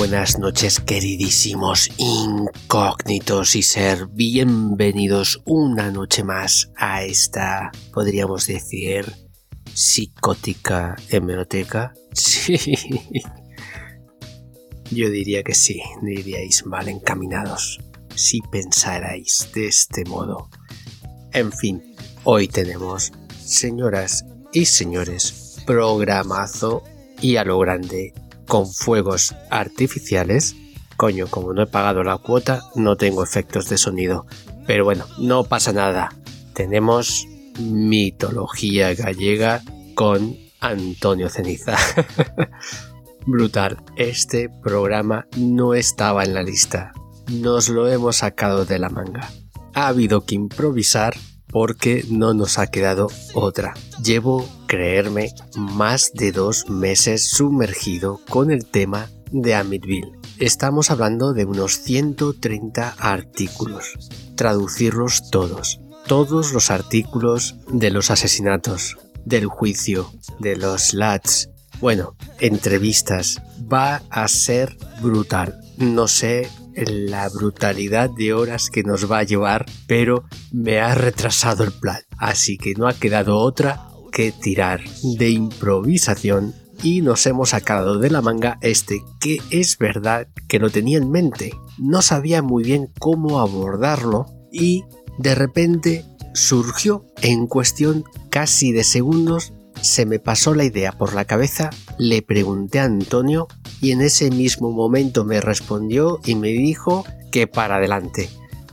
Buenas noches queridísimos incógnitos y ser bienvenidos una noche más a esta, podríamos decir, psicótica hemeroteca. Sí. Yo diría que sí, diríais mal encaminados si pensarais de este modo. En fin, hoy tenemos, señoras y señores, programazo y a lo grande con fuegos artificiales. Coño, como no he pagado la cuota, no tengo efectos de sonido. Pero bueno, no pasa nada. Tenemos mitología gallega con Antonio Ceniza. Brutal. Este programa no estaba en la lista. Nos lo hemos sacado de la manga. Ha habido que improvisar porque no nos ha quedado otra. Llevo, creerme, más de dos meses sumergido con el tema de Amityville. Estamos hablando de unos 130 artículos. Traducirlos todos. Todos los artículos de los asesinatos, del juicio, de los lats. Bueno, entrevistas. Va a ser brutal. No sé la brutalidad de horas que nos va a llevar, pero me ha retrasado el plan. Así que no ha quedado otra que tirar de improvisación y nos hemos sacado de la manga este que es verdad que lo tenía en mente. No sabía muy bien cómo abordarlo y de repente surgió en cuestión casi de segundos se me pasó la idea por la cabeza, le pregunté a Antonio y en ese mismo momento me respondió y me dijo que para adelante.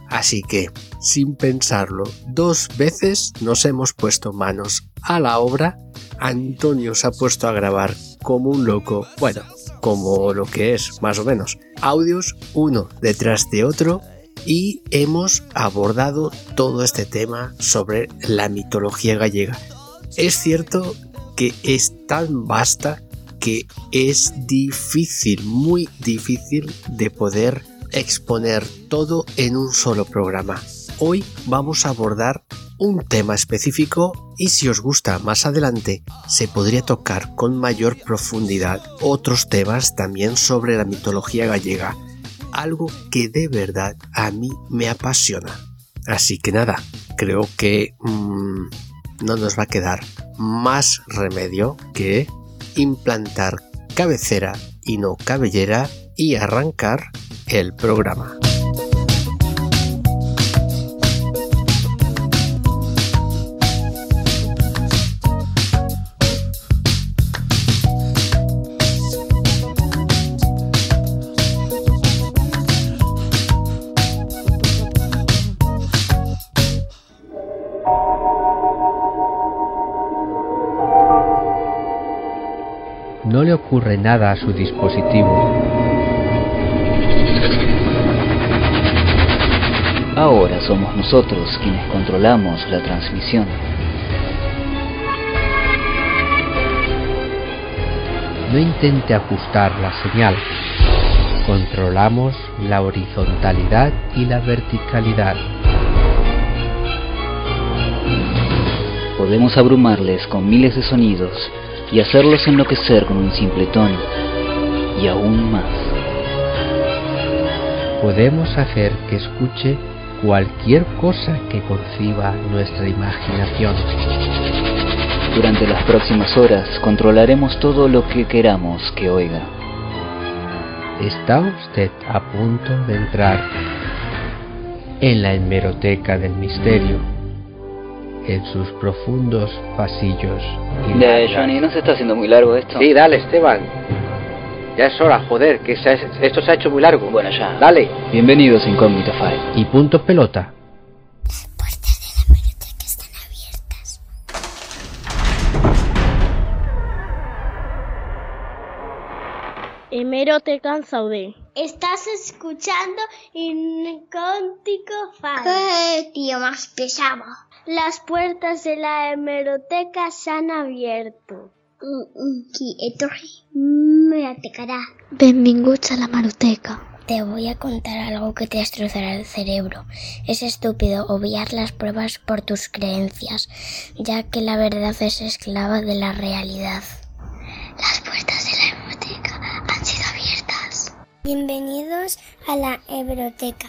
Así que, sin pensarlo dos veces, nos hemos puesto manos a la obra. Antonio se ha puesto a grabar como un loco, bueno, como lo que es, más o menos, audios uno detrás de otro y hemos abordado todo este tema sobre la mitología gallega. Es cierto que es tan vasta que es difícil, muy difícil de poder exponer todo en un solo programa. Hoy vamos a abordar un tema específico y si os gusta más adelante se podría tocar con mayor profundidad otros temas también sobre la mitología gallega, algo que de verdad a mí me apasiona. Así que nada, creo que mm, no nos va a quedar más remedio que implantar cabecera y no cabellera y arrancar el programa. Ocurre nada a su dispositivo. Ahora somos nosotros quienes controlamos la transmisión. No intente ajustar la señal. Controlamos la horizontalidad y la verticalidad. Podemos abrumarles con miles de sonidos y hacerlos enloquecer con un simple tono, y aún más. Podemos hacer que escuche cualquier cosa que conciba nuestra imaginación. Durante las próximas horas controlaremos todo lo que queramos que oiga. Está usted a punto de entrar en la hemeroteca del misterio en sus profundos pasillos. Ya, Johnny, ¿no se está haciendo muy largo esto? Sí, dale, Esteban. Ya es hora, joder, que esto se ha hecho muy largo. Bueno, ya. Dale. Bienvenidos a Incógnito File. Y punto pelota. Las puertas de la biblioteca están abiertas. Hemerotekan zaude. Estás escuchando Incógnito File. ¡Qué tío más pesado! Las puertas de la hemeroteca se han abierto. Qui etorri merotecarà. Benvinguts a la maroteca. Te voy a contar algo que te destrozará el cerebro. Es estúpido obviar las pruebas por tus creencias, ya que la verdad es esclava de la realidad. Las puertas de la hemeroteca han sido abiertas. Bienvenidos a la Hebroteca.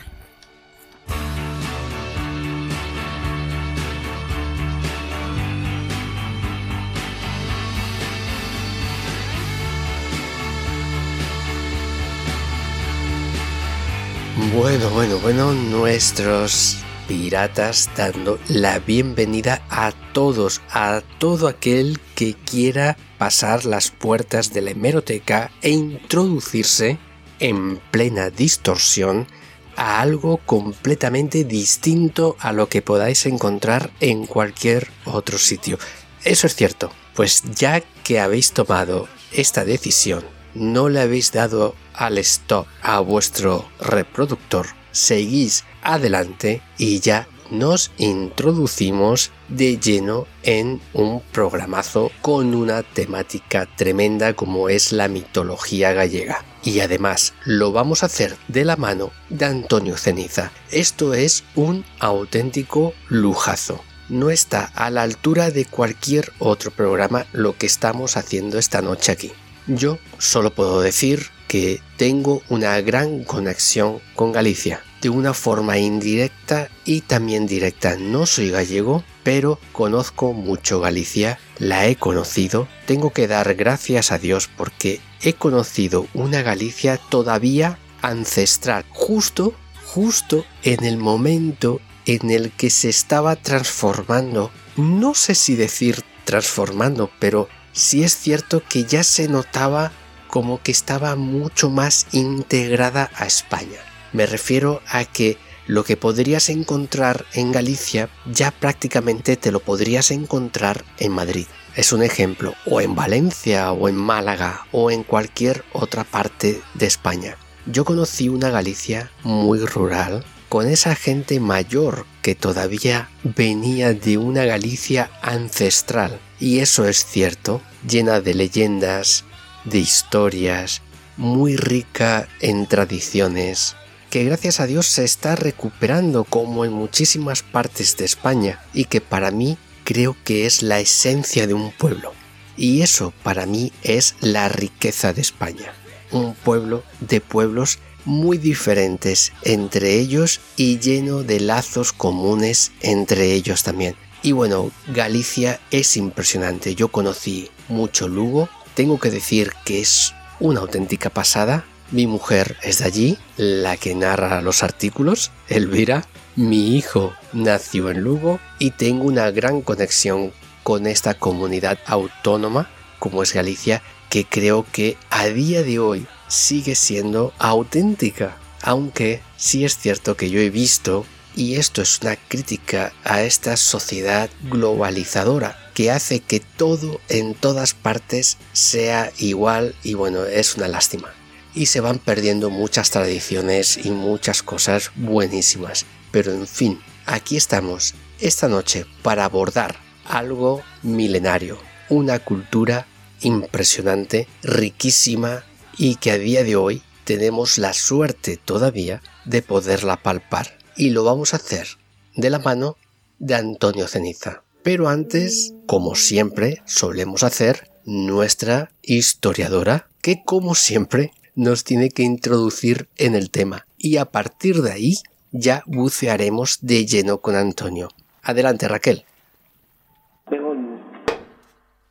Bueno, bueno, bueno, nuestros piratas dando la bienvenida a todos, a todo aquel que quiera pasar las puertas de la hemeroteca e introducirse en plena distorsión a algo completamente distinto a lo que podáis encontrar en cualquier otro sitio. Eso es cierto, pues ya que habéis tomado esta decisión, no le habéis dado al stop a vuestro reproductor, seguís adelante y ya nos introducimos de lleno en un programazo con una temática tremenda como es la mitología gallega. Y además lo vamos a hacer de la mano de Antonio Ceniza. Esto es un auténtico lujazo. No está a la altura de cualquier otro programa lo que estamos haciendo esta noche aquí. Yo solo puedo decir que tengo una gran conexión con Galicia de una forma indirecta y también directa. No soy gallego, pero conozco mucho Galicia, la he conocido. Tengo que dar gracias a Dios porque he conocido una Galicia todavía ancestral, justo, justo en el momento en el que se estaba transformando. No sé si decir transformando, pero sí es cierto que ya se notaba como que estaba mucho más integrada a España. Me refiero a que lo que podrías encontrar en Galicia ya prácticamente te lo podrías encontrar en Madrid. Es un ejemplo, o en Valencia, o en Málaga, o en cualquier otra parte de España. Yo conocí una Galicia muy rural, con esa gente mayor que todavía venía de una Galicia ancestral. Y eso es cierto, llena de leyendas, de historias, muy rica en tradiciones, que gracias a Dios se está recuperando como en muchísimas partes de España y que para mí creo que es la esencia de un pueblo. Y eso para mí es la riqueza de España. Un pueblo de pueblos muy diferentes entre ellos y lleno de lazos comunes entre ellos también. Y bueno, Galicia es impresionante. Yo conocí mucho Lugo. Tengo que decir que es una auténtica pasada mi mujer es de allí, la que narra los artículos, Elvira. Mi hijo nació en Lugo y tengo una gran conexión con esta comunidad autónoma como es Galicia, que creo que a día de hoy sigue siendo auténtica. Aunque sí es cierto que yo he visto, y esto es una crítica a esta sociedad globalizadora, que hace que todo en todas partes sea igual y bueno, es una lástima y se van perdiendo muchas tradiciones y muchas cosas buenísimas. Pero en fin, aquí estamos esta noche para abordar algo milenario, una cultura impresionante, riquísima y que a día de hoy tenemos la suerte todavía de poderla palpar. Y lo vamos a hacer de la mano de Antonio Ceniza. Pero antes, como siempre solemos hacer, nuestra historiadora, que como siempre nos tiene que introducir en el tema y a partir de ahí ya bucearemos de lleno con Antonio. Adelante Raquel.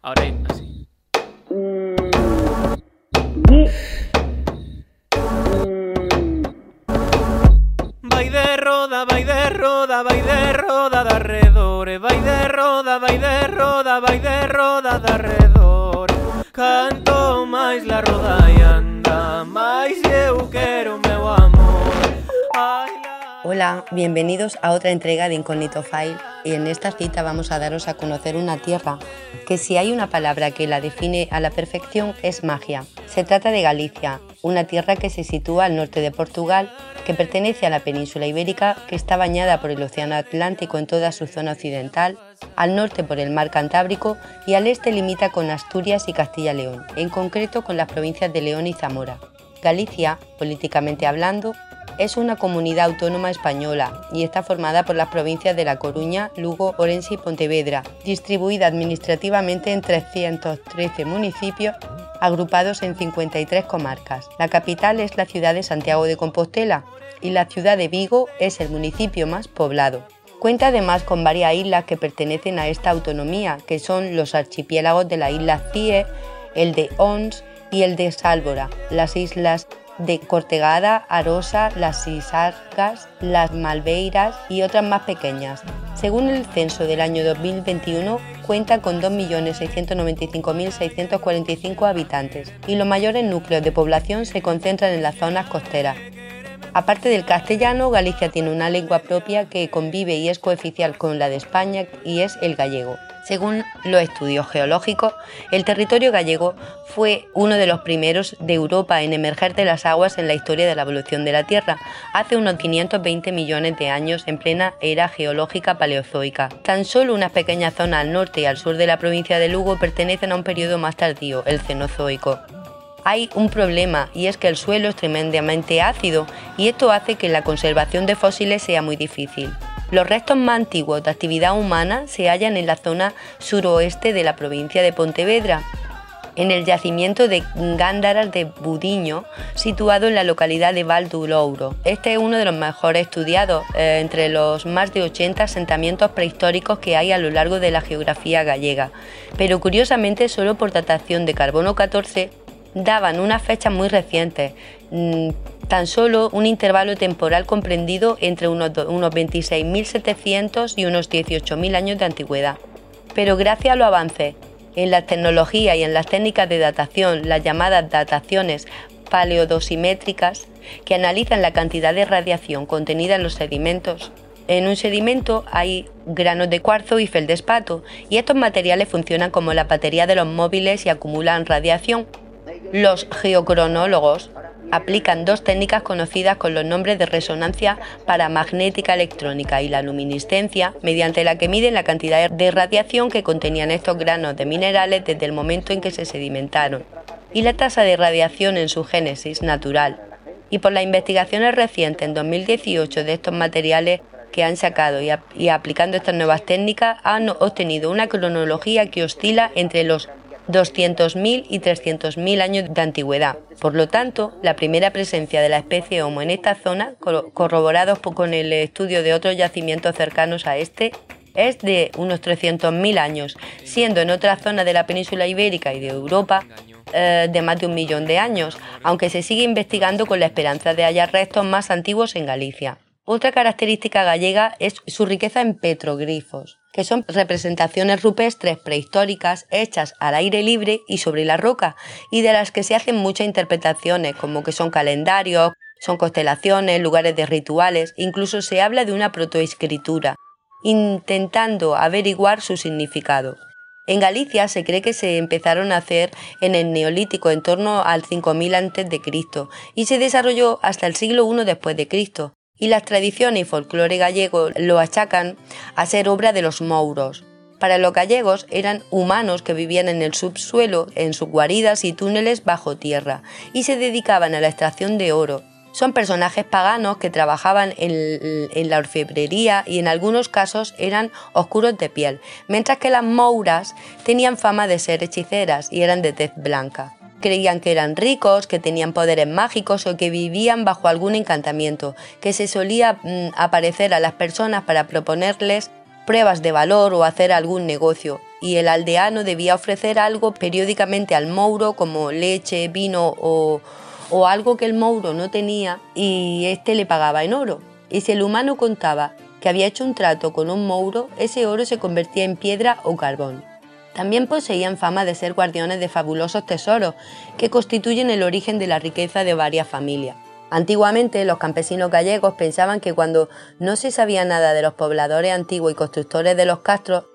Ahora así. roda, vai de roda, vai de roda de arredore Vai de roda, vai de roda, vai de roda de arredore Canto máis la roda e anda Máis eu quero meu amor. Ai, Hola, bienvenidos a otra entrega de Incógnito File y en esta cita vamos a daros a conocer una tierra que si hay una palabra que la define a la perfección es magia. Se trata de Galicia, una tierra que se sitúa al norte de Portugal, que pertenece a la península ibérica, que está bañada por el Océano Atlántico en toda su zona occidental, al norte por el mar Cantábrico y al este limita con Asturias y Castilla-León, en concreto con las provincias de León y Zamora. Galicia, políticamente hablando, es una comunidad autónoma española y está formada por las provincias de La Coruña, Lugo, Orense y Pontevedra, distribuida administrativamente en 313 municipios agrupados en 53 comarcas. La capital es la ciudad de Santiago de Compostela y la ciudad de Vigo es el municipio más poblado. Cuenta además con varias islas que pertenecen a esta autonomía, que son los archipiélagos de la isla Cie, el de Ons y el de Sálvora, las islas de Cortegada, Arosa, las Isarcas, las Malveiras y otras más pequeñas. Según el censo del año 2021, cuenta con 2.695.645 habitantes y los mayores núcleos de población se concentran en las zonas costeras, Aparte del castellano, Galicia tiene una lengua propia que convive y es cooficial con la de España y es el gallego. Según los estudios geológicos, el territorio gallego fue uno de los primeros de Europa en emerger de las aguas en la historia de la evolución de la Tierra, hace unos 520 millones de años en plena era geológica paleozoica. Tan solo unas pequeñas zonas al norte y al sur de la provincia de Lugo pertenecen a un periodo más tardío, el Cenozoico hay un problema y es que el suelo es tremendamente ácido y esto hace que la conservación de fósiles sea muy difícil. Los restos más antiguos de actividad humana se hallan en la zona suroeste de la provincia de Pontevedra, en el yacimiento de Gándaras de Budiño, situado en la localidad de Val Este es uno de los mejores estudiados eh, entre los más de 80 asentamientos prehistóricos que hay a lo largo de la geografía gallega, pero curiosamente solo por datación de carbono 14 daban unas fechas muy recientes, mm, tan solo un intervalo temporal comprendido entre unos, unos 26.700 y unos 18.000 años de antigüedad. Pero gracias a los avances en la tecnología y en las técnicas de datación, las llamadas dataciones paleodosimétricas, que analizan la cantidad de radiación contenida en los sedimentos, en un sedimento hay granos de cuarzo y feldespato, y estos materiales funcionan como la batería de los móviles y acumulan radiación, los geocronólogos aplican dos técnicas conocidas con los nombres de resonancia paramagnética electrónica y la luminiscencia, mediante la que miden la cantidad de radiación que contenían estos granos de minerales desde el momento en que se sedimentaron, y la tasa de radiación en su génesis natural. Y por las investigaciones recientes en 2018 de estos materiales que han sacado y, y aplicando estas nuevas técnicas, han obtenido una cronología que oscila entre los 200.000 y 300.000 años de antigüedad. Por lo tanto, la primera presencia de la especie Homo en esta zona, corroborados con el estudio de otros yacimientos cercanos a este, es de unos 300.000 años, siendo en otra zona de la península ibérica y de Europa eh, de más de un millón de años, aunque se sigue investigando con la esperanza de hallar restos más antiguos en Galicia. Otra característica gallega es su riqueza en petroglifos que son representaciones rupestres prehistóricas hechas al aire libre y sobre la roca, y de las que se hacen muchas interpretaciones, como que son calendarios, son constelaciones, lugares de rituales, incluso se habla de una protoescritura, intentando averiguar su significado. En Galicia se cree que se empezaron a hacer en el Neolítico en torno al 5000 a.C. y se desarrolló hasta el siglo I después de Cristo, y las tradiciones y folclore gallego lo achacan a ser obra de los mouros. Para los gallegos eran humanos que vivían en el subsuelo, en sus guaridas y túneles bajo tierra, y se dedicaban a la extracción de oro. Son personajes paganos que trabajaban en, la orfebrería y en algunos casos eran oscuros de piel, mientras que las mouras tenían fama de ser hechiceras y eran de tez blanca. Creían que eran ricos, que tenían poderes mágicos o que vivían bajo algún encantamiento, que se solía mm, aparecer a las personas para proponerles pruebas de valor o hacer algún negocio, y el aldeano debía ofrecer algo periódicamente al mouro como leche, vino o, o algo que el mouro no tenía y éste le pagaba en oro. Y si el humano contaba que había hecho un trato con un mouro, ese oro se convertía en piedra o carbón. También poseían fama de ser guardianes de fabulosos tesoros que constituyen el origen de la riqueza de varias familias. Antiguamente los campesinos gallegos pensaban que cuando no se sabía nada de los pobladores antiguos y constructores de los castros,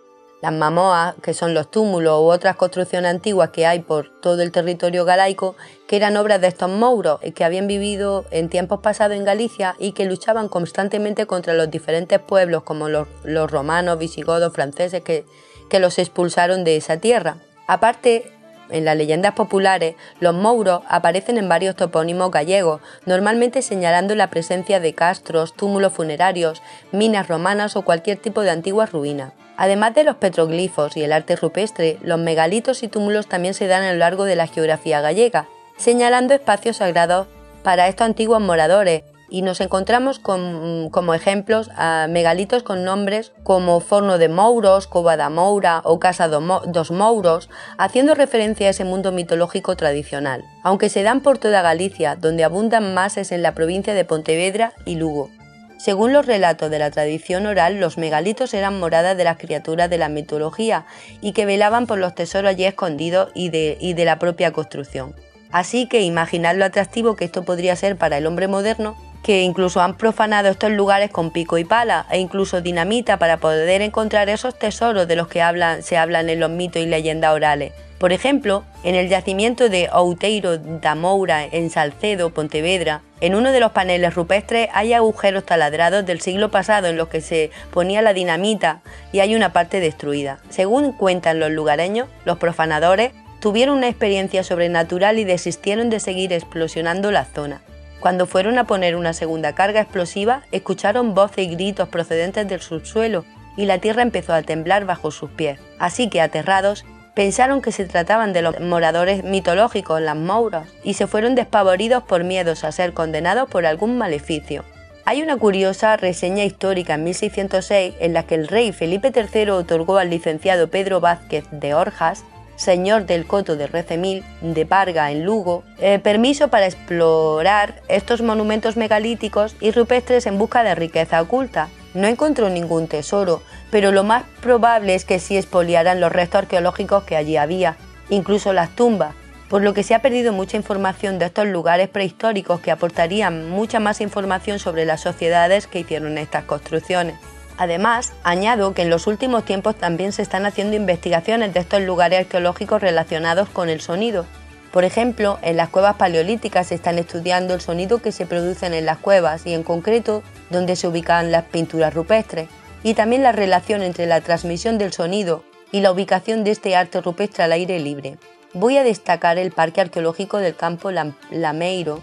las mamoas, que son los túmulos u otras construcciones antiguas que hay por todo el territorio galaico, que eran obras de estos mouros que habían vivido en tiempos pasados en Galicia y que luchaban constantemente contra los diferentes pueblos como los, los romanos, visigodos, franceses, que que los expulsaron de esa tierra. Aparte, En las leyendas populares, los mouros aparecen en varios topónimos gallegos, normalmente señalando la presencia de castros, túmulos funerarios, minas romanas o cualquier tipo de antiguas ruinas. Además de los petroglifos y el arte rupestre, los megalitos y túmulos también se dan a lo largo de la geografía gallega, señalando espacios sagrados para estos antiguos moradores, y nos encontramos con, como ejemplos a megalitos con nombres como Forno de Mouros, Cova da Moura o Casa dos Mouros, haciendo referencia a ese mundo mitológico tradicional, aunque se dan por toda Galicia, donde abundan más es en la provincia de Pontevedra y Lugo. Según los relatos de la tradición oral, los megalitos eran moradas de las criaturas de la mitología y que velaban por los tesoros allí escondidos y de, y de la propia construcción. Así que imaginad lo atractivo que esto podría ser para el hombre moderno que incluso han profanado estos lugares con pico y pala e incluso dinamita para poder encontrar esos tesoros de los que se hablan en los mitos y leyendas orales. Por ejemplo, en el yacimiento de Outeiro da Moura en Salcedo, Pontevedra, en uno de los paneles rupestres hay agujeros taladrados del siglo pasado en los que se ponía la dinamita y hay una parte destruida. Según cuentan los lugareños, los profanadores tuvieron una experiencia sobrenatural y desistieron de seguir explosionando la zona. Cuando fueron a poner una segunda carga explosiva, escucharon voces y gritos procedentes del subsuelo y la tierra empezó a temblar bajo sus pies. Así que, aterrados, pensaron que se trataban de los moradores mitológicos, las mouras, y se fueron despavoridos por miedos a ser condenados por algún maleficio. Hay una curiosa reseña histórica en 1606 en la que el rey Felipe III otorgó al licenciado Pedro Vázquez de Orjas señor del Coto de Recemil, de Parga, en Lugo, eh, permiso para explorar estos monumentos megalíticos y rupestres en busca de riqueza oculta. No encontró ningún tesoro, pero lo más probable es que sí expoliaran los restos arqueológicos que allí había, incluso las tumbas, por lo que se ha perdido mucha información de estos lugares prehistóricos que aportarían mucha más información sobre las sociedades que hicieron estas construcciones. Además, añado que en los últimos tiempos también se están haciendo investigaciones de estos lugares arqueológicos relacionados con el sonido. Por ejemplo, en las cuevas paleolíticas se están estudiando el sonido que se producen en las cuevas y en concreto dónde se ubican las pinturas rupestres, y también la relación entre la transmisión del sonido y la ubicación de este arte rupestre al aire libre. Voy a destacar el Parque Arqueológico del Campo Lameiro,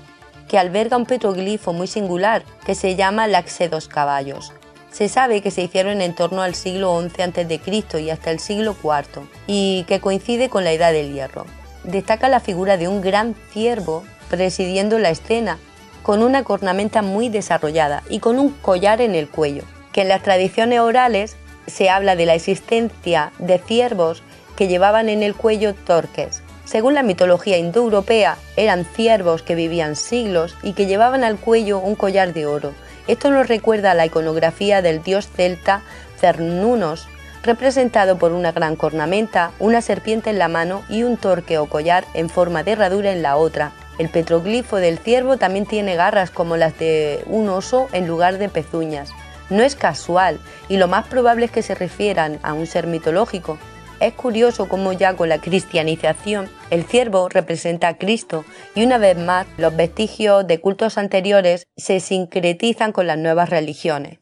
que alberga un petroglifo muy singular que se llama Laxe dos Caballos. Se sabe que se hicieron en torno al siglo XI a.C. y hasta el siglo IV, y que coincide con la Edad del Hierro. Destaca la figura de un gran ciervo presidiendo la escena, con una cornamenta muy desarrollada y con un collar en el cuello, que en las tradiciones orales se habla de la existencia de ciervos que llevaban en el cuello torques. Según la mitología indoeuropea, eran ciervos que vivían siglos y que llevaban al cuello un collar de oro, esto nos recuerda a la iconografía del dios celta Cernunos, representado por una gran cornamenta, una serpiente en la mano y un torque o collar en forma de herradura en la otra. El petroglifo del ciervo también tiene garras como las de un oso en lugar de pezuñas. No es casual y lo más probable es que se refieran a un ser mitológico, es curioso cómo ya con la cristianización el ciervo representa a Cristo y una vez más los vestigios de cultos anteriores se sincretizan con las nuevas religiones.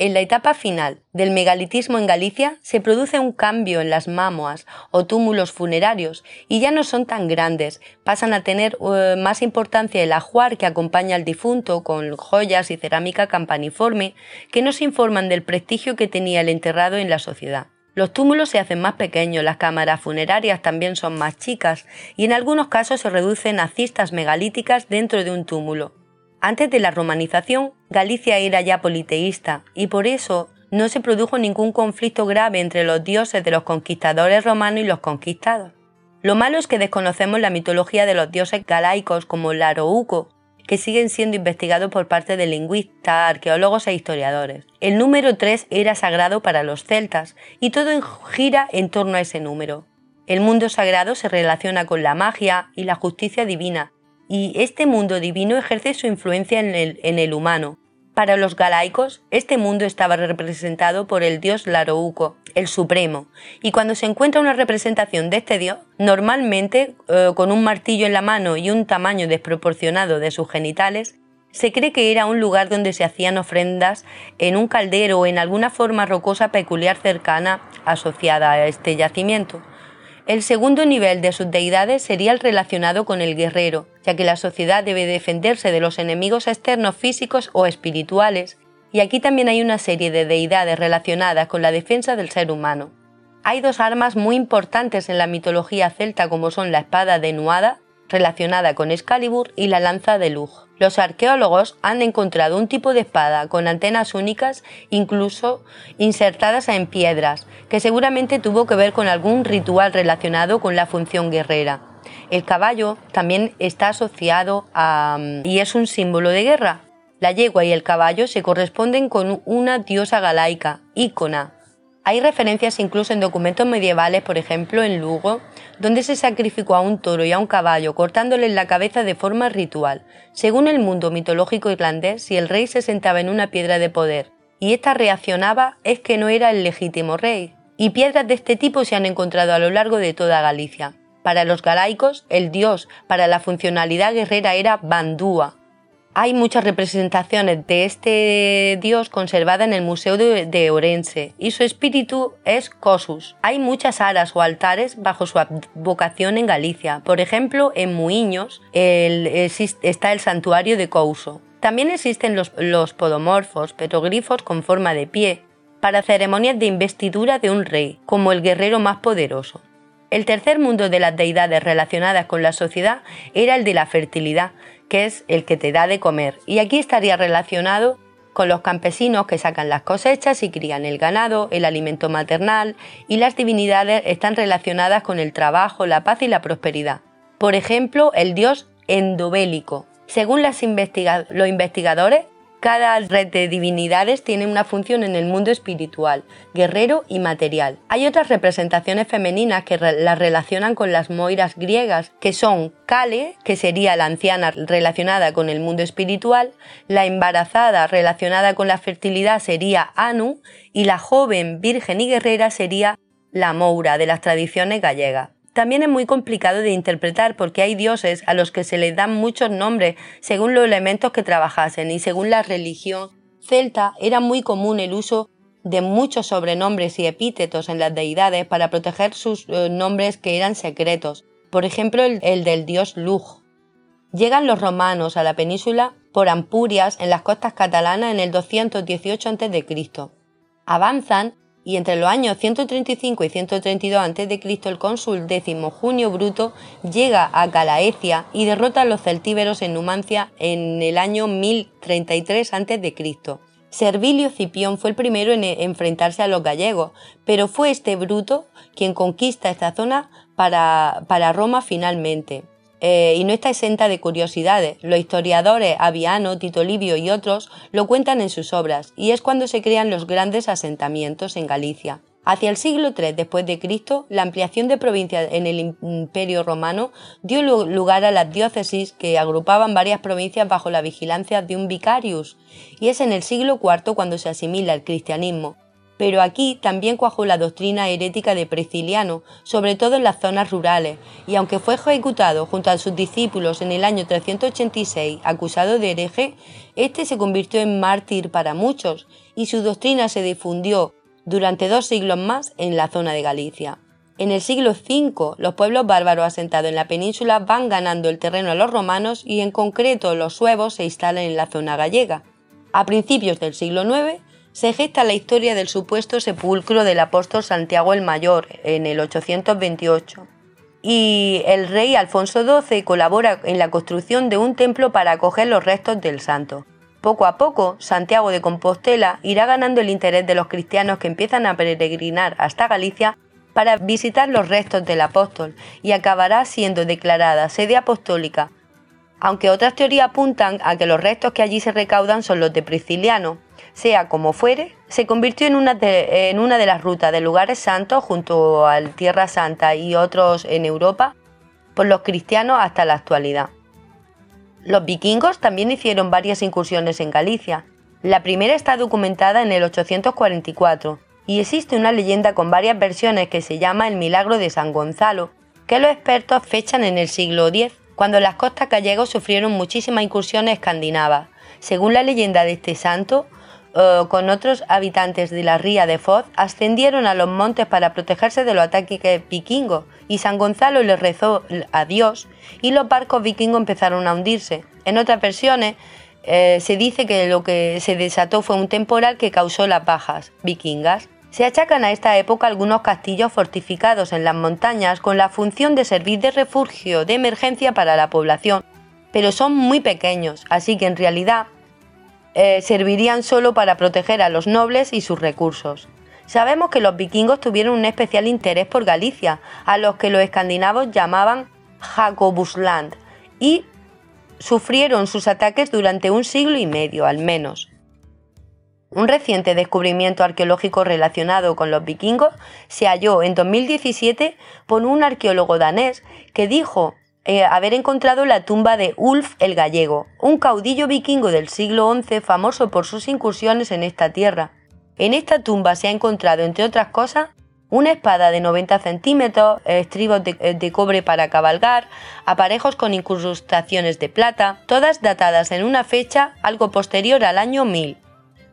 En la etapa final del megalitismo en Galicia se produce un cambio en las mamoas o túmulos funerarios y ya no son tan grandes, pasan a tener eh, más importancia el ajuar que acompaña al difunto con joyas y cerámica campaniforme que nos informan del prestigio que tenía el enterrado en la sociedad. Los túmulos se hacen más pequeños, las cámaras funerarias también son más chicas y en algunos casos se reducen a cistas megalíticas dentro de un túmulo. Antes de la romanización, Galicia era ya politeísta y por eso no se produjo ningún conflicto grave entre los dioses de los conquistadores romanos y los conquistados. Lo malo es que desconocemos la mitología de los dioses galaicos como Larouco, que siguen siendo investigados por parte de lingüistas, arqueólogos e historiadores. El número 3 era sagrado para los celtas y todo gira en torno a ese número. El mundo sagrado se relaciona con la magia y la justicia divina, y este mundo divino ejerce su influencia en el, en el humano, para los galaicos, este mundo estaba representado por el dios Larouco, el Supremo, y cuando se encuentra una representación de este dios, normalmente eh, con un martillo en la mano y un tamaño desproporcionado de sus genitales, se cree que era un lugar donde se hacían ofrendas en un caldero o en alguna forma rocosa peculiar cercana asociada a este yacimiento. El segundo nivel de sus deidades sería el relacionado con el guerrero, ya que la sociedad debe defenderse de los enemigos externos físicos o espirituales, y aquí también hay una serie de deidades relacionadas con la defensa del ser humano. Hay dos armas muy importantes en la mitología celta como son la espada de Nuada, relacionada con Excalibur, y la lanza de Lug. Los arqueólogos han encontrado un tipo de espada con antenas únicas, incluso insertadas en piedras, que seguramente tuvo que ver con algún ritual relacionado con la función guerrera. El caballo también está asociado a... y es un símbolo de guerra. La yegua y el caballo se corresponden con una diosa galaica, Ícona, hay referencias incluso en documentos medievales, por ejemplo en Lugo, donde se sacrificó a un toro y a un caballo cortándole la cabeza de forma ritual. Según el mundo mitológico irlandés, si el rey se sentaba en una piedra de poder y ésta reaccionaba, es que no era el legítimo rey. Y piedras de este tipo se han encontrado a lo largo de toda Galicia. Para los galaicos, el dios para la funcionalidad guerrera era Bandúa, hay muchas representaciones de este dios conservadas en el Museo de, Orense y su espíritu es Cosus. Hay muchas aras o altares bajo su vocación en Galicia. Por ejemplo, en Muiños está el santuario de Couso. También existen los, los podomorfos, petroglifos con forma de pie, para ceremonias de investidura de un rey, como el guerrero más poderoso. El tercer mundo de las deidades relacionadas con la sociedad era el de la fertilidad, que es el que te da de comer. Y aquí estaría relacionado con los campesinos que sacan las cosechas y crían el ganado, el alimento maternal, y las divinidades están relacionadas con el trabajo, la paz y la prosperidad. Por ejemplo, el dios endobélico. Según los investigadores, cada red de divinidades tiene una función en el mundo espiritual, guerrero y material. Hay otras representaciones femeninas que las relacionan con las moiras griegas, que son Kale, que sería la anciana relacionada con el mundo espiritual, la embarazada relacionada con la fertilidad sería Anu y la joven virgen y guerrera sería la Moura de las tradiciones gallegas. También es muy complicado de interpretar porque hay dioses a los que se les dan muchos nombres según los elementos que trabajasen y según la religión celta era muy común el uso de muchos sobrenombres y epítetos en las deidades para proteger sus eh, nombres que eran secretos. Por ejemplo, el, el del dios Lug. Llegan los romanos a la península por Ampurias en las costas catalanas en el 218 a.C. Avanzan y entre los años 135 y 132 a.C. el cónsul décimo Junio Bruto llega a Calaecia y derrota a los celtíberos en Numancia en el año 1033 a.C. Servilio Cipión fue el primero en enfrentarse a los gallegos, pero fue este Bruto quien conquista esta zona para, para Roma finalmente. Eh, y no está exenta de curiosidades. Los historiadores Aviano, Tito Livio y otros lo cuentan en sus obras, y es cuando se crean los grandes asentamientos en Galicia. Hacia el siglo III después de Cristo, la ampliación de provincias en el Imperio Romano dio lugar a las diócesis que agrupaban varias provincias bajo la vigilancia de un vicarius, y es en el siglo IV cuando se asimila el cristianismo, pero aquí también cuajó la doctrina herética de Prisciliano, sobre todo en las zonas rurales, y aunque fue ejecutado junto a sus discípulos en el año 386 acusado de hereje, este se convirtió en mártir para muchos y su doctrina se difundió durante dos siglos más en la zona de Galicia. En el siglo V, los pueblos bárbaros asentados en la península van ganando el terreno a los romanos y en concreto los suevos se instalan en la zona gallega. A principios del siglo IX, se gesta la historia del supuesto sepulcro del apóstol Santiago el Mayor en el 828 y el rey Alfonso XII colabora en la construcción de un templo para acoger los restos del santo. Poco a poco, Santiago de Compostela irá ganando el interés de los cristianos que empiezan a peregrinar hasta Galicia para visitar los restos del apóstol y acabará siendo declarada sede apostólica, aunque otras teorías apuntan a que los restos que allí se recaudan son los de Prisciliano, sea como fuere, se convirtió en una, de, las rutas de lugares santos junto al Tierra Santa y otros en Europa por los cristianos hasta la actualidad. Los vikingos también hicieron varias incursiones en Galicia. La primera está documentada en el 844 y existe una leyenda con varias versiones que se llama el Milagro de San Gonzalo, que los expertos fechan en el siglo X, cuando las costas gallegos sufrieron muchísimas incursiones escandinavas. Según la leyenda de este santo, eh, con otros habitantes de la ría de Foz, ascendieron a los montes para protegerse de los ataques vikingos, y San Gonzalo les rezó a Dios, y los barcos vikingos empezaron a hundirse. En otras versiones, eh, se dice que lo que se desató fue un temporal que causó las bajas vikingas. Se achacan a esta época algunos castillos fortificados en las montañas con la función de servir de refugio de emergencia para la población, pero son muy pequeños, así que en realidad eh, servirían solo para proteger a los nobles y sus recursos. Sabemos que los vikingos tuvieron un especial interés por Galicia, a los que los escandinavos llamaban Jacobusland, y sufrieron sus ataques durante un siglo y medio al menos. Un reciente descubrimiento arqueológico relacionado con los vikingos se halló en 2017 por un arqueólogo danés que dijo eh, haber encontrado la tumba de Ulf el Gallego, un caudillo vikingo del siglo XI famoso por sus incursiones en esta tierra. En esta tumba se ha encontrado, entre otras cosas, una espada de 90 centímetros, estribos de, eh, de, cobre para cabalgar, aparejos con incrustaciones de plata, todas datadas en una fecha algo posterior al año 1000.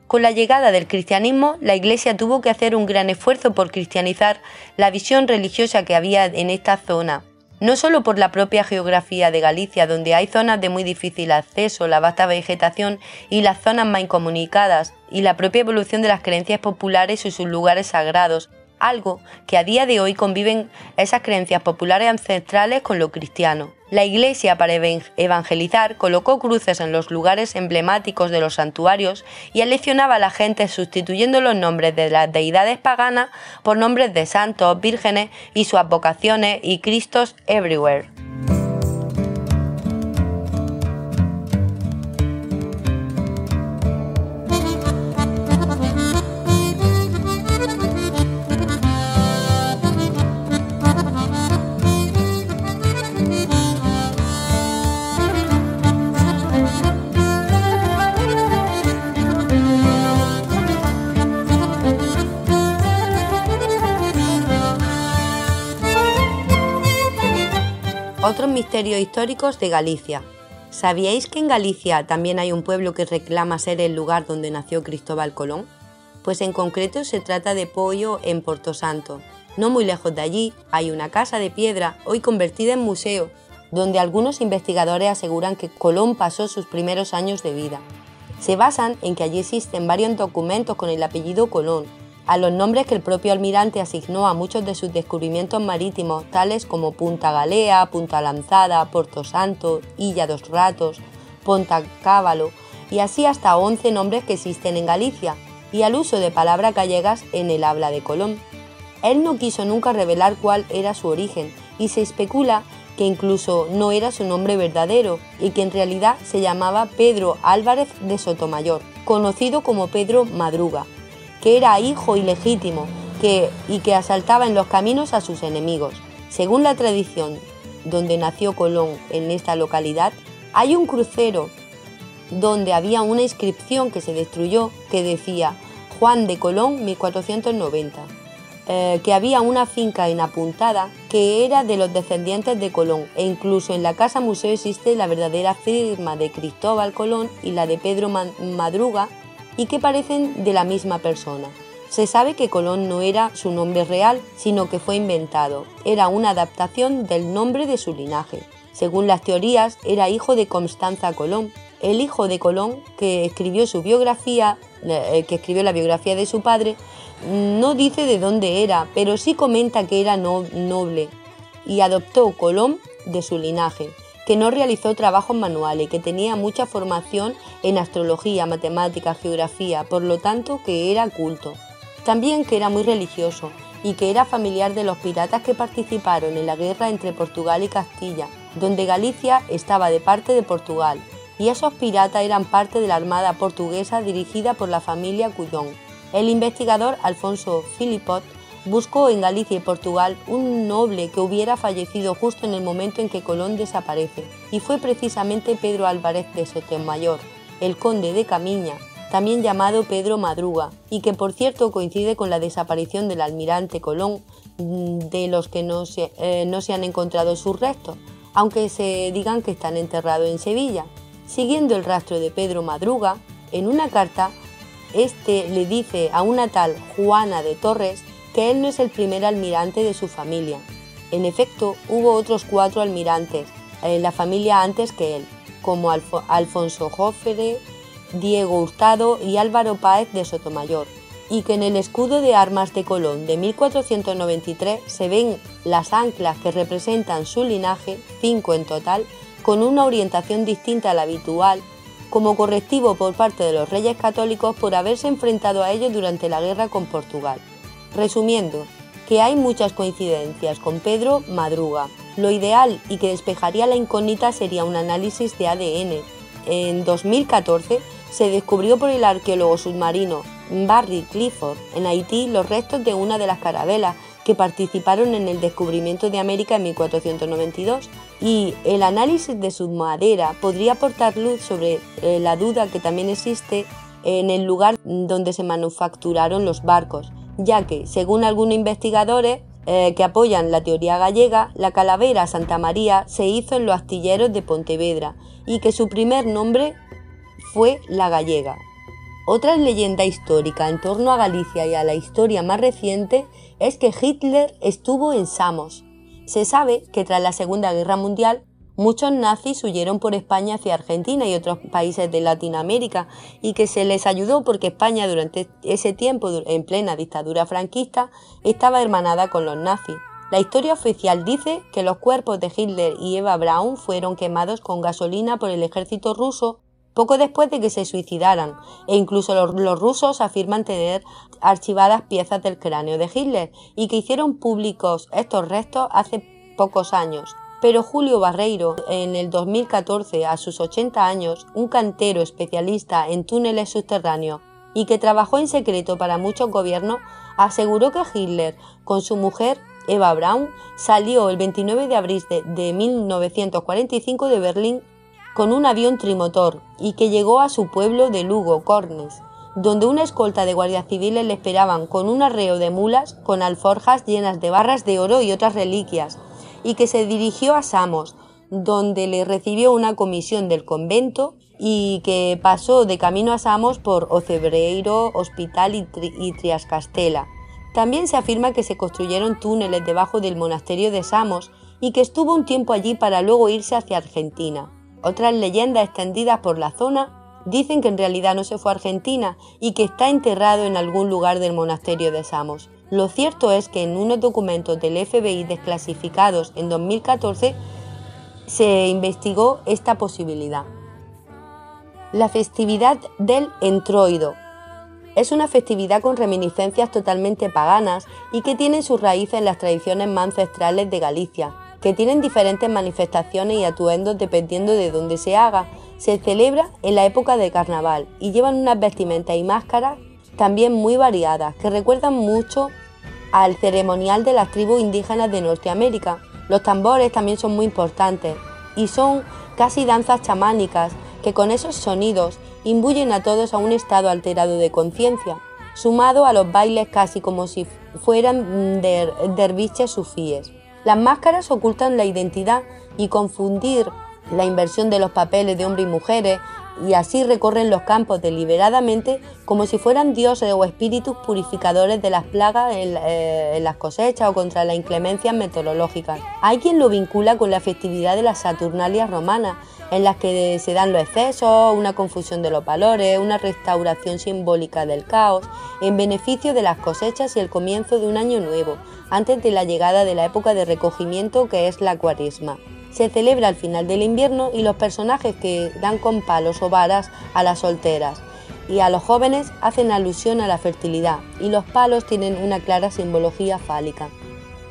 Con la llegada del cristianismo, la Iglesia tuvo que hacer un gran esfuerzo por cristianizar la visión religiosa que había en esta zona, no solo por la propia geografía de Galicia, donde hay zonas de muy difícil acceso, la vasta vegetación y las zonas más incomunicadas, y la propia evolución de las creencias populares y sus lugares sagrados, algo que a día de hoy conviven esas creencias populares ancestrales con lo cristiano. La Iglesia, para evangelizar, colocó cruces en los lugares emblemáticos de los santuarios y aleccionaba a la gente sustituyendo los nombres de las deidades paganas por nombres de santos, vírgenes y sus vocaciones y Cristos everywhere. Otros misterios históricos de Galicia. ¿Sabíais que en Galicia también hay un pueblo que reclama ser el lugar donde nació Cristóbal Colón? Pues en concreto se trata de Pollo en Porto Santo. No muy lejos de allí hay una casa de piedra hoy convertida en museo, donde algunos investigadores aseguran que Colón pasó sus primeros años de vida. Se basan en que allí existen varios documentos con el apellido Colón, a los nombres que el propio almirante asignó a muchos de sus descubrimientos marítimos, tales como Punta Galea, Punta Lanzada, Porto Santo, Illa dos Ratos, Ponta Cábalo, y así hasta 11 nombres que existen en Galicia, y al uso de palabras gallegas en el habla de Colón. Él no quiso nunca revelar cuál era su origen, y se especula que incluso no era su nombre verdadero, y que en realidad se llamaba Pedro Álvarez de Sotomayor, conocido como Pedro Madruga, que era hijo ilegítimo que, y que asaltaba en los caminos a sus enemigos. Según la tradición donde nació Colón en esta localidad, hay un crucero donde había una inscripción que se destruyó que decía Juan de Colón 1490, eh, que había una finca inapuntada que era de los descendientes de Colón e incluso en la casa museo existe la verdadera firma de Cristóbal Colón y la de Pedro Madruga y que parecen de la misma persona. Se sabe que Colón no era su nombre real, sino que fue inventado. Era una adaptación del nombre de su linaje. Según las teorías, era hijo de Constanza Colón. El hijo de Colón, que escribió su biografía, eh, que escribió la biografía de su padre, no dice de dónde era, pero sí comenta que era noble y adoptó Colón de su linaje que no realizó trabajos manuales, que tenía mucha formación en astrología, matemáticas, geografía, por lo tanto que era culto. También que era muy religioso y que era familiar de los piratas que participaron en la guerra entre Portugal y Castilla, donde Galicia estaba de parte de Portugal, y esos piratas eran parte de la armada portuguesa dirigida por la familia Cuyón. El investigador Alfonso Filipot buscó en Galicia y Portugal un noble que hubiera fallecido justo en el momento en que Colón desaparece, y fue precisamente Pedro Álvarez de Sotomayor, el conde de Camiña, también llamado Pedro Madruga, y que por cierto coincide con la desaparición del almirante Colón, mm, de los que no se, eh, no se han encontrado sus restos, aunque se digan que están enterrados en Sevilla. Siguiendo el rastro de Pedro Madruga, en una carta este le dice a una tal Juana de Torres que él no es el primer almirante de su familia. En efecto, hubo otros cuatro almirantes en la familia antes que él, como Alfonso Jófere, Diego Hurtado y Álvaro Páez de Sotomayor, y que en el escudo de armas de Colón de 1493 se ven las anclas que representan su linaje, cinco en total, con una orientación distinta a la habitual, como correctivo por parte de los reyes católicos por haberse enfrentado a ellos durante la guerra con Portugal. Resumiendo, que hay muchas coincidencias con Pedro Madruga. Lo ideal y que despejaría la incógnita sería un análisis de ADN. En 2014 se descubrió por el arqueólogo submarino Barry Clifford en Haití los restos de una de las carabelas que participaron en el descubrimiento de América en 1492 y el análisis de su madera podría aportar luz sobre eh, la duda que también existe en el lugar donde se manufacturaron los barcos, ya que, según algunos investigadores eh, que apoyan la teoría gallega, la calavera Santa María se hizo en los astilleros de Pontevedra y que su primer nombre fue la gallega. Otra leyenda histórica en torno a Galicia y a la historia más reciente es que Hitler estuvo en Samos. Se sabe que tras la Segunda Guerra Mundial muchos nazis huyeron por España hacia Argentina y otros países de Latinoamérica y que se les ayudó porque España durante ese tiempo, en plena dictadura franquista, estaba hermanada con los nazis. La historia oficial dice que los cuerpos de Hitler y Eva Braun fueron quemados con gasolina por el ejército ruso poco después de que se suicidaran, e incluso los, rusos afirman tener archivadas piezas del cráneo de Hitler y que hicieron públicos estos restos hace pocos años. Pero Julio Barreiro, en el 2014, a sus 80 años, un cantero especialista en túneles subterráneos y que trabajó en secreto para muchos gobiernos, aseguró que Hitler, con su mujer Eva Braun, salió el 29 de abril de, de 1945 de Berlín con un avión trimotor y que llegó a su pueblo de Lugo, Cornes, donde una escolta de guardias civiles le esperaban con un arreo de mulas con alforjas llenas de barras de oro y otras reliquias, y que se dirigió a Samos, donde le recibió una comisión del convento y que pasó de camino a Samos por Ocebreiro, Hospital y, y Triascastela. También se afirma que se construyeron túneles debajo del monasterio de Samos y que estuvo un tiempo allí para luego irse hacia Argentina. Otras leyendas extendidas por la zona dicen que en realidad no se fue a Argentina y que está enterrado en algún lugar del monasterio de Samos. Lo cierto es que en unos documentos del FBI desclasificados en 2014 se investigó esta posibilidad. La festividad del entroido es una festividad con reminiscencias totalmente paganas y que tiene sus raíces en las tradiciones más ancestrales de Galicia, que tienen diferentes manifestaciones y atuendos dependiendo de dónde se haga. Se celebra en la época de carnaval y llevan unas vestimentas y máscaras también muy variadas que recuerdan mucho al ceremonial de las tribus indígenas de Norteamérica. Los tambores también son muy importantes y son casi danzas chamánicas que con esos sonidos imbuyen a todos a un estado alterado de conciencia, sumado a los bailes casi como si fueran derviches sufíes. Las máscaras ocultan la identidad y confundir la inversión de los papeles de hombres y mujeres y así recorren los campos deliberadamente como si fueran dioses o espíritus purificadores de las plagas en, eh, las cosechas o contra las inclemencias meteorológicas. Hay quien lo vincula con la festividad de las Saturnalias romanas, en las que se dan los excesos, una confusión de los valores, una restauración simbólica del caos, en beneficio de las cosechas y el comienzo de un año nuevo, antes de la llegada de la época de recogimiento que es la cuaresma. Se celebra al final del invierno y los personajes que dan con palos o varas a las solteras y a los jóvenes hacen alusión a la fertilidad y los palos tienen una clara simbología fálica.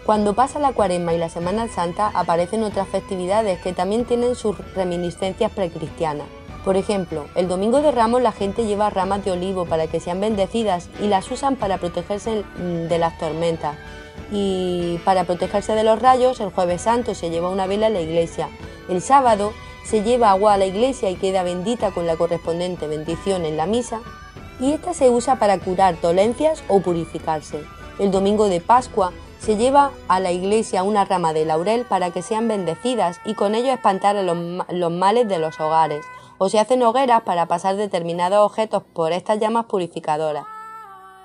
Cuando pasa la cuaresma y la Semana Santa aparecen otras festividades que también tienen sus reminiscencias precristianas. Por ejemplo, el Domingo de Ramos la gente lleva ramas de olivo para que sean bendecidas y las usan para protegerse de las tormentas. Y para protegerse de los rayos, el jueves santo se lleva una vela a la iglesia. El sábado se lleva agua a la iglesia y queda bendita con la correspondiente bendición en la misa. Y esta se usa para curar dolencias o purificarse. El domingo de Pascua se lleva a la iglesia una rama de laurel para que sean bendecidas y con ello espantar a los, males de los hogares. o se hacen hogueras para pasar determinados objetos por estas llamas purificadoras.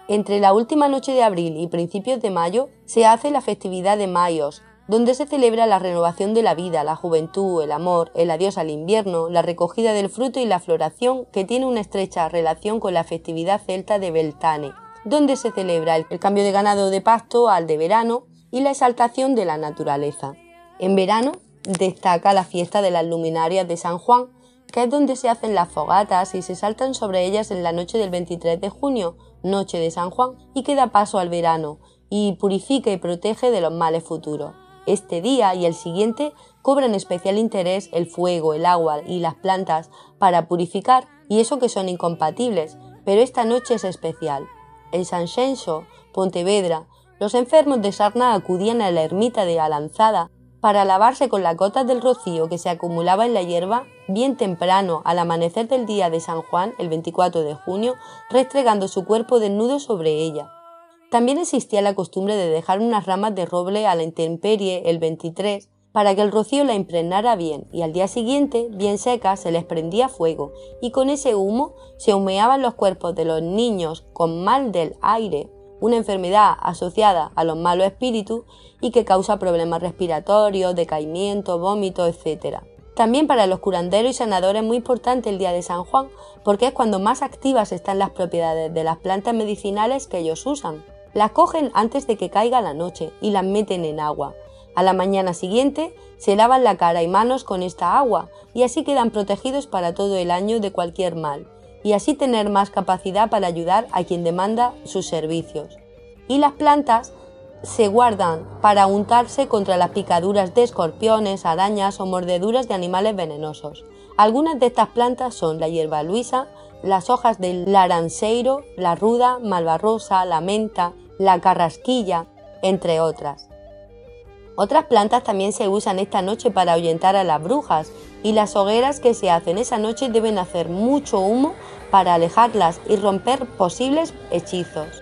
Entre la última noche de abril y principios de mayo se hace la festividad de Mayos, donde se celebra la renovación de la vida, la juventud, el amor, el adiós al invierno, la recogida del fruto y la floración, que tiene una estrecha relación con la festividad celta de Beltane, donde se celebra el cambio de ganado de pasto al de verano y la exaltación de la naturaleza. En verano destaca la fiesta de las luminarias de San Juan, que es donde se hacen las fogatas y se saltan sobre ellas en la noche del 23 de junio, noche de San Juan, y que da paso al verano, y purifica y protege de los males futuros. Este día y el siguiente cobran especial interés el fuego, el agua y las plantas para purificar y eso que son incompatibles, pero esta noche es especial. En San Xenxo, Pontevedra, los enfermos de sarna acudían a la ermita de Alanzada para lavarse con las gotas del rocío que se acumulaba en la hierba bien temprano al amanecer del día de San Juan, el 24 de junio, restregando su cuerpo desnudo sobre ella. También existía la costumbre de dejar unas ramas de roble a la intemperie el 23 para que el rocío la impregnara bien y al día siguiente, bien seca, se les prendía fuego y con ese humo se humeaban los cuerpos de los niños con mal del aire, una enfermedad asociada a los malos espíritus y que causa problemas respiratorios, decaimiento, vómito, etc. También para los curanderos y sanadores es muy importante el día de San Juan porque es cuando más activas están las propiedades de las plantas medicinales que ellos usan. Las cogen antes de que caiga la noche y las meten en agua. A la mañana siguiente se lavan la cara y manos con esta agua y así quedan protegidos para todo el año de cualquier mal y así tener más capacidad para ayudar a quien demanda sus servicios. Y las plantas se guardan para untarse contra las picaduras de escorpiones, arañas o mordeduras de animales venenosos. Algunas de estas plantas son la hierba luisa, las hojas del laranceiro, la ruda, malvarrosa, la menta, la carrasquilla, entre otras. Otras plantas también se usan esta noche para ahuyentar a las brujas y las hogueras que se hacen esa noche deben hacer mucho humo para alejarlas y romper posibles hechizos.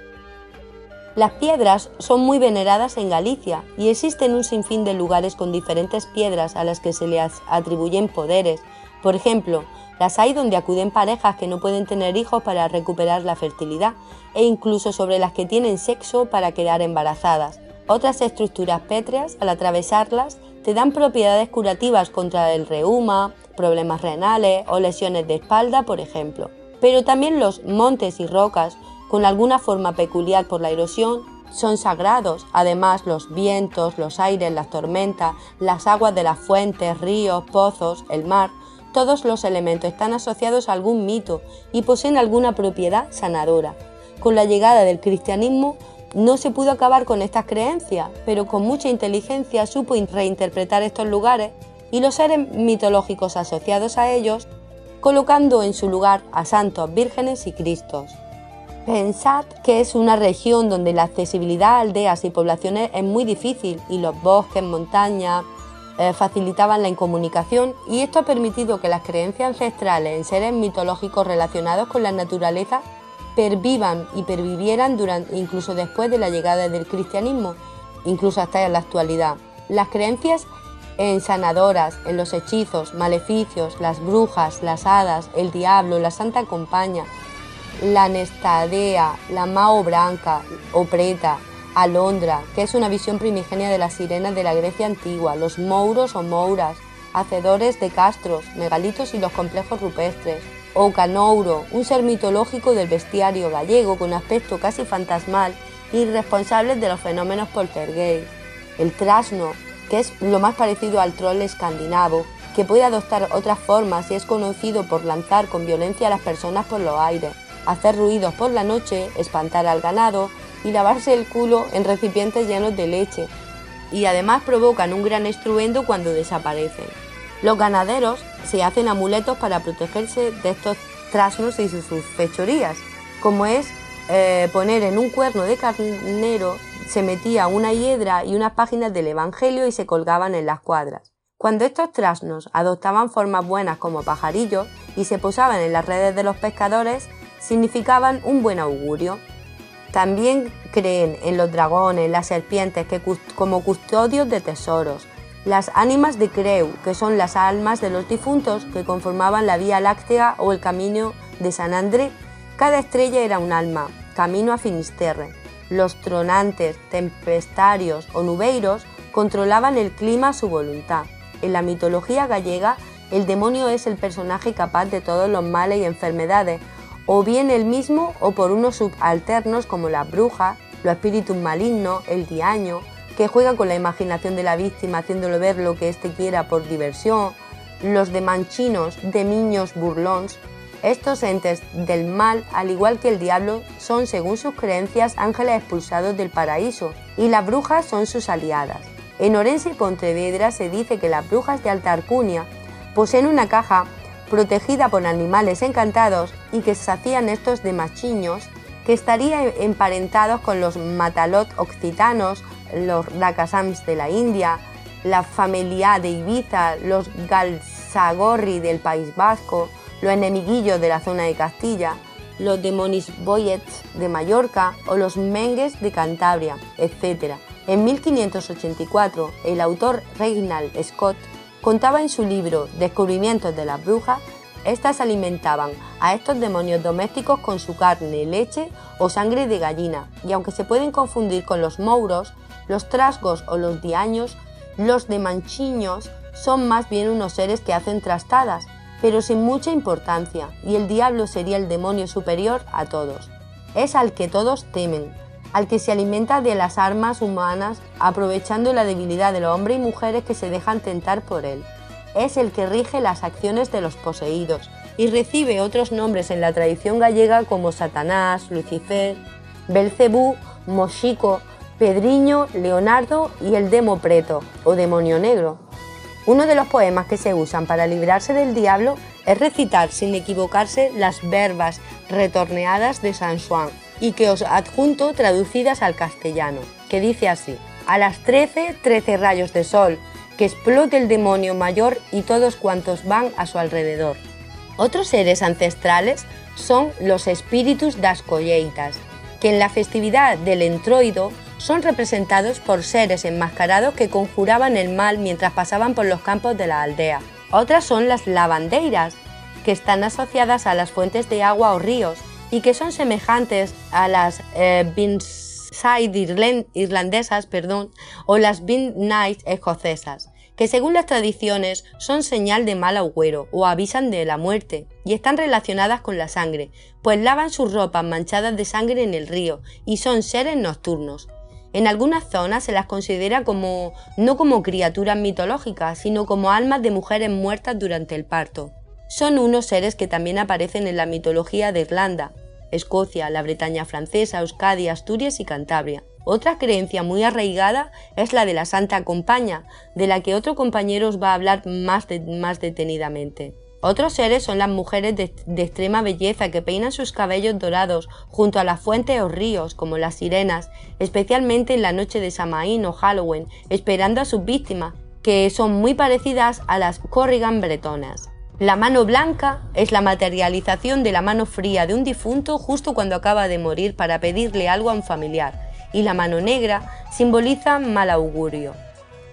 Las piedras son muy veneradas en Galicia y existen un sinfín de lugares con diferentes piedras a las que se les atribuyen poderes. Por ejemplo, las hay donde acuden parejas que no pueden tener hijos para recuperar la fertilidad e incluso sobre las que tienen sexo para quedar embarazadas. Otras estructuras pétreas, al atravesarlas, te dan propiedades curativas contra el reuma, problemas renales o lesiones de espalda, por ejemplo. Pero también los montes y rocas, con alguna forma peculiar por la erosión, son sagrados. Además, los vientos, los aires, las tormentas, las aguas de las fuentes, ríos, pozos, el mar, todos los elementos están asociados a algún mito y poseen alguna propiedad sanadora. Con la llegada del cristianismo no se pudo acabar con estas creencias, pero con mucha inteligencia supo reinterpretar estos lugares y los seres mitológicos asociados a ellos, colocando en su lugar a santos, vírgenes y cristos. Pensad que es una región donde la accesibilidad a aldeas y poblaciones es muy difícil y los bosques, montañas, eh, facilitaban la incomunicación y esto ha permitido que las creencias ancestrales en seres mitológicos relacionados con la naturaleza pervivan y pervivieran durante, incluso después de la llegada del cristianismo, incluso hasta en la actualidad. Las creencias en sanadoras, en los hechizos, maleficios, las brujas, las hadas, el diablo, la santa compañía, la nestadea, la mao branca o preta, Alondra, que es una visión primigenia de las sirenas de la Grecia antigua, los mouros o mouras, hacedores de castros, megalitos y los complejos rupestres, o Canouro, un ser mitológico del bestiario gallego con aspecto casi fantasmal y responsable de los fenómenos poltergeist, el trasno, que es lo más parecido al troll escandinavo, que puede adoptar otras formas y es conocido por lanzar con violencia a las personas por los aires, hacer ruidos por la noche, espantar al ganado, y lavarse el culo en recipientes llenos de leche, y además provocan un gran estruendo cuando desaparecen. Los ganaderos se hacen amuletos para protegerse de estos trasnos y sus fechorías, como es eh, poner en un cuerno de carnero se metía una hiedra y unas páginas del Evangelio y se colgaban en las cuadras. Cuando estos trasnos adoptaban formas buenas como pajarillos y se posaban en las redes de los pescadores, significaban un buen augurio. También creen en los dragones, las serpientes que como custodios de tesoros, las ánimas de Creu, que son las almas de los difuntos que conformaban la Vía Láctea o el Camino de San André. Cada estrella era un alma, camino a Finisterre. Los tronantes, tempestarios o nubeiros controlaban el clima a su voluntad. En la mitología gallega, el demonio es el personaje capaz de todos los males y enfermedades, o bien el mismo o por unos subalternos como la bruja, los espíritus malignos, el diaño, que juega con la imaginación de la víctima haciéndolo ver lo que éste quiera por diversión, los de manchinos, de niños burlons. Estos entes del mal, al igual que el diablo, son, según sus creencias, ángeles expulsados del paraíso, y las brujas son sus aliadas. En Orense y Pontevedra se dice que las brujas de Alta Arcunia poseen una caja protegida por animales encantados y que se hacían estos de machiños que estarían emparentados con los matalot occitanos los Rakasams de la India, la familia de Ibiza, los Galsagorri del País Vasco, los enemiguillos de la zona de Castilla, los demonis boyets de Mallorca o los mengues de Cantabria, etc. En 1584, el autor Reginald Scott contaba en su libro Descubrimientos de las brujas estas alimentaban a estos demonios domésticos con su carne, leche o sangre de gallina, y aunque se pueden confundir con los mouros, los trasgos o los diaños, los de manchiños son más bien unos seres que hacen trastadas, pero sin mucha importancia, y el diablo sería el demonio superior a todos. Es al que todos temen, al que se alimenta de las armas humanas, aprovechando la debilidad de los hombres y mujeres que se dejan tentar por él es el que rige las acciones de los poseídos y recibe otros nombres en la tradición gallega como Satanás, Lucifer, Belcebú, Moxico, Pedriño, Leonardo y el Demo Preto o Demonio Negro. Uno de los poemas que se usan para librarse del diablo es recitar sin equivocarse las verbas retorneadas de San Juan y que os adjunto traducidas al castellano, que dice así: A las trece, trece rayos de sol, que explote el demonio mayor y todos cuantos van a su alrededor. Otros seres ancestrales son los espíritus das colleitas, que en la festividad del entroido son representados por seres enmascarados que conjuraban el mal mientras pasaban por los campos de la aldea. Otras son las lavandeiras, que están asociadas a las fuentes de agua o ríos y que son semejantes a las eh, Side irlandesas perdón, o las Bin Nights escocesas, que según las tradiciones son señal de mal agüero o avisan de la muerte, y están relacionadas con la sangre, pues lavan sus ropas manchadas de sangre en el río y son seres nocturnos. En algunas zonas se las considera como no como criaturas mitológicas, sino como almas de mujeres muertas durante el parto. Son unos seres que también aparecen en la mitología de Irlanda, Escocia, la Bretaña francesa, Euskadi, Asturias y Cantabria. Otra creencia muy arraigada es la de la Santa Compaña, de la que otro compañero os va a hablar más, más detenidamente. Otros seres son las mujeres de, de, extrema belleza que peinan sus cabellos dorados junto a las fuentes o ríos, como las sirenas, especialmente en la noche de Samaín o Halloween, esperando a sus víctimas, que son muy parecidas a las Corrigan bretonas. La mano blanca es la materialización de la mano fría de un difunto justo cuando acaba de morir para pedirle algo a un familiar, y la mano negra simboliza mal augurio.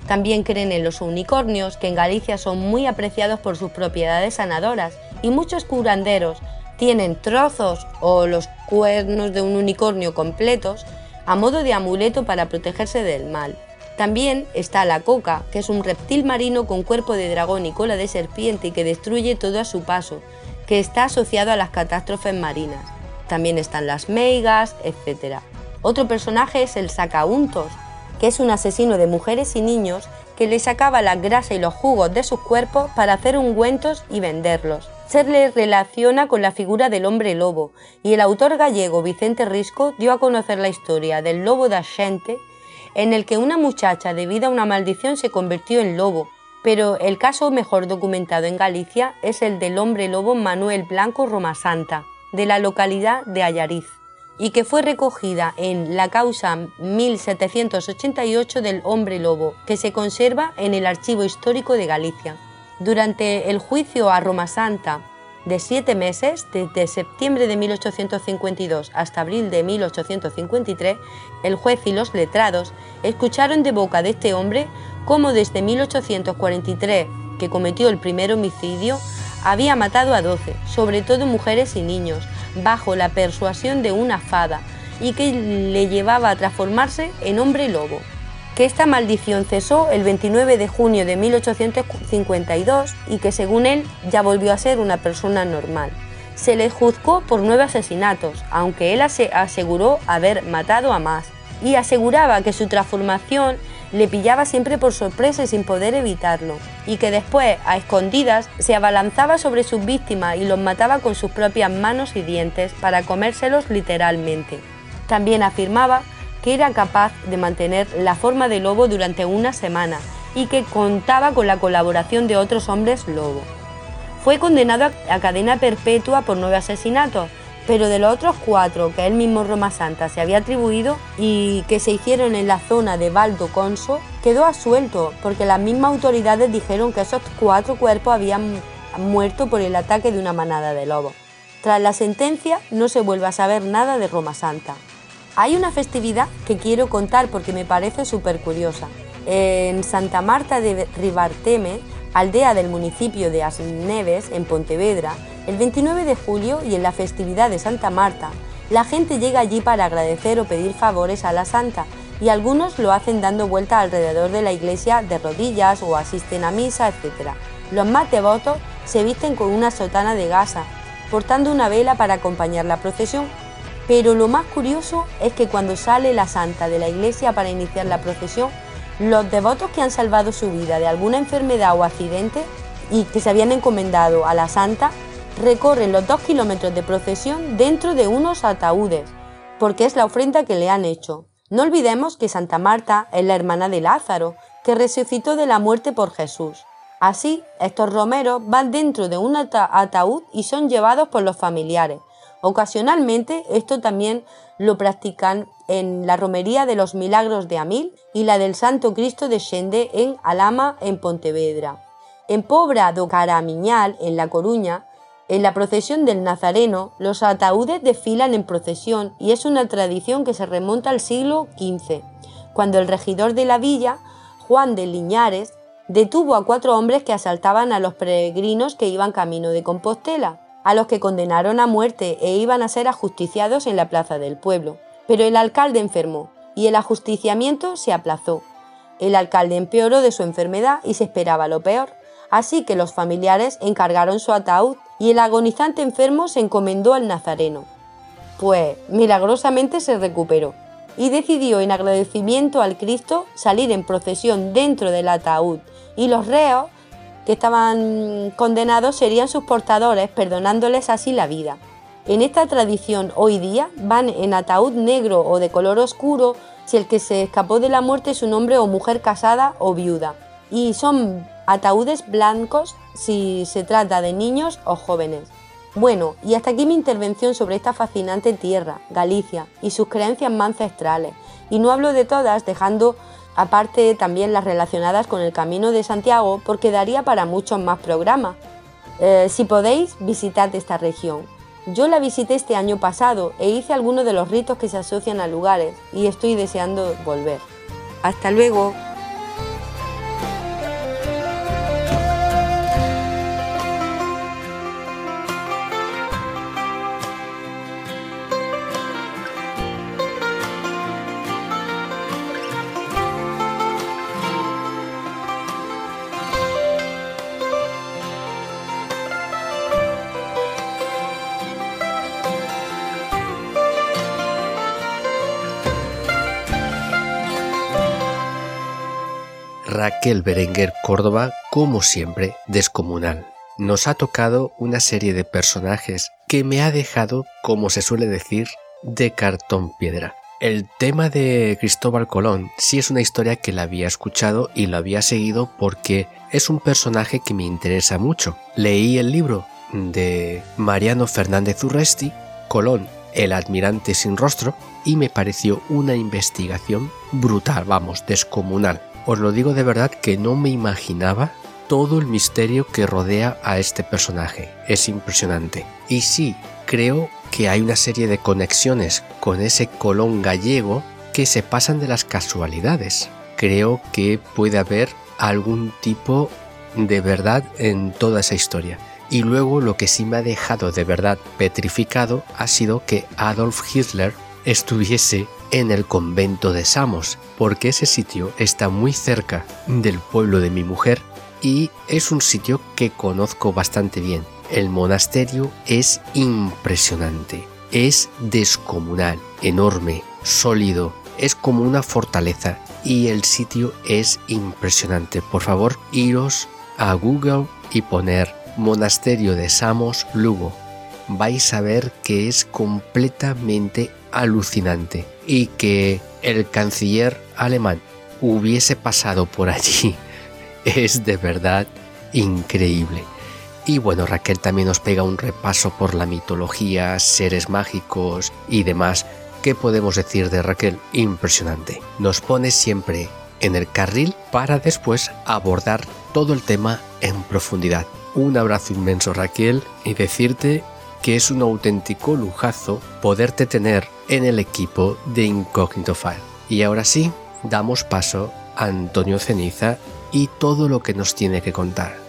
También creen en los unicornios, que en Galicia son muy apreciados por sus propiedades sanadoras, y muchos curanderos tienen trozos o los cuernos de un unicornio completos a modo de amuleto para protegerse del mal. También está la coca, que es un reptil marino con cuerpo de dragón y cola de serpiente y que destruye todo a su paso, que está asociado a las catástrofes marinas. También están las meigas, etc. Otro personaje es el sacauntos, que es un asesino de mujeres y niños que le sacaba la grasa y los jugos de sus cuerpos para hacer ungüentos y venderlos. Se le relaciona con la figura del hombre lobo, y el autor gallego Vicente Risco dio a conocer la historia del lobo de Ascente en el que una muchacha debido a una maldición se convirtió en lobo, pero el caso mejor documentado en Galicia es el del hombre lobo Manuel Blanco Romasanta, de la localidad de Ayariz, y que fue recogida en la causa 1788 del hombre lobo, que se conserva en el Archivo Histórico de Galicia. Durante el juicio a Romasanta, de siete meses, desde septiembre de 1852 hasta abril de 1853, el juez y los letrados escucharon de boca de este hombre cómo desde 1843, que cometió el primer homicidio, había matado a 12, sobre todo mujeres y niños, bajo la persuasión de una fada, y que le llevaba a transformarse en hombre lobo. Que esta maldición cesó el 29 de junio de 1852 y que según él ya volvió a ser una persona normal. Se le juzgó por nueve asesinatos, aunque él aseguró haber matado a más, y aseguraba que su transformación le pillaba siempre por sorpresa y sin poder evitarlo, y que después, a escondidas, se abalanzaba sobre sus víctimas y los mataba con sus propias manos y dientes para comérselos literalmente. También afirmaba que era capaz de mantener la forma de lobo durante una semana y que contaba con la colaboración de otros hombres lobo. Fue condenado a cadena perpetua por nueve asesinatos, pero de los otros cuatro que él mismo Roma Santa se había atribuido y que se hicieron en la zona de Valdo Conso, quedó asuelto porque las mismas autoridades dijeron que esos cuatro cuerpos habían muerto por el ataque de una manada de lobos. Tras la sentencia no se vuelve a saber nada de Roma Santa. Hay una festividad que quiero contar porque me parece súper curiosa. En Santa Marta de Ribarteme, aldea del municipio de Asneves, en Pontevedra, el 29 de julio y en la festividad de Santa Marta, la gente llega allí para agradecer o pedir favores a la santa y algunos lo hacen dando vuelta alrededor de la iglesia de rodillas o asisten a misa, etc. Los más devotos se visten con una sotana de gasa, portando una vela para acompañar la procesión. Pero lo más curioso es que cuando sale la santa de la iglesia para iniciar la procesión, los devotos que han salvado su vida de alguna enfermedad o accidente y que se habían encomendado a la santa recorren los dos kilómetros de procesión dentro de unos ataúdes, porque es la ofrenda que le han hecho. No olvidemos que Santa Marta es la hermana de Lázaro, que resucitó de la muerte por Jesús. Así, estos romeros van dentro de un ataúd y son llevados por los familiares. Ocasionalmente, esto también lo practican en la romería de los milagros de Amil y la del Santo Cristo de Xende en Alama, en Pontevedra. En Pobra do Caramiñal, en La Coruña, en la procesión del Nazareno, los ataúdes desfilan en procesión y es una tradición que se remonta al siglo XV, cuando el regidor de la villa, Juan de Liñares, detuvo a cuatro hombres que asaltaban a los peregrinos que iban camino de Compostela, a los que condenaron a muerte e iban a ser ajusticiados en la plaza del pueblo. Pero el alcalde enfermó y el ajusticiamiento se aplazó. El alcalde empeoró de su enfermedad y se esperaba lo peor, así que los familiares encargaron su ataúd y el agonizante enfermo se encomendó al Nazareno. Pues milagrosamente se recuperó y decidió en agradecimiento al Cristo salir en procesión dentro del ataúd y los reos que estaban condenados serían sus portadores, perdonándoles así la vida. En esta tradición hoy día van en ataúd negro o de color oscuro si el que se escapó de la muerte es un hombre o mujer casada o viuda. Y son ataúdes blancos si se trata de niños o jóvenes. Bueno, y hasta aquí mi intervención sobre esta fascinante tierra, Galicia, y sus creencias más ancestrales. Y no hablo de todas, dejando aparte también las relacionadas con el Camino de Santiago, porque daría para muchos más programas. Eh, si podéis, visitad esta región. Yo la visité este año pasado e hice algunos de los ritos que se asocian a lugares y estoy deseando volver. Hasta luego. Raquel Berenguer Córdoba, como siempre, descomunal. Nos ha tocado una serie de personajes que me ha dejado, como se suele decir, de cartón piedra. El tema de Cristóbal Colón sí es una historia que la había escuchado y lo había seguido porque es un personaje que me interesa mucho. Leí el libro de Mariano Fernández Urresti, Colón, el admirante sin rostro, y me pareció una investigación brutal, vamos, descomunal. Os lo digo de verdad que no me imaginaba todo el misterio que rodea a este personaje. Es impresionante. Y sí, creo que hay una serie de conexiones con ese Colón gallego que se pasan de las casualidades. Creo que puede haber algún tipo de verdad en toda esa historia. Y luego lo que sí me ha dejado de verdad petrificado ha sido que Adolf Hitler estuviese en el convento de Samos, porque ese sitio está muy cerca del pueblo de mi mujer y es un sitio que conozco bastante bien. El monasterio es impresionante, es descomunal, enorme, sólido, es como una fortaleza y el sitio es impresionante. Por favor, iros a Google y poner Monasterio de Samos Lugo. Vais a ver que es completamente alucinante y que el canciller alemán hubiese pasado por allí es de verdad increíble. Y bueno, Raquel también nos pega un repaso por la mitología, seres mágicos y demás. ¿Qué podemos decir de Raquel? Impresionante. Nos pone siempre en el carril para después abordar todo el tema en profundidad. Un abrazo inmenso Raquel y decirte que es un auténtico lujazo poderte tener en el equipo de Incognito File. Y ahora sí, damos paso a Antonio Ceniza y todo lo que nos tiene que contar.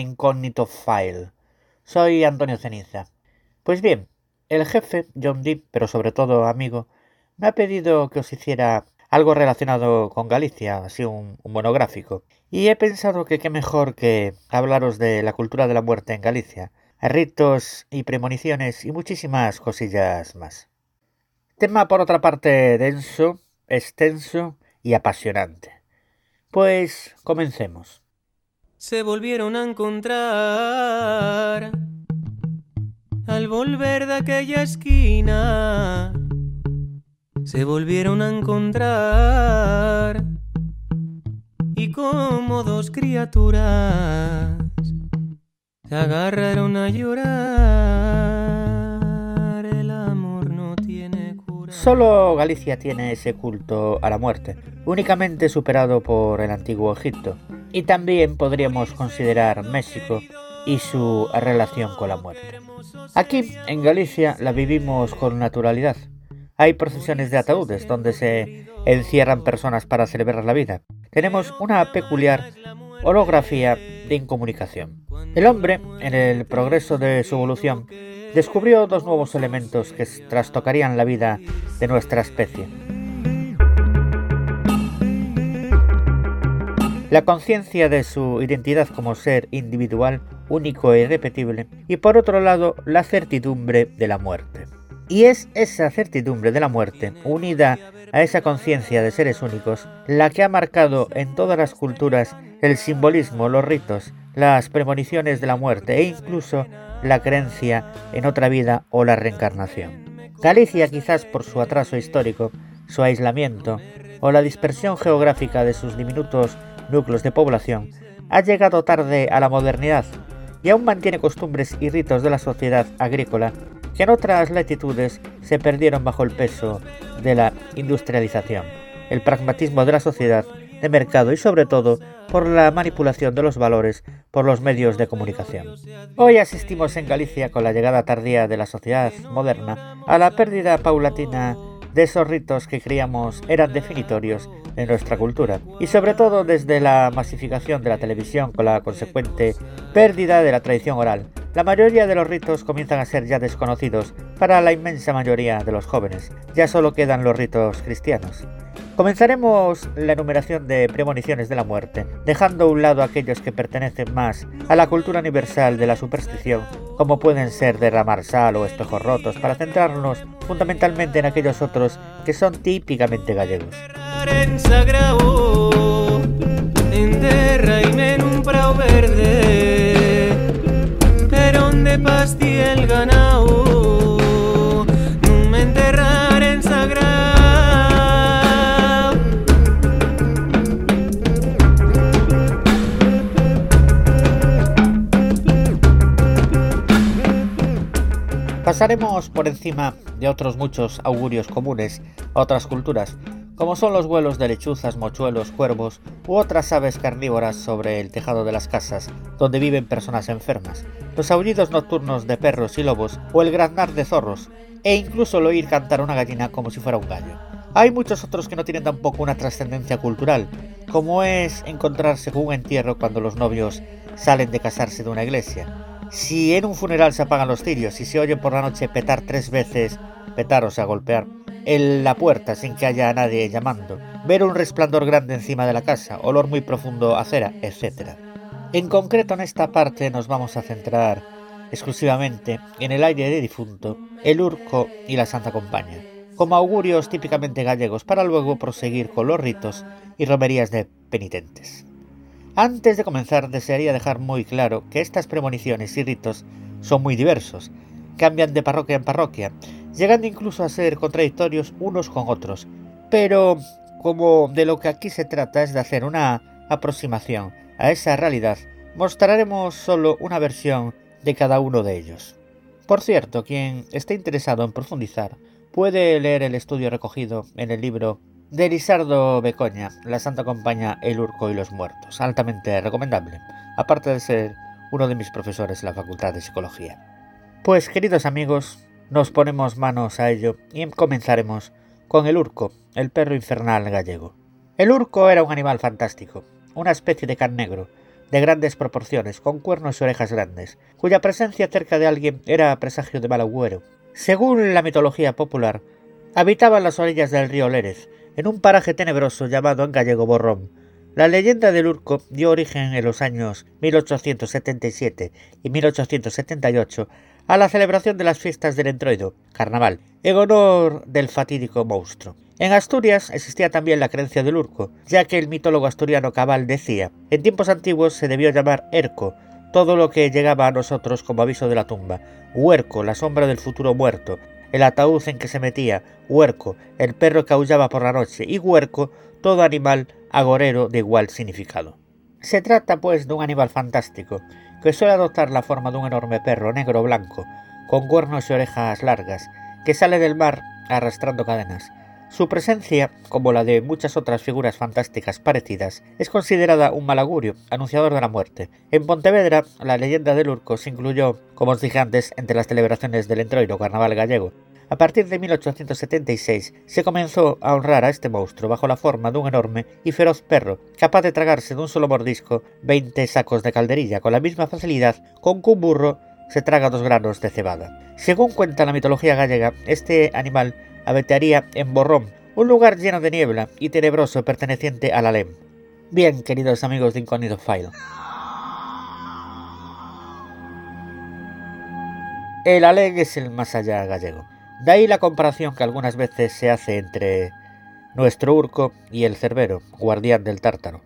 Incógnito File. Soy Antonio Ceniza. Pues bien, el jefe, John Deep, pero sobre todo amigo, me ha pedido que os hiciera algo relacionado con Galicia, así un, un, monográfico. Y he pensado que qué mejor que hablaros de la cultura de la muerte en Galicia, ritos y premoniciones y muchísimas cosillas más. Tema por otra parte denso, extenso y apasionante. Pues comencemos se volvieron a encontrar al volver de aquella esquina. Se volvieron a encontrar y como dos criaturas se agarraron a llorar. Solo Galicia tiene ese culto a la muerte, únicamente superado por el antiguo Egipto y también podríamos considerar México y su relación con la muerte. Aquí, en Galicia, la vivimos con naturalidad. Hay procesiones de ataúdes donde se encierran personas para celebrar la vida. Tenemos una peculiar holografía de incomunicación. El hombre, en el progreso de su evolución, descubrió dos nuevos elementos que trastocarían la vida de nuestra especie. la conciencia de su identidad como ser individual, único e irrepetible, y por otro lado la certidumbre de la muerte. Y es esa certidumbre de la muerte, unida a esa conciencia de seres únicos, la que ha marcado en todas las culturas el simbolismo, los ritos, las premoniciones de la muerte e incluso la creencia en otra vida o la reencarnación. Galicia, quizás por su atraso histórico, su aislamiento o la dispersión geográfica de sus diminutos núcleos de población, ha llegado tarde a la modernidad y aún mantiene costumbres y ritos de la sociedad agrícola que en otras latitudes se perdieron bajo el peso de la industrialización, el pragmatismo de la sociedad de mercado y sobre todo por la manipulación de los valores por los medios de comunicación. Hoy asistimos en Galicia con la llegada tardía de la sociedad moderna a la pérdida paulatina de esos ritos que creíamos eran definitorios de nuestra cultura y sobre todo desde la masificación de la televisión con la consecuente pérdida de la tradición oral. La mayoría de los ritos comienzan a ser ya desconocidos para la inmensa mayoría de los jóvenes. Ya solo quedan los ritos cristianos. Comenzaremos la enumeración de premoniciones de la muerte, dejando a un lado aquellos que pertenecen más a la cultura universal de la superstición, como pueden ser derramar sal o espejos rotos, para centrarnos fundamentalmente en aquellos otros que son típicamente gallegos. Pasaremos por encima de otros muchos augurios comunes a otras culturas, como son los vuelos de lechuzas, mochuelos, cuervos u otras aves carnívoras sobre el tejado de las casas donde viven personas enfermas, los aullidos nocturnos de perros y lobos o el graznar de zorros, e incluso el oír cantar una gallina como si fuera un gallo. Hay muchos otros que no tienen tampoco una trascendencia cultural, como es encontrarse con un entierro cuando los novios salen de casarse de una iglesia, si en un funeral se apagan los cirios y se oye por la noche petar tres veces, petar o sea golpear, en la puerta sin que haya nadie llamando, ver un resplandor grande encima de la casa, olor muy profundo a cera, etc. En concreto en esta parte nos vamos a centrar exclusivamente en el aire de difunto, el urco y la Santa Compaña, como augurios típicamente gallegos para luego proseguir con los ritos y romerías de penitentes. Antes de comenzar, desearía dejar muy claro que estas premoniciones y ritos son muy diversos, cambian de parroquia en parroquia, llegando incluso a ser contradictorios unos con otros. Pero como de lo que aquí se trata es de hacer una aproximación a esa realidad, mostraremos solo una versión de cada uno de ellos. Por cierto, quien esté interesado en profundizar puede leer el estudio recogido en el libro de Lisardo Becoña, La Santa Compañía, El Urco y los Muertos, altamente recomendable, aparte de ser uno de mis profesores en la Facultad de Psicología. Pues queridos amigos, nos ponemos manos a ello y comenzaremos con el urco, el perro infernal gallego. El urco era un animal fantástico, una especie de can negro, de grandes proporciones, con cuernos y orejas grandes, cuya presencia cerca de alguien era presagio de mal agüero. Según la mitología popular, habitaba en las orillas del río Lérez, en un paraje tenebroso llamado en gallego Borrón. La leyenda del Urco dio origen en los años 1877 y 1878 a la celebración de las fiestas del Entroido, carnaval, en honor del fatídico monstruo. En Asturias existía también la creencia del Urco, ya que el mitólogo asturiano Cabal decía, en tiempos antiguos se debió llamar Erco, todo lo que llegaba a nosotros como aviso de la tumba, Huerco, la sombra del futuro muerto, el ataúd en que se metía, huerco, el perro que aullaba por la noche y huerco, todo animal agorero de igual significado. Se trata pues de un animal fantástico, que suele adoptar la forma de un enorme perro negro o blanco, con cuernos y orejas largas, que sale del mar arrastrando cadenas. Su presencia, como la de muchas otras figuras fantásticas parecidas, es considerada un mal augurio, anunciador de la muerte. En Pontevedra, la leyenda del Urco se incluyó, como os dije antes, entre las celebraciones del Entroido Carnaval gallego. A partir de 1876 se comenzó a honrar a este monstruo bajo la forma de un enorme y feroz perro, capaz de tragarse de un solo mordisco 20 sacos de calderilla con la misma facilidad con que un burro se traga dos granos de cebada. Según cuenta la mitología gallega, este animal habitaría en Borrón, un lugar lleno de niebla y tenebroso perteneciente al Alem. Bien, queridos amigos de Incognito File. El Alem es el más allá gallego. De ahí la comparación que algunas veces se hace entre nuestro urco y el cerbero, guardián del tártaro.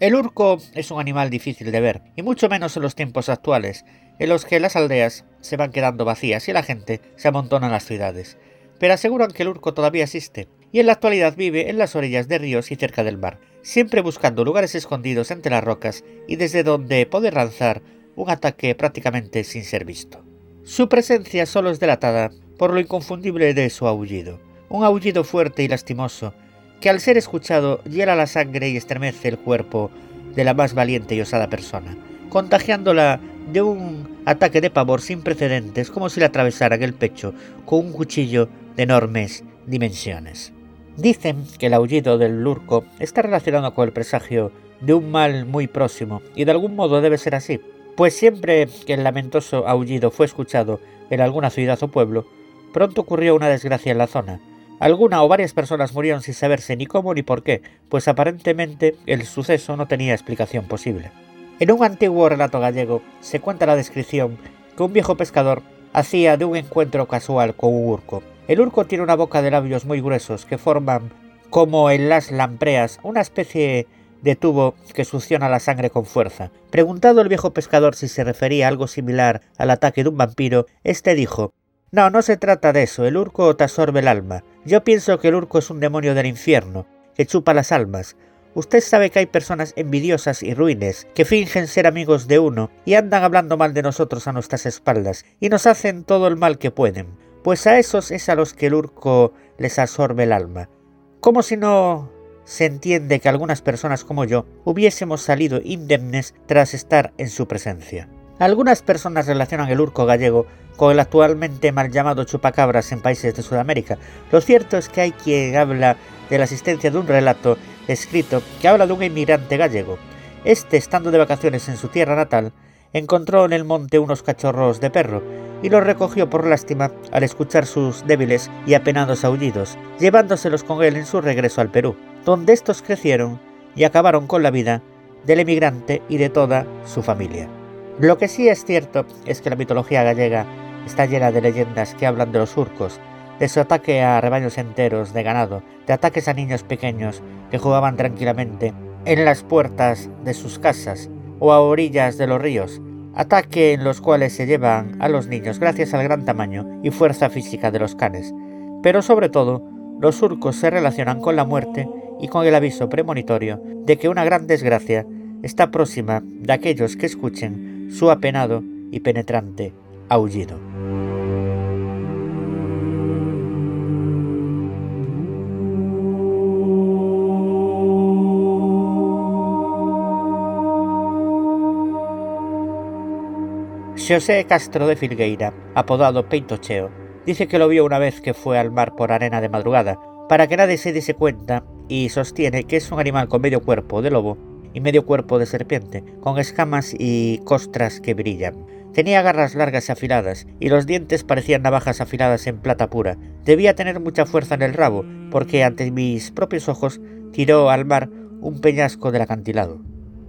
El urco es un animal difícil de ver, y mucho menos en los tiempos actuales, en los que las aldeas se van quedando vacías y la gente se amontona en las ciudades. Pero aseguran que el urco todavía existe, y en la actualidad vive en las orillas de ríos y cerca del mar, siempre buscando lugares escondidos entre las rocas y desde donde poder lanzar un ataque prácticamente sin ser visto. Su presencia solo es delatada por lo inconfundible de su aullido, un aullido fuerte y lastimoso, que al ser escuchado hiela la sangre y estremece el cuerpo de la más valiente y osada persona, contagiándola de un ataque de pavor sin precedentes como si le atravesaran el pecho con un cuchillo de enormes dimensiones. Dicen que el aullido del lurco está relacionado con el presagio de un mal muy próximo, y de algún modo debe ser así, pues siempre que el lamentoso aullido fue escuchado en alguna ciudad o pueblo, pronto ocurrió una desgracia en la zona. Alguna o varias personas murieron sin saberse ni cómo ni por qué, pues aparentemente el suceso no tenía explicación posible. En un antiguo relato gallego se cuenta la descripción que un viejo pescador hacía de un encuentro casual con un urco. El urco tiene una boca de labios muy gruesos que forman, como en las lampreas, una especie de tubo que succiona la sangre con fuerza. Preguntado el viejo pescador si se refería a algo similar al ataque de un vampiro, este dijo No, no se trata de eso, el urco te absorbe el alma. Yo pienso que el urco es un demonio del infierno, que chupa las almas. Usted sabe que hay personas envidiosas y ruines, que fingen ser amigos de uno y andan hablando mal de nosotros a nuestras espaldas, y nos hacen todo el mal que pueden. Pues a esos es a los que el urco les absorbe el alma. Como si no se entiende que algunas personas como yo hubiésemos salido indemnes tras estar en su presencia. Algunas personas relacionan el urco gallego con el actualmente mal llamado chupacabras en países de Sudamérica. Lo cierto es que hay quien habla de la existencia de un relato escrito que habla de un inmigrante gallego. Este, estando de vacaciones en su tierra natal, encontró en el monte unos cachorros de perro y los recogió por lástima al escuchar sus débiles y apenados aullidos, llevándoselos con él en su regreso al Perú donde estos crecieron y acabaron con la vida del emigrante y de toda su familia. Lo que sí es cierto es que la mitología gallega está llena de leyendas que hablan de los surcos, de su ataque a rebaños enteros de ganado, de ataques a niños pequeños que jugaban tranquilamente en las puertas de sus casas o a orillas de los ríos, ataque en los cuales se llevan a los niños gracias al gran tamaño y fuerza física de los canes. Pero sobre todo, los surcos se relacionan con la muerte y con el aviso premonitorio de que una gran desgracia está próxima de aquellos que escuchen su apenado y penetrante aullido. José Castro de Filgueira, apodado Peintocheo, dice que lo vio una vez que fue al mar por arena de madrugada, para que nadie se diese cuenta y sostiene que es un animal con medio cuerpo de lobo y medio cuerpo de serpiente, con escamas y costras que brillan. Tenía garras largas y afiladas, y los dientes parecían navajas afiladas en plata pura. Debía tener mucha fuerza en el rabo, porque ante mis propios ojos tiró al mar un peñasco del acantilado.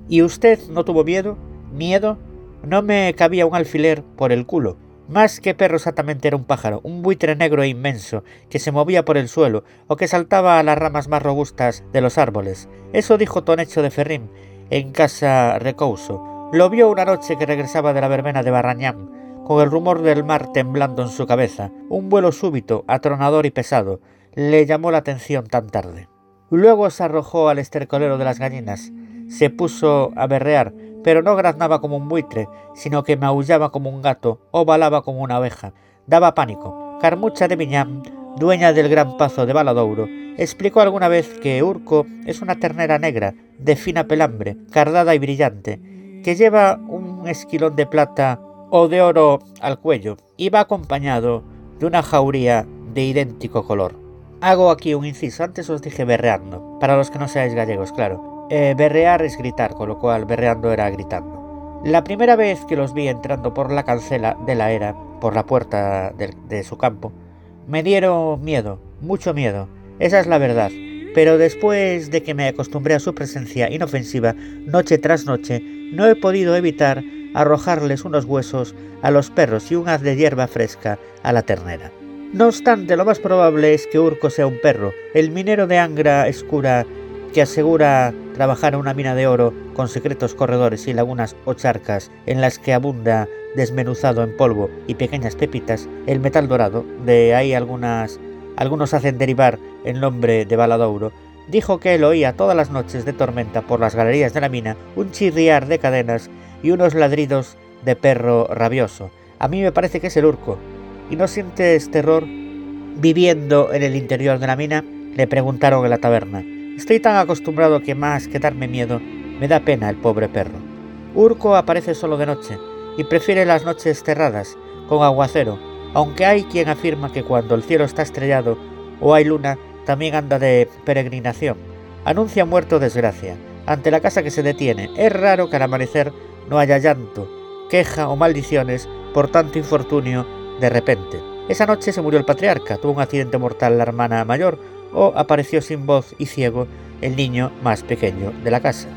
¿Y usted no tuvo miedo? ¿Miedo? No me cabía un alfiler por el culo. Más que perro exactamente era un pájaro, un buitre negro e inmenso, que se movía por el suelo o que saltaba a las ramas más robustas de los árboles. Eso dijo Tonecho de Ferrín en casa Recouso. Lo vio una noche que regresaba de la verbena de Barrañán, con el rumor del mar temblando en su cabeza. Un vuelo súbito, atronador y pesado, le llamó la atención tan tarde. Luego se arrojó al estercolero de las gallinas, se puso a berrear, pero no graznaba como un buitre, sino que maullaba como un gato o balaba como una abeja. Daba pánico. Carmucha de Viñam, dueña del gran pazo de Baladouro, explicó alguna vez que Urco es una ternera negra, de fina pelambre, cardada y brillante, que lleva un esquilón de plata o de oro al cuello y va acompañado de una jauría de idéntico color. Hago aquí un inciso, antes os dije berreando, para los que no seáis gallegos, claro. Eh, berrear es gritar, con lo cual berreando era gritando. La primera vez que los vi entrando por la cancela de la era, por la puerta de, de su campo, me dieron miedo, mucho miedo, esa es la verdad. Pero después de que me acostumbré a su presencia inofensiva noche tras noche, no he podido evitar arrojarles unos huesos a los perros y un haz de hierba fresca a la ternera. No obstante, lo más probable es que Urco sea un perro, el minero de Angra escura que asegura trabajar en una mina de oro con secretos corredores y lagunas o charcas en las que abunda desmenuzado en polvo y pequeñas pepitas el metal dorado, de ahí algunas algunos hacen derivar el nombre de Baladouro, dijo que él oía todas las noches de tormenta por las galerías de la mina un chirriar de cadenas y unos ladridos de perro rabioso. A mí me parece que es el urco. ¿Y no sientes terror viviendo en el interior de la mina? Le preguntaron en la taberna. Estoy tan acostumbrado que más que darme miedo, me da pena el pobre perro. Urco aparece solo de noche y prefiere las noches cerradas, con aguacero, aunque hay quien afirma que cuando el cielo está estrellado o hay luna, también anda de peregrinación. Anuncia muerto desgracia. Ante la casa que se detiene, es raro que al amanecer no haya llanto, queja o maldiciones por tanto infortunio de repente. Esa noche se murió el patriarca, tuvo un accidente mortal la hermana mayor o apareció sin voz y ciego el niño más pequeño de la casa.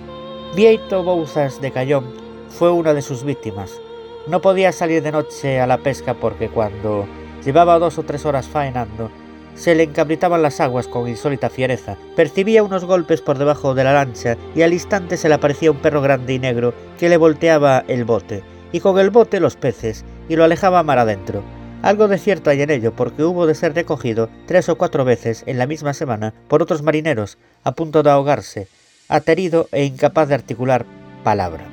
Vieito Bouzas de Cayón fue una de sus víctimas. No podía salir de noche a la pesca porque cuando llevaba dos o tres horas faenando, se le encabritaban las aguas con insólita fiereza. Percibía unos golpes por debajo de la lancha y al instante se le aparecía un perro grande y negro que le volteaba el bote, y con el bote los peces, y lo alejaba mar adentro. Algo de cierto hay en ello, porque hubo de ser recogido tres o cuatro veces en la misma semana por otros marineros, a punto de ahogarse, aterido e incapaz de articular palabra.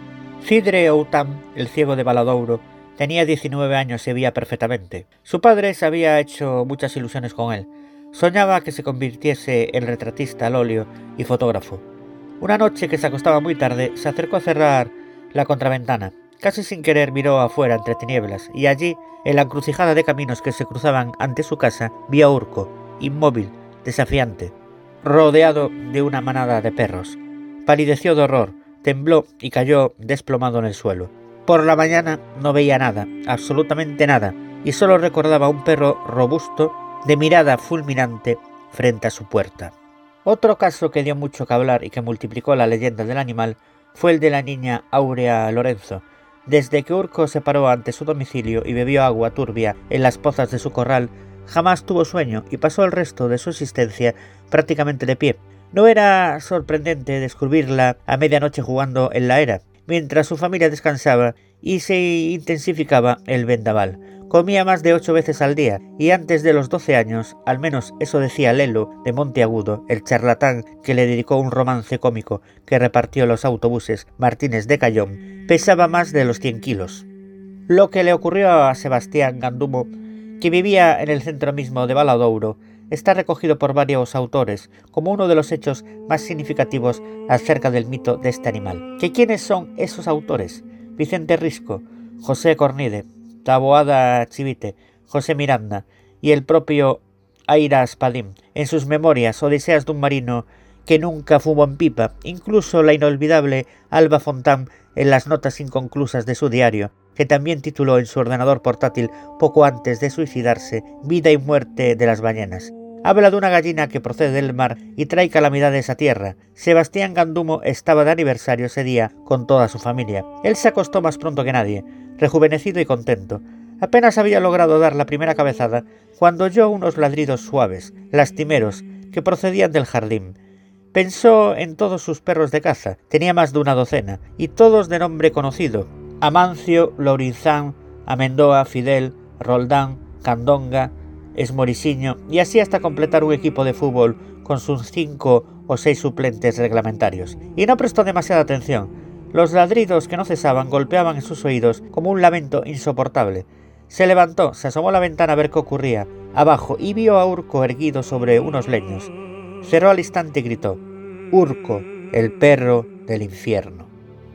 Cidre Outam, el ciego de Baladouro, tenía 19 años y veía perfectamente. Su padre se había hecho muchas ilusiones con él. Soñaba que se convirtiese en retratista al óleo y fotógrafo. Una noche que se acostaba muy tarde, se acercó a cerrar la contraventana. Casi sin querer miró afuera entre tinieblas, y allí, en la encrucijada de caminos que se cruzaban ante su casa, vio a Urco, inmóvil, desafiante, rodeado de una manada de perros. Palideció de horror, tembló y cayó desplomado en el suelo. Por la mañana no veía nada, absolutamente nada, y solo recordaba un perro robusto, de mirada fulminante, frente a su puerta. Otro caso que dio mucho que hablar y que multiplicó la leyenda del animal fue el de la niña Aurea Lorenzo. Desde que Urco se paró ante su domicilio y bebió agua turbia en las pozas de su corral, jamás tuvo sueño y pasó el resto de su existencia prácticamente de pie. No era sorprendente descubrirla a medianoche jugando en la era, mientras su familia descansaba y se intensificaba el vendaval. Comía más de ocho veces al día y antes de los doce años, al menos eso decía Lelo de Monteagudo, el charlatán que le dedicó un romance cómico que repartió los autobuses Martínez de Cayón, pesaba más de los cien kilos. Lo que le ocurrió a Sebastián Gandumo que vivía en el centro mismo de Baladouro, está recogido por varios autores como uno de los hechos más significativos acerca del mito de este animal. ¿Que quiénes son esos autores? Vicente Risco, José Cornide, Taboada Chivite, José Miranda y el propio Aira Spadín, en sus memorias Odiseas de un marino que nunca fumó en pipa, incluso la inolvidable Alba Fontán en las notas inconclusas de su diario, que también tituló en su ordenador portátil poco antes de suicidarse Vida y muerte de las ballenas. Habla de una gallina que procede del mar y trae calamidades a tierra. Sebastián Gandumo estaba de aniversario ese día con toda su familia. Él se acostó más pronto que nadie, rejuvenecido y contento. Apenas había logrado dar la primera cabezada cuando oyó unos ladridos suaves, lastimeros, que procedían del jardín. Pensó en todos sus perros de caza, tenía más de una docena, y todos de nombre conocido, Amancio, Lourizán, Amendoa, Fidel, Roldán, Candonga, Esmorisiño y así hasta completar un equipo de fútbol con sus cinco o seis suplentes reglamentarios. Y no prestó demasiada atención. Los ladridos que no cesaban golpeaban en sus oídos como un lamento insoportable. Se levantó, se asomó a la ventana a ver qué ocurría abajo y vio a Urco erguido sobre unos leños. Cerró al instante y gritó: Urco, el perro del infierno.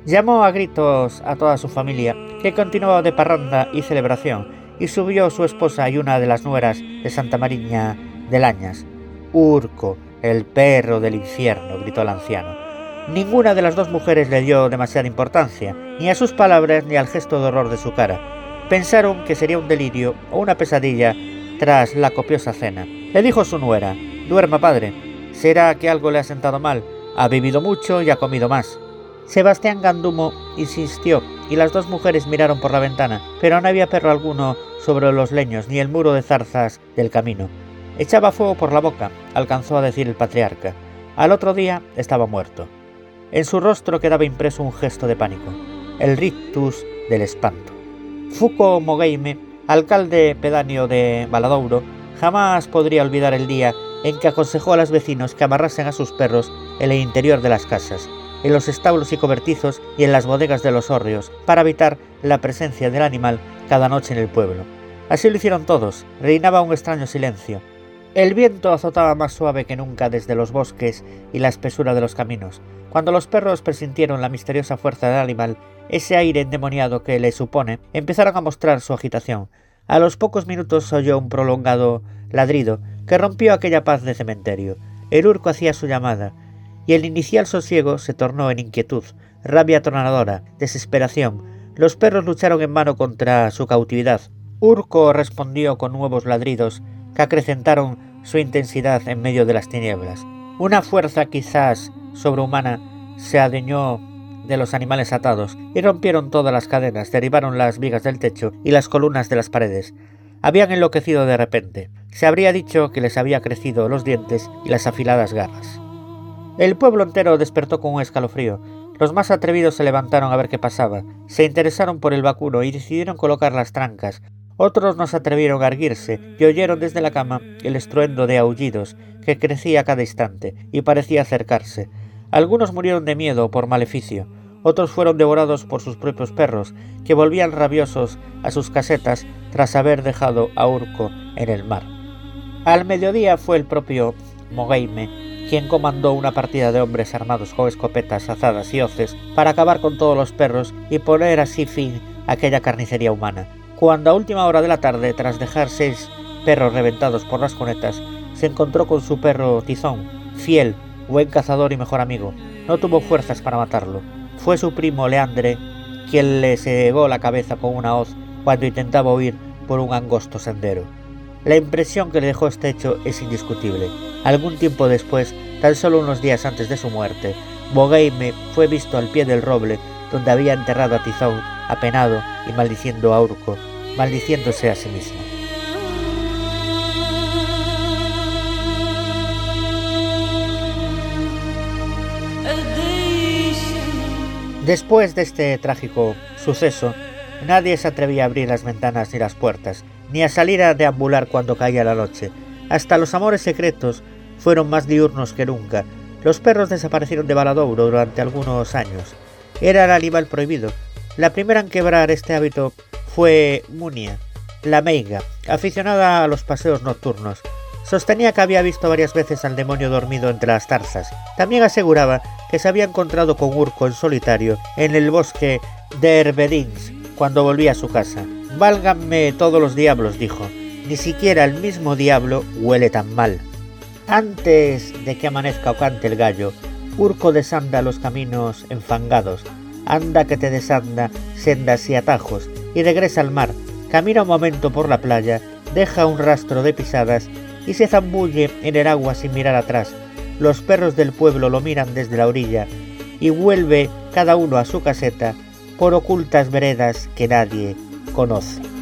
Llamó a gritos a toda su familia, que continuaba de parranda y celebración, y subió su esposa y una de las nueras de Santa Mariña de Lañas. Urco, el perro del infierno, gritó el anciano. Ninguna de las dos mujeres le dio demasiada importancia, ni a sus palabras ni al gesto de horror de su cara. Pensaron que sería un delirio o una pesadilla tras la copiosa cena. Le dijo su nuera, Duerma, padre. ¿Será que algo le ha sentado mal? Ha bebido mucho y ha comido más. Sebastián Gandumo insistió y las dos mujeres miraron por la ventana, pero no había perro alguno sobre los leños ni el muro de zarzas del camino. Echaba fuego por la boca, alcanzó a decir el patriarca. Al otro día estaba muerto. En su rostro quedaba impreso un gesto de pánico, el rictus del espanto. Fuco Mogueime, alcalde pedáneo de Baladouro, Jamás podría olvidar el día en que aconsejó a los vecinos que amarrasen a sus perros en el interior de las casas, en los establos y cobertizos y en las bodegas de los hórreos, para evitar la presencia del animal cada noche en el pueblo. Así lo hicieron todos, reinaba un extraño silencio. El viento azotaba más suave que nunca desde los bosques y la espesura de los caminos. Cuando los perros presintieron la misteriosa fuerza del animal, ese aire endemoniado que le supone, empezaron a mostrar su agitación. A los pocos minutos oyó un prolongado ladrido que rompió aquella paz de cementerio. El urco hacía su llamada, y el inicial sosiego se tornó en inquietud, rabia atronadora, desesperación. Los perros lucharon en vano contra su cautividad. Urco respondió con nuevos ladridos que acrecentaron su intensidad en medio de las tinieblas. Una fuerza quizás sobrehumana se adueñó de los animales atados y rompieron todas las cadenas, derribaron las vigas del techo y las columnas de las paredes. Habían enloquecido de repente. Se habría dicho que les había crecido los dientes y las afiladas garras. El pueblo entero despertó con un escalofrío. Los más atrevidos se levantaron a ver qué pasaba, se interesaron por el vacuno y decidieron colocar las trancas. Otros no se atrevieron a erguirse y oyeron desde la cama el estruendo de aullidos que crecía a cada instante y parecía acercarse. Algunos murieron de miedo por maleficio, otros fueron devorados por sus propios perros, que volvían rabiosos a sus casetas tras haber dejado a Urco en el mar. Al mediodía fue el propio Mogeime quien comandó una partida de hombres armados con escopetas, azadas y hoces para acabar con todos los perros y poner así fin a aquella carnicería humana. Cuando a última hora de la tarde, tras dejar seis perros reventados por las conetas, se encontró con su perro Tizón, fiel, buen cazador y mejor amigo. No tuvo fuerzas para matarlo. Fue su primo Leandre quien le cegó la cabeza con una hoz cuando intentaba huir por un angosto sendero. La impresión que le dejó este hecho es indiscutible. Algún tiempo después, tan solo unos días antes de su muerte, Bogeime fue visto al pie del roble donde había enterrado a Tizón, apenado y maldiciendo a Urco, maldiciéndose a sí mismo. Después de este trágico suceso, nadie se atrevía a abrir las ventanas ni las puertas, ni a salir a deambular cuando caía la noche. Hasta los amores secretos fueron más diurnos que nunca. Los perros desaparecieron de Valadouro durante algunos años. Era el animal prohibido. La primera en quebrar este hábito fue Munia, la meiga, aficionada a los paseos nocturnos. Sostenía que había visto varias veces al demonio dormido entre las tarzas. También aseguraba que se había encontrado con Urco en solitario en el bosque de Herbedins cuando volvía a su casa. Válganme todos los diablos, dijo. Ni siquiera el mismo diablo huele tan mal. Antes de que amanezca o cante el gallo, Urco desanda los caminos enfangados. Anda que te desanda sendas y atajos y regresa al mar. Camina un momento por la playa, deja un rastro de pisadas y se zambulle en el agua sin mirar atrás. Los perros del pueblo lo miran desde la orilla y vuelve cada uno a su caseta por ocultas veredas que nadie conoce.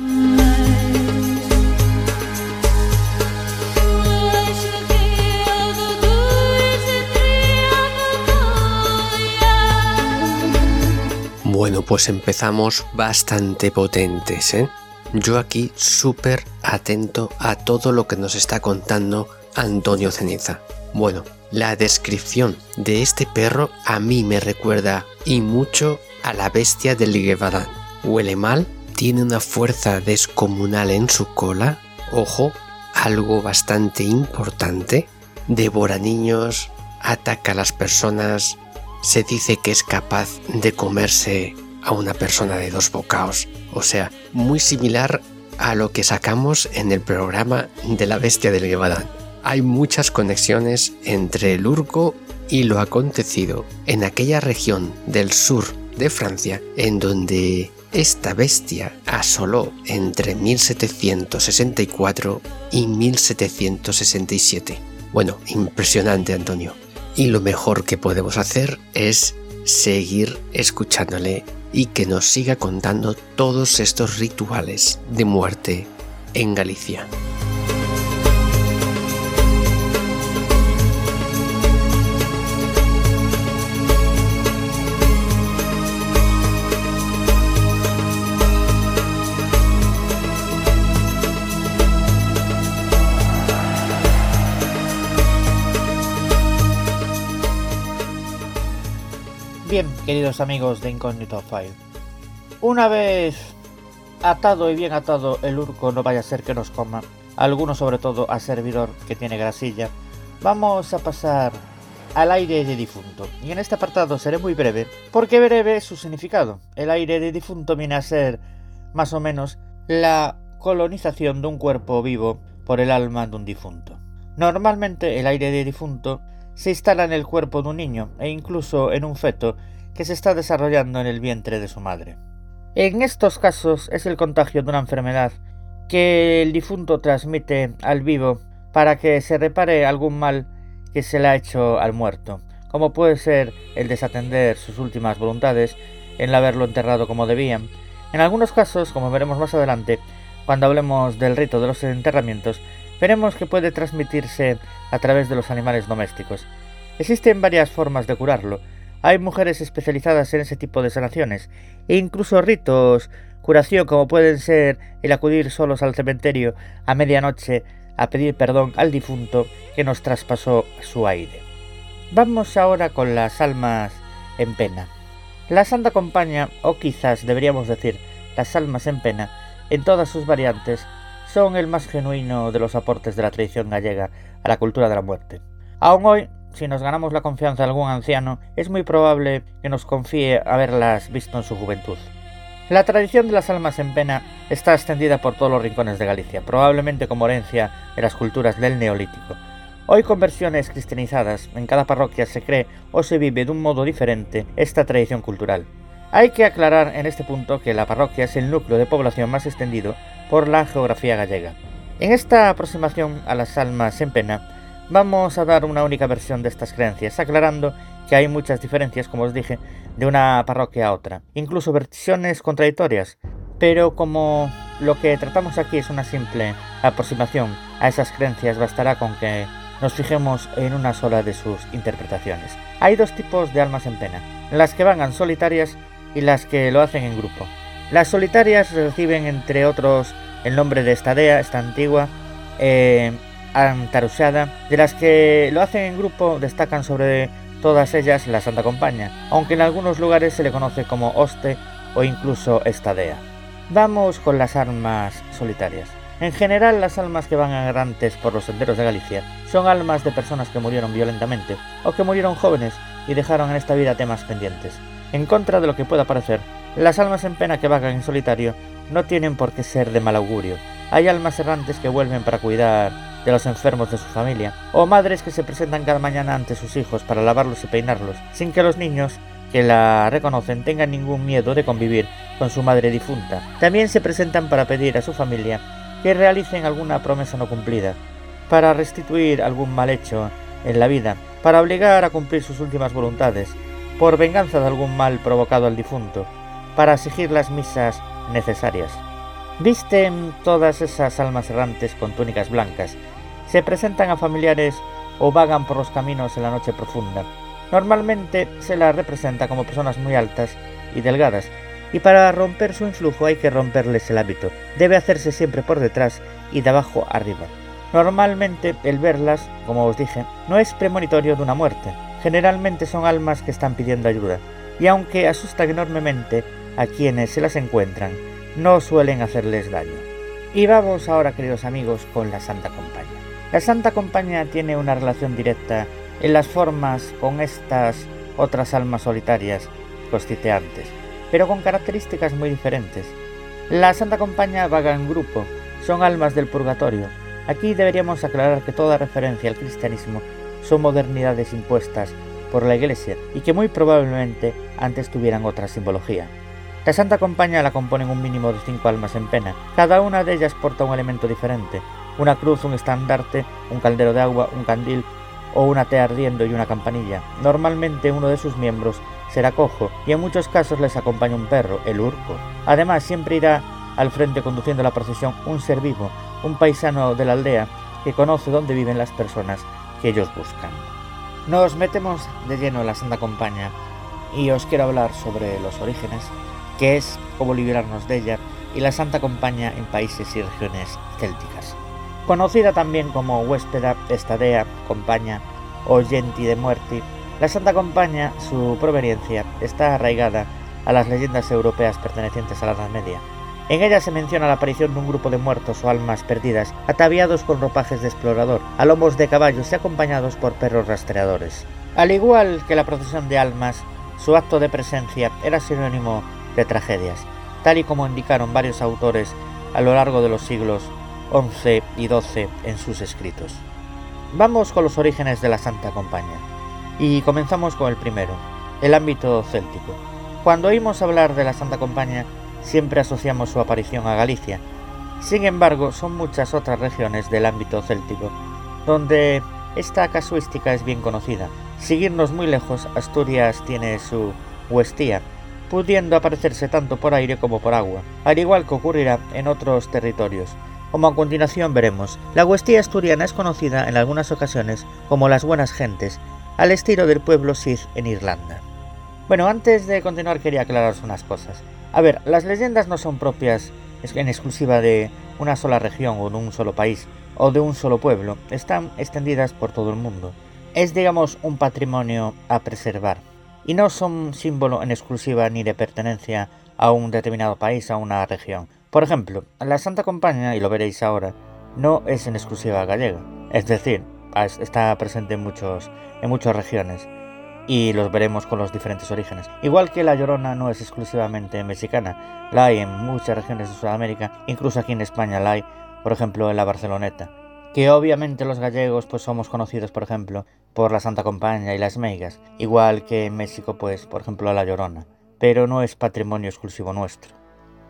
Bueno, pues empezamos bastante potentes, ¿eh? Yo aquí súper atento a todo lo que nos está contando Antonio Ceniza. Bueno, la descripción de este perro a mí me recuerda y mucho a la bestia del Ligevadán. Huele mal, tiene una fuerza descomunal en su cola, ojo, algo bastante importante, devora niños, ataca a las personas, se dice que es capaz de comerse a una persona de dos bocaos. O sea, muy similar a lo que sacamos en el programa de la bestia del Gevadán. Hay muchas conexiones entre el urco y lo acontecido en aquella región del sur de Francia en donde esta bestia asoló entre 1764 y 1767. Bueno, impresionante Antonio. Y lo mejor que podemos hacer es seguir escuchándole y que nos siga contando todos estos rituales de muerte en Galicia. Queridos amigos de Incógnito File. Una vez atado y bien atado el urco no vaya a ser que nos coma, alguno sobre todo a servidor que tiene grasilla, vamos a pasar al aire de difunto. Y en este apartado seré muy breve, porque breve es su significado. El aire de difunto viene a ser más o menos la colonización de un cuerpo vivo por el alma de un difunto. Normalmente el aire de difunto se instala en el cuerpo de un niño e incluso en un feto que se está desarrollando en el vientre de su madre. En estos casos es el contagio de una enfermedad que el difunto transmite al vivo para que se repare algún mal que se le ha hecho al muerto, como puede ser el desatender sus últimas voluntades, el haberlo enterrado como debían. En algunos casos, como veremos más adelante, cuando hablemos del rito de los enterramientos, veremos que puede transmitirse a través de los animales domésticos. Existen varias formas de curarlo. Hay mujeres especializadas en ese tipo de sanaciones, e incluso ritos, curación como pueden ser el acudir solos al cementerio a medianoche a pedir perdón al difunto que nos traspasó su aire. Vamos ahora con las almas en pena. La Santa Compañía, o quizás deberíamos decir las almas en pena, en todas sus variantes, son el más genuino de los aportes de la tradición gallega a la cultura de la muerte. Aún hoy, si nos ganamos la confianza de algún anciano, es muy probable que nos confíe haberlas visto en su juventud. La tradición de las almas en pena está extendida por todos los rincones de Galicia, probablemente como herencia de las culturas del Neolítico. Hoy con versiones cristianizadas, en cada parroquia se cree o se vive de un modo diferente esta tradición cultural. Hay que aclarar en este punto que la parroquia es el núcleo de población más extendido por la geografía gallega. En esta aproximación a las almas en pena, vamos a dar una única versión de estas creencias, aclarando que hay muchas diferencias, como os dije, de una parroquia a otra, incluso versiones contradictorias, pero como lo que tratamos aquí es una simple aproximación a esas creencias, bastará con que nos fijemos en una sola de sus interpretaciones. Hay dos tipos de almas en pena, las que van solitarias y las que lo hacen en grupo. Las solitarias reciben entre otros el nombre de Estadea, esta antigua, eh, antarusada, de las que lo hacen en grupo destacan sobre todas ellas la Santa Compaña, aunque en algunos lugares se le conoce como Oste o incluso Estadea. Vamos con las almas solitarias. En general, las almas que van errantes por los senderos de Galicia son almas de personas que murieron violentamente o que murieron jóvenes y dejaron en esta vida temas pendientes. En contra de lo que pueda parecer, las almas en pena que vagan en solitario no tienen por qué ser de mal augurio. Hay almas errantes que vuelven para cuidar de los enfermos de su familia, o madres que se presentan cada mañana ante sus hijos para lavarlos y peinarlos, sin que los niños que la reconocen tengan ningún miedo de convivir con su madre difunta. También se presentan para pedir a su familia que realicen alguna promesa no cumplida, para restituir algún mal hecho en la vida, para obligar a cumplir sus últimas voluntades, por venganza de algún mal provocado al difunto, para exigir las misas necesarias. Visten todas esas almas errantes con túnicas blancas se presentan a familiares o vagan por los caminos en la noche profunda. Normalmente se las representa como personas muy altas y delgadas, y para romper su influjo hay que romperles el hábito. Debe hacerse siempre por detrás y de abajo arriba. Normalmente el verlas, como os dije, no es premonitorio de una muerte. Generalmente son almas que están pidiendo ayuda, y aunque asustan enormemente a quienes se las encuentran, no suelen hacerles daño. Y vamos ahora, queridos amigos, con la Santa Compañía. La Santa Compañía tiene una relación directa en las formas con estas otras almas solitarias constituantes, pero con características muy diferentes. La Santa Compañía vaga en grupo, son almas del purgatorio. Aquí deberíamos aclarar que toda referencia al cristianismo son modernidades impuestas por la Iglesia y que muy probablemente antes tuvieran otra simbología. La Santa Compañía la componen un mínimo de cinco almas en pena. Cada una de ellas porta un elemento diferente, una cruz, un estandarte, un caldero de agua, un candil o una tea ardiendo y una campanilla. Normalmente uno de sus miembros será cojo y en muchos casos les acompaña un perro, el urco. Además siempre irá al frente conduciendo la procesión un ser vivo, un paisano de la aldea que conoce dónde viven las personas que ellos buscan. Nos metemos de lleno en la Santa Compañía y os quiero hablar sobre los orígenes, qué es, cómo liberarnos de ella y la Santa Compañía en países y regiones célticas conocida también como Huéspeda, Estadea, Compaña o Genti de Muerti, La Santa Compaña, su proveniencia, está arraigada a las leyendas europeas pertenecientes a la Edad Media. En ella se menciona la aparición de un grupo de muertos o almas perdidas, ataviados con ropajes de explorador, a lomos de caballos y acompañados por perros rastreadores. Al igual que la procesión de almas, su acto de presencia era sinónimo de tragedias, tal y como indicaron varios autores a lo largo de los siglos XI y XII en sus escritos. Vamos con los orígenes de la Santa Compañía, y comenzamos con el primero, el ámbito céltico. Cuando oímos hablar de la Santa Compañía, siempre asociamos su aparición a Galicia. Sin embargo, son muchas otras regiones del ámbito céltico donde esta casuística es bien conocida. Seguirnos muy lejos, Asturias tiene su huestía, pudiendo aparecerse tanto por aire como por agua, al igual que ocurrirá en otros territorios. Como a continuación veremos, la huestía asturiana es conocida en algunas ocasiones como las buenas gentes, al estilo del pueblo Sith en Irlanda. Bueno, antes de continuar quería aclararos unas cosas. A ver, las leyendas no son propias en exclusiva de una sola región o de un solo país o de un solo pueblo, están extendidas por todo el mundo. Es, digamos, un patrimonio a preservar. Y no son símbolo en exclusiva ni de pertenencia a un determinado país, a una región. Por ejemplo, la Santa Compañía, y lo veréis ahora, no es en exclusiva gallega. Es decir, está presente en, muchos, en muchas regiones y los veremos con los diferentes orígenes. Igual que la Llorona no es exclusivamente mexicana, la hay en muchas regiones de Sudamérica, incluso aquí en España la hay, por ejemplo en la Barceloneta. Que obviamente los gallegos pues somos conocidos, por ejemplo, por la Santa Compañía y las Meigas, igual que en México pues, por ejemplo, la Llorona, pero no es patrimonio exclusivo nuestro.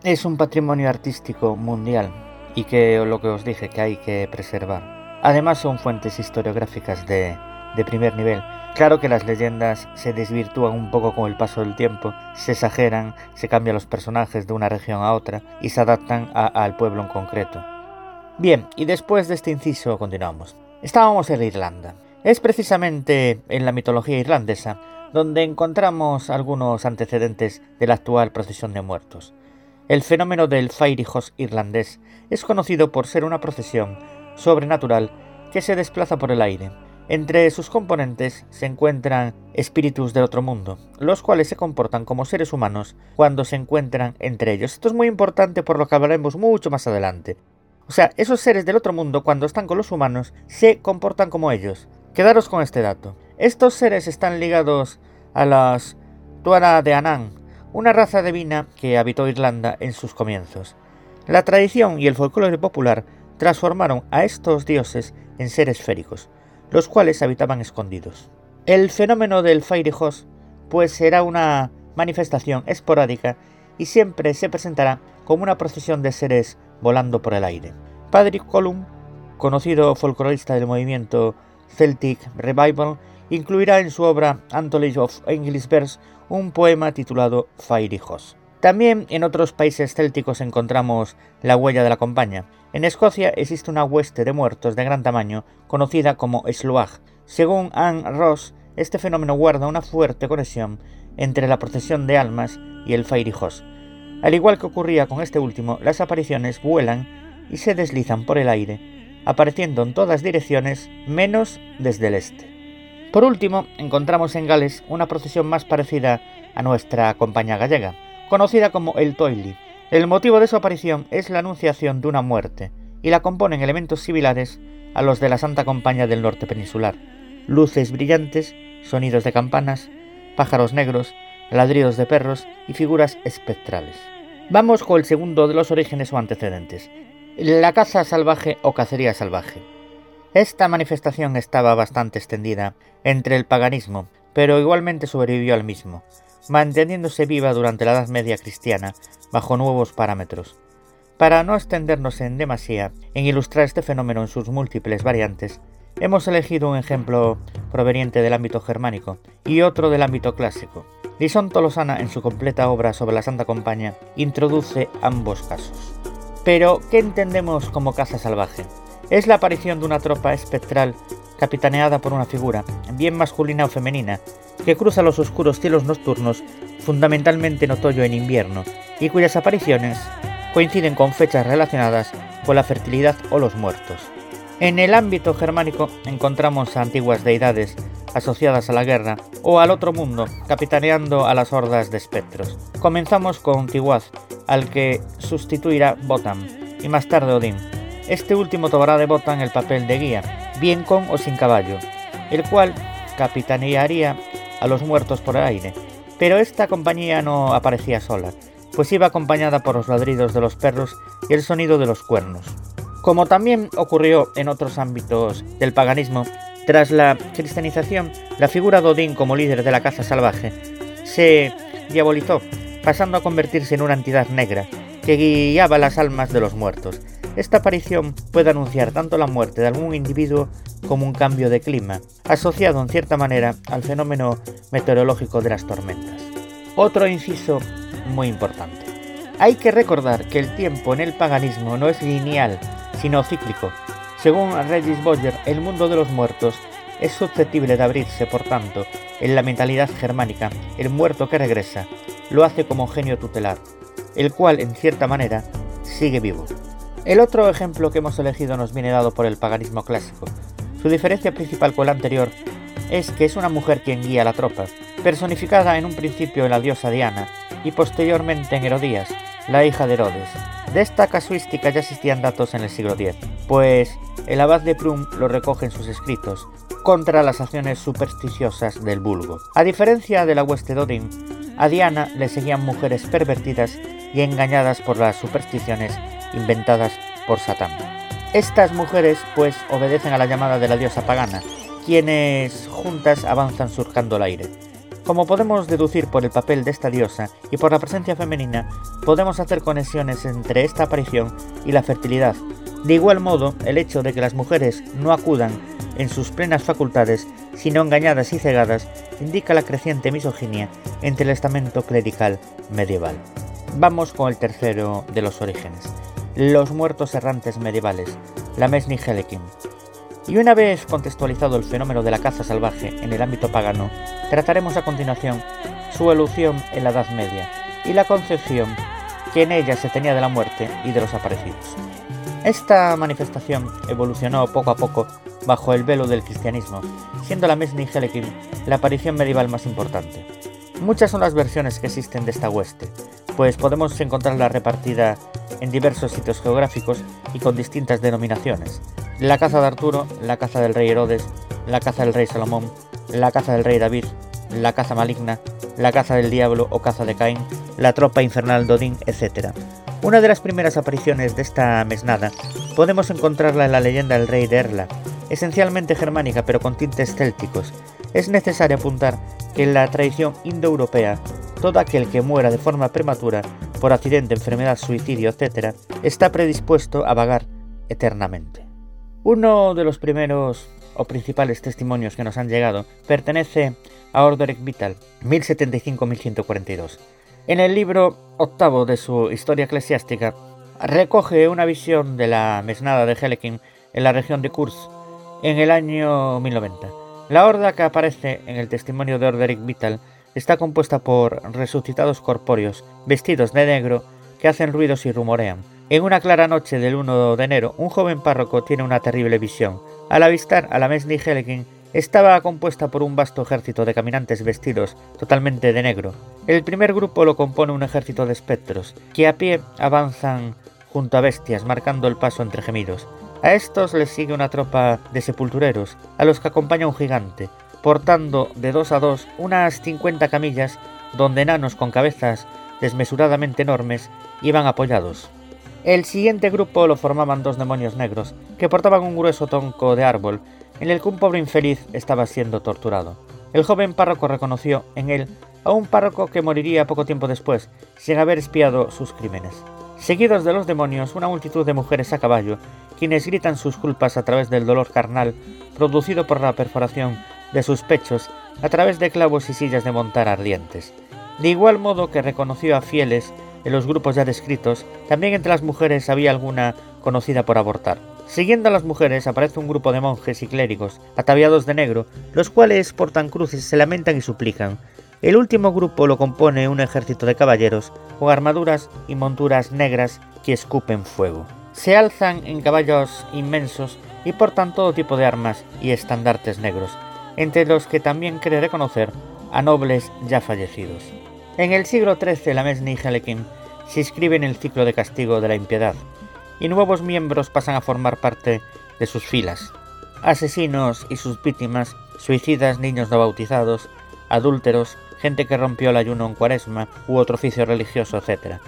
Es un patrimonio artístico mundial y que lo que os dije que hay que preservar. Además son fuentes historiográficas de, de primer nivel Claro que las leyendas se desvirtúan un poco con el paso del tiempo, se exageran, se cambian los personajes de una región a otra y se adaptan al pueblo en concreto. Bien, y después de este inciso continuamos. Estábamos en Irlanda. Es precisamente en la mitología irlandesa donde encontramos algunos antecedentes de la actual procesión de muertos. El fenómeno del Fairy irlandés es conocido por ser una procesión sobrenatural que se desplaza por el aire, entre sus componentes se encuentran espíritus del otro mundo, los cuales se comportan como seres humanos cuando se encuentran entre ellos. Esto es muy importante por lo que hablaremos mucho más adelante. O sea, esos seres del otro mundo cuando están con los humanos se comportan como ellos. Quedaros con este dato. Estos seres están ligados a las Tuara de Anán, una raza divina que habitó Irlanda en sus comienzos. La tradición y el folclore popular transformaron a estos dioses en seres féricos los cuales habitaban escondidos. El fenómeno del Fairy pues será una manifestación esporádica y siempre se presentará como una procesión de seres volando por el aire. Padre Colum, conocido folclorista del movimiento Celtic Revival, incluirá en su obra Anthology of English Verse un poema titulado Fairy También en otros países célticos encontramos la huella de la compañía, en Escocia existe una hueste de muertos de gran tamaño conocida como Sluag. Según Anne Ross, este fenómeno guarda una fuerte conexión entre la procesión de almas y el Fairy Al igual que ocurría con este último, las apariciones vuelan y se deslizan por el aire, apareciendo en todas direcciones menos desde el este. Por último, encontramos en Gales una procesión más parecida a nuestra compañía gallega, conocida como el Toily, el motivo de su aparición es la anunciación de una muerte, y la componen elementos similares a los de la Santa Compañía del Norte Peninsular, luces brillantes, sonidos de campanas, pájaros negros, ladridos de perros y figuras espectrales. Vamos con el segundo de los orígenes o antecedentes, la caza salvaje o cacería salvaje. Esta manifestación estaba bastante extendida entre el paganismo, pero igualmente sobrevivió al mismo, manteniéndose viva durante la Edad Media cristiana bajo nuevos parámetros. Para no extendernos en demasía en ilustrar este fenómeno en sus múltiples variantes, hemos elegido un ejemplo proveniente del ámbito germánico y otro del ámbito clásico. Lison Tolosana, en su completa obra sobre la Santa Compañía, introduce ambos casos. Pero, ¿qué entendemos como caza salvaje? Es la aparición de una tropa espectral capitaneada por una figura, bien masculina o femenina, que cruza los oscuros cielos nocturnos, fundamentalmente en otoño en invierno, y cuyas apariciones coinciden con fechas relacionadas con la fertilidad o los muertos. En el ámbito germánico encontramos antiguas deidades asociadas a la guerra, o al otro mundo, capitaneando a las hordas de espectros. Comenzamos con Tiwaz, al que sustituirá Botan, y más tarde Odín. Este último tomará de Botan el papel de guía, bien con o sin caballo, el cual capitanearía a los muertos por el aire. Pero esta compañía no aparecía sola, pues iba acompañada por los ladridos de los perros y el sonido de los cuernos. Como también ocurrió en otros ámbitos del paganismo, tras la cristianización, la figura de Odín como líder de la caza salvaje se diabolizó, pasando a convertirse en una entidad negra que guiaba las almas de los muertos. Esta aparición puede anunciar tanto la muerte de algún individuo como un cambio de clima, asociado en cierta manera al fenómeno meteorológico de las tormentas. Otro inciso muy importante. Hay que recordar que el tiempo en el paganismo no es lineal, sino cíclico. Según Regis Boyer, el mundo de los muertos es susceptible de abrirse, por tanto, en la mentalidad germánica, el muerto que regresa lo hace como genio tutelar, el cual, en cierta manera, sigue vivo. El otro ejemplo que hemos elegido nos viene dado por el paganismo clásico. Su diferencia principal con el anterior es que es una mujer quien guía a la tropa, personificada en un principio en la diosa Diana y posteriormente en Herodías, la hija de Herodes. De esta casuística ya existían datos en el siglo X, pues el abad de Prum lo recoge en sus escritos, contra las acciones supersticiosas del vulgo. A diferencia de la hueste de Odín, a Diana le seguían mujeres pervertidas y engañadas por las supersticiones inventadas por Satán. Estas mujeres pues obedecen a la llamada de la diosa pagana, quienes juntas avanzan surcando el aire. Como podemos deducir por el papel de esta diosa y por la presencia femenina, podemos hacer conexiones entre esta aparición y la fertilidad. De igual modo, el hecho de que las mujeres no acudan en sus plenas facultades, sino engañadas y cegadas, indica la creciente misoginia entre el estamento clerical medieval. Vamos con el tercero de los orígenes, los muertos errantes medievales, la Mesni Helekin. Y una vez contextualizado el fenómeno de la caza salvaje en el ámbito pagano, trataremos a continuación su evolución en la Edad Media y la concepción que en ella se tenía de la muerte y de los aparecidos. Esta manifestación evolucionó poco a poco bajo el velo del cristianismo, siendo la Mesni Helekin la aparición medieval más importante. Muchas son las versiones que existen de esta hueste, pues podemos encontrarla repartida en diversos sitios geográficos y con distintas denominaciones, la caza de Arturo, la caza del rey Herodes, la caza del rey Salomón, la caza del rey David, la caza maligna, la caza del diablo o caza de Caín, la tropa infernal de Odín, etc. Una de las primeras apariciones de esta mesnada podemos encontrarla en la leyenda del rey de Erla, esencialmente germánica pero con tintes célticos. Es necesario apuntar que en la tradición indoeuropea, todo aquel que muera de forma prematura por accidente, enfermedad, suicidio, etc., está predispuesto a vagar eternamente. Uno de los primeros o principales testimonios que nos han llegado pertenece a Orderic Vital, 1075-1142. En el libro octavo de su Historia Eclesiástica, recoge una visión de la mesnada de Helekin en la región de Kurs en el año 1090. La horda que aparece en el testimonio de Orderic Vital está compuesta por resucitados corpóreos, vestidos de negro, que hacen ruidos y rumorean en una clara noche del 1 de enero, un joven párroco tiene una terrible visión. Al avistar a la Mesni Helgin, estaba compuesta por un vasto ejército de caminantes vestidos totalmente de negro. El primer grupo lo compone un ejército de espectros, que a pie avanzan junto a bestias, marcando el paso entre gemidos. A estos les sigue una tropa de sepultureros, a los que acompaña un gigante, portando de dos a dos unas 50 camillas donde enanos con cabezas desmesuradamente enormes iban apoyados. El siguiente grupo lo formaban dos demonios negros, que portaban un grueso tronco de árbol, en el que un pobre infeliz estaba siendo torturado. El joven párroco reconoció en él a un párroco que moriría poco tiempo después, sin haber espiado sus crímenes. Seguidos de los demonios, una multitud de mujeres a caballo, quienes gritan sus culpas a través del dolor carnal producido por la perforación de sus pechos a través de clavos y sillas de montar ardientes. De igual modo que reconoció a fieles en los grupos ya descritos, también entre las mujeres había alguna conocida por abortar. Siguiendo a las mujeres aparece un grupo de monjes y clérigos, ataviados de negro, los cuales portan cruces, se lamentan y suplican. El último grupo lo compone un ejército de caballeros, con armaduras y monturas negras que escupen fuego. Se alzan en caballos inmensos y portan todo tipo de armas y estandartes negros. entre los que también cree reconocer a nobles ya fallecidos. En el siglo XIII la Mesni Helekim se inscribe en el ciclo de castigo de la impiedad, y nuevos miembros pasan a formar parte de sus filas. Asesinos y sus víctimas, suicidas, niños no bautizados, adúlteros, gente que rompió el ayuno en cuaresma u otro oficio religioso, etc.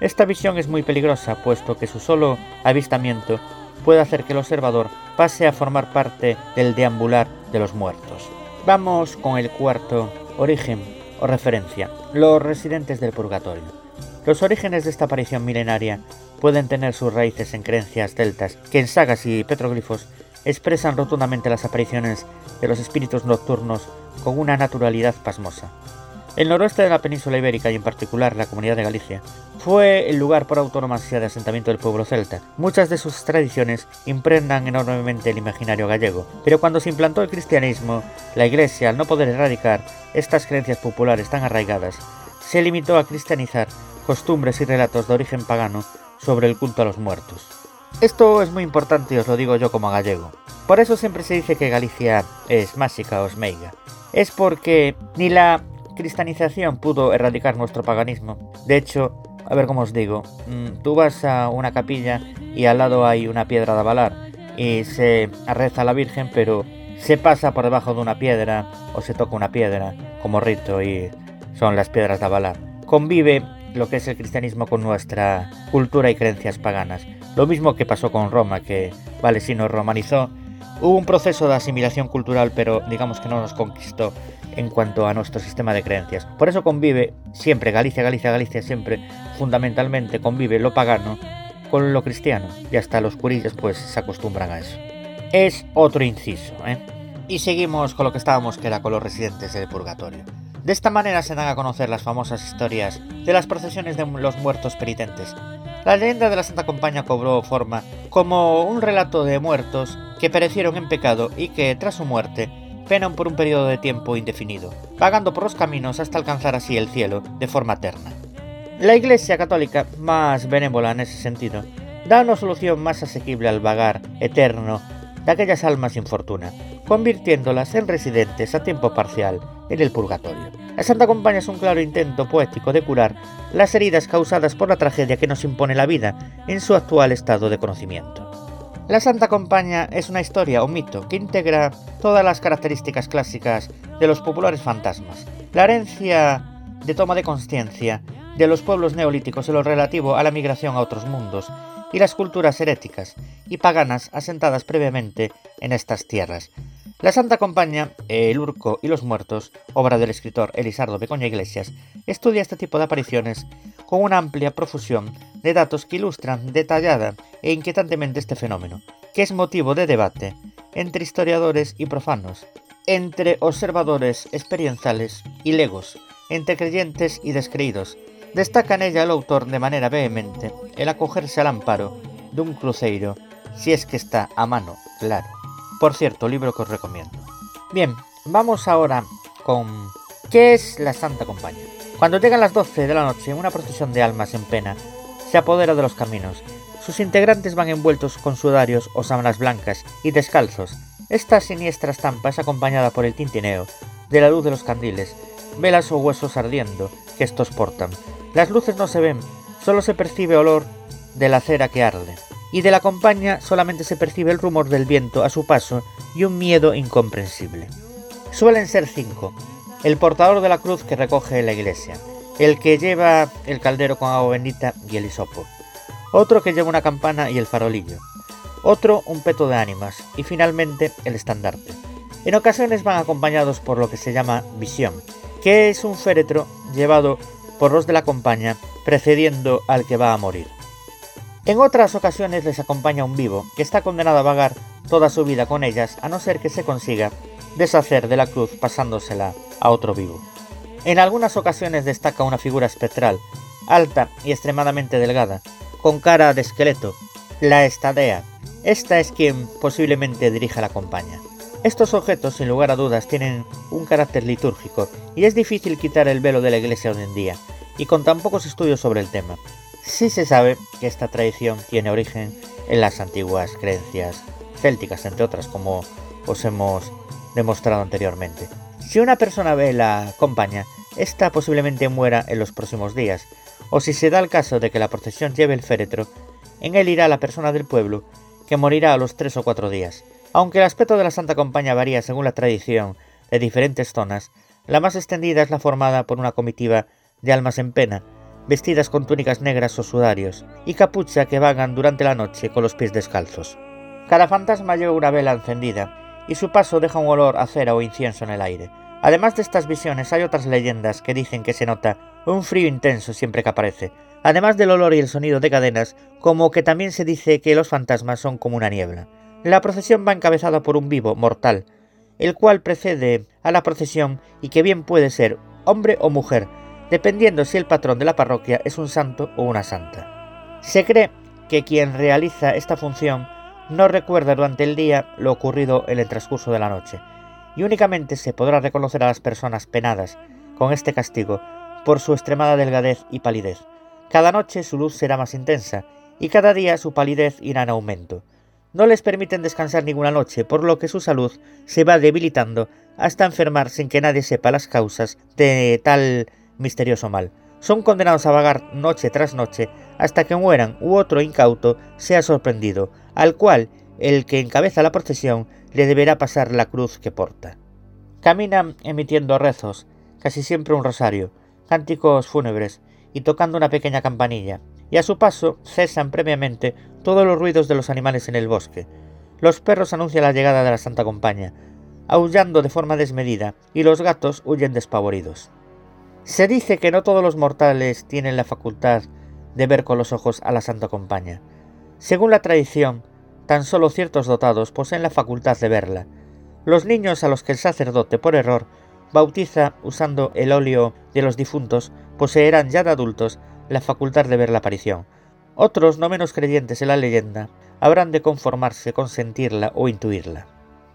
Esta visión es muy peligrosa, puesto que su solo avistamiento puede hacer que el observador pase a formar parte del deambular de los muertos. Vamos con el cuarto origen o referencia, los residentes del purgatorio. Los orígenes de esta aparición milenaria pueden tener sus raíces en creencias celtas que en sagas y petroglifos expresan rotundamente las apariciones de los espíritus nocturnos con una naturalidad pasmosa. El noroeste de la península ibérica y en particular la comunidad de Galicia fue el lugar por autonomía de asentamiento del pueblo celta. Muchas de sus tradiciones impregnan enormemente el imaginario gallego, pero cuando se implantó el cristianismo, la Iglesia, al no poder erradicar estas creencias populares tan arraigadas, se limitó a cristianizar costumbres y relatos de origen pagano sobre el culto a los muertos. Esto es muy importante y os lo digo yo como gallego. Por eso siempre se dice que Galicia es mágica o esmeiga. Es porque ni la cristianización pudo erradicar nuestro paganismo. De hecho, a ver cómo os digo, mm, tú vas a una capilla y al lado hay una piedra de avalar y se reza a la Virgen, pero se pasa por debajo de una piedra o se toca una piedra como rito y son las piedras de avalar. Convive lo que es el cristianismo con nuestra cultura y creencias paganas. Lo mismo que pasó con Roma, que, vale, sí nos romanizó, hubo un proceso de asimilación cultural, pero digamos que no nos conquistó en cuanto a nuestro sistema de creencias. Por eso convive siempre, Galicia, Galicia, Galicia, siempre, fundamentalmente convive lo pagano con lo cristiano. Y hasta los curillas pues se acostumbran a eso. Es otro inciso, ¿eh? Y seguimos con lo que estábamos, que era con los residentes del purgatorio. De esta manera se dan a conocer las famosas historias de las procesiones de los muertos penitentes. La leyenda de la Santa Compañía cobró forma como un relato de muertos que perecieron en pecado y que, tras su muerte, penan por un periodo de tiempo indefinido, vagando por los caminos hasta alcanzar así el cielo de forma eterna. La Iglesia Católica, más benévola en ese sentido, da una solución más asequible al vagar eterno de aquellas almas sin fortuna, convirtiéndolas en residentes a tiempo parcial en el purgatorio. La Santa Compañía es un claro intento poético de curar las heridas causadas por la tragedia que nos impone la vida en su actual estado de conocimiento. La Santa Compañía es una historia o mito que integra todas las características clásicas de los populares fantasmas. La herencia de toma de conciencia de los pueblos neolíticos en lo relativo a la migración a otros mundos y las culturas heréticas y paganas asentadas previamente en estas tierras. La Santa Compañía, El Urco y los Muertos, obra del escritor Elisardo Becoña Iglesias, estudia este tipo de apariciones con una amplia profusión de datos que ilustran detallada e inquietantemente este fenómeno, que es motivo de debate entre historiadores y profanos, entre observadores experienciales y legos, entre creyentes y descreídos. Destaca en ella el autor de manera vehemente el acogerse al amparo de un cruceiro, si es que está a mano, claro. Por cierto, libro que os recomiendo. Bien, vamos ahora con ¿qué es la Santa Compañía? Cuando llegan las 12 de la noche, una procesión de almas en pena se apodera de los caminos. Sus integrantes van envueltos con sudarios o sábanas blancas y descalzos. Esta siniestra estampa es acompañada por el tintineo de la luz de los candiles, velas o huesos ardiendo que estos portan. Las luces no se ven, solo se percibe olor de la cera que arde, y de la compañía solamente se percibe el rumor del viento a su paso y un miedo incomprensible. Suelen ser cinco, el portador de la cruz que recoge la iglesia, el que lleva el caldero con agua bendita y el hisopo, otro que lleva una campana y el farolillo, otro un peto de ánimas. Y finalmente el estandarte. En ocasiones van acompañados por lo que se llama visión, que es un féretro llevado de la compañía precediendo al que va a morir. En otras ocasiones les acompaña un vivo, que está condenado a vagar toda su vida con ellas a no ser que se consiga deshacer de la cruz pasándosela a otro vivo. En algunas ocasiones destaca una figura espectral, alta y extremadamente delgada, con cara de esqueleto, la estadea. Esta es quien posiblemente dirija la compañía. Estos objetos, sin lugar a dudas, tienen un carácter litúrgico y es difícil quitar el velo de la iglesia hoy en día, y con tan pocos estudios sobre el tema. Sí se sabe que esta tradición tiene origen en las antiguas creencias célticas, entre otras, como os hemos demostrado anteriormente. Si una persona ve la compañía, esta posiblemente muera en los próximos días, o si se da el caso de que la procesión lleve el féretro, en él irá la persona del pueblo, que morirá a los tres o cuatro días. Aunque el aspecto de la Santa Compañía varía según la tradición de diferentes zonas, la más extendida es la formada por una comitiva de almas en pena, vestidas con túnicas negras o sudarios, y capucha que vagan durante la noche con los pies descalzos. Cada fantasma lleva una vela encendida, y su paso deja un olor a cera o incienso en el aire. Además de estas visiones hay otras leyendas que dicen que se nota un frío intenso siempre que aparece, además del olor y el sonido de cadenas, como que también se dice que los fantasmas son como una niebla. La procesión va encabezada por un vivo mortal, el cual precede a la procesión y que bien puede ser hombre o mujer, dependiendo si el patrón de la parroquia es un santo o una santa. Se cree que quien realiza esta función no recuerda durante el día lo ocurrido en el transcurso de la noche, y únicamente se podrá reconocer a las personas penadas con este castigo por su extremada delgadez y palidez. Cada noche su luz será más intensa, y cada día su palidez irá en aumento. No les permiten descansar ninguna noche, por lo que su salud se va debilitando hasta enfermar sin que nadie sepa las causas de tal misterioso mal. Son condenados a vagar noche tras noche hasta que mueran u otro incauto sea sorprendido, al cual el que encabeza la procesión le deberá pasar la cruz que porta. Caminan emitiendo rezos, casi siempre un rosario, cánticos fúnebres y tocando una pequeña campanilla, y a su paso cesan previamente todos los ruidos de los animales en el bosque. Los perros anuncian la llegada de la Santa Compañía, aullando de forma desmedida, y los gatos huyen despavoridos. Se dice que no todos los mortales tienen la facultad de ver con los ojos a la Santa Compañía. Según la tradición, tan solo ciertos dotados poseen la facultad de verla. Los niños a los que el sacerdote, por error, bautiza usando el óleo de los difuntos, poseerán ya de adultos la facultad de ver la aparición. Otros, no menos creyentes en la leyenda, habrán de conformarse con sentirla o intuirla.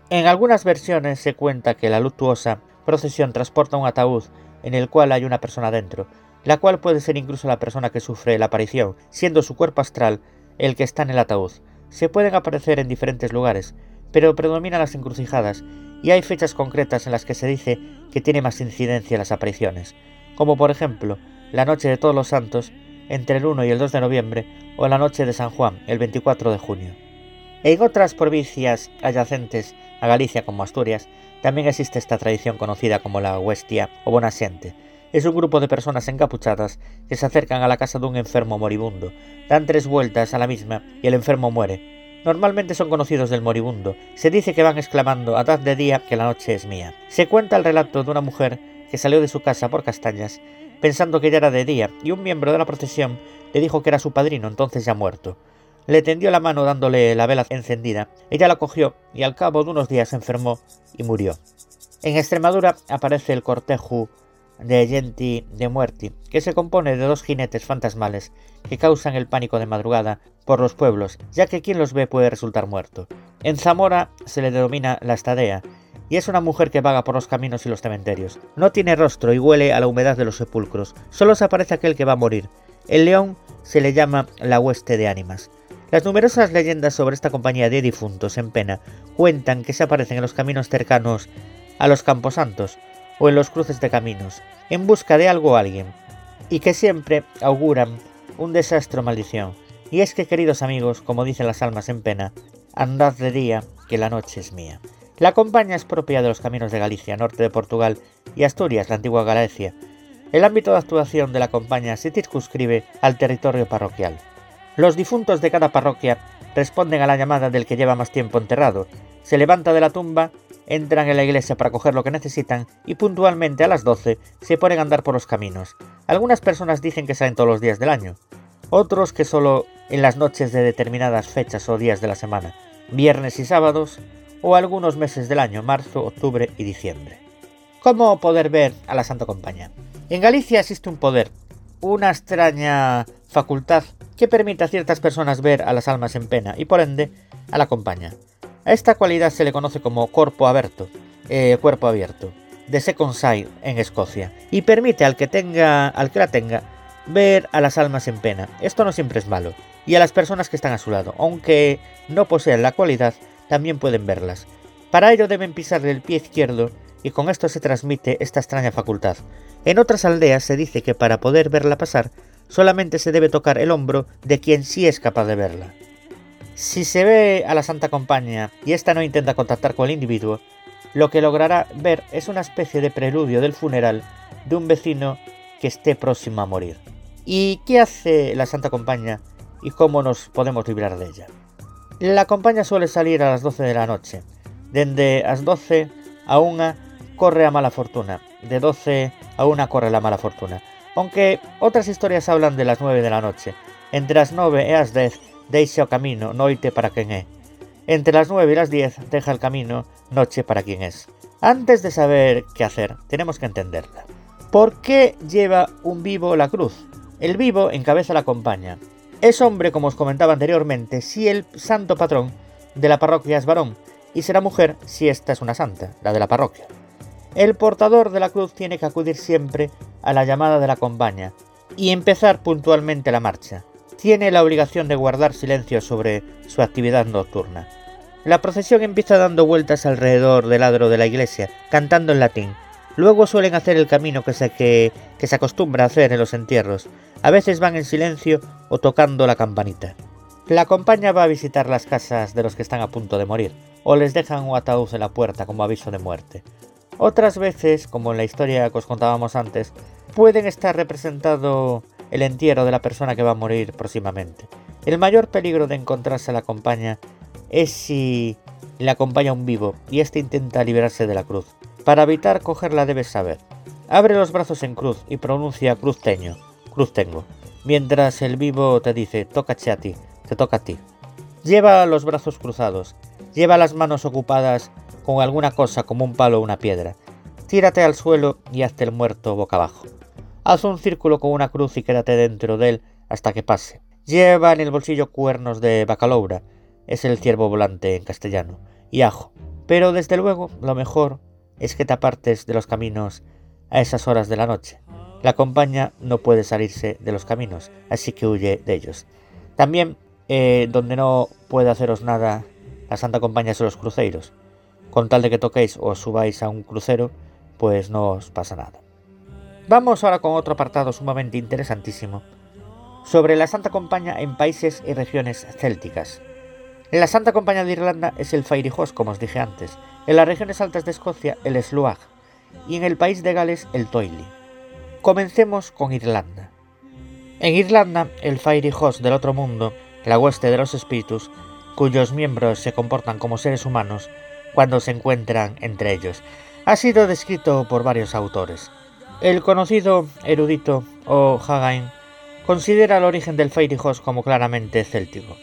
En algunas versiones se cuenta que la luctuosa procesión transporta un ataúd en el cual hay una persona dentro, la cual puede ser incluso la persona que sufre la aparición, siendo su cuerpo astral el que está en el ataúd. Se pueden aparecer en diferentes lugares, pero predominan las encrucijadas, y hay fechas concretas en las que se dice que tiene más incidencia las apariciones, como por ejemplo la noche de todos los santos, entre el 1 y el 2 de noviembre, o la noche de San Juan, el 24 de junio. En otras provincias adyacentes a Galicia como Asturias, también existe esta tradición conocida como la Huestia o Bonasiente. Es un grupo de personas encapuchadas que se acercan a la casa de un enfermo moribundo, dan tres vueltas a la misma y el enfermo muere. Normalmente son conocidos del moribundo. Se dice que van exclamando a de día que la noche es mía. Se cuenta el relato de una mujer que salió de su casa por castañas pensando que ya era de día y un miembro de la procesión le dijo que era su padrino entonces ya muerto. Le tendió la mano dándole la vela encendida. Ella la cogió y al cabo de unos días se enfermó y murió. En Extremadura aparece el cortejo de Genti de Muerti, que se compone de dos jinetes fantasmales que causan el pánico de madrugada por los pueblos, ya que quien los ve puede resultar muerto. En Zamora se le denomina la estadea, y es una mujer que vaga por los caminos y los cementerios. No tiene rostro y huele a la humedad de los sepulcros, solo se aparece aquel que va a morir. El león se le llama la hueste de ánimas. Las numerosas leyendas sobre esta compañía de difuntos en pena cuentan que se aparecen en los caminos cercanos a los camposantos o en los cruces de caminos, en busca de algo o alguien, y que siempre auguran un desastre o maldición. Y es que, queridos amigos, como dicen las almas en pena, andad de día, que la noche es mía. La compañía es propia de los caminos de Galicia, norte de Portugal y Asturias, la antigua Galicia. El ámbito de actuación de la compañía se circunscribe al territorio parroquial. Los difuntos de cada parroquia responden a la llamada del que lleva más tiempo enterrado, se levanta de la tumba, entran en la iglesia para coger lo que necesitan y puntualmente a las 12 se ponen a andar por los caminos. Algunas personas dicen que salen todos los días del año, otros que solo en las noches de determinadas fechas o días de la semana, viernes y sábados, o algunos meses del año, marzo, octubre y diciembre. ¿Cómo poder ver a la Santa Compañía? En Galicia existe un poder, una extraña facultad que permite a ciertas personas ver a las almas en pena y por ende a la compañía. A esta cualidad se le conoce como cuerpo abierto, eh, cuerpo abierto, de second sight en Escocia, y permite al que tenga, al que la tenga, ver a las almas en pena. Esto no siempre es malo, y a las personas que están a su lado, aunque no poseen la cualidad, también pueden verlas. Para ello deben pisarle el pie izquierdo y con esto se transmite esta extraña facultad. En otras aldeas se dice que para poder verla pasar solamente se debe tocar el hombro de quien sí es capaz de verla. Si se ve a la Santa Compañía y ésta no intenta contactar con el individuo, lo que logrará ver es una especie de preludio del funeral de un vecino que esté próximo a morir. ¿Y qué hace la Santa Compañía y cómo nos podemos librar de ella? La compañía suele salir a las 12 de la noche. Desde las 12 a 1 corre a mala fortuna. De 12 a 1 corre la mala fortuna. Aunque otras historias hablan de las 9 de la noche. Entre las 9 y las 10 deixa o camino, noite para quen é. Entre las 9 y las 10 deja el camino, noche para quien es. Antes de saber qué hacer, tenemos que entenderla. ¿Por qué lleva un vivo la cruz? El vivo encabeza la compañía. Es hombre, como os comentaba anteriormente, si el santo patrón de la parroquia es varón, y será mujer si esta es una santa, la de la parroquia. El portador de la cruz tiene que acudir siempre a la llamada de la compañía y empezar puntualmente la marcha. Tiene la obligación de guardar silencio sobre su actividad nocturna. La procesión empieza dando vueltas alrededor del adro de la iglesia, cantando en latín. Luego suelen hacer el camino que se, que, que se acostumbra a hacer en los entierros. A veces van en silencio o tocando la campanita. La compañía va a visitar las casas de los que están a punto de morir, o les dejan un ataúd en la puerta como aviso de muerte. Otras veces, como en la historia que os contábamos antes, pueden estar representado el entierro de la persona que va a morir próximamente. El mayor peligro de encontrarse a la compañía es si le acompaña un vivo y éste intenta liberarse de la cruz. Para evitar cogerla debes saber. Abre los brazos en cruz y pronuncia cruz teño, cruz tengo, mientras el vivo te dice tócache a ti, te toca a ti. Lleva los brazos cruzados, lleva las manos ocupadas con alguna cosa como un palo o una piedra. Tírate al suelo y hazte el muerto boca abajo. Haz un círculo con una cruz y quédate dentro de él hasta que pase. Lleva en el bolsillo cuernos de bacaloura, es el ciervo volante en castellano, y ajo. Pero desde luego lo mejor es que te apartes de los caminos a esas horas de la noche. La compañía no puede salirse de los caminos, así que huye de ellos. También, eh, donde no puede haceros nada la Santa Compañía son los cruceros. Con tal de que toquéis o subáis a un crucero, pues no os pasa nada. Vamos ahora con otro apartado sumamente interesantísimo sobre la Santa Compañía en países y regiones célticas. La Santa Compañía de Irlanda es el Fairijos, como os dije antes, en las regiones altas de Escocia el Sluag y en el país de Gales el Toili. Comencemos con Irlanda. En Irlanda, el Fairijos del otro mundo, la hueste de los espíritus, cuyos miembros se comportan como seres humanos cuando se encuentran entre ellos, ha sido descrito por varios autores. El conocido erudito O'Hagan considera el origen del Fairijos como claramente céltico.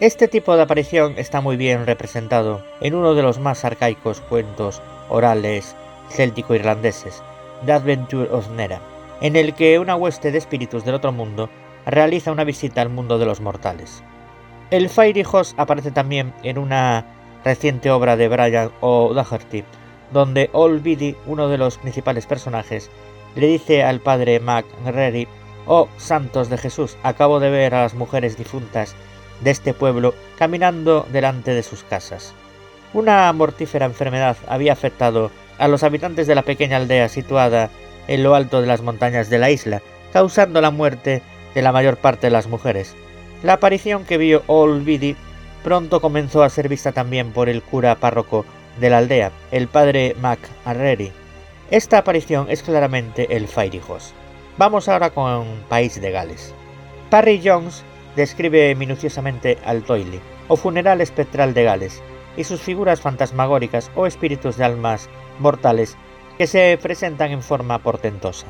Este tipo de aparición está muy bien representado en uno de los más arcaicos cuentos orales céltico-irlandeses, The Adventure of Nera, en el que una hueste de espíritus del otro mundo realiza una visita al mundo de los mortales. El Fairy aparece también en una reciente obra de Brian O'Doherty, donde Biddy, uno de los principales personajes, le dice al padre Mac Oh santos de Jesús, acabo de ver a las mujeres difuntas de este pueblo caminando delante de sus casas. Una mortífera enfermedad había afectado a los habitantes de la pequeña aldea situada en lo alto de las montañas de la isla, causando la muerte de la mayor parte de las mujeres. La aparición que vio Olvidi pronto comenzó a ser vista también por el cura párroco de la aldea, el padre Mac Arreri. Esta aparición es claramente el Fairijos. Vamos ahora con País de Gales. Parry Jones describe minuciosamente al Toily, o funeral espectral de Gales, y sus figuras fantasmagóricas o espíritus de almas mortales que se presentan en forma portentosa.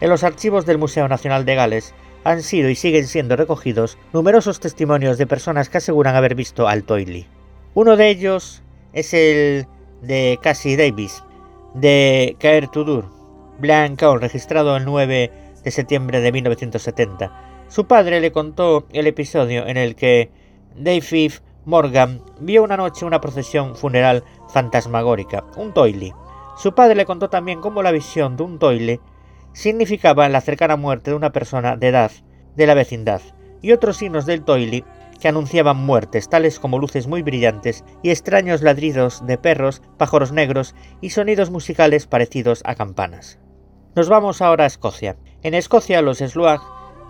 En los archivos del Museo Nacional de Gales han sido y siguen siendo recogidos numerosos testimonios de personas que aseguran haber visto al Toily. Uno de ellos es el de Cassie Davis, de Caer Tudur, Blanc registrado el 9 de septiembre de 1970, su padre le contó el episodio en el que Dave Morgan vio una noche una procesión funeral fantasmagórica, un toile. Su padre le contó también cómo la visión de un toile significaba la cercana muerte de una persona de edad de la vecindad, y otros signos del toile que anunciaban muertes, tales como luces muy brillantes y extraños ladridos de perros, pájaros negros y sonidos musicales parecidos a campanas. Nos vamos ahora a Escocia. En Escocia los Sluag,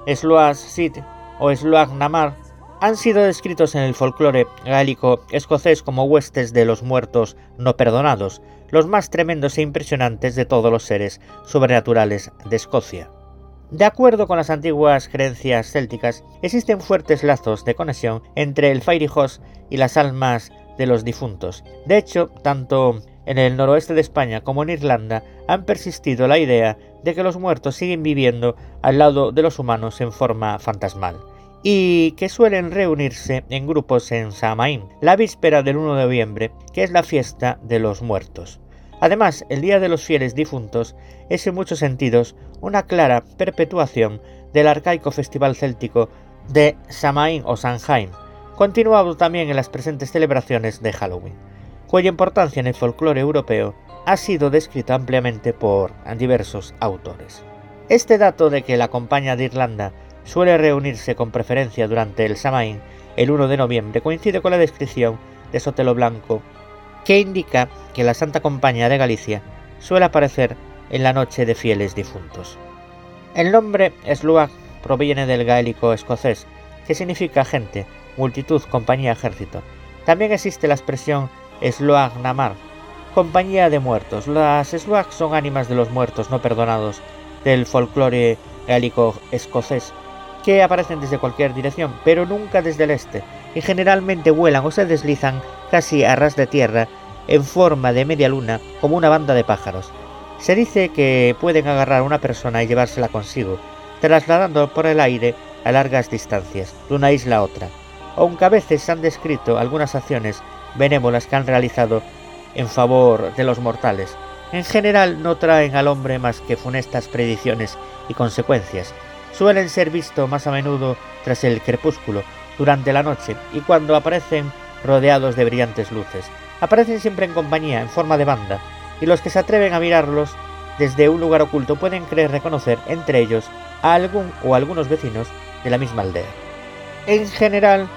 Sluag Sid o Sluag Namar han sido descritos en el folclore gaélico escocés como huestes de los muertos no perdonados, los más tremendos e impresionantes de todos los seres sobrenaturales de Escocia. De acuerdo con las antiguas creencias célticas, existen fuertes lazos de conexión entre el Fairy y las almas de los difuntos. De hecho, tanto en el noroeste de España como en Irlanda han persistido la idea de que los muertos siguen viviendo al lado de los humanos en forma fantasmal y que suelen reunirse en grupos en Samaín, la víspera del 1 de noviembre, que es la fiesta de los muertos. Además, el Día de los Fieles Difuntos es en muchos sentidos una clara perpetuación del arcaico festival céltico de Samaín o Samhain, continuado también en las presentes celebraciones de Halloween, cuya importancia en el folclore europeo ha sido descrita ampliamente por diversos autores. Este dato de que la Compañía de Irlanda suele reunirse con preferencia durante el Samaín el 1 de noviembre coincide con la descripción de Sotelo Blanco que indica que la Santa Compañía de Galicia suele aparecer en la noche de fieles difuntos. El nombre Sluag proviene del gaélico escocés, que significa gente, multitud, compañía, ejército. También existe la expresión Sluag Namar, compañía de muertos. Las Sluag son ánimas de los muertos no perdonados del folclore gaélico escocés, que aparecen desde cualquier dirección, pero nunca desde el este, y generalmente vuelan o se deslizan casi a ras de tierra en forma de media luna como una banda de pájaros. Se dice que pueden agarrar a una persona y llevársela consigo, trasladando por el aire a largas distancias, de una isla a otra, aunque a veces se han descrito algunas acciones benévolas que han realizado en favor de los mortales. En general no traen al hombre más que funestas predicciones y consecuencias. Suelen ser vistos más a menudo tras el crepúsculo, durante la noche, y cuando aparecen rodeados de brillantes luces. Aparecen siempre en compañía, en forma de banda, y los que se atreven a mirarlos desde un lugar oculto pueden creer reconocer entre ellos a algún o algunos vecinos de la misma aldea. En general,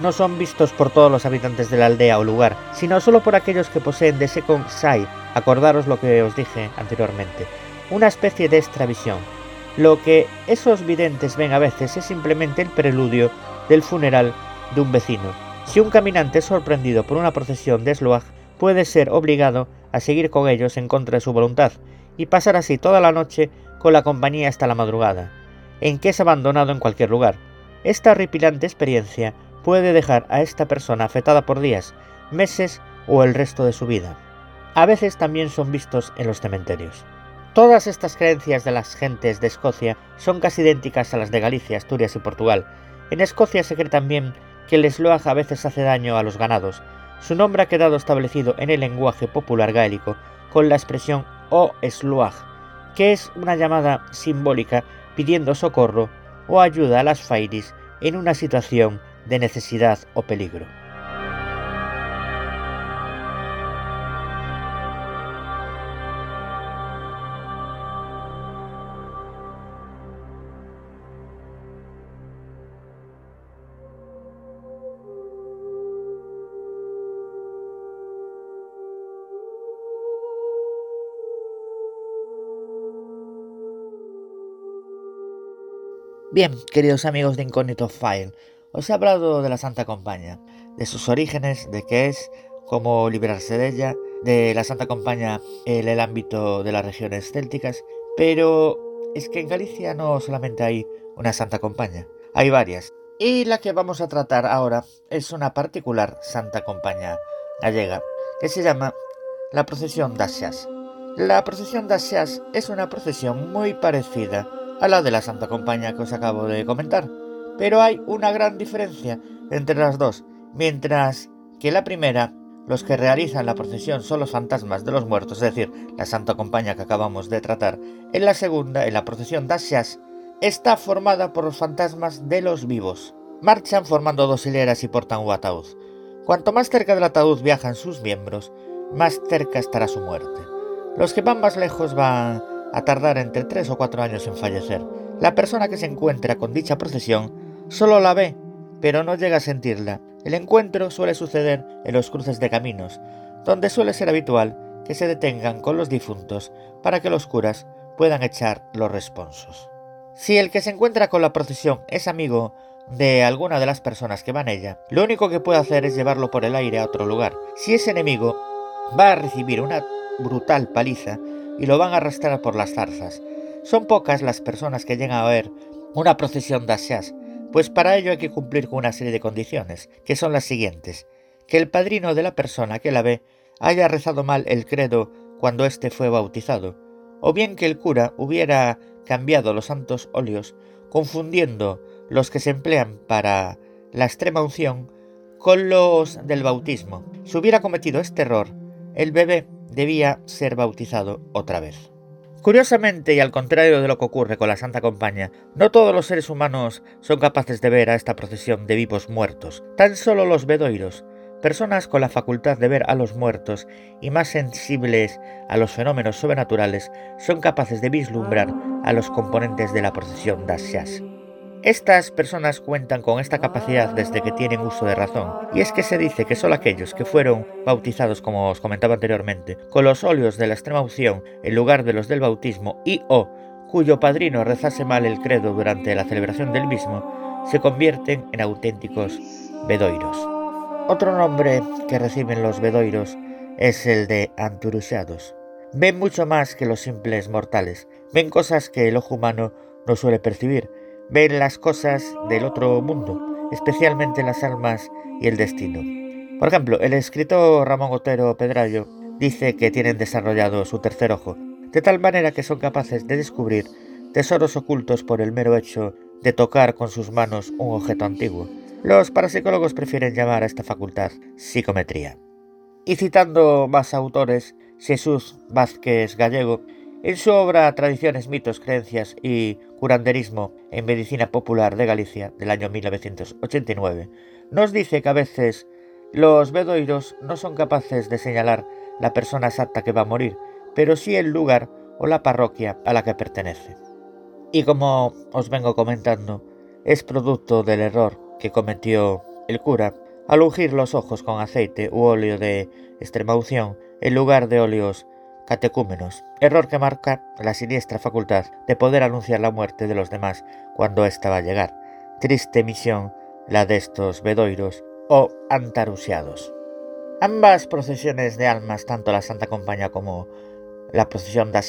no son vistos por todos los habitantes de la aldea o lugar, sino solo por aquellos que poseen de Second Sight, acordaros lo que os dije anteriormente, una especie de extravisión. Lo que esos videntes ven a veces es simplemente el preludio del funeral de un vecino, si un caminante es sorprendido por una procesión de Sluag, puede ser obligado a seguir con ellos en contra de su voluntad y pasar así toda la noche con la compañía hasta la madrugada, en que es abandonado en cualquier lugar. Esta horripilante experiencia puede dejar a esta persona afectada por días, meses o el resto de su vida. A veces también son vistos en los cementerios. Todas estas creencias de las gentes de Escocia son casi idénticas a las de Galicia, Asturias y Portugal. En Escocia se cree también que el sloag a veces hace daño a los ganados. Su nombre ha quedado establecido en el lenguaje popular gaélico con la expresión o sloag, que es una llamada simbólica pidiendo socorro o ayuda a las fairis en una situación de necesidad o peligro. Bien, queridos amigos de Incógnito File, os he hablado de la Santa Compañía, de sus orígenes, de qué es, cómo librarse de ella, de la Santa Compañía en el ámbito de las regiones célticas, pero es que en Galicia no solamente hay una Santa Compañía, hay varias. Y la que vamos a tratar ahora es una particular Santa Compañía gallega, que se llama la procesión das La procesión das es una procesión muy parecida a la de la Santa Compañía que os acabo de comentar. Pero hay una gran diferencia entre las dos, mientras que la primera, los que realizan la procesión son los fantasmas de los muertos, es decir, la Santa Compañía que acabamos de tratar, en la segunda, en la procesión Dashias, está formada por los fantasmas de los vivos. Marchan formando dos hileras y portan un ataúd. Cuanto más cerca del ataúd viajan sus miembros, más cerca estará su muerte. Los que van más lejos van a tardar entre 3 o 4 años en fallecer. La persona que se encuentra con dicha procesión solo la ve pero no llega a sentirla. El encuentro suele suceder en los cruces de caminos, donde suele ser habitual que se detengan con los difuntos para que los curas puedan echar los responsos. Si el que se encuentra con la procesión es amigo de alguna de las personas que van ella, lo único que puede hacer es llevarlo por el aire a otro lugar. Si es enemigo, va a recibir una brutal paliza y lo van a arrastrar por las zarzas. Son pocas las personas que llegan a ver una procesión de asias, pues para ello hay que cumplir con una serie de condiciones, que son las siguientes. Que el padrino de la persona que la ve haya rezado mal el credo cuando éste fue bautizado, o bien que el cura hubiera cambiado los santos óleos, confundiendo los que se emplean para la extrema unción con los del bautismo. Si hubiera cometido este error, el bebé debía ser bautizado otra vez. Curiosamente, y al contrario de lo que ocurre con la Santa Compañía, no todos los seres humanos son capaces de ver a esta procesión de vivos muertos. Tan solo los bedoiros, personas con la facultad de ver a los muertos y más sensibles a los fenómenos sobrenaturales, son capaces de vislumbrar a los componentes de la procesión Dashias. Estas personas cuentan con esta capacidad desde que tienen uso de razón, y es que se dice que solo aquellos que fueron bautizados, como os comentaba anteriormente, con los óleos de la extrema unción en lugar de los del bautismo y o cuyo padrino rezase mal el credo durante la celebración del mismo, se convierten en auténticos bedoiros. Otro nombre que reciben los bedoiros es el de anturuseados. Ven mucho más que los simples mortales, ven cosas que el ojo humano no suele percibir, ven las cosas del otro mundo, especialmente las almas y el destino. Por ejemplo, el escritor Ramón Otero Pedrallo dice que tienen desarrollado su tercer ojo, de tal manera que son capaces de descubrir tesoros ocultos por el mero hecho de tocar con sus manos un objeto antiguo. Los parapsicólogos prefieren llamar a esta facultad psicometría. Y citando más autores, Jesús Vázquez Gallego en su obra Tradiciones, mitos, creencias y curanderismo en medicina popular de Galicia del año 1989, nos dice que a veces los bedoiros no son capaces de señalar la persona exacta que va a morir, pero sí el lugar o la parroquia a la que pertenece. Y como os vengo comentando, es producto del error que cometió el cura al ungir los ojos con aceite u óleo de extremaución en lugar de óleos catecúmenos, error que marca la siniestra facultad de poder anunciar la muerte de los demás cuando ésta va a llegar. Triste misión la de estos bedoiros o antarusiados. Ambas procesiones de almas, tanto la Santa Compañía como la procesión de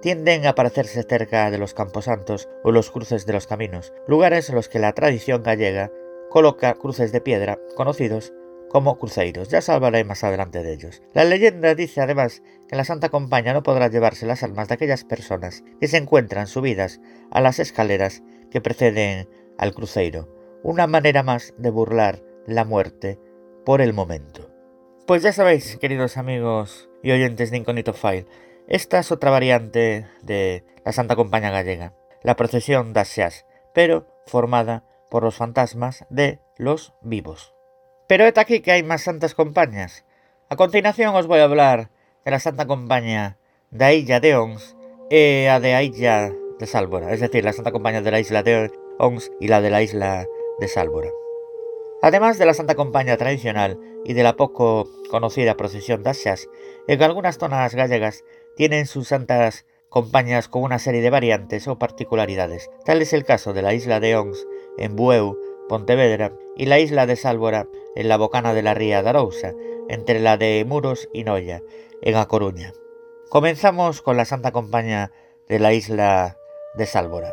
tienden a aparecerse cerca de los camposantos o los cruces de los caminos, lugares en los que la tradición gallega coloca cruces de piedra conocidos como cruceiros. Ya salvaré más adelante de ellos. La leyenda dice además que la Santa Compañía no podrá llevarse las almas de aquellas personas que se encuentran subidas a las escaleras que preceden al cruceiro, una manera más de burlar la muerte por el momento. Pues ya sabéis, queridos amigos y oyentes de Incognito File, esta es otra variante de la Santa Compañía Gallega, la procesión Asias, pero formada por los fantasmas de los vivos. Pero es aquí que hay más santas compañías. A continuación os voy a hablar de la Santa Compañía da Illa de Ons e a de Illa de Sálvora, es decir, la Santa Compañía de la isla de Ons y la de la isla de Sálvora. Además de la Santa Compañía tradicional y de la poco conocida procesión de Asias, en algunas zonas gallegas tienen sus santas compañías con una serie de variantes o particularidades. Tal es el caso de la isla de Ons en Bueu, Pontevedra, y la isla de Sálvora en la bocana de la ría de Arousa, entre la de Muros y Noia, en A Coruña. Comenzamos con la Santa Compañía de la isla de Sálvora.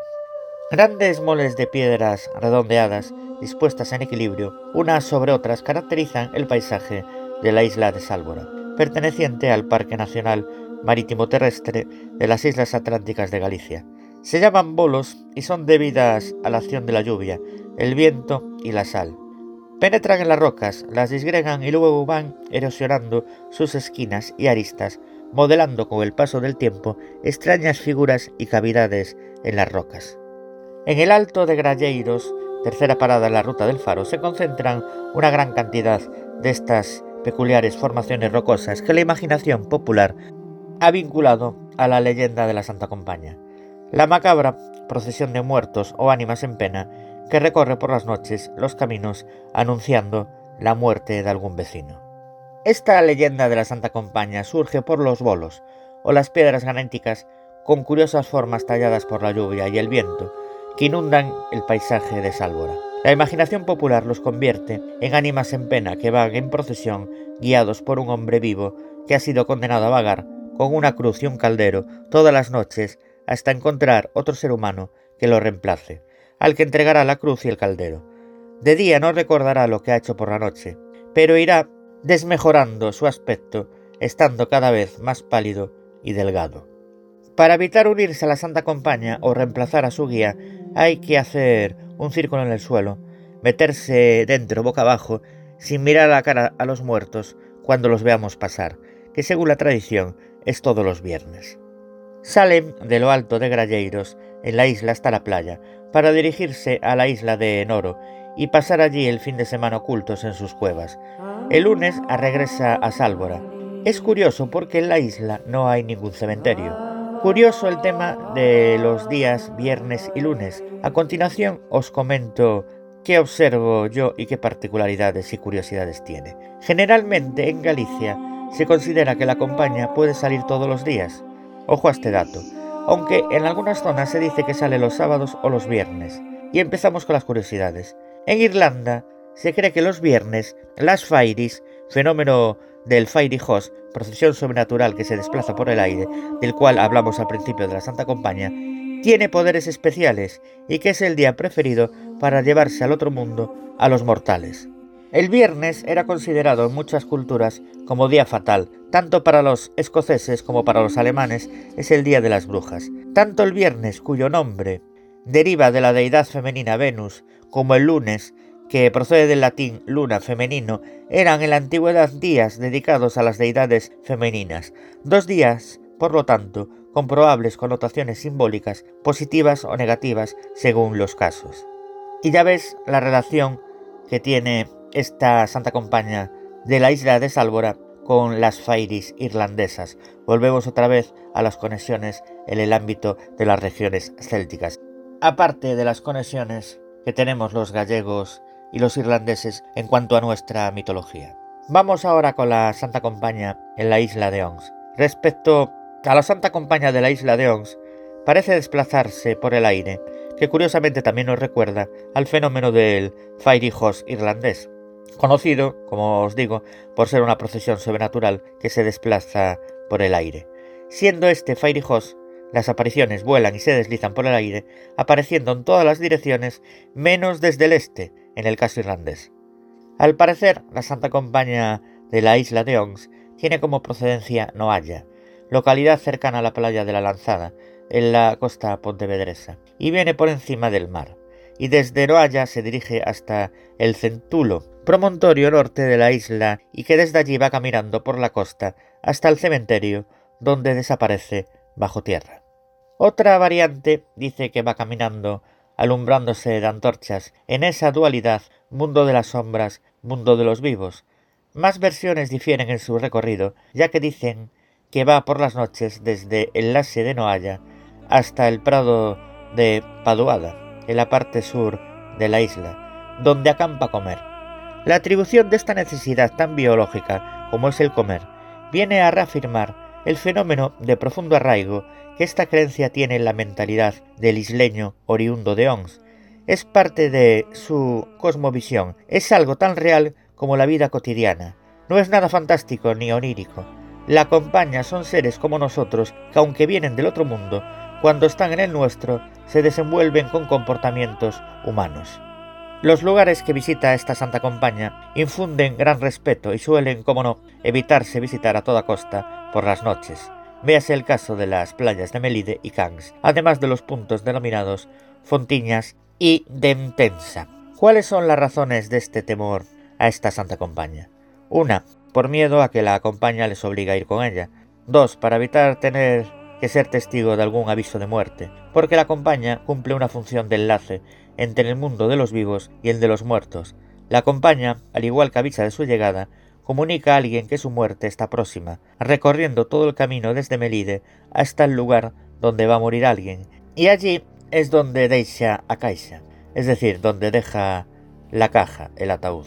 Grandes moles de piedras redondeadas, dispuestas en equilibrio, unas sobre otras, caracterizan el paisaje de la isla de Sálvora, perteneciente al Parque Nacional Marítimo Terrestre de las Islas Atlánticas de Galicia. Se llaman bolos y son debidas a la acción de la lluvia, el viento y la sal. Penetran en las rocas, las disgregan y luego van erosionando sus esquinas y aristas, modelando con el paso del tiempo extrañas figuras y cavidades en las rocas. En el Alto de Gralleiros, tercera parada en la ruta del faro, se concentran una gran cantidad de estas peculiares formaciones rocosas que la imaginación popular ha vinculado a la leyenda de la Santa Compañía. La macabra procesión de muertos o ánimas en pena que recorre por las noches los caminos anunciando la muerte de algún vecino. Esta leyenda de la Santa Compaña surge por los bolos, o las piedras graníticas con curiosas formas talladas por la lluvia y el viento, que inundan el paisaje de Sálvora. La imaginación popular los convierte en ánimas en pena que van en procesión guiados por un hombre vivo que ha sido condenado a vagar con una cruz y un caldero todas las noches hasta encontrar otro ser humano que lo reemplace, al que entregará la cruz y el caldero. De día no recordará lo que ha hecho por la noche, pero irá desmejorando su aspecto, estando cada vez más pálido y delgado. Para evitar unirse a la Santa Compañía o reemplazar a su guía, hay que hacer un círculo en el suelo, meterse dentro boca abajo, sin mirar a la cara a los muertos cuando los veamos pasar, que según la tradición es todos los viernes. Salen de lo alto de Gralleiros, en la isla hasta la playa, para dirigirse a la isla de Enoro y pasar allí el fin de semana ocultos en sus cuevas. El lunes regresa a Sálvora. Es curioso porque en la isla no hay ningún cementerio. Curioso el tema de los días viernes y lunes. A continuación os comento qué observo yo y qué particularidades y curiosidades tiene. Generalmente en Galicia se considera que la compañía puede salir todos los días. Ojo a este dato. Aunque en algunas zonas se dice que sale los sábados o los viernes. Y empezamos con las curiosidades. En Irlanda se cree que los viernes las fairies, fenómeno del Fairy Host, procesión sobrenatural que se desplaza por el aire, del cual hablamos al principio de la Santa Compañía, tiene poderes especiales y que es el día preferido para llevarse al otro mundo a los mortales. El viernes era considerado en muchas culturas como día fatal, tanto para los escoceses como para los alemanes es el día de las brujas. Tanto el viernes, cuyo nombre deriva de la deidad femenina Venus, como el lunes, que procede del latín luna femenino, eran en la antigüedad días dedicados a las deidades femeninas, dos días, por lo tanto, con probables connotaciones simbólicas positivas o negativas según los casos. Y ya ves la relación que tiene esta Santa Compañía de la isla de Sálvora con las fairies irlandesas. Volvemos otra vez a las conexiones en el ámbito de las regiones célticas. Aparte de las conexiones que tenemos los gallegos y los irlandeses en cuanto a nuestra mitología. Vamos ahora con la Santa Compañía en la isla de Ons. Respecto a la Santa Compañía de la isla de Ons, parece desplazarse por el aire, que curiosamente también nos recuerda al fenómeno del Fairy Host irlandés, conocido, como os digo, por ser una procesión sobrenatural que se desplaza por el aire. Siendo este Fairy Host, las apariciones vuelan y se deslizan por el aire, apareciendo en todas las direcciones menos desde el este, en el caso irlandés. Al parecer, la Santa Compañía de la isla de Ons tiene como procedencia Noalla, localidad cercana a la playa de la Lanzada, en la costa pontevedresa, y viene por encima del mar, y desde Noalla se dirige hasta el Centulo, promontorio norte de la isla, y que desde allí va caminando por la costa hasta el cementerio, donde desaparece bajo tierra. Otra variante dice que va caminando alumbrándose de antorchas en esa dualidad mundo de las sombras, mundo de los vivos. Más versiones difieren en su recorrido, ya que dicen que va por las noches desde el Lase de Noalla hasta el Prado de Paduada, en la parte sur de la isla, donde acampa a comer. La atribución de esta necesidad tan biológica como es el comer viene a reafirmar el fenómeno de profundo arraigo que esta creencia tiene en la mentalidad del isleño oriundo de Ons. Es parte de su cosmovisión, es algo tan real como la vida cotidiana. No es nada fantástico ni onírico. La acompaña son seres como nosotros que aunque vienen del otro mundo, cuando están en el nuestro, se desenvuelven con comportamientos humanos. Los lugares que visita esta Santa Compañía infunden gran respeto y suelen, como no, evitarse visitar a toda costa por las noches. Véase el caso de las playas de Melide y Cangs, además de los puntos denominados Fontiñas y Dentensa. ¿Cuáles son las razones de este temor a esta Santa Compañía? Una, por miedo a que la compañía les obligue a ir con ella. Dos, para evitar tener que ser testigo de algún aviso de muerte, porque la compañía cumple una función de enlace entre el mundo de los vivos y el de los muertos. La compañía, al igual que avisa de su llegada, comunica a alguien que su muerte está próxima, recorriendo todo el camino desde Melide hasta el lugar donde va a morir alguien, y allí es donde deixa a caixa. es decir, donde deja la caja, el ataúd.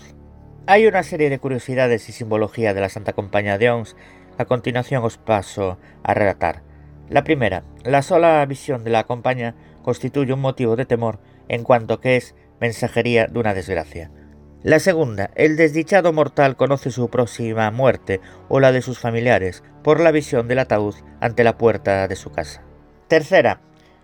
Hay una serie de curiosidades y simbología de la Santa Compañía de Ons a continuación os paso a relatar. La primera, la sola visión de la compañía constituye un motivo de temor en cuanto que es mensajería de una desgracia. La segunda, el desdichado mortal conoce su próxima muerte o la de sus familiares por la visión del ataúd ante la puerta de su casa. Tercera,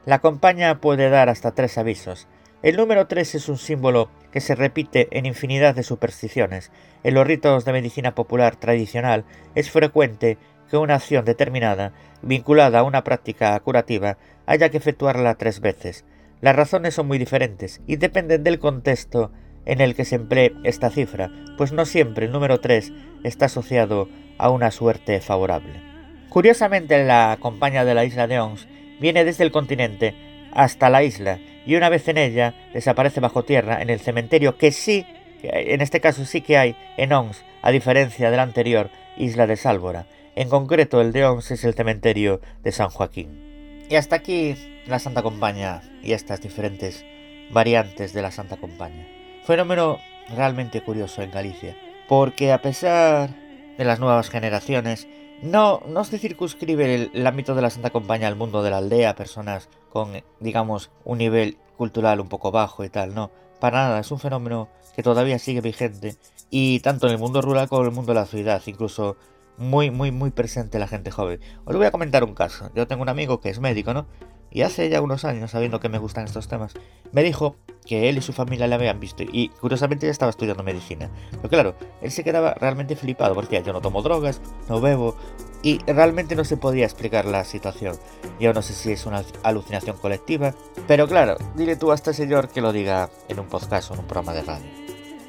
la compañía puede dar hasta tres avisos. El número tres es un símbolo que se repite en infinidad de supersticiones. En los ritos de medicina popular tradicional es frecuente que una acción determinada, vinculada a una práctica curativa, haya que efectuarla tres veces. Las razones son muy diferentes y dependen del contexto en el que se emplee esta cifra, pues no siempre el número 3 está asociado a una suerte favorable. Curiosamente, la compañía de la isla de Ons viene desde el continente hasta la isla y una vez en ella desaparece bajo tierra en el cementerio que sí, en este caso sí que hay en Ons, a diferencia de la anterior isla de Sálvora. En concreto, el de Ons es el cementerio de San Joaquín. Y hasta aquí la Santa Compañía y estas diferentes variantes de la Santa Compañía. Fenómeno realmente curioso en Galicia, porque a pesar de las nuevas generaciones, no, no se circunscribe el, ámbito de la Santa Compañía al mundo de la aldea, personas con, digamos, un nivel cultural un poco bajo y tal, no. Para nada, es un fenómeno que todavía sigue vigente y tanto en el mundo rural como en el mundo de la ciudad, incluso muy, muy, muy presente la gente joven. Os voy a comentar un caso. Yo tengo un amigo que es médico, ¿no? Y hace ya unos años, sabiendo que me gustan estos temas, me dijo que él y su familia le habían visto y curiosamente ya estaba estudiando medicina. Pero claro, él se quedaba realmente flipado porque yo no tomo drogas, no bebo y realmente no se podía explicar la situación. Yo no sé si es una alucinación colectiva, pero claro, dile tú a este señor que lo diga en un podcast o en un programa de radio.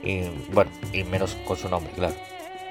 Y bueno, y menos con su nombre, claro.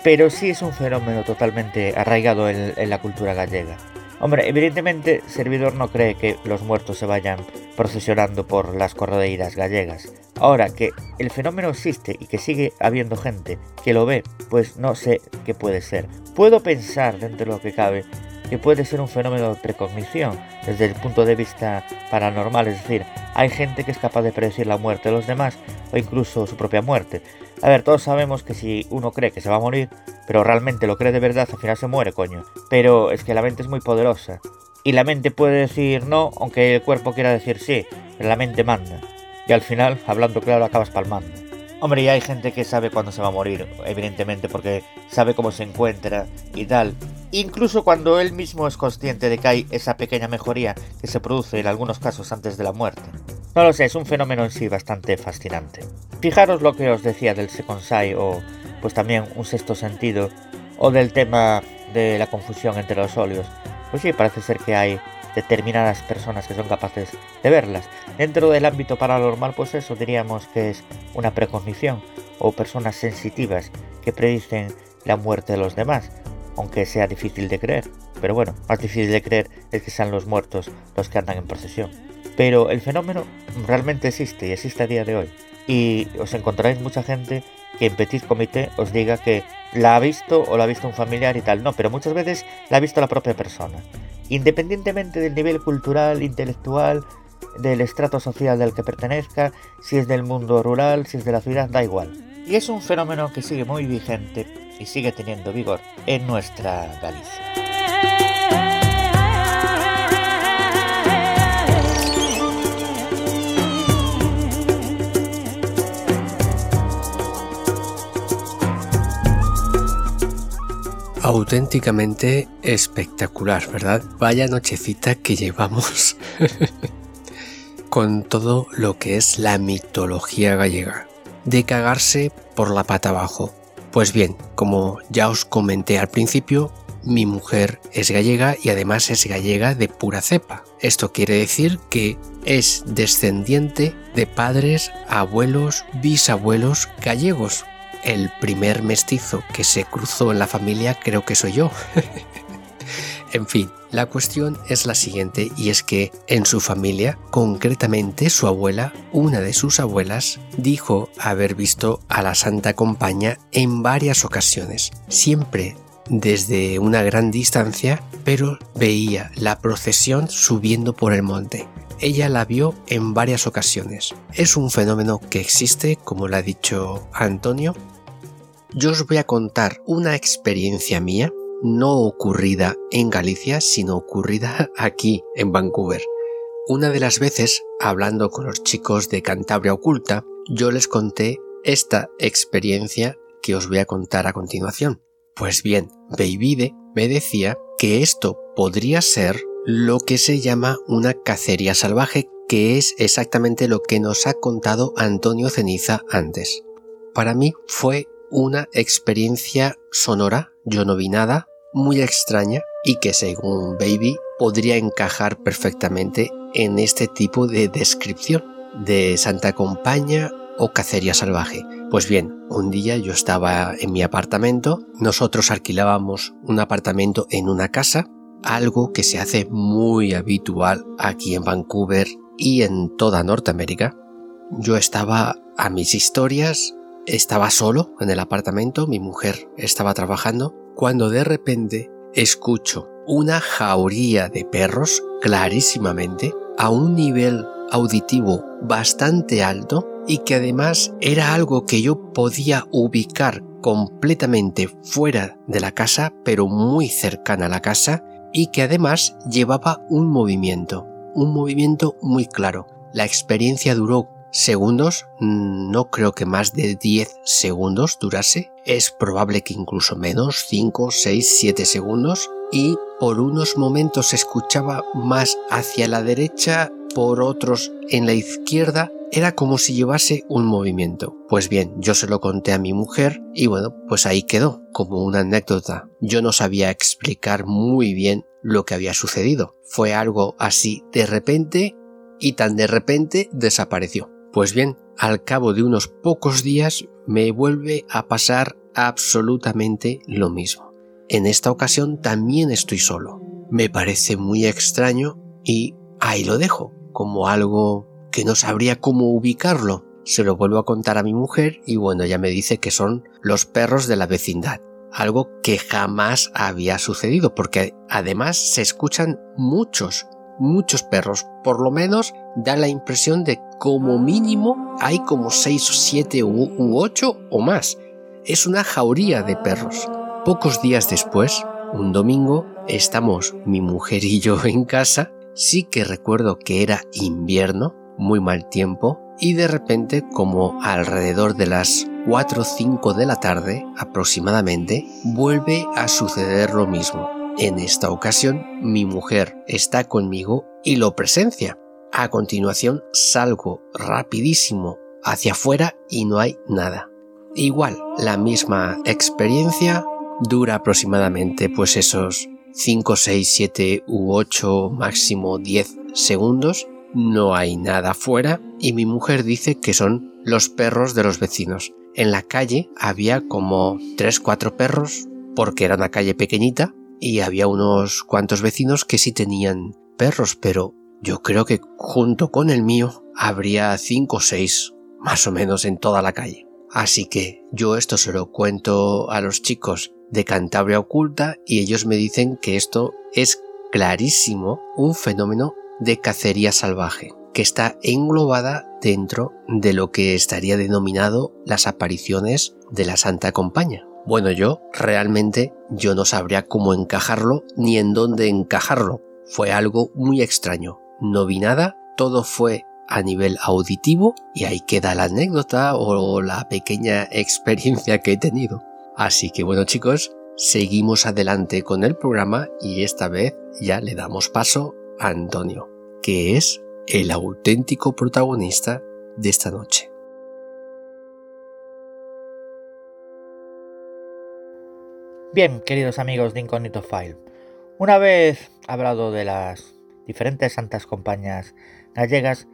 Pero sí es un fenómeno totalmente arraigado en, la cultura gallega. Hombre, evidentemente, Servidor no cree que los muertos se vayan procesionando por las corredeiras gallegas. Ahora que el fenómeno existe y que sigue habiendo gente que lo ve, pues no sé qué puede ser. Puedo pensar, dentro de lo que cabe, que puede ser un fenómeno de precognición desde el punto de vista paranormal, es decir, hay gente que es capaz de predecir la muerte de los demás o incluso su propia muerte. A ver, todos sabemos que si uno cree que se va a morir, pero realmente lo cree de verdad, al final se muere, coño. Pero es que la mente es muy poderosa. Y la mente puede decir no, aunque el cuerpo quiera decir sí, pero la mente manda. Y al final, hablando claro, acabas palmando. Hombre, y hay gente que sabe cuándo se va a morir, evidentemente, porque sabe cómo se encuentra y tal. Incluso cuando él mismo es consciente de que hay esa pequeña mejoría que se produce en algunos casos antes de la muerte. No lo sé, es un fenómeno en sí bastante fascinante. Fijaros lo que os decía del Seconsai o pues también un sexto sentido o del tema de la confusión entre los óleos. Pues sí, parece ser que hay determinadas personas que son capaces de verlas. Dentro del ámbito paranormal, pues eso diríamos que es una precognición o personas sensitivas que predicen la muerte de los demás, aunque sea difícil de creer. Pero bueno, más difícil de creer es que sean los muertos los que andan en procesión. Pero el fenómeno realmente existe y existe a día de hoy. Y os encontraréis mucha gente que en Petit Comité os diga que la ha visto o la ha visto un familiar y tal. No, pero muchas veces la ha visto la propia persona. Independientemente del nivel cultural, intelectual, del estrato social del que pertenezca, si es del mundo rural, si es de la ciudad, da igual. Y es un fenómeno que sigue muy vigente y sigue teniendo vigor en nuestra Galicia. Auténticamente espectacular, ¿verdad? Vaya nochecita que llevamos con todo lo que es la mitología gallega. De cagarse por la pata abajo. Pues bien, como ya os comenté al principio, mi mujer es gallega y además es gallega de pura cepa. Esto quiere decir que es descendiente de padres, abuelos, bisabuelos gallegos, el primer mestizo que se cruzó en la familia creo que soy yo. en fin, la cuestión es la siguiente y es que en su familia, concretamente su abuela, una de sus abuelas, dijo haber visto a la Santa Compaña en varias ocasiones, siempre desde una gran distancia, pero veía la procesión subiendo por el monte. ella la vio en varias ocasiones. Es un fenómeno que existe, como lo ha dicho Antonio. Yo os voy a contar una experiencia mía, no ocurrida en Galicia, sino ocurrida aquí en Vancouver. Una de las veces, hablando con los chicos de Cantabria Oculta, yo les conté esta experiencia que os voy a contar a continuación. Pues bien, Beivide me decía que esto podría ser lo que se llama una cacería salvaje, que es exactamente lo que nos ha contado Antonio Ceniza antes. Para mí fue una experiencia sonora, yo no vi nada, muy extraña y que según Baby podría encajar perfectamente en este tipo de descripción de Santa Compaña o cacería salvaje. Pues bien, un día yo estaba en mi apartamento, nosotros alquilábamos un apartamento en una casa, algo que se hace muy habitual aquí en Vancouver y en toda Norteamérica. Yo estaba a mis historias, estaba solo en el apartamento, mi mujer estaba trabajando, cuando de repente escucho una jauría de perros clarísimamente a un nivel auditivo bastante alto y que además era algo que yo podía ubicar completamente fuera de la casa pero muy cercana a la casa y que además llevaba un movimiento, un movimiento muy claro. La experiencia duró segundos, no creo que más de 10 segundos durase, es probable que incluso menos, 5, 6, 7 segundos, y por unos momentos se escuchaba más hacia la derecha, por otros en la izquierda, era como si llevase un movimiento. Pues bien, yo se lo conté a mi mujer y bueno, pues ahí quedó, como una anécdota. Yo no sabía explicar muy bien lo que había sucedido. Fue algo así de repente y tan de repente desapareció. Pues bien, al cabo de unos pocos días me vuelve a pasar absolutamente lo mismo. En esta ocasión también estoy solo. Me parece muy extraño y ahí lo dejo, como algo que no sabría cómo ubicarlo. Se lo vuelvo a contar a mi mujer y bueno, ella me dice que son los perros de la vecindad. Algo que jamás había sucedido porque además se escuchan muchos, muchos perros. Por lo menos da la impresión de como mínimo hay como 6 o 7 u 8 o más. Es una jauría de perros. Pocos días después, un domingo, estamos mi mujer y yo en casa. Sí que recuerdo que era invierno, muy mal tiempo, y de repente, como alrededor de las 4 o 5 de la tarde aproximadamente, vuelve a suceder lo mismo. En esta ocasión, mi mujer está conmigo y lo presencia. A continuación, salgo rapidísimo hacia afuera y no hay nada. Igual, la misma experiencia dura aproximadamente pues esos 5, 6, 7 u 8, máximo 10 segundos. No hay nada afuera y mi mujer dice que son los perros de los vecinos. En la calle había como 3, 4 perros porque era una calle pequeñita y había unos cuantos vecinos que sí tenían perros, pero yo creo que junto con el mío habría cinco o seis más o menos en toda la calle. Así que yo esto se lo cuento a los chicos de Cantabria Oculta y ellos me dicen que esto es clarísimo un fenómeno de cacería salvaje que está englobada dentro de lo que estaría denominado las apariciones de la Santa Compañía. Bueno, yo realmente yo no sabría cómo encajarlo ni en dónde encajarlo. Fue algo muy extraño. No vi nada, todo fue a nivel auditivo y ahí queda la anécdota o la pequeña experiencia que he tenido. Así que bueno chicos, seguimos adelante con el programa y esta vez ya le damos paso a Antonio, que es el auténtico protagonista de esta noche. Bien, queridos amigos de Incognito File, una vez hablado de las diferentes santas compañías gallegas,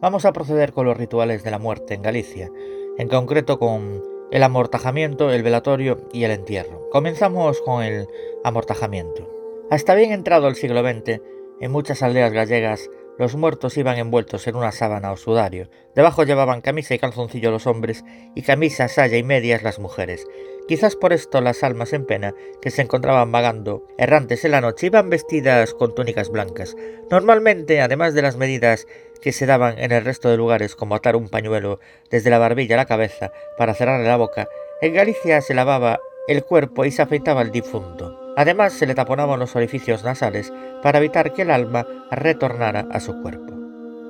vamos a proceder con los rituales de la muerte en Galicia, en concreto con el amortajamiento, el velatorio y el entierro. Comenzamos con el amortajamiento. Hasta bien entrado el siglo XX, en muchas aldeas gallegas los muertos iban envueltos en una sábana o sudario. Debajo llevaban camisa y calzoncillo los hombres y camisa, saya y medias las mujeres, Quizás por esto las almas en pena que se encontraban vagando errantes en la noche iban vestidas con túnicas blancas. Normalmente, además de las medidas que se daban en el resto de lugares como atar un pañuelo desde la barbilla a la cabeza para cerrarle la boca, en Galicia se lavaba el cuerpo y se afeitaba el difunto. Además se le taponaban los orificios nasales para evitar que el alma retornara a su cuerpo.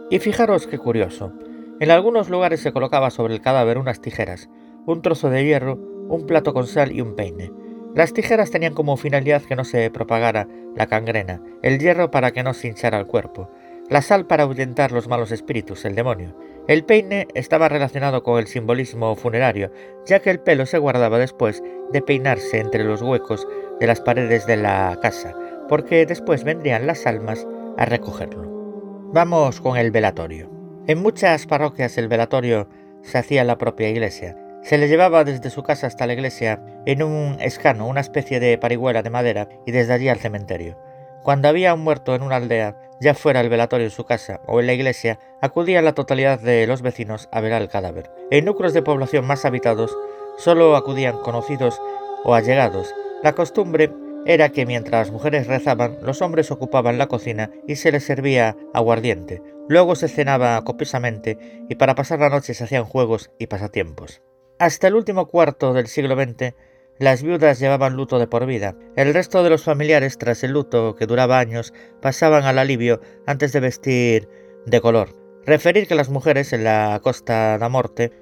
Y fijaros qué curioso, en algunos lugares se colocaba sobre el cadáver unas tijeras, un trozo de hierro, un plato con sal y un peine. Las tijeras tenían como finalidad que no se propagara la cangrena, el hierro para que no se hinchara el cuerpo, la sal para ahuyentar los malos espíritus, el demonio. El peine estaba relacionado con el simbolismo funerario, ya que el pelo se guardaba después de peinarse entre los huecos de las paredes de la casa, porque después vendrían las almas a recogerlo. Vamos con el velatorio. En muchas parroquias el velatorio se hacía en la propia iglesia. Se le llevaba desde su casa hasta la iglesia en un escano, una especie de parihuela de madera, y desde allí al cementerio. Cuando había un muerto en una aldea, ya fuera el velatorio en su casa o en la iglesia, acudía la totalidad de los vecinos a ver al cadáver. En núcleos de población más habitados, solo acudían conocidos o allegados. La costumbre era que mientras las mujeres rezaban, los hombres ocupaban la cocina y se les servía aguardiente. Luego se cenaba copiosamente y para pasar la noche se hacían juegos y pasatiempos. Hasta el último cuarto del siglo XX, las viudas llevaban luto de por vida. El resto de los familiares, tras el luto, que duraba años, pasaban al alivio antes de vestir de color. Referir que las mujeres en la Costa da Morte,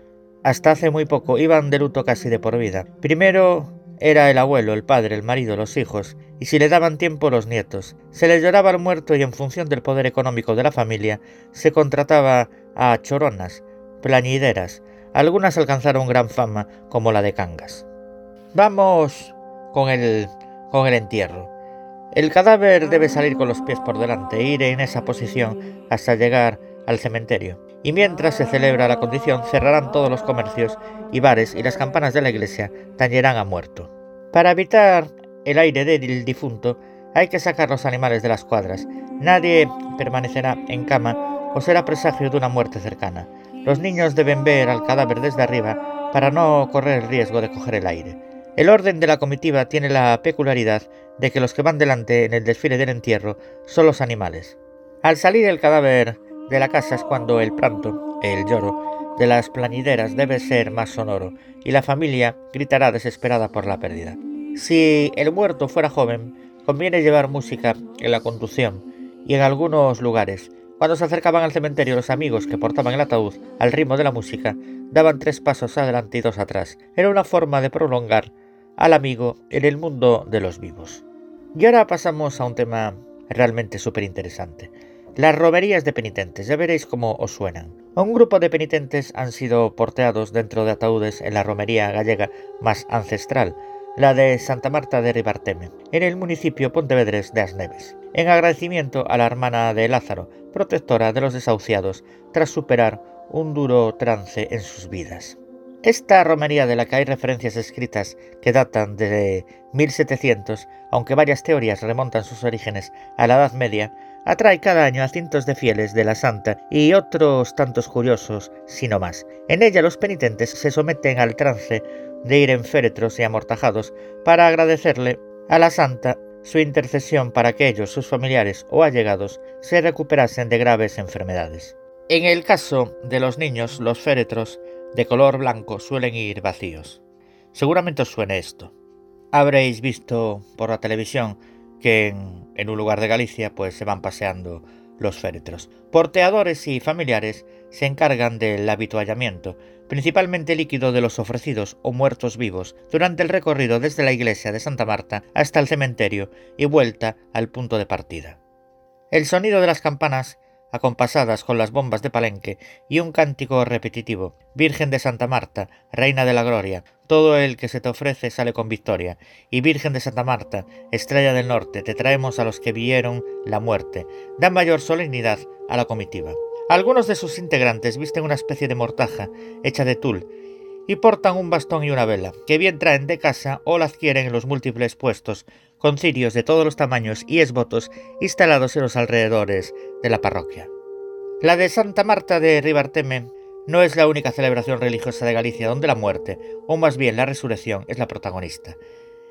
hasta hace muy poco, iban de luto casi de por vida. Primero era el abuelo, el padre, el marido, los hijos, y si le daban tiempo los nietos. Se les lloraba al muerto y en función del poder económico de la familia se contrataba a choronas, plañideras. Algunas alcanzaron gran fama, como la de Cangas. Vamos con el, con el entierro. El cadáver debe salir con los pies por delante e ir en esa posición hasta llegar al cementerio. Y mientras se celebra la condición, cerrarán todos los comercios y bares y las campanas de la iglesia tañerán a muerto. Para evitar el aire del difunto, hay que sacar los animales de las cuadras. Nadie permanecerá en cama o será presagio de una muerte cercana. Los niños deben ver al cadáver desde arriba para no correr el riesgo de coger el aire. El orden de la comitiva tiene la peculiaridad de que los que van delante en el desfile del entierro son los animales. Al salir el cadáver de la casa es cuando el pranto, el lloro, de las plañideras debe ser más sonoro y la familia gritará desesperada por la pérdida. Si el muerto fuera joven, conviene llevar música en la conducción y en algunos lugares. Cuando se acercaban al cementerio los amigos que portaban el ataúd al ritmo de la música daban tres pasos adelante y dos atrás. Era una forma de prolongar al amigo en el mundo de los vivos. Y ahora pasamos a un tema realmente súper interesante. Las romerías de penitentes, ya veréis cómo os suenan. Un grupo de penitentes han sido porteados dentro de ataúdes en la romería gallega más ancestral, la de Santa Marta de Ribarteme, en el municipio pontevedrés de Asneves, en agradecimiento a la hermana de Lázaro, protectora de los desahuciados, tras superar un duro trance en sus vidas. Esta romería de la que hay referencias escritas que datan de 1700, aunque varias teorías remontan sus orígenes a la Edad Media, atrae cada año a cientos de fieles de la Santa y otros tantos curiosos, sino más. En ella los penitentes se someten al trance de ir en féretros y amortajados para agradecerle a la Santa su intercesión para que ellos, sus familiares o allegados, se recuperasen de graves enfermedades. En el caso de los niños, los féretros de color blanco suelen ir vacíos. Seguramente os suene esto. Habréis visto por la televisión que en, un lugar de Galicia pues se van paseando los féretros. Porteadores y familiares se encargan del habituallamiento, principalmente líquido de los ofrecidos o muertos vivos, durante el recorrido desde la iglesia de Santa Marta hasta el cementerio y vuelta al punto de partida. El sonido de las campanas acompasadas con las bombas de Palenque y un cántico repetitivo. Virgen de Santa Marta, Reina de la Gloria, todo el que se te ofrece sale con victoria. Y Virgen de Santa Marta, Estrella del Norte, te traemos a los que vieron la muerte. Da mayor solemnidad a la comitiva. Algunos de sus integrantes visten una especie de mortaja hecha de tul y portan un bastón y una vela, que bien traen de casa o la adquieren en los múltiples puestos, con cirios de todos los tamaños y esbotos instalados en los alrededores de la parroquia. La de Santa Marta de Ribarteme no es la única celebración religiosa de Galicia donde la muerte, o más bien la resurrección, es la protagonista.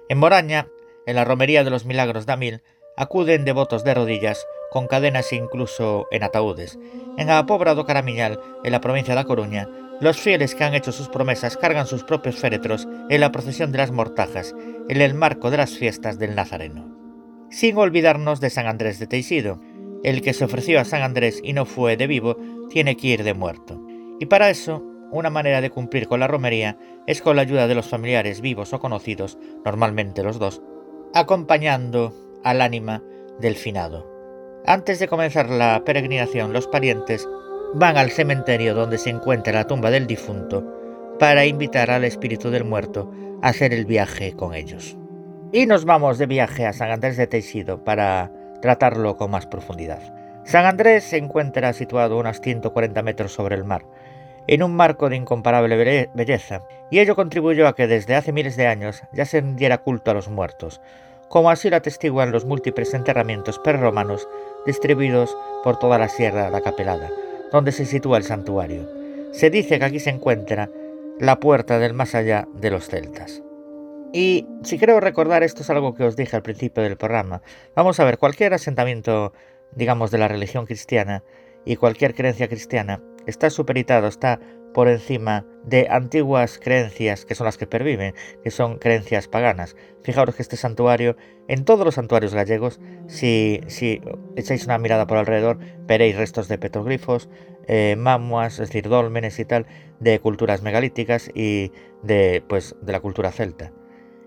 En Moraña, en la romería de los Milagros de Amil, acuden devotos de rodillas, con cadenas e incluso en ataúdes. En la Pobra do Caramiñal, en la provincia de La Coruña, los fieles que han hecho sus promesas cargan sus propios féretros en la procesión de las mortajas, en el marco de las fiestas del Nazareno. Sin olvidarnos de San Andrés de Teixido. El que se ofreció a San Andrés y no fue de vivo, tiene que ir de muerto. Y para eso, una manera de cumplir con la romería es con la ayuda de los familiares vivos o conocidos, normalmente los dos, acompañando al ánima del finado. Antes de comenzar la peregrinación, los parientes van al cementerio donde se encuentra la tumba del difunto para invitar al espíritu del muerto a hacer el viaje con ellos. Y nos vamos de viaje a San Andrés de Teixido para tratarlo con más profundidad. San Andrés se encuentra situado unos 140 metros sobre el mar, en un marco de incomparable belleza, y ello contribuyó a que desde hace miles de años ya se diera culto a los muertos, como así lo atestiguan los múltiples enterramientos prerromanos distribuidos por toda la Sierra de Acapelada, donde se sitúa el santuario. Se dice que aquí se encuentra la puerta del más allá de los celtas. Y si creo recordar, esto es algo que os dije al principio del programa. Vamos a ver, cualquier asentamiento, digamos, de la religión cristiana y cualquier creencia cristiana está superitado, está por encima de antiguas creencias que son las que perviven, que son creencias paganas. Fijaros que este santuario, en todos los santuarios gallegos, si, echáis una mirada por alrededor, veréis restos de petroglifos, eh, mamuas, es decir, dólmenes y tal, de culturas megalíticas y de, pues, de la cultura celta.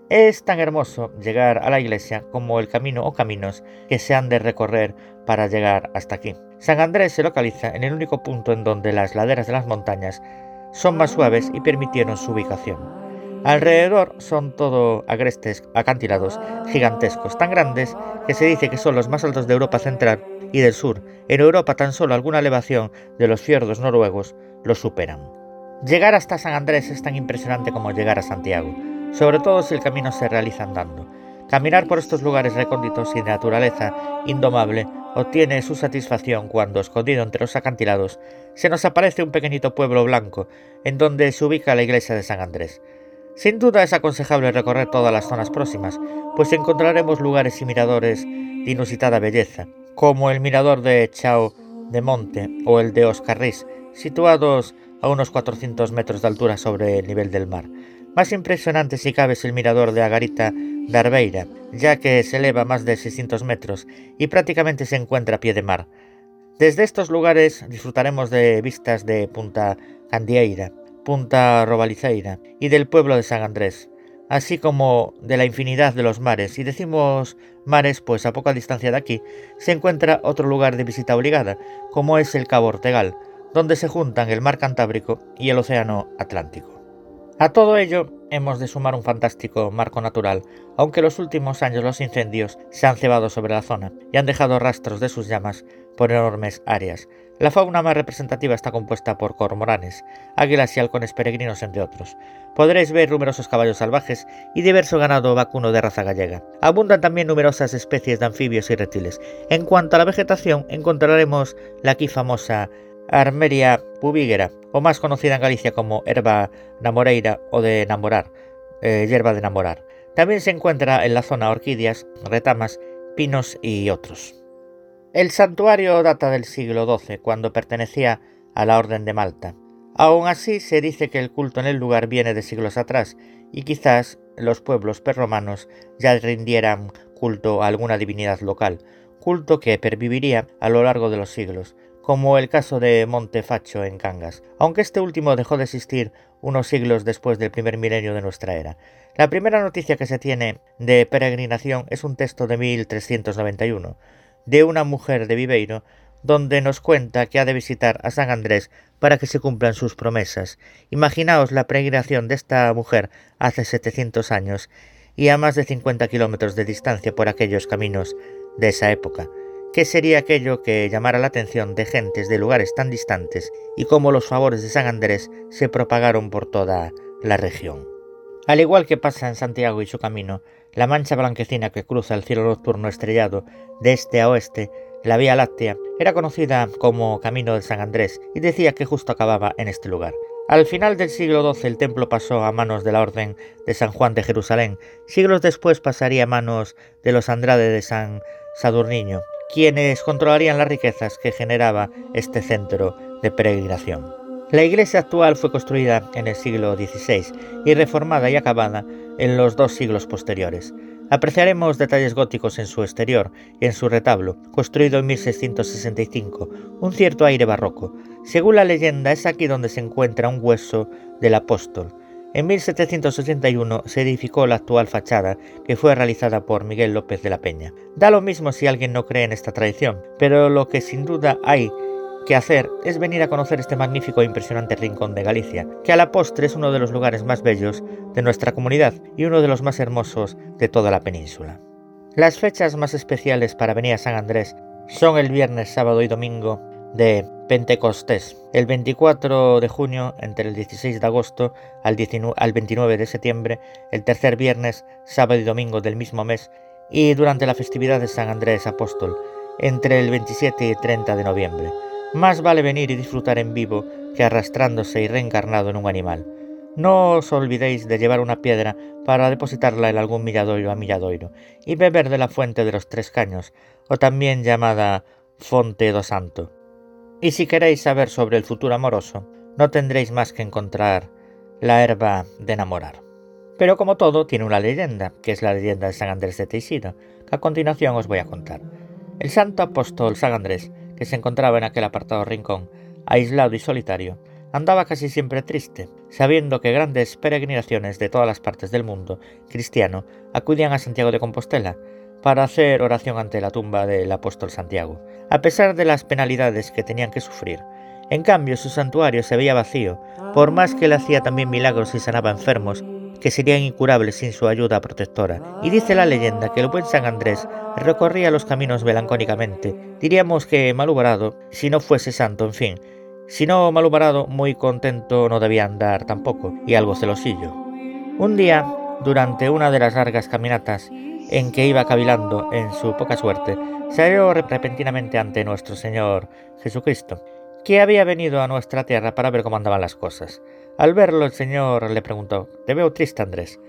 Es tan hermoso llegar a la iglesia como el camino o caminos que se han de recorrer para llegar hasta aquí. San Andrés se localiza en el único punto en donde las laderas de las montañas son más suaves y permitieron su ubicación. Alrededor son todo agrestes acantilados gigantescos, tan grandes que se dice que son los más altos de Europa Central y del Sur. En Europa tan solo alguna elevación de los fiordos noruegos los superan. Llegar hasta San Andrés es tan impresionante como llegar a Santiago sobre todo si el camino se realiza andando. Caminar por estos lugares recónditos y de naturaleza indomable obtiene su satisfacción cuando, escondido entre los acantilados, se nos aparece un pequeñito pueblo blanco en donde se ubica la iglesia de San Andrés. Sin duda es aconsejable recorrer todas las zonas próximas, pues encontraremos lugares y miradores de inusitada belleza, como el mirador de Chao de Monte o el de Oscarris, situados a unos 400 metros de altura sobre el nivel del mar. Más impresionante si cabe es el mirador de Agarita de Arbeira, ya que se eleva más de 600 metros y prácticamente se encuentra a pie de mar. Desde estos lugares disfrutaremos de vistas de Punta Candieira, Punta Robaliceira y del pueblo de San Andrés, así como de la infinidad de los mares. Y decimos mares, pues a poca distancia de aquí se encuentra otro lugar de visita obligada, como es el Cabo Ortegal, donde se juntan el mar Cantábrico y el Océano Atlántico. A todo ello hemos de sumar un fantástico marco natural, aunque en los últimos años los incendios se han cebado sobre la zona y han dejado rastros de sus llamas por enormes áreas. La fauna más representativa está compuesta por cormoranes, águilas y halcones peregrinos, entre otros. Podréis ver numerosos caballos salvajes y diverso ganado vacuno de raza gallega. Abundan también numerosas especies de anfibios y reptiles. En cuanto a la vegetación, encontraremos la aquí famosa Armeria pubígera, o más conocida en Galicia como herba namoreira o de enamorar, eh, hierba de enamorar. También se encuentra en la zona orquídeas, retamas, pinos y otros. El santuario data del siglo XII, cuando pertenecía a la Orden de Malta. Aún así, se dice que el culto en el lugar viene de siglos atrás, y quizás los pueblos perromanos ya rindieran culto a alguna divinidad local, culto que perviviría a lo largo de los siglos, como el caso de Montefacho en Cangas, aunque este último dejó de existir unos siglos después del primer milenio de nuestra era. La primera noticia que se tiene de peregrinación es un texto de 1391, de una mujer de Viveiro, donde nos cuenta que ha de visitar a San Andrés para que se cumplan sus promesas. Imaginaos la peregrinación de esta mujer hace 700 años y a más de 50 kilómetros de distancia por aquellos caminos de esa época. ¿Qué sería aquello que llamara la atención de gentes de lugares tan distantes y cómo los favores de San Andrés se propagaron por toda la región? Al igual que pasa en Santiago y su camino, la mancha blanquecina que cruza el cielo nocturno estrellado de este a oeste la Vía Láctea, era conocida como Camino de San Andrés y decía que justo acababa en este lugar. Al final del siglo XII el templo pasó a manos de la Orden de San Juan de Jerusalén. Siglos después pasaría a manos de los Andrade de San Sadurniño, quienes controlarían las riquezas que generaba este centro de peregrinación. La iglesia actual fue construida en el siglo XVI y reformada y acabada en los dos siglos posteriores. Apreciaremos detalles góticos en su exterior y en su retablo, construido en 1665, un cierto aire barroco. Según la leyenda, es aquí donde se encuentra un hueso del apóstol. En 1781 se edificó la actual fachada, que fue realizada por Miguel López de la Peña. Da lo mismo si alguien no cree en esta tradición, pero lo que sin duda hay que hacer es venir a conocer este magnífico e impresionante rincón de Galicia, que a la postre es uno de los lugares más bellos de nuestra comunidad y uno de los más hermosos de toda la península. Las fechas más especiales para venir a San Andrés son el viernes, sábado y domingo de Pentecostés, el 24 de junio entre el 16 de agosto al, 29 de septiembre, el tercer viernes, sábado y domingo del mismo mes y durante la festividad de San Andrés Apóstol entre el 27 y 30 de noviembre. Más vale venir y disfrutar en vivo que arrastrándose y reencarnado en un animal. No os olvidéis de llevar una piedra para depositarla en algún milladoiro a milladoiro y beber de la fuente de los tres caños, o también llamada Fonte do Santo. Y si queréis saber sobre el futuro amoroso, no tendréis más que encontrar la herba de enamorar. Pero como todo, tiene una leyenda, que es la leyenda de San Andrés de Teixido, que a continuación os voy a contar. El santo apóstol San Andrés que se encontraba en aquel apartado rincón, aislado y solitario, andaba casi siempre triste, sabiendo que grandes peregrinaciones de todas las partes del mundo cristiano acudían a Santiago de Compostela para hacer oración ante la tumba del apóstol Santiago, a pesar de las penalidades que tenían que sufrir. En cambio, su santuario se veía vacío, por más que él hacía también milagros y sanaba enfermos, que serían incurables sin su ayuda protectora. Y dice la leyenda que el buen San Andrés recorría los caminos melancólicamente. Diríamos que malhumorado, si no fuese santo, en fin. Si no malhumorado, muy contento no debía andar tampoco, y algo celosillo. Un día, durante una de las largas caminatas en que iba cavilando en su poca suerte, se halló repentinamente ante nuestro Señor Jesucristo, que había venido a nuestra tierra para ver cómo andaban las cosas. Al verlo, el señor le preguntó, Te veo triste, Andrés.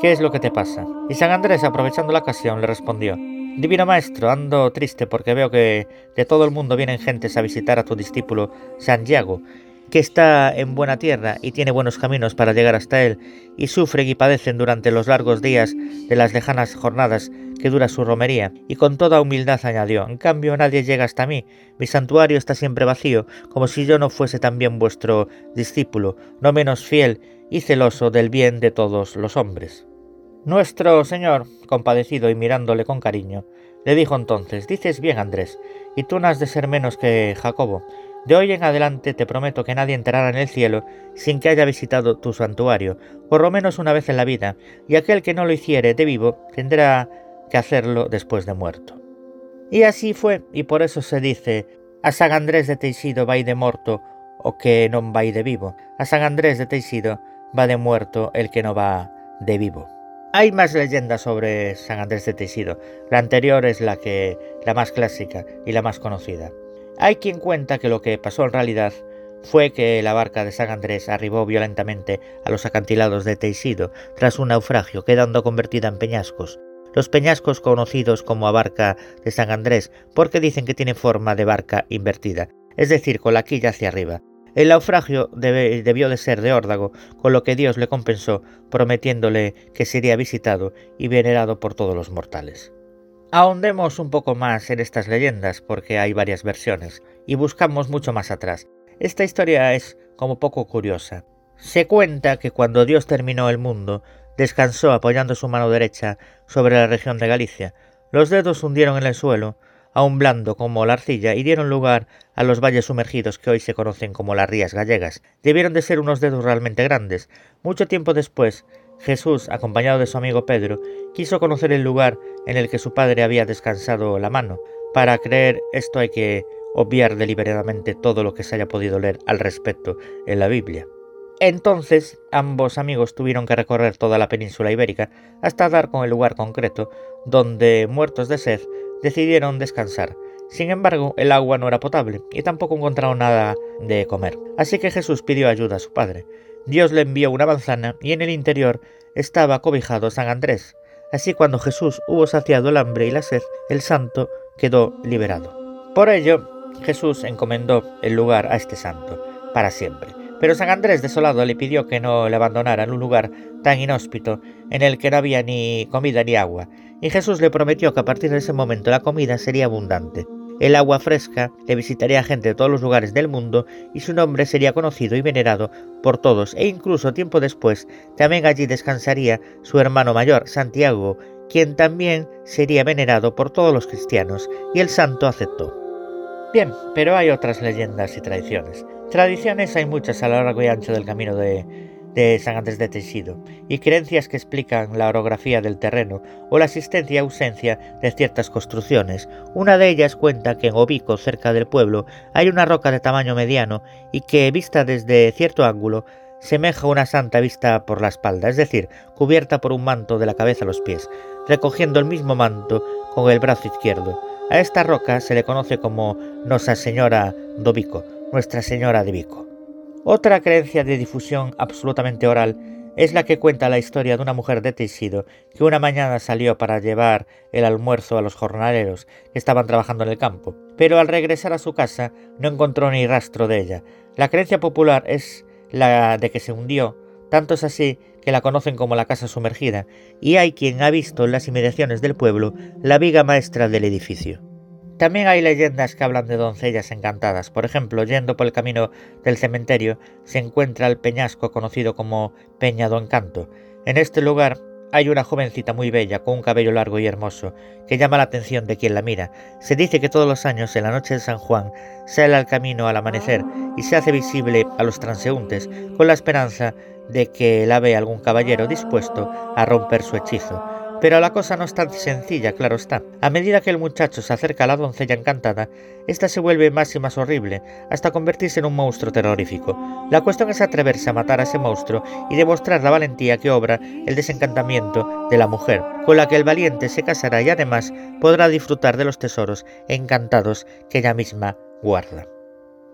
¿Qué es lo que te pasa? Y San Andrés, aprovechando la ocasión, le respondió, Divino Maestro, ando triste porque veo que de todo el mundo vienen gentes a visitar a tu discípulo Santiago, que está en buena tierra y tiene buenos caminos para llegar hasta él, y sufren y padecen durante los largos días de las lejanas jornadas que dura su romería, y con toda humildad añadió, en cambio nadie llega hasta mí, mi santuario está siempre vacío, como si yo no fuese también vuestro discípulo, no menos fiel y celoso del bien de todos los hombres. Nuestro Señor, compadecido y mirándole con cariño, le dijo entonces, dices bien Andrés, y tú no has de ser menos que Jacobo, de hoy en adelante te prometo que nadie entrará en el cielo sin que haya visitado tu santuario, por lo menos una vez en la vida, y aquel que no lo hiciere de vivo tendrá que hacerlo después de muerto. Y así fue, y por eso se dice, a San Andrés de Teixido vai de morto o que non vai de vivo, a San Andrés de Teixido va de muerto el que no va de vivo. Hay más leyendas sobre San Andrés de Teixido. La anterior es la que la más clásica y la más conocida. Hay quien cuenta que lo que pasó en realidad fue que la barca de San Andrés arribó violentamente a los acantilados de Teixido tras un naufragio, quedando convertida en peñascos. Los peñascos conocidos como a barca de San Andrés porque dicen que tiene forma de barca invertida, es decir, con la quilla hacia arriba. El naufragio debió de ser de órdago, con lo que Dios le compensó, prometiéndole que sería visitado y venerado por todos los mortales. Ahondemos un poco más en estas leyendas porque hay varias versiones y buscamos mucho más atrás. Esta historia es como poco curiosa. Se cuenta que cuando Dios terminó el mundo, descansó apoyando su mano derecha sobre la región de Galicia. Los dedos hundieron en el suelo, aún blando como la arcilla, y dieron lugar a los valles sumergidos que hoy se conocen como las rías gallegas. Debieron de ser unos dedos realmente grandes. Mucho tiempo después, Jesús, acompañado de su amigo Pedro, quiso conocer el lugar en el que su padre había descansado la mano. Para creer esto hay que obviar deliberadamente todo lo que se haya podido leer al respecto en la Biblia. Entonces, ambos amigos tuvieron que recorrer toda la península ibérica hasta dar con el lugar concreto donde, muertos de sed, decidieron descansar. Sin embargo, el agua no era potable y tampoco encontraron nada de comer. Así que Jesús pidió ayuda a su padre. Dios le envió una manzana y en el interior estaba cobijado San Andrés. Así cuando Jesús hubo saciado el hambre y la sed, el santo quedó liberado. Por ello, Jesús encomendó el lugar a este santo, para siempre. Pero San Andrés desolado le pidió que no le abandonara un lugar tan inhóspito en el que no había ni comida ni agua, y Jesús le prometió que a partir de ese momento la comida sería abundante. El agua fresca le visitaría gente de todos los lugares del mundo y su nombre sería conocido y venerado por todos, e incluso tiempo después también allí descansaría su hermano mayor, Santiago, quien también sería venerado por todos los cristianos, y el santo aceptó. Bien, pero hay otras leyendas y tradiciones. Tradiciones hay muchas a lo largo y ancho del camino de, San Andrés de Teixido, y creencias que explican la orografía del terreno o la existencia y ausencia de ciertas construcciones. Una de ellas cuenta que en Obico, cerca del pueblo, hay una roca de tamaño mediano y que, vista desde cierto ángulo, semeja una santa vista por la espalda, es decir, cubierta por un manto de la cabeza a los pies, recogiendo el mismo manto con el brazo izquierdo. A esta roca se le conoce como Nosa Señora Dobico, nuestra Señora de Vico. Otra creencia de difusión absolutamente oral es la que cuenta la historia de una mujer de Teixido que una mañana salió para llevar el almuerzo a los jornaleros que estaban trabajando en el campo, pero al regresar a su casa no encontró ni rastro de ella. La creencia popular es la de que se hundió, tanto es así que la conocen como la casa sumergida, y hay quien ha visto en las inmediaciones del pueblo la viga maestra del edificio. También hay leyendas que hablan de doncellas encantadas. Por ejemplo, yendo por el camino del cementerio se encuentra el peñasco conocido como Peña do Encanto. En este lugar hay una jovencita muy bella con un cabello largo y hermoso que llama la atención de quien la mira. Se dice que todos los años en la noche de San Juan sale al camino al amanecer y se hace visible a los transeúntes con la esperanza de que la vea algún caballero dispuesto a romper su hechizo. Pero la cosa no es tan sencilla, claro está. A medida que el muchacho se acerca a la doncella encantada, ésta se vuelve más y más horrible, hasta convertirse en un monstruo terrorífico. La cuestión es atreverse a matar a ese monstruo y demostrar la valentía que obra el desencantamiento de la mujer, con la que el valiente se casará y además podrá disfrutar de los tesoros encantados que ella misma guarda.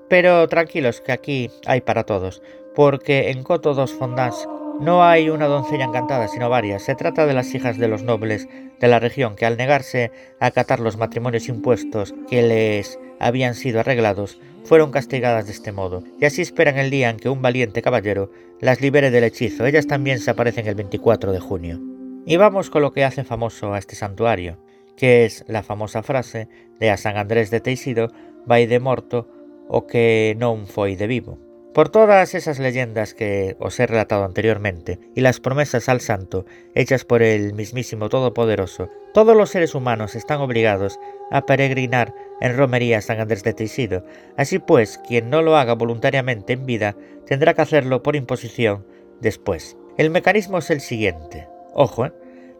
Pero tranquilos que aquí hay para todos, porque en Coto dos Fondás no hay una doncella encantada, sino varias. Se trata de las hijas de los nobles de la región que al negarse a acatar los matrimonios impuestos que les habían sido arreglados, fueron castigadas de este modo, y así esperan el día en que un valiente caballero las libere del hechizo. Ellas también se aparecen el 24 de junio. Y vamos con lo que hace famoso a este santuario, que es la famosa frase de a San Andrés de Teixido vai de morto o que non foi de vivo. Por todas esas leyendas que os he relatado anteriormente y las promesas al santo hechas por el mismísimo Todopoderoso, todos los seres humanos están obligados a peregrinar en romería San Andrés de Teixido. Así pues, quien no lo haga voluntariamente en vida tendrá que hacerlo por imposición después. El mecanismo es el siguiente. Ojo, ¿eh?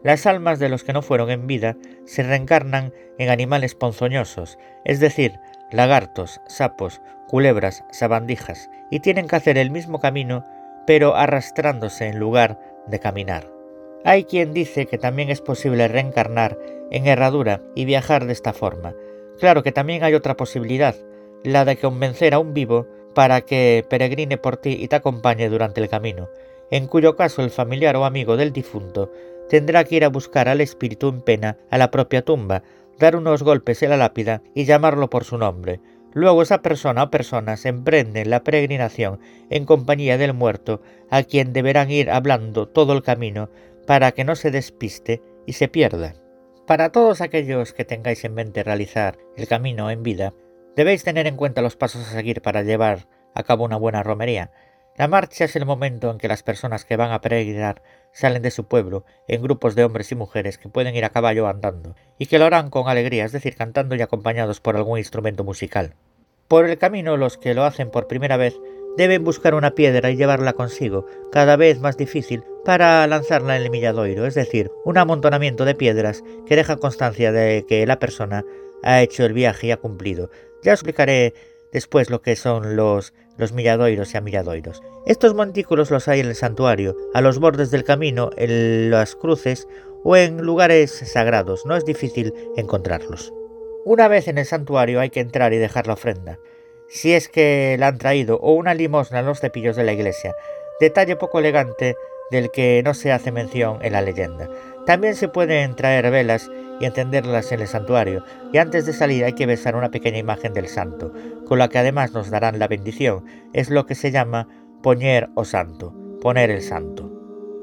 Las almas de los que no fueron en vida se reencarnan en animales ponzoñosos, es decir, lagartos, sapos, culebras, sabandijas, y tienen que hacer el mismo camino, pero arrastrándose en lugar de caminar. Hay quien dice que también es posible reencarnar en herradura y viajar de esta forma. Claro que también hay otra posibilidad, la de convencer a un vivo para que peregrine por ti y te acompañe durante el camino, en cuyo caso el familiar o amigo del difunto tendrá que ir a buscar al espíritu en pena a la propia tumba, dar unos golpes en la lápida y llamarlo por su nombre, Luego esa persona o personas emprenden la peregrinación en compañía del muerto, a quien deberán ir hablando todo el camino para que no se despiste y se pierda. Para todos aquellos que tengáis en mente realizar el camino en vida, debéis tener en cuenta los pasos a seguir para llevar a cabo una buena romería. La marcha es el momento en que las personas que van a peregrinar salen de su pueblo en grupos de hombres y mujeres que pueden ir a caballo andando, y que lo harán con alegría, es decir, cantando y acompañados por algún instrumento musical. Por el camino los que lo hacen por primera vez deben buscar una piedra y llevarla consigo, cada vez más difícil, para lanzarla en el milladoiro, es decir, un amontonamiento de piedras que deja constancia de que la persona ha hecho el viaje y ha cumplido. Ya os explicaré después lo que son los, los milladoiros y amilladoiros. Estos montículos los hay en el santuario, a los bordes del camino, en las cruces o en lugares sagrados. No es difícil encontrarlos. Una vez en el santuario hay que entrar y dejar la ofrenda, si es que la han traído, o una limosna en los cepillos de la iglesia, detalle poco elegante del que no se hace mención en la leyenda. También se pueden traer velas y encenderlas en el santuario, y antes de salir hay que besar una pequeña imagen del santo, con la que además nos darán la bendición, es lo que se llama poner o santo, poner el santo.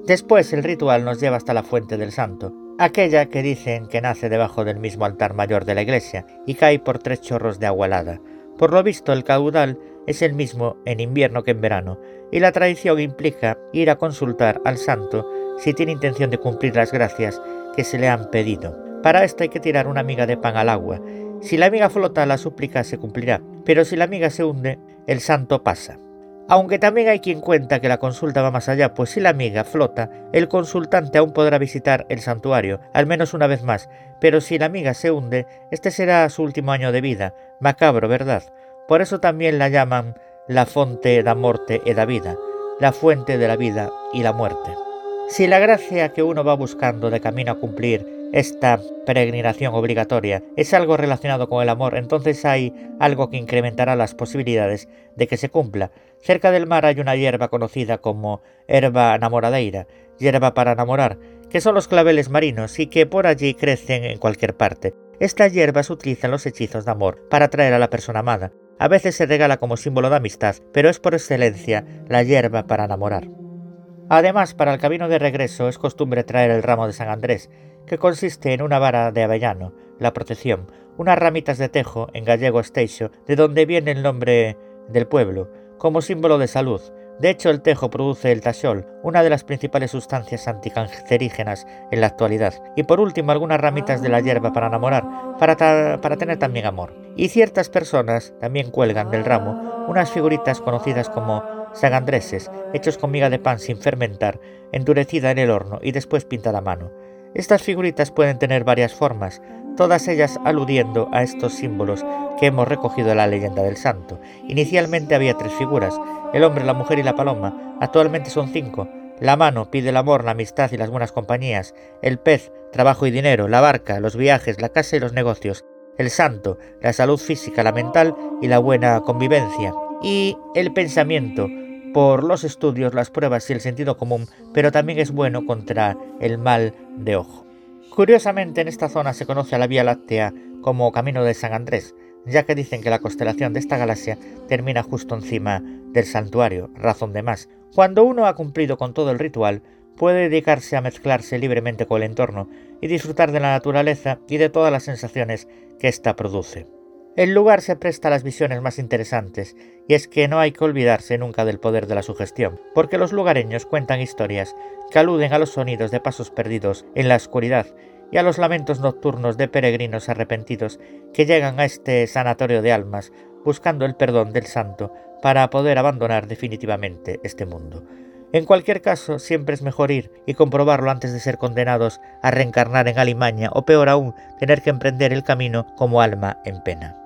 Después el ritual nos lleva hasta la fuente del santo, aquella que dicen que nace debajo del mismo altar mayor de la iglesia y cae por tres chorros de agua helada. Por lo visto el caudal es el mismo en invierno que en verano, y la tradición implica ir a consultar al santo si tiene intención de cumplir las gracias que se le han pedido. Para esto hay que tirar una miga de pan al agua. Si la miga flota, la súplica se cumplirá, pero si la miga se hunde, el santo pasa. Aunque también hay quien cuenta que la consulta va más allá, pues si la miga flota, el consultante aún podrá visitar el santuario, al menos una vez más, pero si la miga se hunde, este será su último año de vida. Macabro, ¿verdad? Por eso también la llaman la fonte da morte e da vida, la fuente de la vida y la muerte. Si la gracia que uno va buscando de camino a cumplir esta peregrinación obligatoria es algo relacionado con el amor, entonces hay algo que incrementará las posibilidades de que se cumpla. Cerca del mar hay una hierba conocida como herba enamoradeira, hierba para enamorar, que son los claveles marinos y que por allí crecen en cualquier parte. Estas hierbas utilizan los hechizos de amor para atraer a la persona amada. A veces se regala como símbolo de amistad, pero es por excelencia la hierba para enamorar. Además, para el camino de regreso es costumbre traer el ramo de San Andrés, que consiste en una vara de avellano, la protección, unas ramitas de tejo, en gallego esteixo, de donde viene el nombre del pueblo, como símbolo de salud. De hecho, el tejo produce el tachol, una de las principales sustancias anticancerígenas en la actualidad. Y por último, algunas ramitas de la hierba para enamorar, para, para tener también amor. Y ciertas personas también cuelgan del ramo unas figuritas conocidas como sagandreses, hechos con miga de pan sin fermentar, endurecida en el horno y después pintada a mano. Estas figuritas pueden tener varias formas, todas ellas aludiendo a estos símbolos que hemos recogido de la leyenda del santo. Inicialmente había tres figuras, el hombre, la mujer y la paloma, actualmente son cinco. La mano pide el amor, la amistad y las buenas compañías, el pez, trabajo y dinero, la barca, los viajes, la casa y los negocios, el santo, la salud física, la mental y la buena convivencia, y el pensamiento, por los estudios, las pruebas y el sentido común, pero también es bueno contra el mal de ojo. Curiosamente, en esta zona se conoce a la Vía Láctea como Camino de San Andrés, ya que dicen que la constelación de esta galaxia termina justo encima del santuario, razón de más. Cuando uno ha cumplido con todo el ritual, puede dedicarse a mezclarse libremente con el entorno y disfrutar de la naturaleza y de todas las sensaciones que ésta produce. El lugar se presta a las visiones más interesantes, y es que no hay que olvidarse nunca del poder de la sugestión, porque los lugareños cuentan historias que aluden a los sonidos de pasos perdidos en la oscuridad y a los lamentos nocturnos de peregrinos arrepentidos que llegan a este sanatorio de almas buscando el perdón del santo para poder abandonar definitivamente este mundo. En cualquier caso, siempre es mejor ir y comprobarlo antes de ser condenados a reencarnar en Alimaña o peor aún, tener que emprender el camino como alma en pena.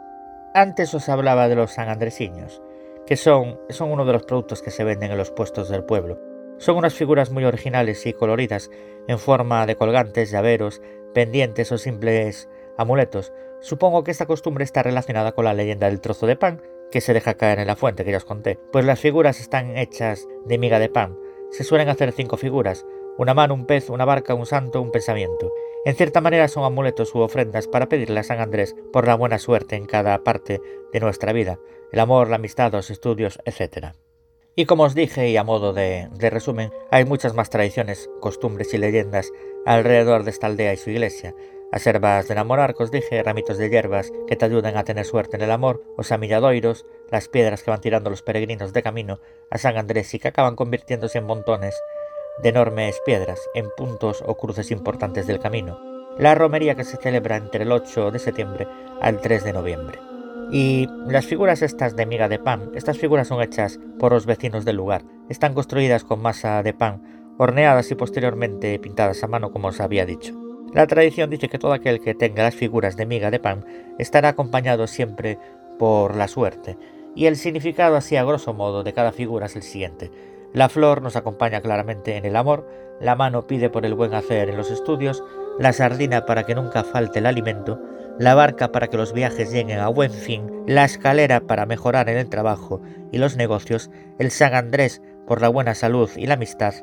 Antes os hablaba de los sanandresiños, que son, son uno de los productos que se venden en los puestos del pueblo. Son unas figuras muy originales y coloridas, en forma de colgantes, llaveros, pendientes o simples amuletos. Supongo que esta costumbre está relacionada con la leyenda del trozo de pan que se deja caer en la fuente que ya os conté, pues las figuras están hechas de miga de pan. Se suelen hacer cinco figuras, una mano, un pez, una barca, un santo, un pensamiento. En cierta manera son amuletos u ofrendas para pedirle a San Andrés por la buena suerte en cada parte de nuestra vida, el amor, la amistad, los estudios, etc. Y como os dije, y a modo de, de, resumen, hay muchas más tradiciones, costumbres y leyendas alrededor de esta aldea y su iglesia. As herbas de enamorar que os dije, ramitos de hierbas que te ayudan a tener suerte en el amor, os amilladoiros, las piedras que van tirando los peregrinos de camino a San Andrés y que acaban convirtiéndose en montones de enormes piedras en puntos o cruces importantes del camino, la romería que se celebra entre el 8 de septiembre al 3 de noviembre. Y las figuras estas de miga de pan, estas figuras son hechas por los vecinos del lugar, están construidas con masa de pan, horneadas y posteriormente pintadas a mano como os había dicho. La tradición dice que todo aquel que tenga las figuras de miga de pan estará acompañado siempre por la suerte, y el significado así a grosso modo de cada figura es el siguiente. La flor nos acompaña claramente en el amor, la mano pide por el buen hacer en los estudios, la sardina para que nunca falte el alimento, la barca para que los viajes lleguen a buen fin, la escalera para mejorar en el trabajo y los negocios, el San Andrés por la buena salud y la amistad,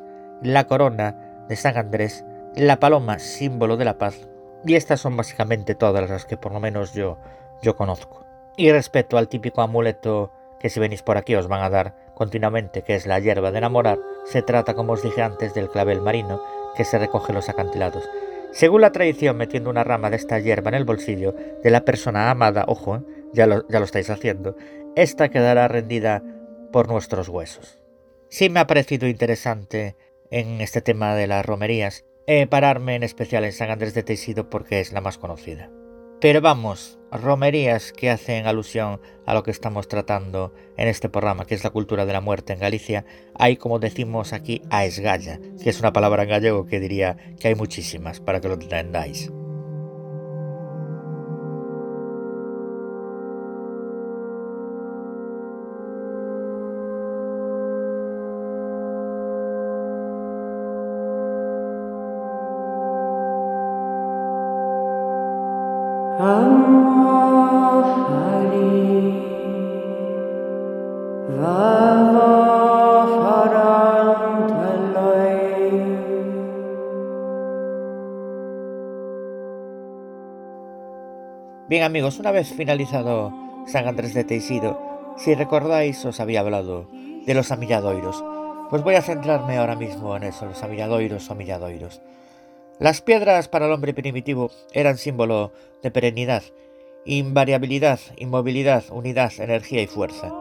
la corona de San Andrés, la paloma símbolo de la paz, y estas son básicamente todas las que por lo menos yo, yo conozco. Y respecto al típico amuleto que si venís por aquí os van a dar continuamente, que es la hierba de enamorar, se trata, como os dije antes, del clavel marino que se recoge en los acantilados. Según la tradición, metiendo una rama de esta hierba en el bolsillo de la persona amada, ojo, ya lo, ya lo estáis haciendo, esta quedará rendida por nuestros huesos. Sí me ha parecido interesante en este tema de las romerías eh, pararme en especial en San Andrés de Teixido porque es la más conocida. Pero vamos, romerías que hacen alusión a lo que estamos tratando en este programa, que es la cultura de la muerte en Galicia, hay como decimos aquí a esgalla, que es una palabra en gallego que diría que hay muchísimas para que lo entendáis. Bien amigos, una vez finalizado San Andrés de Teixido, si recordáis os había hablado de los amilladoiros. Pues voy a centrarme ahora mismo en eso, los amilladoiros o amilladoiros. Las piedras para el hombre primitivo eran símbolo de perenidad, invariabilidad, inmovilidad, unidad, energía y fuerza.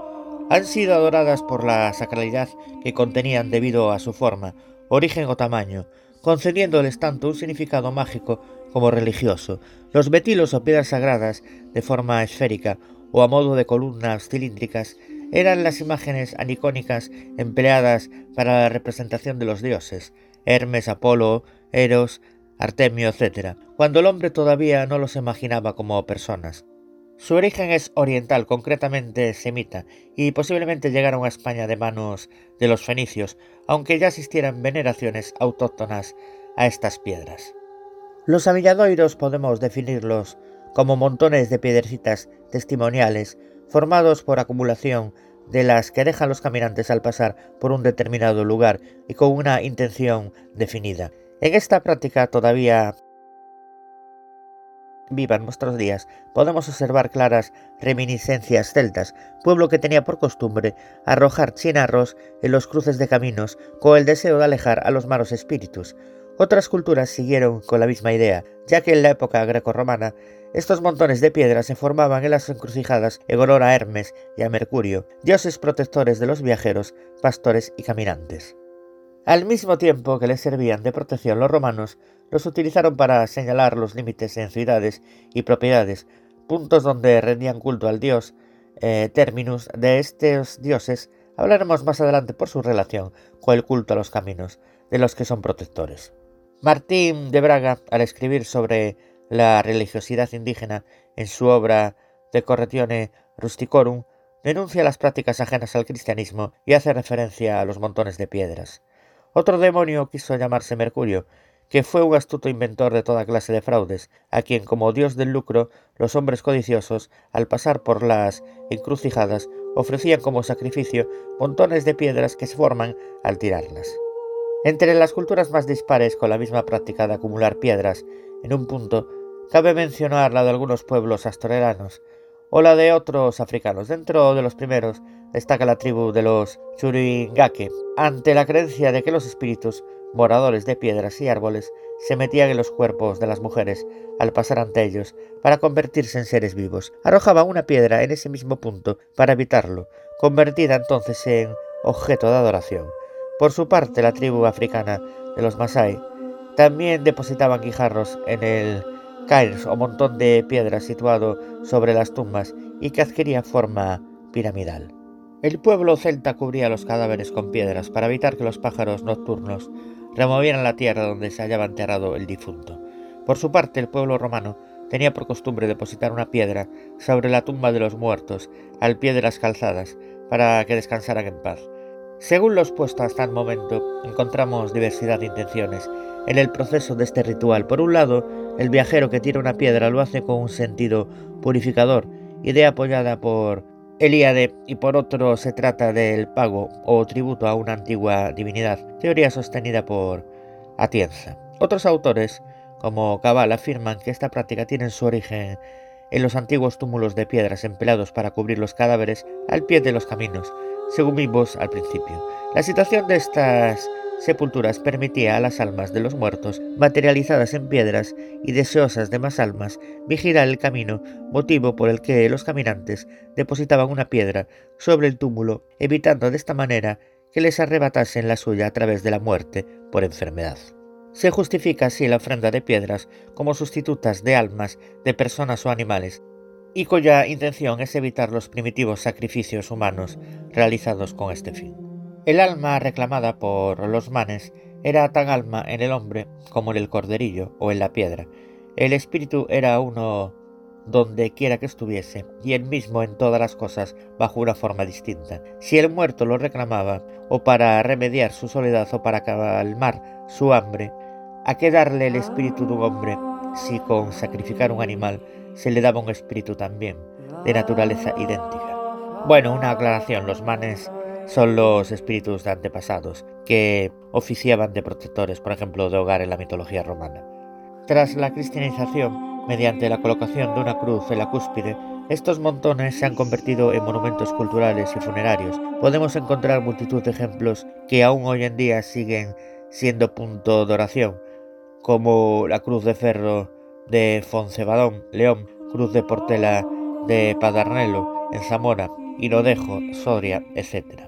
Han sido adoradas por la sacralidad que contenían debido a su forma, origen o tamaño, concediéndoles tanto un significado mágico como religioso. Los betilos o piedras sagradas, de forma esférica o a modo de columnas cilíndricas, eran las imágenes anicónicas empleadas para la representación de los dioses, Hermes, Apolo, Eros, Artemio, etc., cuando el hombre todavía no los imaginaba como personas. Su origen es oriental, concretamente semita, y posiblemente llegaron a España de manos de los fenicios, aunque ya existieran veneraciones autóctonas a estas piedras. Los amilladoiros podemos definirlos como montones de piedrecitas testimoniales formados por acumulación de las que dejan los caminantes al pasar por un determinado lugar y con una intención definida. En esta práctica todavía viva en nuestros días, podemos observar claras reminiscencias celtas, pueblo que tenía por costumbre arrojar chinarros en los cruces de caminos con el deseo de alejar a los malos espíritus. Otras culturas siguieron con la misma idea, ya que en la época grecorromana estos montones de piedra se formaban en las encrucijadas en honor a Hermes y a Mercurio, dioses protectores de los viajeros, pastores y caminantes. Al mismo tiempo que les servían de protección los romanos, los utilizaron para señalar los límites en ciudades y propiedades, puntos donde rendían culto al dios eh, Terminus. De estos dioses hablaremos más adelante por su relación con el culto a los caminos, de los que son protectores. Martín de Braga, al escribir sobre la religiosidad indígena en su obra De Corretione Rusticorum, denuncia las prácticas ajenas al cristianismo y hace referencia a los montones de piedras. Otro demonio quiso llamarse Mercurio, que fue un astuto inventor de toda clase de fraudes, a quien como dios del lucro los hombres codiciosos, al pasar por las encrucijadas, ofrecían como sacrificio montones de piedras que se forman al tirarlas. Entre las culturas más dispares con la misma práctica de acumular piedras en un punto, cabe mencionar la de algunos pueblos astorelanos o la de otros africanos. Dentro de los primeros destaca la tribu de los Churingake, ante la creencia de que los espíritus, moradores de piedras y árboles, se metían en los cuerpos de las mujeres al pasar ante ellos para convertirse en seres vivos. Arrojaba una piedra en ese mismo punto para evitarlo, convertida entonces en objeto de adoración. Por su parte, la tribu africana de los Masai también depositaban guijarros en el kairs o montón de piedras situado sobre las tumbas y que adquiría forma piramidal. El pueblo celta cubría los cadáveres con piedras para evitar que los pájaros nocturnos removieran la tierra donde se hallaba enterrado el difunto. Por su parte, el pueblo romano tenía por costumbre depositar una piedra sobre la tumba de los muertos, al pie de las calzadas, para que descansaran en paz. Según los puestos hasta el momento, encontramos diversidad de intenciones en el proceso de este ritual. Por un lado, el viajero que tira una piedra lo hace con un sentido purificador, idea apoyada por Elíade, y por otro se trata del pago o tributo a una antigua divinidad, teoría sostenida por Atienza. Otros autores, como Cabal, afirman que esta práctica tiene su origen en los antiguos túmulos de piedras empleados para cubrir los cadáveres al pie de los caminos, según vimos al principio. La situación de estas sepulturas permitía a las almas de los muertos, materializadas en piedras y deseosas de más almas, vigilar el camino, motivo por el que los caminantes depositaban una piedra sobre el túmulo, evitando de esta manera que les arrebatasen la suya a través de la muerte por enfermedad. Se justifica así la ofrenda de piedras como sustitutas de almas de personas o animales, y cuya intención es evitar los primitivos sacrificios humanos realizados con este fin. El alma reclamada por los manes era tan alma en el hombre como en el corderillo o en la piedra. El espíritu era uno donde quiera que estuviese, y el mismo en todas las cosas bajo una forma distinta. Si el muerto lo reclamaba, o para remediar su soledad o para calmar su hambre, ¿a qué darle el espíritu de un hombre si con sacrificar un animal se le daba un espíritu también, de naturaleza idéntica? Bueno, una aclaración, los manes son los espíritus de antepasados, que oficiaban de protectores, por ejemplo, de hogar en la mitología romana. Tras la cristianización, mediante la colocación de una cruz en la cúspide, estos montones se han convertido en monumentos culturales y funerarios. Podemos encontrar multitud de ejemplos que aún hoy en día siguen siendo punto de oración, como la cruz de ferro de Foncebadón, León, cruz de Portela de Padarnelo, en Zamora, Inodejo, Soria, etc.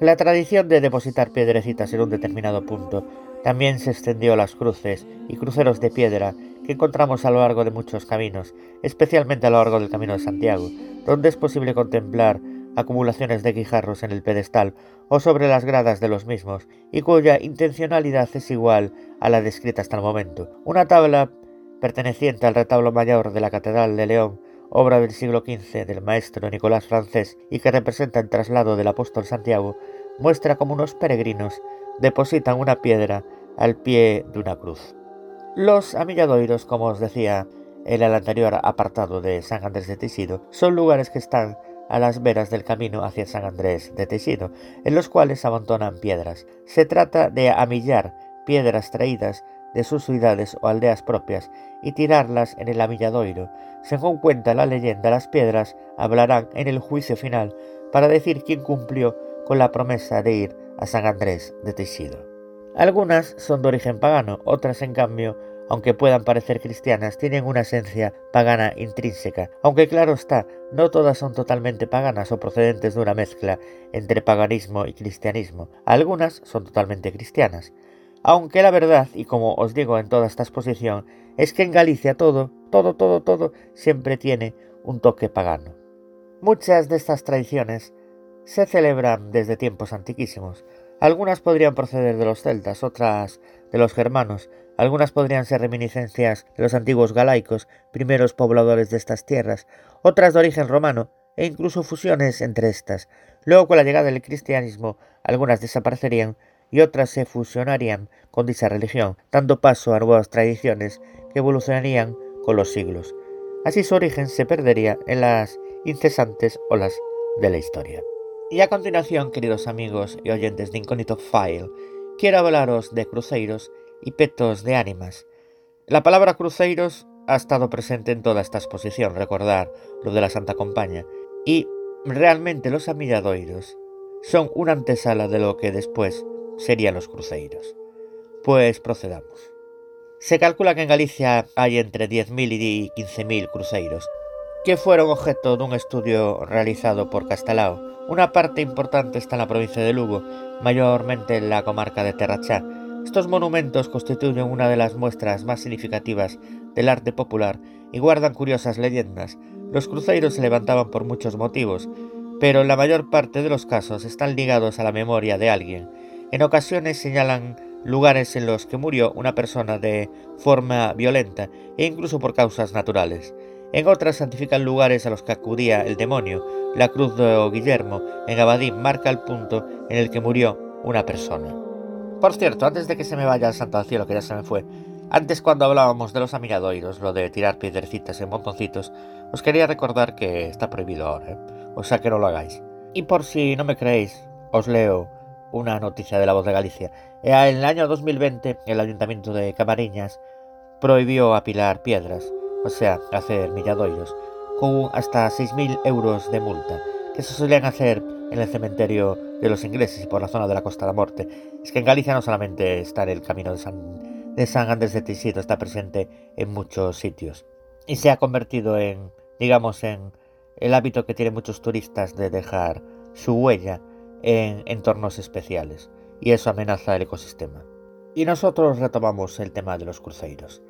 La tradición de depositar piedrecitas en un determinado punto también se extendió a las cruces y cruceros de piedra que encontramos a lo largo de muchos caminos, especialmente a lo largo del Camino de Santiago, donde es posible contemplar acumulaciones de guijarros en el pedestal o sobre las gradas de los mismos, y cuya intencionalidad es igual a la descrita hasta el momento. Una tabla perteneciente al retablo mayor de la Catedral de León obra del siglo XV del maestro Nicolás Francés y que representa el traslado del apóstol Santiago, muestra como unos peregrinos depositan una piedra al pie de una cruz. Los amilladoiros, como os decía en el anterior apartado de San Andrés de Tesido, son lugares que están a las veras del camino hacia San Andrés de Tesido, en los cuales amontonan piedras. Se trata de amillar piedras traídas de sus ciudades o aldeas propias y tirarlas en el amilladoiro. Según cuenta la leyenda, las piedras hablarán en el juicio final para decir quién cumplió con la promesa de ir a San Andrés de Teixido. Algunas son de origen pagano, otras en cambio, aunque puedan parecer cristianas, tienen una esencia pagana intrínseca, aunque claro está, no todas son totalmente paganas o procedentes de una mezcla entre paganismo y cristianismo. Algunas son totalmente cristianas. Aunque la verdad, y como os digo en toda esta exposición, es que en Galicia todo, todo, todo, todo siempre tiene un toque pagano. Muchas de estas tradiciones se celebran desde tiempos antiquísimos. Algunas podrían proceder de los celtas, otras de los germanos, algunas podrían ser reminiscencias de los antiguos galaicos, primeros pobladores de estas tierras, otras de origen romano, e incluso fusiones entre estas. Luego, con la llegada del cristianismo, algunas desaparecerían y otras se fusionarían con dicha religión, dando paso a nuevas tradiciones que evolucionarían con los siglos. Así su origen se perdería en las incesantes olas de la historia. Y a continuación, queridos amigos y oyentes de Incógnito File, quiero hablaros de cruceiros y petos de ánimas. La palabra cruceiros ha estado presente en toda esta exposición, recordar lo de la Santa Compaña, y realmente los amilladoiros son una antesala de lo que después serían los cruceiros. Pues procedamos. Se calcula que en Galicia hay entre 10.000 y 15.000 cruceiros, que fueron objeto de un estudio realizado por Castelao. Una parte importante está en la provincia de Lugo, mayormente en la comarca de Terrachá. Estos monumentos constituyen una de las muestras más significativas del arte popular y guardan curiosas leyendas. Los cruceiros se levantaban por muchos motivos, pero en la mayor parte de los casos están ligados a la memoria de alguien, en ocasiones señalan lugares en los que murió una persona de forma violenta e incluso por causas naturales. En otras santifican lugares a los que acudía el demonio. La cruz de Guillermo en Abadín marca el punto en el que murió una persona. Por cierto, antes de que se me vaya el santo al cielo, que ya se me fue, antes cuando hablábamos de los amigadoiros, lo de tirar piedrecitas en montoncitos, os quería recordar que está prohibido ahora, ¿eh? o sea que no lo hagáis. Y por si no me creéis, os leo una noticia de la voz de Galicia. En el año 2020, el ayuntamiento de Camariñas prohibió apilar piedras, o sea, hacer milladoiros, con hasta 6.000 euros de multa, que se solían hacer en el cementerio de los ingleses y por la zona de la Costa de la Morte. Es que en Galicia no solamente está en el camino de San, de Andrés de Teixido, está presente en muchos sitios. Y se ha convertido en, digamos, en el hábito que tienen muchos turistas de dejar su huella en entornos especiales. Y eso amenaza el ecosistema. Y nosotros retomamos el tema de los cruceros.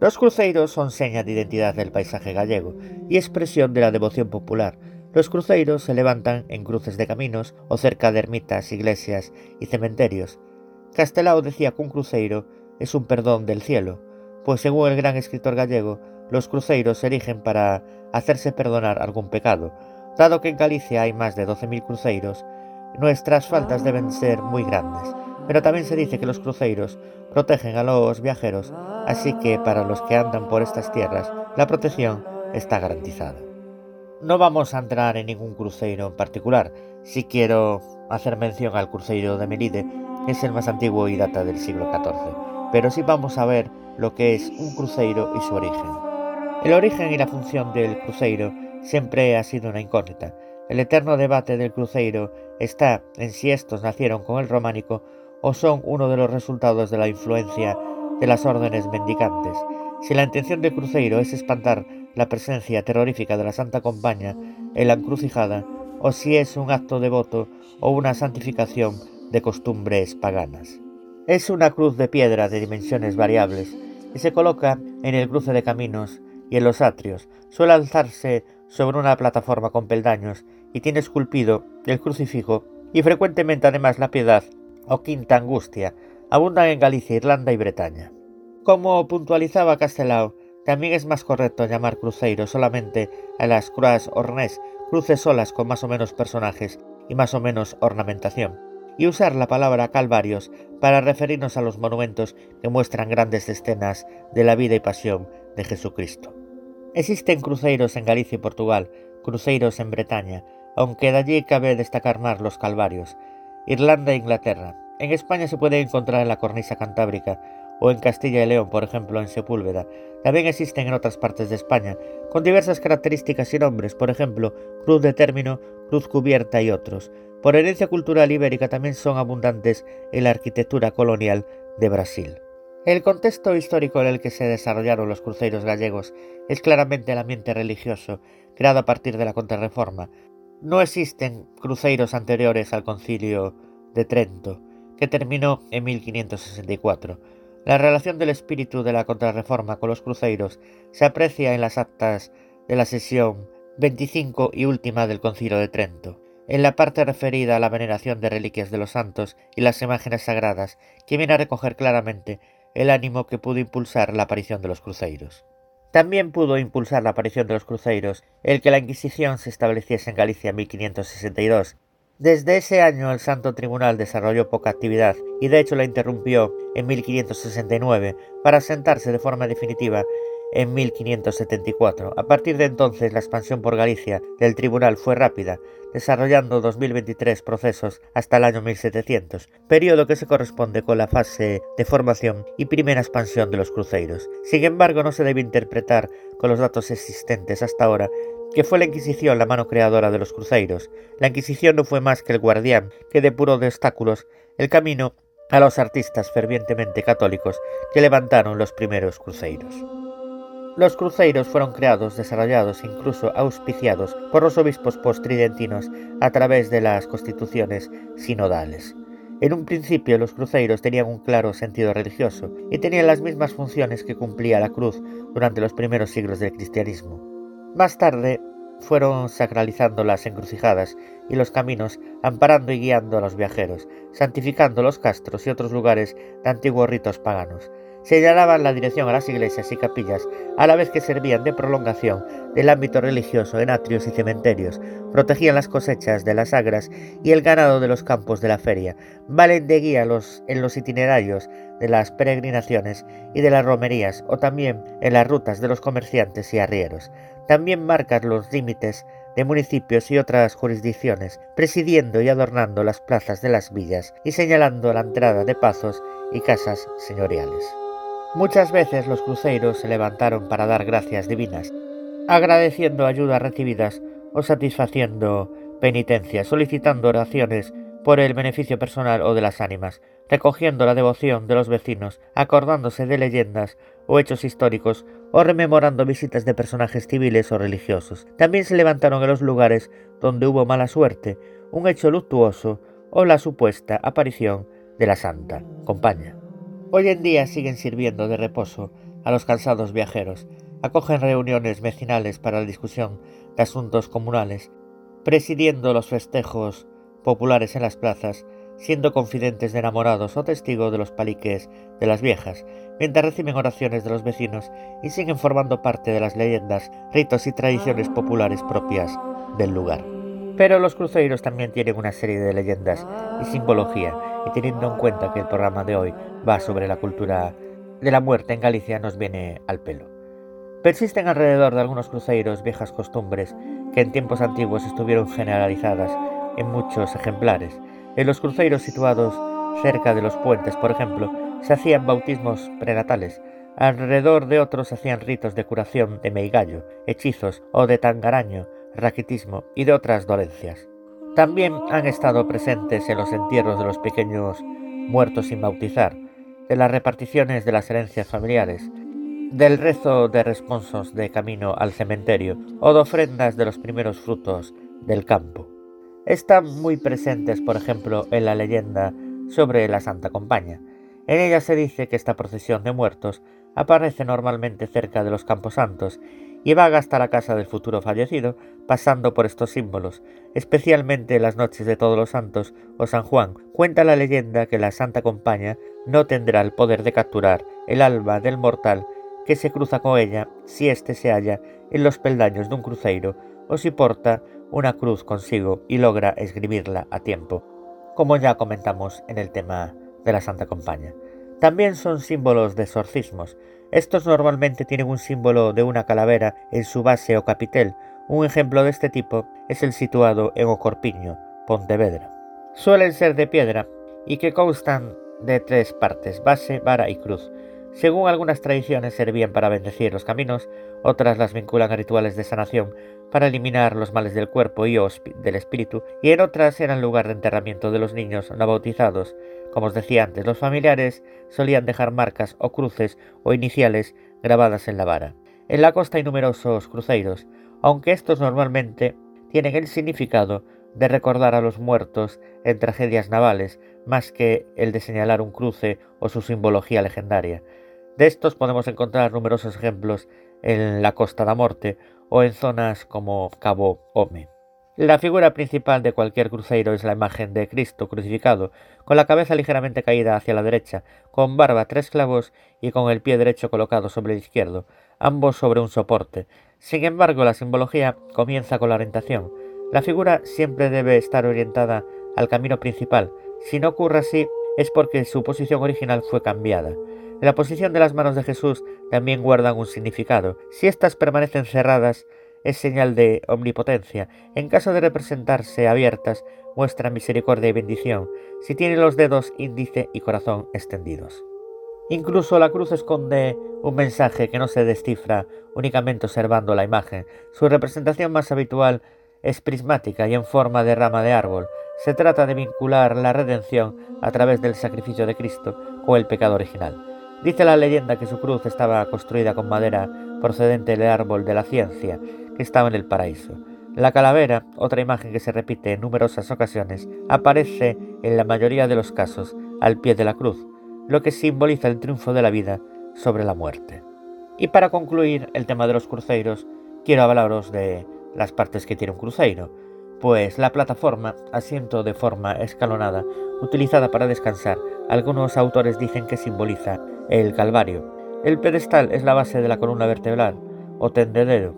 Los cruceiros son seña de identidad del paisaje gallego y expresión de la devoción popular. Los cruceiros se levantan en cruces de caminos o cerca de ermitas, iglesias y cementerios. Castelao decía que un cruceiro es un perdón del cielo, pues según el gran escritor gallego, los cruceiros se erigen para hacerse perdonar algún pecado. Dado que en Galicia hay más de 12.000 cruceiros, nuestras faltas deben ser muy grandes. Pero también se dice que los cruceiros protegen a los viajeros así que para los que andan por estas tierras, la protección está garantizada. No vamos a entrar en ningún cruceiro en particular, si quiero hacer mención al cruceiro de Melide, que es el más antiguo y data del siglo XIV, pero sí vamos a ver lo que es un cruceiro y su origen. El origen y la función del cruceiro siempre ha sido una incógnita. El eterno debate del cruceiro está en si estos nacieron con el románico o son uno de los resultados de la influencia de las órdenes mendicantes. Si la intención del cruceiro es espantar la presencia terrorífica de la Santa Compaña en la encrucijada, o si es un acto devoto o una santificación de costumbres paganas. Es una cruz de piedra de dimensiones variables y se coloca en el cruce de caminos y en los atrios. Suele alzarse sobre una plataforma con peldaños y tiene esculpido el crucifijo y frecuentemente además la piedad o quinta angustia, abundan en Galicia, Irlanda y Bretaña. Como puntualizaba Castelao, también es más correcto llamar cruceiro solamente a las croix ornés, cruces solas con más o menos personajes y más o menos ornamentación, y usar la palabra calvarios para referirnos a los monumentos que muestran grandes escenas de la vida y pasión de Jesucristo. Existen cruceiros en Galicia y Portugal, cruceiros en Bretaña, aunque de allí cabe destacar más los calvarios, Irlanda e Inglaterra, en España se puede encontrar en la cornisa cantábrica o en Castilla y León, por ejemplo, en Sepúlveda. También existen en otras partes de España, con diversas características y nombres, por ejemplo, cruz de término, cruz cubierta y otros. Por herencia cultural ibérica también son abundantes en la arquitectura colonial de Brasil. El contexto histórico en el que se desarrollaron los cruceros gallegos es claramente el ambiente religioso, creado a partir de la Contrarreforma. No existen cruceros anteriores al concilio de Trento, que terminó en 1564. La relación del espíritu de la contrarreforma con los cruceiros se aprecia en las actas de la sesión 25 y última del Concilio de Trento, en la parte referida a la veneración de reliquias de los santos y las imágenes sagradas, que viene a recoger claramente el ánimo que pudo impulsar la aparición de los cruceiros. También pudo impulsar la aparición de los cruceiros el que la Inquisición se estableciese en Galicia en 1562 desde ese año el Santo Tribunal desarrolló poca actividad y de hecho la interrumpió en 1569 para sentarse de forma definitiva en 1574. A partir de entonces la expansión por Galicia del tribunal fue rápida, desarrollando 2023 procesos hasta el año 1700, periodo que se corresponde con la fase de formación y primera expansión de los cruceiros. Sin embargo, no se debe interpretar con los datos existentes hasta ahora que fue la Inquisición la mano creadora de los cruceiros. La Inquisición no fue más que el guardián que depuró de obstáculos el camino a los artistas fervientemente católicos que levantaron los primeros cruceiros. Los cruceiros fueron creados, desarrollados e incluso auspiciados por los obispos postridentinos a través de las constituciones sinodales. En un principio los cruceiros tenían un claro sentido religioso y tenían las mismas funciones que cumplía la cruz durante los primeros siglos del cristianismo. Más tarde fueron sacralizando las encrucijadas y los caminos, amparando y guiando a los viajeros, santificando los castros y otros lugares de antiguos ritos paganos. Señalaban la dirección a las iglesias y capillas, a la vez que servían de prolongación del ámbito religioso en atrios y cementerios, protegían las cosechas de las agras y el ganado de los campos de la feria, valen de guía los, en los itinerarios de las peregrinaciones y de las romerías, o también en las rutas de los comerciantes y arrieros. También marcan los límites de municipios y otras jurisdicciones, presidiendo y adornando las plazas de las villas y señalando la entrada de pazos y casas señoriales. Muchas veces los cruceros se levantaron para dar gracias divinas, agradeciendo ayudas recibidas o satisfaciendo penitencias, solicitando oraciones por el beneficio personal o de las ánimas, recogiendo la devoción de los vecinos, acordándose de leyendas o hechos históricos o rememorando visitas de personajes civiles o religiosos. También se levantaron en los lugares donde hubo mala suerte, un hecho luctuoso o la supuesta aparición de la Santa Compaña. Hoy en día siguen sirviendo de reposo a los cansados viajeros, acogen reuniones vecinales para la discusión de asuntos comunales, presidiendo los festejos populares en las plazas, siendo confidentes de enamorados o testigos de los paliques de las viejas, mientras reciben oraciones de los vecinos y siguen formando parte de las leyendas, ritos y tradiciones populares propias del lugar. Pero los cruceros también tienen una serie de leyendas y simbología, y teniendo en cuenta que el programa de hoy va sobre la cultura de la muerte en Galicia, nos viene al pelo. Persisten alrededor de algunos cruceros viejas costumbres que en tiempos antiguos estuvieron generalizadas en muchos ejemplares. En los cruceros situados cerca de los puentes, por ejemplo, se hacían bautismos prenatales. Alrededor de otros se hacían ritos de curación de meigallo, hechizos o de tangaraño, raquitismo y de otras dolencias. También han estado presentes en los entierros de los pequeños muertos sin bautizar, de las reparticiones de las herencias familiares, del rezo de responsos de camino al cementerio o de ofrendas de los primeros frutos del campo. Están muy presentes, por ejemplo, en la leyenda sobre la Santa Compaña. En ella se dice que esta procesión de muertos aparece normalmente cerca de los camposantos y vaga hasta la casa del futuro fallecido, pasando por estos símbolos, especialmente en las noches de Todos los Santos o San Juan. Cuenta la leyenda que la Santa Compaña no tendrá el poder de capturar el alma del mortal que se cruza con ella si éste se halla en los peldaños de un cruceiro o si porta una cruz consigo y logra escribirla a tiempo, como ya comentamos en el tema de la Santa Compaña. También son símbolos de exorcismos. Estos normalmente tienen un símbolo de una calavera en su base o capitel. Un ejemplo de este tipo es el situado en Ocorpiño, Pontevedra. Suelen ser de piedra y que constan de tres partes, base, vara y cruz. Según algunas tradiciones servían para bendecir los caminos, otras las vinculan a rituales de sanación para eliminar los males del cuerpo y del espíritu, y en otras eran lugar de enterramiento de los niños no bautizados. Como os decía antes, los familiares solían dejar marcas o cruces o iniciales grabadas en la vara. En la costa hay numerosos cruceiros, aunque estos normalmente tienen el significado de recordar a los muertos en tragedias navales, más que el de señalar un cruce o su simbología legendaria. De estos podemos encontrar numerosos ejemplos en la Costa da Morte o en zonas como Cabo Home. La figura principal de cualquier cruceiro es la imagen de Cristo crucificado, con la cabeza ligeramente caída hacia la derecha, con barba tres clavos y con el pie derecho colocado sobre el izquierdo, ambos sobre un soporte. Sin embargo, la simbología comienza con la orientación. La figura siempre debe estar orientada al camino principal. Si no ocurre así, es porque su posición original fue cambiada. La posición de las manos de Jesús también guardan un significado. Si éstas permanecen cerradas, es señal de omnipotencia. En caso de representarse abiertas, muestra misericordia y bendición, si tiene los dedos índice y corazón extendidos. Incluso la cruz esconde un mensaje que no se descifra únicamente observando la imagen. Su representación más habitual es prismática y en forma de rama de árbol. Se trata de vincular la redención a través del sacrificio de Cristo con el pecado original. Dice la leyenda que su cruz estaba construida con madera procedente del árbol de la ciencia, que estaba en el paraíso. La calavera, otra imagen que se repite en numerosas ocasiones, aparece en la mayoría de los casos al pie de la cruz, lo que simboliza el triunfo de la vida sobre la muerte. Y para concluir el tema de los cruceros, quiero hablaros de las partes que tiene un cruceiro, pues la plataforma, asiento de forma escalonada, utilizada para descansar, algunos autores dicen que simboliza el Calvario. El pedestal es la base de la columna vertebral, o tendedero.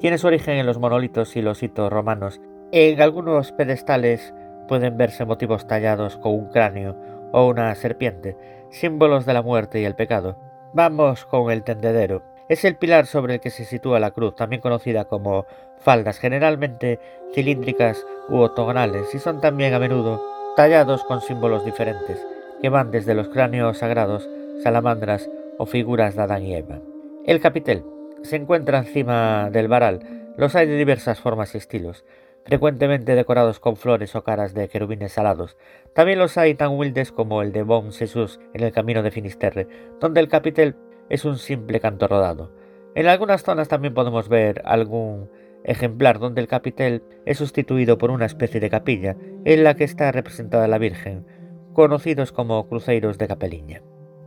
Tiene su origen en los monolitos y los hitos romanos. En algunos pedestales pueden verse motivos tallados con un cráneo o una serpiente, símbolos de la muerte y el pecado. Vamos con el tendedero. Es el pilar sobre el que se sitúa la cruz, también conocida como faldas, generalmente cilíndricas u octogonales, y son también a menudo tallados con símbolos diferentes, que van desde los cráneos sagrados, salamandras o figuras de Adán y Eva. El capitel se encuentra encima del varal. Los hay de diversas formas y estilos, frecuentemente decorados con flores o caras de querubines salados. También los hay tan humildes como el de Bon Jesús en el camino de Finisterre, donde el capitel es un simple canto rodado. En algunas zonas también podemos ver algún ejemplar donde el capitel es sustituido por una especie de capilla en la que está representada la Virgen, conocidos como cruceiros de capeliña.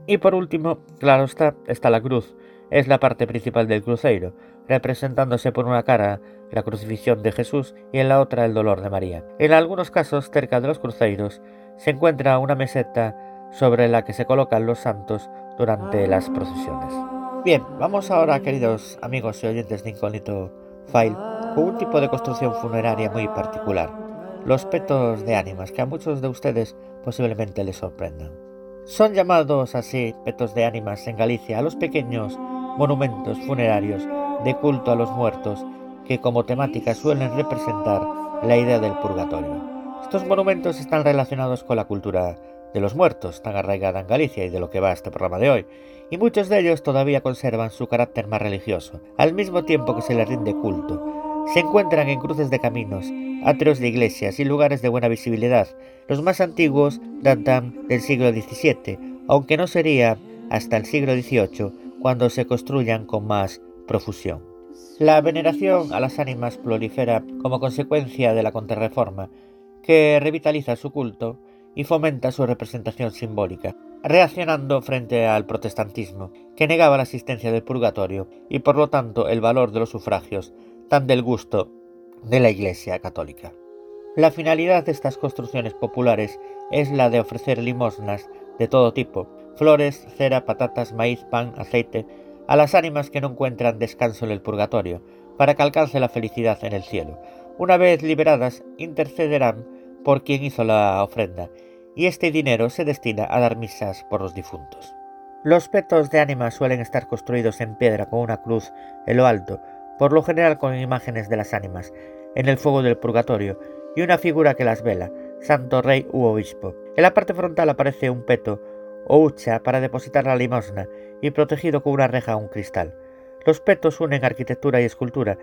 Y por último, claro está, está la cruz, es la parte principal del cruceiro, representándose por una cara la crucifixión de Jesús y en la otra el dolor de María. En algunos casos, cerca de los cruceiros, se encuentra una meseta sobre la que se colocan los santos durante las procesiones. Bien, vamos ahora, queridos amigos y oyentes de Incógnito File, con un tipo de construcción funeraria muy particular, los petos de ánimas, que a muchos de ustedes posiblemente les sorprendan. Son llamados así petos de ánimas en Galicia a los pequeños monumentos funerarios de culto a los muertos que como temática suelen representar la idea del purgatorio. Estos monumentos están relacionados con la cultura de los muertos, tan arraigada en Galicia y de lo que va este programa de hoy, y muchos de ellos todavía conservan su carácter más religioso, al mismo tiempo que se les rinde culto. Se encuentran en cruces de caminos, atrios de iglesias y lugares de buena visibilidad. Los más antiguos datan del siglo XVII, aunque no sería hasta el siglo XVIII cuando se construyan con más profusión. La veneración a las ánimas prolifera como consecuencia de la contrarreforma, que revitaliza su culto y fomenta su representación simbólica, reaccionando frente al protestantismo, que negaba la existencia del purgatorio y por lo tanto el valor de los sufragios, tan del gusto de la Iglesia católica. La finalidad de estas construcciones populares es la de ofrecer limosnas de todo tipo, flores, cera, patatas, maíz, pan, aceite, a las ánimas que no encuentran descanso en el purgatorio, para que alcance la felicidad en el cielo. Una vez liberadas, intercederán por quien hizo la ofrenda, y este dinero se destina a dar misas por los difuntos. Los petos de ánimas suelen estar construidos en piedra con una cruz en lo alto, por lo general con imágenes de las ánimas, en el fuego del purgatorio, y una figura que las vela, santo rey u obispo. En la parte frontal aparece un peto o hucha para depositar la limosna y protegido con una reja o un cristal. Los petos unen arquitectura y escultura,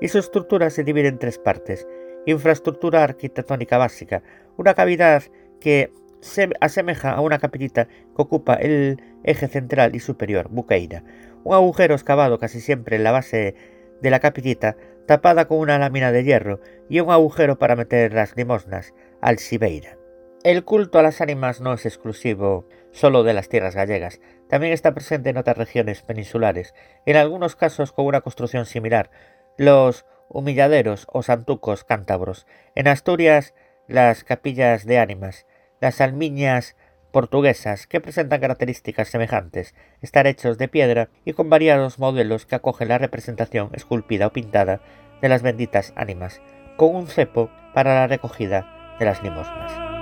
y su estructura se divide en tres partes. Infraestructura arquitectónica básica, una cavidad que se asemeja a una capillita que ocupa el eje central y superior, buqueira. Un agujero excavado casi siempre en la base de la capillita, tapada con una lámina de hierro, y un agujero para meter las limosnas, alcibeira. El culto a las ánimas no es exclusivo solo de las tierras gallegas, también está presente en otras regiones peninsulares, en algunos casos con una construcción similar, los humilladeros o santucos cántabros, en Asturias las capillas de ánimas, las almiñas portuguesas que presentan características semejantes, estar hechos de piedra y con variados modelos que acogen la representación esculpida o pintada de las benditas ánimas, con un cepo para la recogida de las limosnas.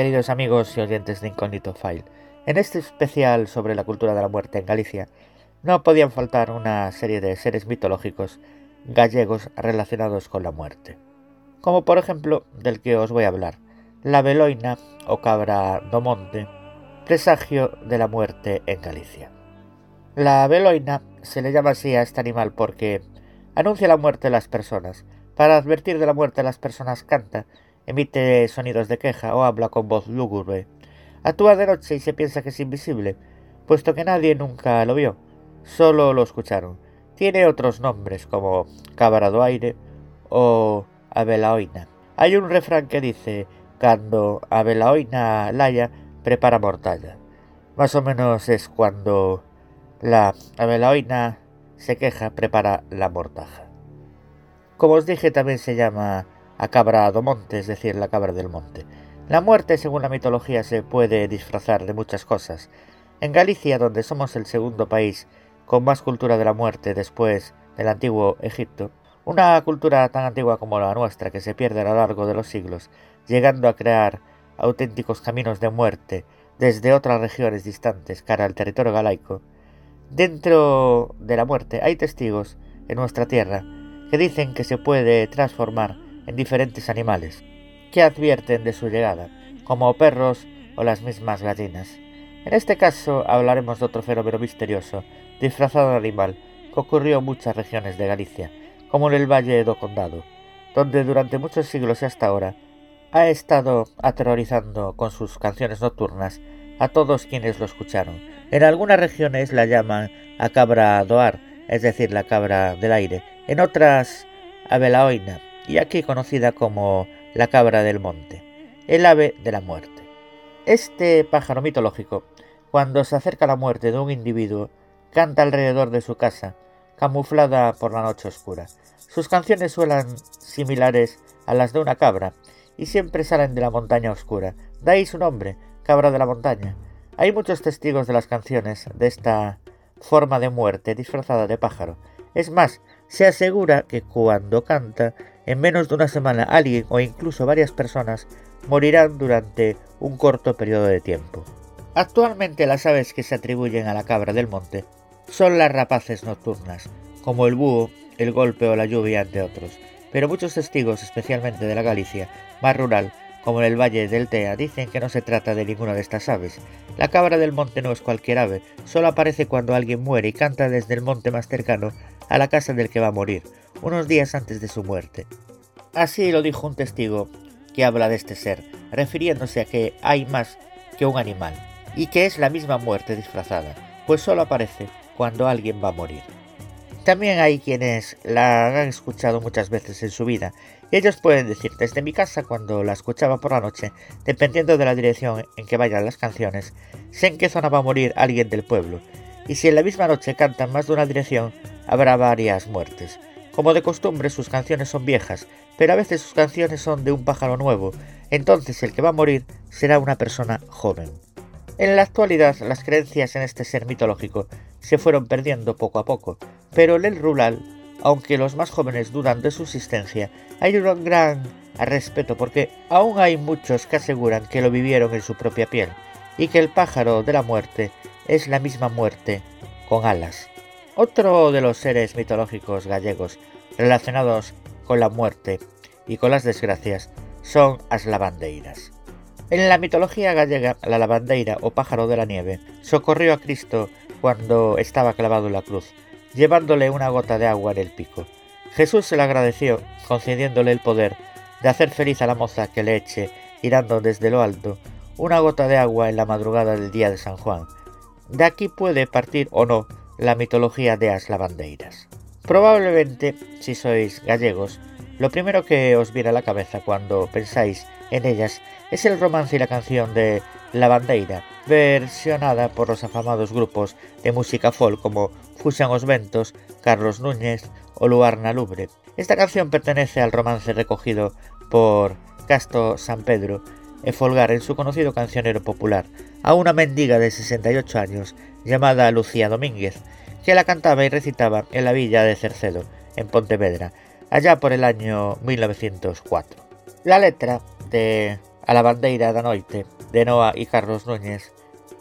Queridos amigos y oyentes de Incógnito File, en este especial sobre la cultura de la muerte en Galicia, no podían faltar una serie de seres mitológicos gallegos relacionados con la muerte, como por ejemplo del que os voy a hablar, la veloina o cabra do monte, presagio de la muerte en Galicia. La veloina se le llama así a este animal porque anuncia la muerte de las personas. Para advertir de la muerte de las personas canta emite sonidos de queja o habla con voz lúgubre. Actúa de noche y se piensa que es invisible, puesto que nadie nunca lo vio, solo lo escucharon. Tiene otros nombres como cabra do aire o abelaoina. Hay un refrán que dice, cuando abelaoina laya, prepara mortalla. Más o menos es cuando la abelaoina se queja, prepara la mortaja. Como os dije, también se llama a cabra do monte, es decir, la cabra del monte. La muerte, según la mitología, se puede disfrazar de muchas cosas. En Galicia, donde somos el segundo país con más cultura de la muerte después del antiguo Egipto, una cultura tan antigua como la nuestra que se pierde a lo largo de los siglos, llegando a crear auténticos caminos de muerte desde otras regiones distantes cara al territorio galaico, dentro de la muerte hay testigos en nuestra tierra que dicen que se puede transformar en diferentes animales, que advierten de su llegada, como perros o las mismas gallinas. En este caso hablaremos de otro fenómeno misterioso, disfrazado de animal, que ocurrió en muchas regiones de Galicia, como en el Valle do Condado, donde durante muchos siglos y hasta ahora ha estado aterrorizando con sus canciones nocturnas a todos quienes lo escucharon. En algunas regiones la llaman a cabra doar, es decir, la cabra del aire, en otras a belaoina, y aquí conocida como la cabra del monte, el ave de la muerte. Este pájaro mitológico, cuando se acerca la muerte de un individuo, canta alrededor de su casa, camuflada por la noche oscura. Sus canciones suenan similares a las de una cabra, y siempre salen de la montaña oscura. De ahí su nombre, cabra de la montaña. Hay muchos testigos de las canciones de esta forma de muerte disfrazada de pájaro. Es más, se asegura que cuando canta, en menos de una semana alguien o incluso varias personas morirán durante un corto periodo de tiempo. Actualmente las aves que se atribuyen a la cabra del monte son las rapaces nocturnas, como el búho, el golpe o la lluvia, entre otros. Pero muchos testigos, especialmente de la Galicia más rural, como el Valle del Tea, dicen que no se trata de ninguna de estas aves. La cabra del monte no es cualquier ave, solo aparece cuando alguien muere y canta desde el monte más cercano a la casa del que va a morir, unos días antes de su muerte. Así lo dijo un testigo que habla de este ser, refiriéndose a que hay más que un animal, y que es la misma muerte disfrazada, pues solo aparece cuando alguien va a morir. También hay quienes la han escuchado muchas veces en su vida, y ellos pueden decir, desde mi casa cuando la escuchaba por la noche, dependiendo de la dirección en que vayan las canciones, sé en qué zona va a morir alguien del pueblo, y si en la misma noche cantan más de una dirección, habrá varias muertes. Como de costumbre, sus canciones son viejas, pero a veces sus canciones son de un pájaro nuevo, entonces el que va a morir será una persona joven. En la actualidad, las creencias en este ser mitológico se fueron perdiendo poco a poco, pero en el rural, aunque los más jóvenes dudan de su existencia, hay un gran respeto porque aún hay muchos que aseguran que lo vivieron en su propia piel y que el pájaro de la muerte es la misma muerte con alas. Otro de los seres mitológicos gallegos relacionados con la muerte y con las desgracias son las lavandeiras. En la mitología gallega, la lavandeira o pájaro de la nieve socorrió a Cristo cuando estaba clavado en la cruz, llevándole una gota de agua en el pico. Jesús se le agradeció, concediéndole el poder de hacer feliz a la moza que le eche, girando desde lo alto, una gota de agua en la madrugada del día de San Juan. De aquí puede partir o no la mitología de las lavandeiras. Probablemente, si sois gallegos, lo primero que os viene a la cabeza cuando pensáis en ellas es el romance y la canción de La Bandeira, versionada por los afamados grupos de música folk como Fusión os Ventos, Carlos Núñez o Luarna Lubre. Esta canción pertenece al romance recogido por Casto San Pedro e Folgar en su conocido cancionero popular, a una mendiga de 68 años llamada Lucía Domínguez, que la cantaba y recitaba en la villa de Cercedo, en Pontevedra, allá por el año 1904. La letra de A la bandeira da noite de Noa y Carlos Núñez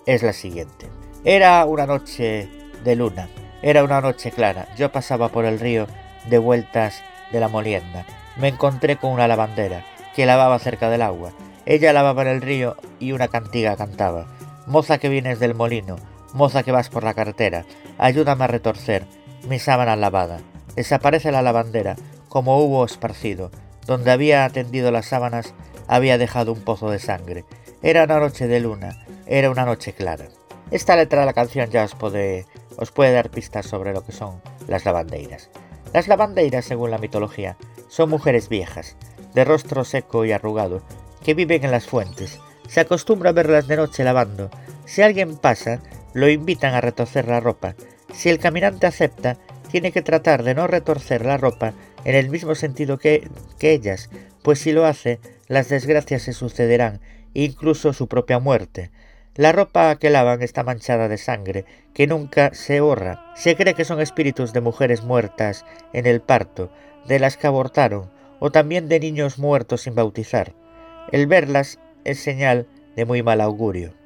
es la siguiente. Era una noche de luna, era una noche clara. Yo pasaba por el río de vueltas de la molienda. Me encontré con una lavandera que lavaba cerca del agua. Ella lavaba en el río y una cantiga cantaba. Moza que vienes del molino, moza que vas por la carretera, ayúdame a retorcer mi sábana lavada. Desaparece la lavandera, como hubo esparcido. Donde había tendido las sábanas, había dejado un pozo de sangre. Era una noche de luna, era una noche clara. Esta letra de la canción ya os puede, os puede dar pistas sobre lo que son las lavandeiras. Las lavandeiras, según la mitología, son mujeres viejas, de rostro seco y arrugado, que viven en las fuentes. Se acostumbra a verlas de noche lavando. Si alguien pasa, lo invitan a retorcer la ropa. Si el caminante acepta, tiene que tratar de no retorcer la ropa en el mismo sentido que, ellas, pues si lo hace, las desgracias se sucederán, incluso su propia muerte. La ropa que lavan está manchada de sangre, que nunca se borra. Se cree que son espíritus de mujeres muertas en el parto, de las que abortaron, o también de niños muertos sin bautizar. El verlas es señal de muy mal augurio.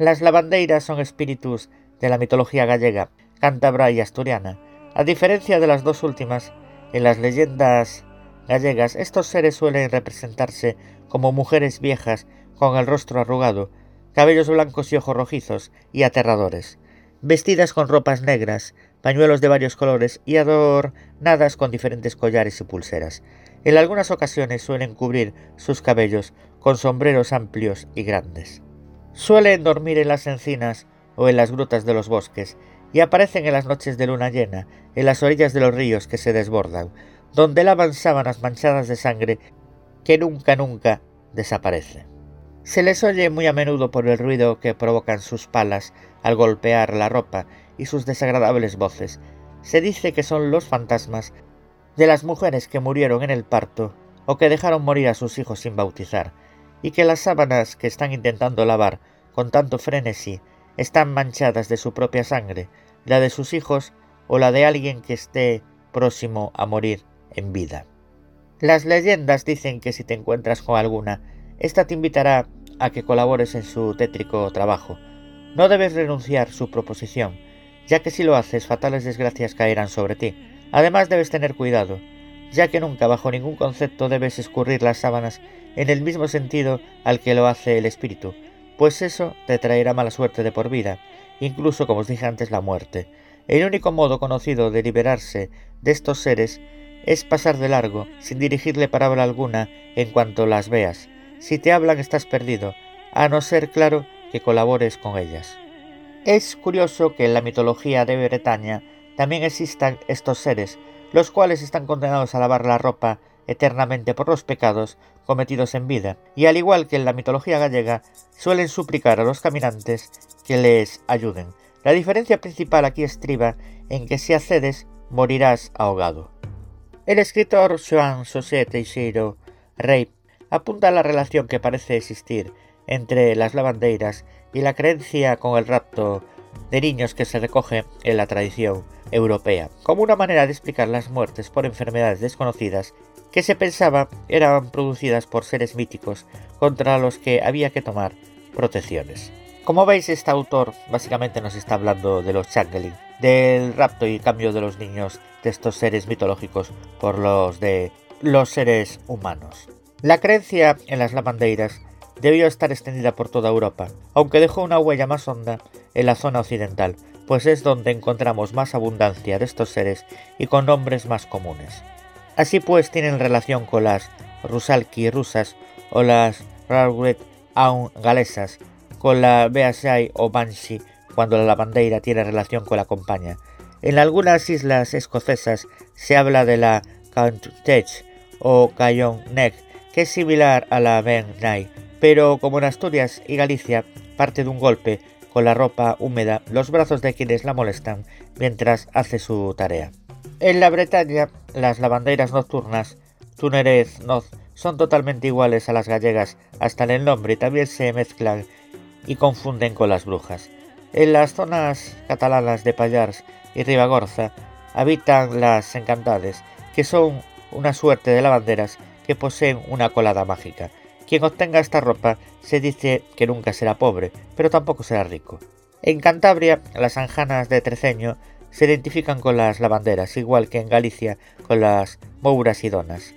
Las lavandeiras son espíritus de la mitología gallega, cántabra y asturiana. A diferencia de las dos últimas, en las leyendas gallegas estos seres suelen representarse como mujeres viejas con el rostro arrugado, cabellos blancos y ojos rojizos y aterradores, vestidas con ropas negras, pañuelos de varios colores y adornadas con diferentes collares y pulseras. En algunas ocasiones suelen cubrir sus cabellos con sombreros amplios y grandes. Suelen dormir en las encinas o en las grutas de los bosques y aparecen en las noches de luna llena, en las orillas de los ríos que se desbordan, donde lavan sábanas manchadas de sangre que nunca, nunca desaparecen. Se les oye muy a menudo por el ruido que provocan sus palas al golpear la ropa y sus desagradables voces. Se dice que son los fantasmas de las mujeres que murieron en el parto o que dejaron morir a sus hijos sin bautizar, y que las sábanas que están intentando lavar con tanto frenesí están manchadas de su propia sangre, la de sus hijos o la de alguien que esté próximo a morir en vida. Las leyendas dicen que si te encuentras con alguna, ésta te invitará a que colabores en su tétrico trabajo. No debes renunciar su proposición, ya que si lo haces fatales desgracias caerán sobre ti. Además debes tener cuidado, ya que nunca bajo ningún concepto debes escurrir las sábanas en el mismo sentido al que lo hace el espíritu, pues eso te traerá mala suerte de por vida, incluso como os dije antes la muerte. El único modo conocido de liberarse de estos seres es pasar de largo, sin dirigirle palabra alguna en cuanto las veas, si te hablan estás perdido, a no ser claro que colabores con ellas. Es curioso que en la mitología de Bretaña también existan estos seres, los cuales están condenados a lavar la ropa eternamente por los pecados cometidos en vida, y al igual que en la mitología gallega, suelen suplicar a los caminantes que les ayuden. La diferencia principal aquí estriba en que si accedes, morirás ahogado. El escritor Joan José Teixeiro Rey apunta a la relación que parece existir entre las lavandeiras y la creencia con el rapto de niños que se recoge en la tradición europea, como una manera de explicar las muertes por enfermedades desconocidas que se pensaba eran producidas por seres míticos contra los que había que tomar protecciones. Como veis, este autor básicamente nos está hablando de los changeling, del rapto y cambio de los niños de estos seres mitológicos por los de los seres humanos. La creencia en las lavandeiras debió estar extendida por toda Europa, aunque dejó una huella más honda en la zona occidental, pues es donde encontramos más abundancia de estos seres y con nombres más comunes. Así pues tienen relación con las Rusalki rusas o las Rarwet Aun galesas, con la Beasai o Banshee cuando la lavandeira tiene relación con la compañía. En algunas islas escocesas se habla de la Countach o Cayon Neck que es similar a la Ben Nye, pero como en Asturias y Galicia parte de un golpe con la ropa húmeda los brazos de quienes la molestan mientras hace su tarea. En la Bretaña, las lavanderas nocturnas, Tunerez Noz, son totalmente iguales a las gallegas, hasta en el nombre también se mezclan y confunden con las brujas. En las zonas catalanas de Pallars y Ribagorza habitan las encantades, que son una suerte de lavanderas que poseen una colada mágica. Quien obtenga esta ropa se dice que nunca será pobre, pero tampoco será rico. En Cantabria, las anjanas de Treceño se identifican con las lavanderas, igual que en Galicia con las mouras y donas.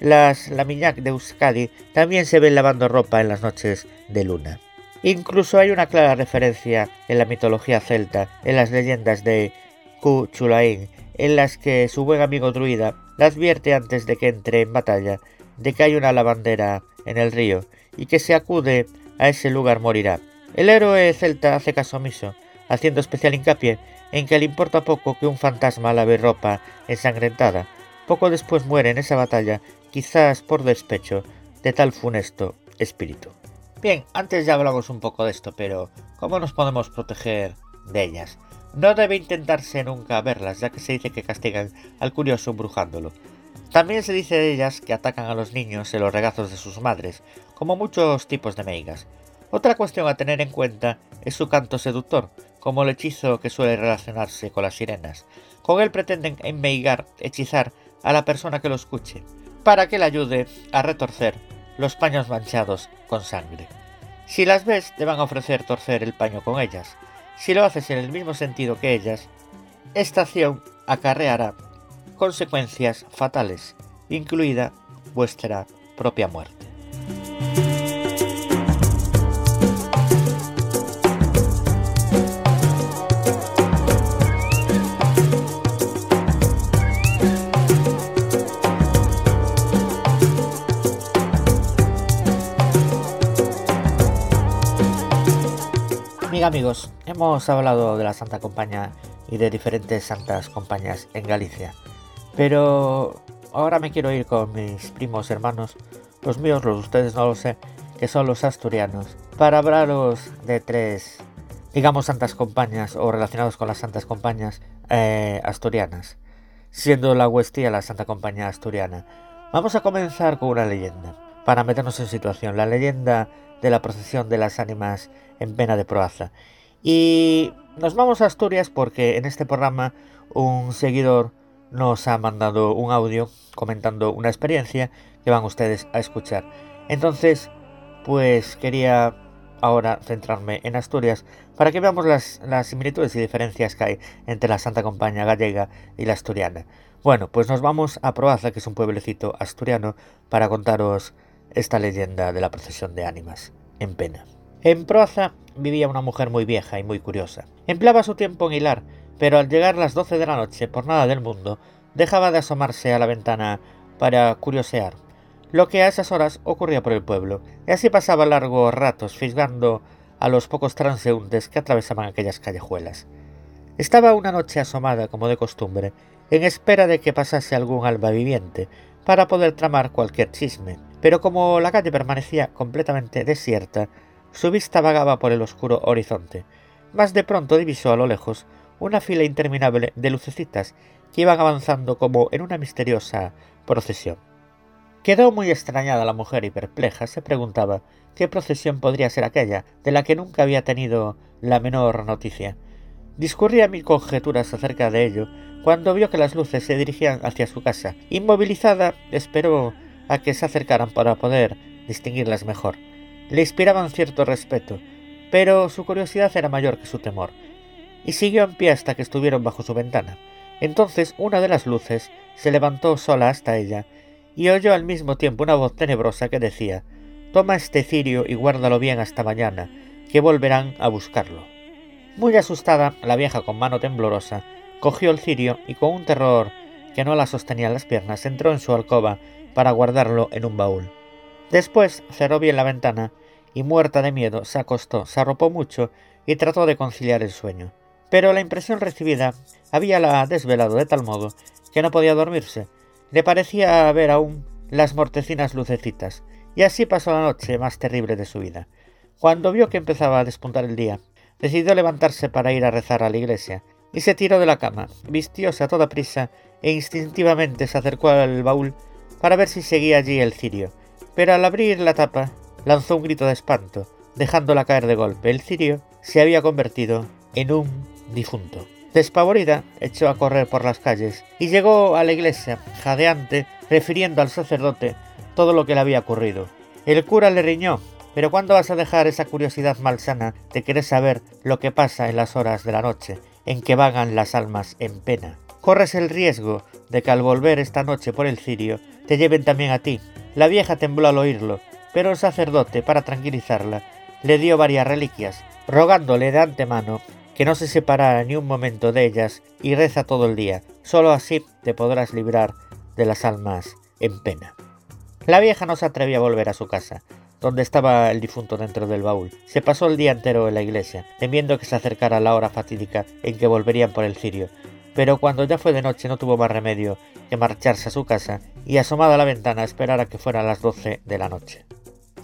Las Lamiñac de Euskadi también se ven lavando ropa en las noches de luna. Incluso hay una clara referencia en la mitología celta, en las leyendas de Cu Chulain, en las que su buen amigo druida la advierte antes de que entre en batalla de que hay una lavandera en el río y que se acude a ese lugar morirá. El héroe celta hace caso omiso, haciendo especial hincapié en que le importa poco que un fantasma lave ropa ensangrentada. Poco después muere en esa batalla, quizás por despecho de tal funesto espíritu. Bien, antes ya hablamos un poco de esto, pero ¿cómo nos podemos proteger de ellas? No debe intentarse nunca verlas, ya que se dice que castigan al curioso embrujándolo. También se dice de ellas que atacan a los niños en los regazos de sus madres, como muchos tipos de meigas. Otra cuestión a tener en cuenta es su canto seductor, como el hechizo que suele relacionarse con las sirenas. Con él pretenden enmeigar, hechizar a la persona que lo escuche, para que le ayude a retorcer los paños manchados con sangre. Si las ves, te van a ofrecer torcer el paño con ellas. Si lo haces en el mismo sentido que ellas, esta acción acarreará consecuencias fatales, incluida vuestra propia muerte. Amiga, amigos, hemos hablado de la Santa Compañía y de diferentes santas compañías en Galicia. Pero ahora me quiero ir con mis primos hermanos, los míos, los de ustedes no lo sé, que son los asturianos, para hablaros de tres, digamos, santas compañías o relacionados con las santas compañías eh, asturianas, siendo la Huestía la Santa Compañía Asturiana. Vamos a comenzar con una leyenda, para meternos en situación, la leyenda de la procesión de las ánimas en pena de proaza. Y nos vamos a Asturias porque en este programa un seguidor nos ha mandado un audio comentando una experiencia que van ustedes a escuchar. Entonces, pues quería ahora centrarme en Asturias para que veamos las, similitudes y diferencias que hay entre la Santa Compañía gallega y la asturiana. Bueno, pues nos vamos a Proaza, que es un pueblecito asturiano, para contaros esta leyenda de la procesión de ánimas en pena. En Proaza vivía una mujer muy vieja y muy curiosa. Empleaba su tiempo en hilar pero al llegar las doce de la noche, por nada del mundo, dejaba de asomarse a la ventana para curiosear, lo que a esas horas ocurría por el pueblo, y así pasaba largos ratos fisgando a los pocos transeúntes que atravesaban aquellas callejuelas. Estaba una noche asomada, como de costumbre, en espera de que pasase algún alba viviente, para poder tramar cualquier chisme, pero como la calle permanecía completamente desierta, su vista vagaba por el oscuro horizonte. Más de pronto divisó a lo lejos una fila interminable de lucecitas que iban avanzando como en una misteriosa procesión. Quedó muy extrañada la mujer y perpleja se preguntaba qué procesión podría ser aquella de la que nunca había tenido la menor noticia. Discurría mil conjeturas acerca de ello cuando vio que las luces se dirigían hacia su casa. Inmovilizada, esperó a que se acercaran para poder distinguirlas mejor. Le inspiraban cierto respeto, pero su curiosidad era mayor que su temor y siguió en pie hasta que estuvieron bajo su ventana. Entonces una de las luces se levantó sola hasta ella, y oyó al mismo tiempo una voz tenebrosa que decía Toma este cirio y guárdalo bien hasta mañana, que volverán a buscarlo. Muy asustada, la vieja con mano temblorosa cogió el cirio y con un terror que no la sostenía en las piernas entró en su alcoba para guardarlo en un baúl. Después cerró bien la ventana y muerta de miedo se acostó, se arropó mucho y trató de conciliar el sueño pero la impresión recibida habíala desvelado de tal modo que no podía dormirse. Le parecía ver aún las mortecinas lucecitas, y así pasó la noche más terrible de su vida. Cuando vio que empezaba a despuntar el día, decidió levantarse para ir a rezar a la iglesia, y se tiró de la cama, vistióse a toda prisa e instintivamente se acercó al baúl para ver si seguía allí el cirio. Pero al abrir la tapa, lanzó un grito de espanto, dejándola caer de golpe. El cirio se había convertido en un difunto. Despavorida, echó a correr por las calles y llegó a la iglesia, jadeante, refiriendo al sacerdote todo lo que le había ocurrido. El cura le riñó, pero ¿cuándo vas a dejar esa curiosidad malsana de querer saber lo que pasa en las horas de la noche, en que vagan las almas en pena? Corres el riesgo de que al volver esta noche por el cirio te lleven también a ti. La vieja tembló al oírlo, pero el sacerdote, para tranquilizarla, le dio varias reliquias, rogándole de antemano que no se separara ni un momento de ellas y reza todo el día. Solo así te podrás librar de las almas en pena. La vieja no se atrevía a volver a su casa, donde estaba el difunto dentro del baúl. Se pasó el día entero en la iglesia, temiendo que se acercara la hora fatídica en que volverían por el cirio. Pero cuando ya fue de noche no tuvo más remedio que marcharse a su casa y asomada a la ventana esperar a que fueran las doce de la noche.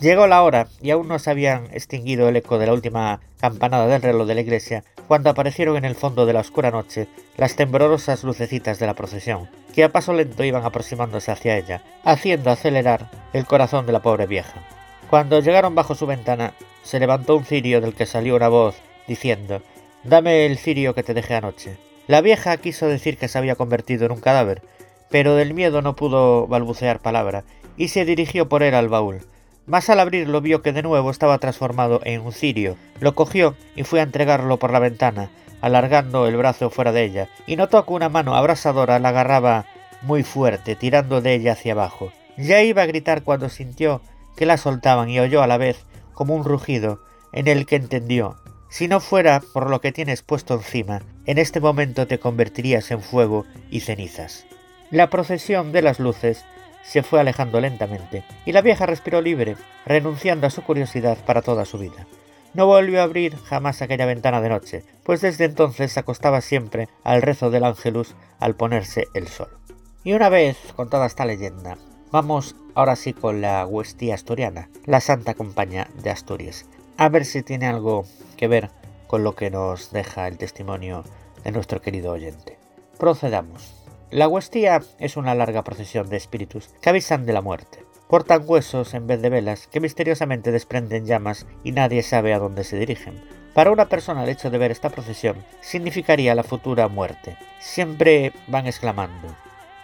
Llegó la hora y aún no se habían extinguido el eco de la última campanada del reloj de la iglesia cuando aparecieron en el fondo de la oscura noche las temblorosas lucecitas de la procesión, que a paso lento iban aproximándose hacia ella, haciendo acelerar el corazón de la pobre vieja. Cuando llegaron bajo su ventana, se levantó un cirio del que salió una voz diciendo Dame el cirio que te dejé anoche. La vieja quiso decir que se había convertido en un cadáver, pero del miedo no pudo balbucear palabra, y se dirigió por él al baúl, mas al abrirlo vio que de nuevo estaba transformado en un cirio. Lo cogió y fue a entregarlo por la ventana, alargando el brazo fuera de ella, y notó que una mano abrasadora la agarraba muy fuerte, tirando de ella hacia abajo. Ya iba a gritar cuando sintió que la soltaban y oyó a la vez como un rugido, en el que entendió si no fuera por lo que tienes puesto encima, en este momento te convertirías en fuego y cenizas. La procesión de las luces se fue alejando lentamente, y la vieja respiró libre, renunciando a su curiosidad para toda su vida. No volvió a abrir jamás aquella ventana de noche, pues desde entonces se acostaba siempre al rezo del ángelus al ponerse el sol. Y una vez contada esta leyenda, vamos ahora sí con la huestía asturiana, la Santa Compañía de Asturias, a ver si tiene algo que ver con lo que nos deja el testimonio de nuestro querido oyente. Procedamos. La huestía es una larga procesión de espíritus que avisan de la muerte. Portan huesos en vez de velas que misteriosamente desprenden llamas y nadie sabe a dónde se dirigen. Para una persona el hecho de ver esta procesión significaría la futura muerte. Siempre van exclamando,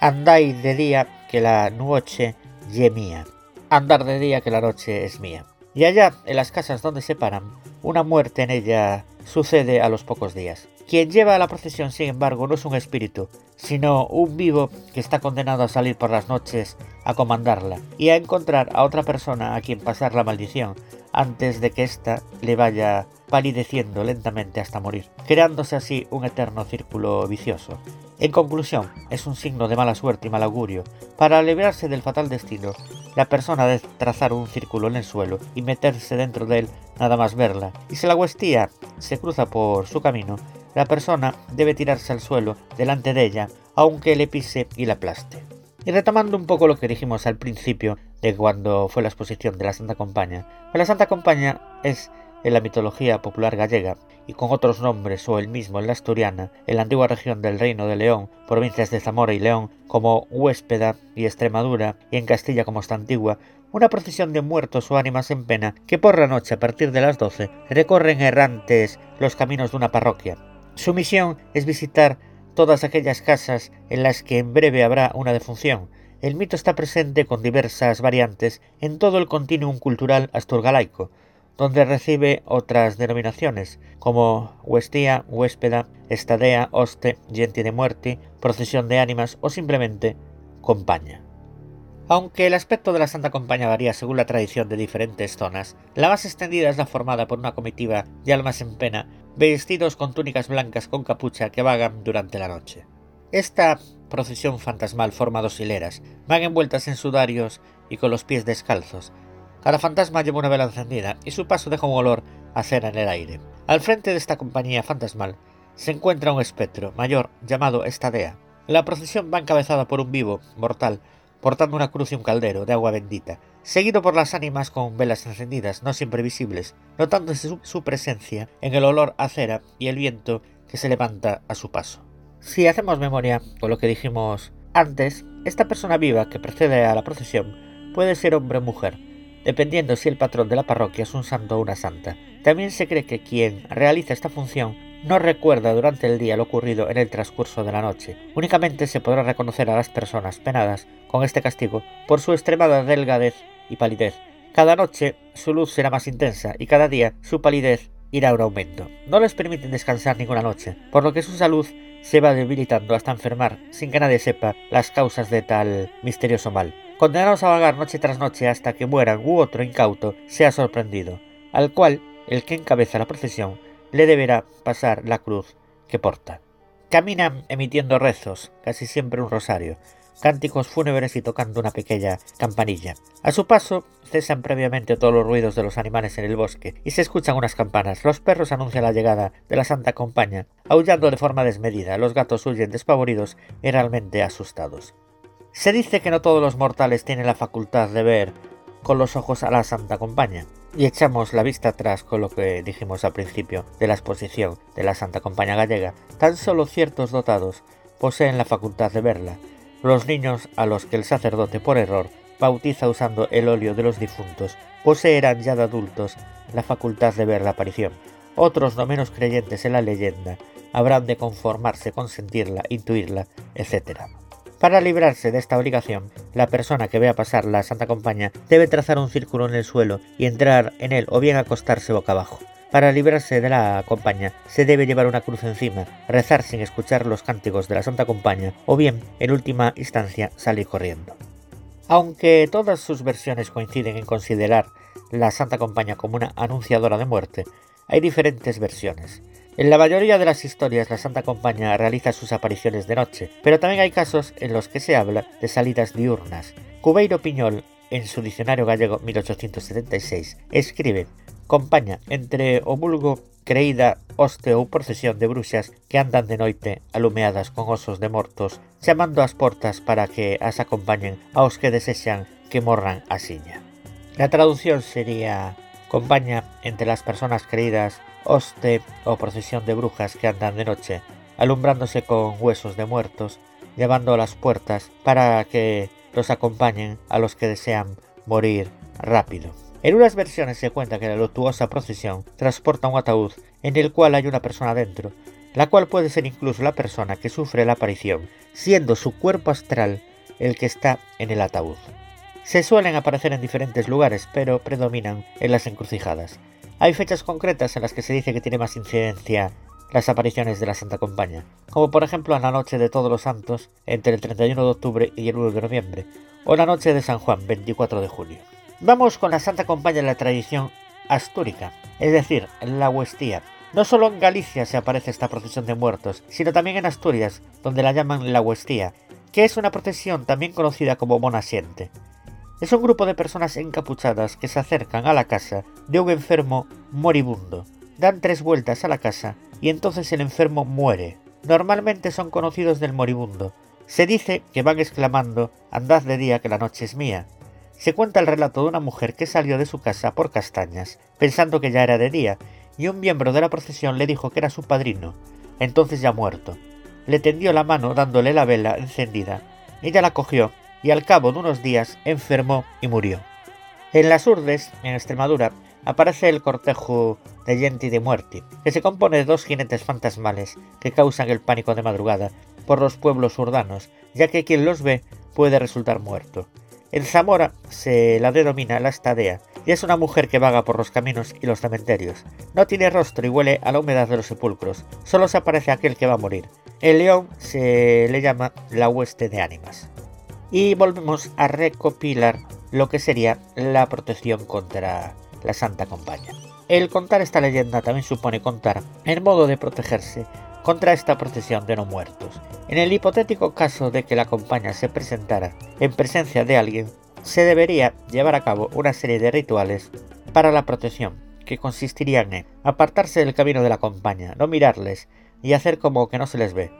Andáis de día que la noche ye mía. Andar de día que la noche es mía. Y allá, en las casas donde se paran, una muerte en ella sucede a los pocos días. Quien lleva a la procesión, sin embargo, no es un espíritu, sino un vivo que está condenado a salir por las noches a comandarla y a encontrar a otra persona a quien pasar la maldición antes de que ésta le vaya palideciendo lentamente hasta morir, creándose así un eterno círculo vicioso. En conclusión, es un signo de mala suerte y mal augurio. Para librarse del fatal destino, la persona debe trazar un círculo en el suelo y meterse dentro de él nada más verla, y si la huestía se cruza por su camino, la persona debe tirarse al suelo delante de ella, aunque le pise y la aplaste. Y retomando un poco lo que dijimos al principio de cuando fue la exposición de la Santa Compaña, pues la Santa Compaña es en la mitología popular gallega y con otros nombres o el mismo en la asturiana, en la antigua región del Reino de León, provincias de Zamora y León como Huéspeda y Extremadura y en Castilla como Antigua, una procesión de muertos o ánimas en pena que por la noche a partir de las 12 recorren errantes los caminos de una parroquia. Su misión es visitar todas aquellas casas en las que en breve habrá una defunción. El mito está presente con diversas variantes en todo el continuum cultural asturgalaico, donde recibe otras denominaciones como huestía, huéspeda, estadea, hoste, genti de muerte, procesión de ánimas o simplemente compaña. Aunque el aspecto de la Santa Compañía varía según la tradición de diferentes zonas, la más extendida es la formada por una comitiva de almas en pena, vestidos con túnicas blancas con capucha que vagan durante la noche. Esta procesión fantasmal forma dos hileras, van envueltas en sudarios y con los pies descalzos. Cada fantasma lleva una vela encendida y su paso deja un olor a cera en el aire. Al frente de esta compañía fantasmal se encuentra un espectro mayor llamado Estadea. La procesión va encabezada por un vivo, mortal, portando una cruz y un caldero de agua bendita, seguido por las ánimas con velas encendidas, no siempre visibles, notándose su, presencia en el olor a cera y el viento que se levanta a su paso. Si hacemos memoria con lo que dijimos antes, esta persona viva que precede a la procesión puede ser hombre o mujer, dependiendo si el patrón de la parroquia es un santo o una santa. También se cree que quien realiza esta función no recuerda durante el día lo ocurrido en el transcurso de la noche. Únicamente se podrá reconocer a las personas penadas con este castigo por su extremada delgadez y palidez. Cada noche su luz será más intensa y cada día su palidez irá un aumento. No les permiten descansar ninguna noche, por lo que su salud se va debilitando hasta enfermar sin que nadie sepa las causas de tal misterioso mal. Condenados a vagar noche tras noche hasta que mueran u otro incauto sea sorprendido, al cual el que encabeza la procesión le deberá pasar la cruz que porta. Caminan emitiendo rezos, casi siempre un rosario, cánticos fúnebres y tocando una pequeña campanilla. A su paso, cesan previamente todos los ruidos de los animales en el bosque y se escuchan unas campanas. Los perros anuncian la llegada de la Santa Compañía, aullando de forma desmedida. Los gatos huyen despavoridos y realmente asustados. Se dice que no todos los mortales tienen la facultad de ver con los ojos a la Santa Compañía. Y echamos la vista atrás con lo que dijimos al principio de la exposición de la Santa Compañía Gallega. Tan solo ciertos dotados poseen la facultad de verla. Los niños a los que el sacerdote por error bautiza usando el óleo de los difuntos poseerán ya de adultos la facultad de ver la aparición. Otros no menos creyentes en la leyenda habrán de conformarse con sentirla, intuirla, etc. Para librarse de esta obligación, la persona que vea pasar la Santa Compañía debe trazar un círculo en el suelo y entrar en él o bien acostarse boca abajo. Para librarse de la compañía se debe llevar una cruz encima, rezar sin escuchar los cánticos de la Santa Compañía o bien, en última instancia, salir corriendo. Aunque todas sus versiones coinciden en considerar la Santa Compañía como una anunciadora de muerte, hay diferentes versiones. En la mayoría de las historias la Santa Compañía realiza sus apariciones de noche, pero también hay casos en los que se habla de salidas diurnas. Cubeiro Piñol, en su diccionario gallego 1876, escribe Compaña entre o vulgo creída hoste ou procesión de bruxas que andan de noite alumeadas con osos de mortos, chamando ás portas para que as acompañen aos que desexan que morran a siña. La traducción sería compaña entre las personas creídas hoste o procesión de brujas que andan de noche, alumbrándose con huesos de muertos, llevando a las puertas para que los acompañen a los que desean morir rápido. En unas versiones se cuenta que la luctuosa procesión transporta un ataúd en el cual hay una persona dentro, la cual puede ser incluso la persona que sufre la aparición, siendo su cuerpo astral el que está en el ataúd. Se suelen aparecer en diferentes lugares, pero predominan en las encrucijadas. Hay fechas concretas en las que se dice que tiene más incidencia las apariciones de la Santa Compañía, como por ejemplo en la noche de Todos los Santos, entre el 31 de octubre y el 1 de noviembre, o la noche de San Juan, 24 de julio. Vamos con la Santa Compañía en la tradición astúrica, es decir, la Huestía. No solo en Galicia se aparece esta procesión de muertos, sino también en Asturias, donde la llaman la Huestía, que es una procesión también conocida como Monasiente. Es un grupo de personas encapuchadas que se acercan a la casa de un enfermo moribundo. Dan tres vueltas a la casa y entonces el enfermo muere. Normalmente son conocidos del moribundo. Se dice que van exclamando Andad de día que la noche es mía. Se cuenta el relato de una mujer que salió de su casa por castañas, pensando que ya era de día, y un miembro de la procesión le dijo que era su padrino, entonces ya muerto. Le tendió la mano dándole la vela encendida. Ella la cogió y al cabo de unos días enfermó y murió. En las Urdes, en Extremadura, aparece el cortejo de Yenti de Muerte, que se compone de dos jinetes fantasmales que causan el pánico de madrugada por los pueblos urdanos, ya que quien los ve puede resultar muerto. En Zamora se la denomina la estadea, y es una mujer que vaga por los caminos y los cementerios. No tiene rostro y huele a la humedad de los sepulcros, solo se aparece aquel que va a morir. El león se le llama la hueste de ánimas y volvemos a recopilar lo que sería la protección contra la Santa Compañía. El contar esta leyenda también supone contar el modo de protegerse contra esta protección de no muertos. En el hipotético caso de que la compañía se presentara en presencia de alguien, se debería llevar a cabo una serie de rituales para la protección, que consistirían en apartarse del camino de la compañía, no mirarles y hacer como que no se les ve,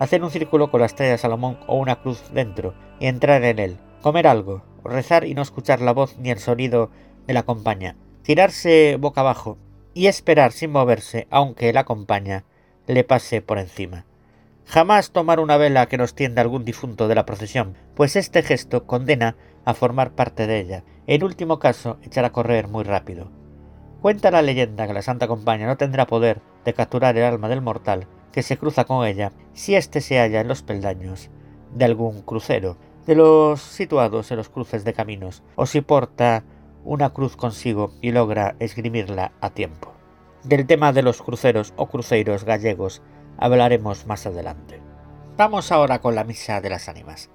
hacer un círculo con la estrella de Salomón o una cruz dentro y entrar en él, comer algo, rezar y no escuchar la voz ni el sonido de la compañía, tirarse boca abajo y esperar sin moverse aunque la compañía le pase por encima. Jamás tomar una vela que nos tienda algún difunto de la procesión, pues este gesto condena a formar parte de ella. En último caso, echar a correr muy rápido. Cuenta la leyenda que la Santa Compañía no tendrá poder de capturar el alma del mortal que se cruza con ella si éste se halla en los peldaños de algún crucero, de los situados en los cruces de caminos, o si porta una cruz consigo y logra esgrimirla a tiempo. Del tema de los cruceros o cruceros gallegos hablaremos más adelante. Vamos ahora con la misa de las ánimas.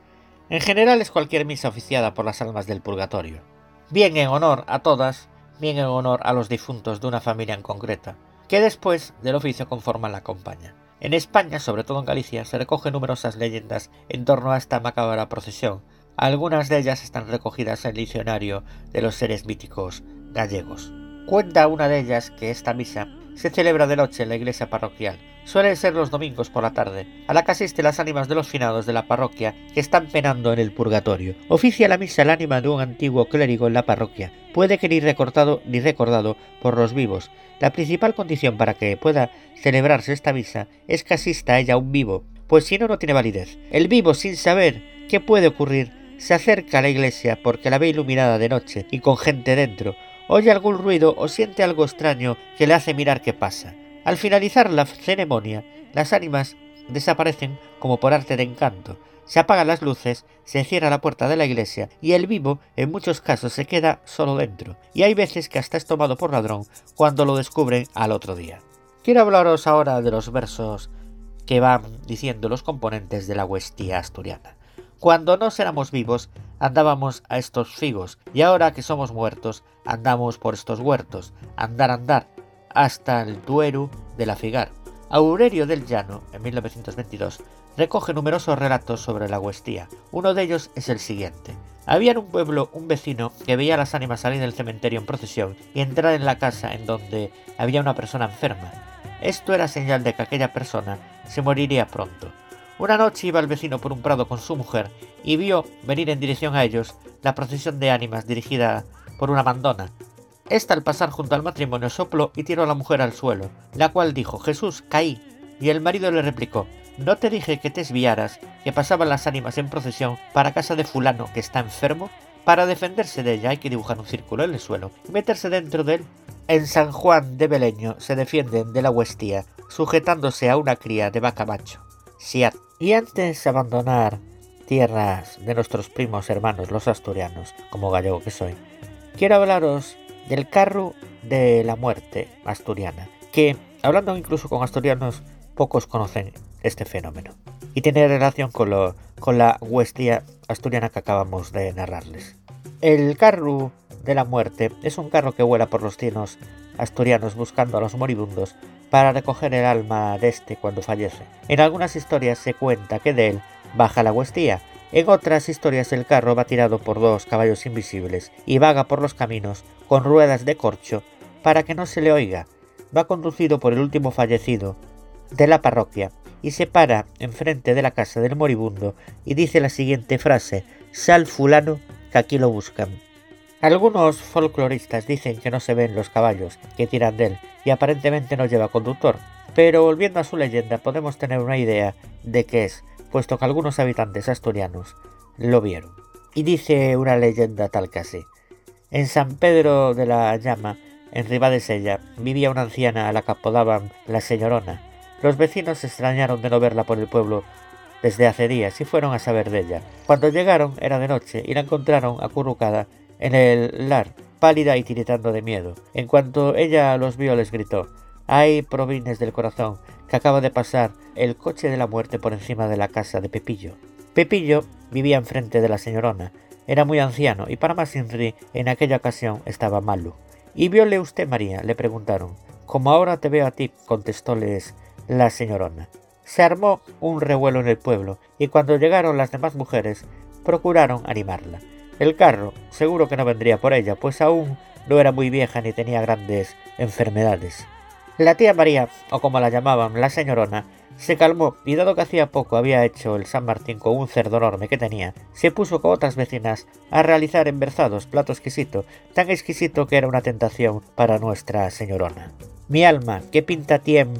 En general es cualquier misa oficiada por las almas del purgatorio, bien en honor a todas, bien en honor a los difuntos de una familia en concreta, que después del oficio conforman la compañía. En España, sobre todo en Galicia, se recogen numerosas leyendas en torno a esta macabra procesión. Algunas de ellas están recogidas en el diccionario de los seres míticos gallegos. Cuenta una de ellas que esta misa se celebra de noche en la iglesia parroquial. Suelen ser los domingos por la tarde, a la que asisten las ánimas de los finados de la parroquia que están penando en el purgatorio. Oficia la misa el ánima de un antiguo clérigo en la parroquia. Puede que ni recortado ni recordado por los vivos. La principal condición para que pueda celebrarse esta misa es que asista a ella un vivo, pues si no, no tiene validez. El vivo, sin saber qué puede ocurrir, se acerca a la iglesia porque la ve iluminada de noche y con gente dentro, oye algún ruido o siente algo extraño que le hace mirar qué pasa. Al finalizar la ceremonia, las ánimas desaparecen como por arte de encanto. Se apagan las luces, se cierra la puerta de la iglesia y el vivo en muchos casos se queda solo dentro. Y hay veces que hasta es tomado por ladrón cuando lo descubren al otro día. Quiero hablaros ahora de los versos que van diciendo los componentes de la huestía asturiana. Cuando no éramos vivos, andábamos a estos figos, y ahora que somos muertos, andamos por estos huertos, andar, andar, hasta el Duero de la Figar. Aurelio del Llano, en 1922, recoge numerosos relatos sobre la huestía. Uno de ellos es el siguiente. Había en un pueblo un vecino que veía las ánimas salir del cementerio en procesión y entrar en la casa en donde había una persona enferma. Esto era señal de que aquella persona se moriría pronto. Una noche iba el vecino por un prado con su mujer y vio venir en dirección a ellos la procesión de ánimas dirigida por una mandona. Esta al pasar junto al matrimonio sopló y tiró a la mujer al suelo, la cual dijo Jesús, caí. Y el marido le replicó ¿No te dije que te esviaras, que pasaban las ánimas en procesión para casa de fulano que está enfermo? Para defenderse de ella hay que dibujar un círculo en el suelo y meterse dentro de él. En San Juan de Beleño se defienden de la huestía, sujetándose a una cría de vaca macho. Y antes de abandonar tierras de nuestros primos hermanos los asturianos, como gallego que soy, quiero hablaros del carro de la muerte asturiana, que hablando incluso con asturianos, pocos conocen este fenómeno. Y tiene relación con, lo, con la huestía asturiana que acabamos de narrarles. El carro de la muerte es un carro que vuela por los cielos asturianos buscando a los moribundos para recoger el alma de este cuando fallece. En algunas historias se cuenta que de él baja la huestía, en otras historias el carro va tirado por dos caballos invisibles y vaga por los caminos con ruedas de corcho para que no se le oiga. Va conducido por el último fallecido de la parroquia y se para enfrente de la casa del moribundo y dice la siguiente frase: Sal fulano, que aquí lo buscan. Algunos folcloristas dicen que no se ven los caballos que tiran de él y aparentemente no lleva conductor, pero volviendo a su leyenda podemos tener una idea de qué es, puesto que algunos habitantes asturianos lo vieron. Y dice una leyenda tal que así. En San Pedro de la Llama, en Ribadesella, vivía una anciana a la que apodaban la señorona. Los vecinos se extrañaron de no verla por el pueblo desde hace días y fueron a saber de ella. Cuando llegaron era de noche y la encontraron acurrucada en el lar, pálida y tiritando de miedo. En cuanto ella los vio les gritó ¡Ay, provines del corazón! que acaba de pasar el coche de la muerte por encima de la casa de Pepillo. Pepillo vivía enfrente de la señorona. Era muy anciano y para más Inri en aquella ocasión estaba malo. ¿Y viole usted, María? le preguntaron. Como ahora te veo a ti, contestóles la señorona. Se armó un revuelo en el pueblo y cuando llegaron las demás mujeres procuraron animarla. El carro seguro que no vendría por ella, pues aún no era muy vieja ni tenía grandes enfermedades. La tía María, o como la llamaban, la señorona, se calmó y dado que hacía poco había hecho el San Martín con un cerdo enorme que tenía, se puso con otras vecinas a realizar enverzados, plato exquisito, tan exquisito que era una tentación para nuestra señorona. Mi alma, qué pinta tiem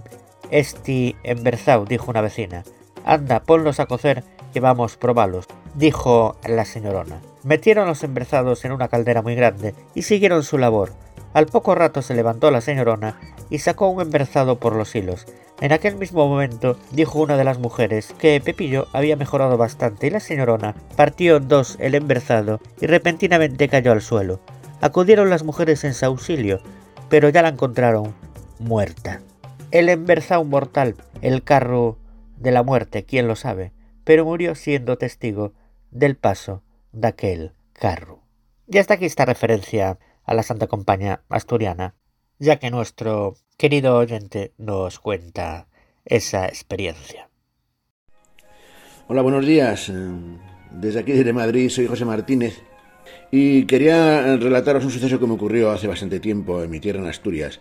este enverzado, dijo una vecina. Anda, ponlos a cocer que vamos probalos, dijo la señorona. Metieron los emberzados en una caldera muy grande y siguieron su labor. Al poco rato se levantó la señorona y sacó un emberzado por los hilos. En aquel mismo momento dijo una de las mujeres que Pepillo había mejorado bastante y la señorona partió en dos el emberzado y repentinamente cayó al suelo. Acudieron las mujeres en su auxilio, pero ya la encontraron muerta. El emberzado mortal, el carro de la muerte, quién lo sabe, pero murió siendo testigo del paso de aquel carro. Y hasta aquí esta referencia a la Santa Compañía asturiana, ya que nuestro querido oyente nos cuenta esa experiencia. Hola, buenos días. Desde aquí, desde Madrid, soy José Martínez y quería relataros un suceso que me ocurrió hace bastante tiempo en mi tierra, en Asturias.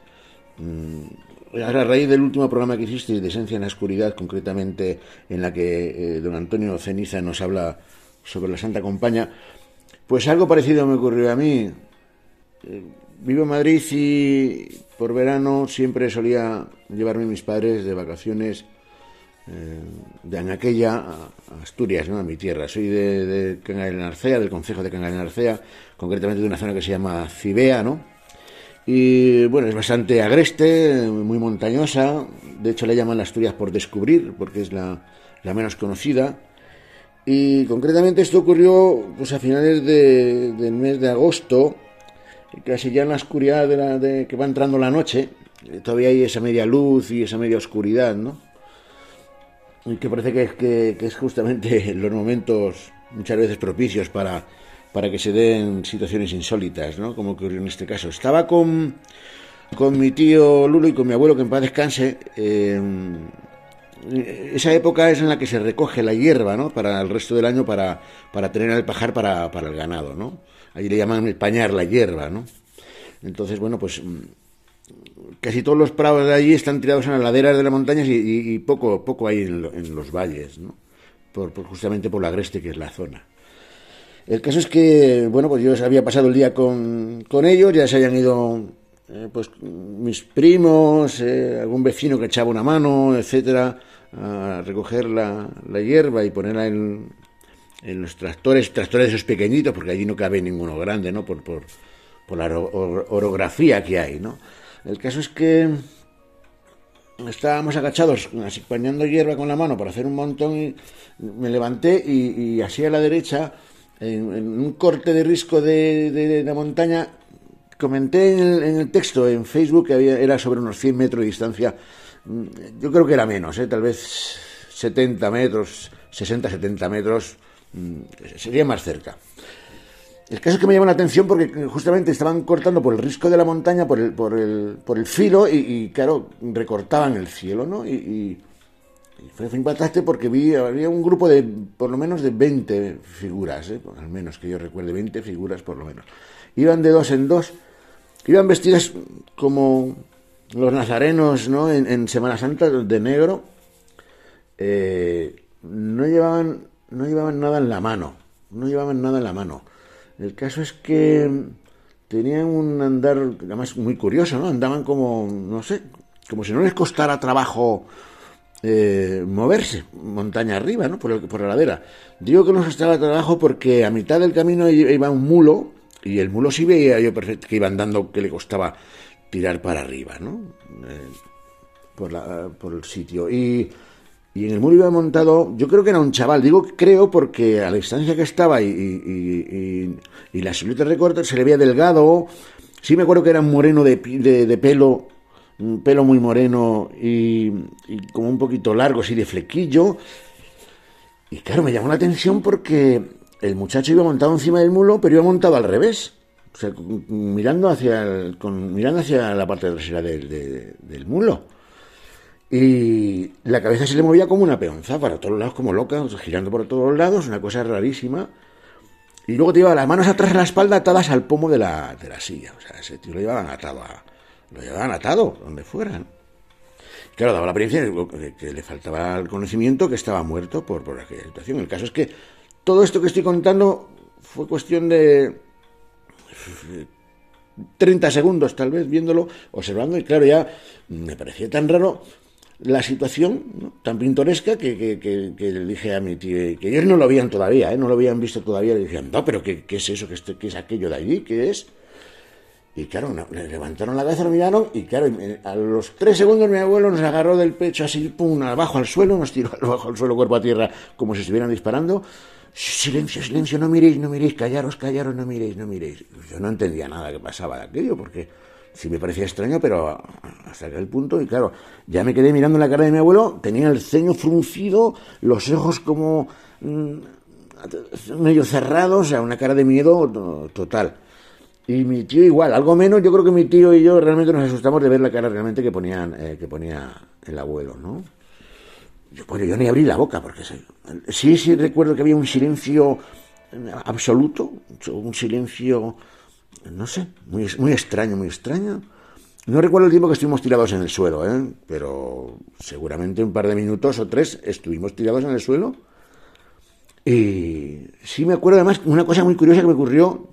Mm, a raíz del último programa que hiciste de Esencia en la Oscuridad, concretamente en la que eh, don Antonio Ceniza nos habla sobre la Santa Compaña, pues algo parecido me ocurrió a mí. Eh, vivo en Madrid y por verano siempre solía llevarme mis padres de vacaciones eh, de Anaquella a Asturias, ¿no? a mi tierra. Soy de, de Narcea, del concejo de Narcea, concretamente de una zona que se llama Cibea, ¿no? Y bueno, es bastante agreste, muy montañosa. De hecho, le llaman Asturias por descubrir, porque es la, menos conocida. Y concretamente esto ocurrió pues, a finales del mes de agosto, casi ya en la oscuridad de, la, de que va entrando la noche. Todavía hay esa media luz y esa media oscuridad, ¿no? y que parece que es, que, es justamente los momentos muchas veces propicios para, para que se den situaciones insólitas, ¿no? Como ocurrió en este caso. Estaba con, con mi tío Lulo y con mi abuelo, que en paz descanse. Em, esa época es en la que se recoge la hierba, ¿no? Para el resto del año, para, para tener el pajar para, para el ganado, ¿no? Allí le llaman el pañar la hierba, ¿no? Entonces, bueno, pues casi todos los prados de allí están tirados en las laderas de las montañas y, poco, poco hay en, los valles, ¿no? Por, justamente por la agreste que es la zona. El caso es que, bueno, pues yo había pasado el día con, ellos, ya se hayan ido eh, pues mis primos, eh, algún vecino que echaba una mano, etcétera, a recoger la, hierba y ponerla en, en, los tractores, tractores esos pequeñitos, porque allí no cabe ninguno grande, ¿no? Por, por, por la orografía que hay, ¿no? El caso es que estábamos agachados, así pañando hierba con la mano para hacer un montón y me levanté y, así a la derecha, en, un corte de risco de, la montaña, comenté en el, texto en Facebook que había, era sobre unos 100 metros de distancia, yo creo que era menos, ¿eh? tal vez 70 metros, 60, 70 metros, mm, sería más cerca. El caso es que me llama la atención porque justamente estaban cortando por el risco de la montaña, por el, por el, por el filo, y, claro, recortaban el cielo, ¿no? Y, fue, impactante porque vi, había un grupo de por lo menos de 20 figuras, ¿eh? al menos que yo recuerde, 20 figuras por lo menos. Iban de dos en dos, iban vestidas como los nazarenos, ¿no? En, Semana Santa de negro. Eh, no llevaban, no llevaban nada en la mano, no llevaban nada en la mano el caso es que tenían un andar, además muy curioso, ¿no? Andaban como, no sé, como si no les costara trabajo eh, moverse montaña arriba, ¿no? Por, por la ladera. Digo que no les costaba trabajo porque a mitad del camino iba un mulo y el mulo sí veía yo perfecto que iba andando que le costaba tirar para arriba, ¿no? Eh, por, la, por el sitio. Y y en el muro iba montado, yo creo que era un chaval, digo creo porque a la distancia que estaba y, y, y, la silueta recorte se le veía delgado. Sí me acuerdo que era un moreno de, de, pelo, un pelo muy moreno y, como un poquito largo, así de flequillo. Y claro, me llamó la atención porque el muchacho iba montado encima del mulo, pero iba montado al revés. O sea, mirando hacia, con, mirando hacia la parte trasera del, del mulo. Y la cabeza se le movía como una peonza, para todos lados como loca, girando por todos lados, una cosa rarísima. Y luego te llevaba las manos atrás de la espalda atadas al pomo de la, de la silla. O sea, ese tío lo llevaban atado, lo llevaban atado, donde fueran. Claro, daba la apariencia de que le faltaba el conocimiento, que estaba muerto por, por aquella situación. El caso es que todo esto que estoy contando fue cuestión de 30 segundos, tal vez, viéndolo, observando, y claro, ya me parecía tan raro la situación tan pintoresca que, le dije a mi tío, que ellos no lo habían todavía, ¿eh? no lo habían visto todavía, le dije, no, pero ¿qué, es eso? ¿Qué, es aquello de allí? ¿Qué es? Y claro, le levantaron la cabeza, lo miraron y claro, a los tres segundos mi abuelo nos agarró del pecho así, pum, abajo al suelo, nos tiró abajo al suelo, cuerpo a tierra, como si estuvieran disparando. Silencio, silencio, no miréis, no miréis, callaros, callaros, no miréis, no miréis. Yo no entendía nada que pasaba de aquello, porque sí me parecía extraño, pero hasta aquel punto, y claro, ya me quedé mirando la cara de mi abuelo, tenía el ceño fruncido, los ojos como mm, medio cerrados, o sea, una cara de miedo total. Y mi tío igual, algo menos, yo creo que mi tío y yo realmente nos asustamos de ver la cara realmente que ponían, eh, que ponía el abuelo, ¿no? yo, bueno, yo ni abrí la boca, porque sí, sí recuerdo que había un silencio absoluto, un silencio, no sé, muy, muy extraño, muy extraño. No recuerdo el tiempo que estuvimos tirados en el suelo, ¿eh? pero seguramente un par de minutos o tres estuvimos tirados en el suelo. Y sí me acuerdo además una cosa muy curiosa que me ocurrió,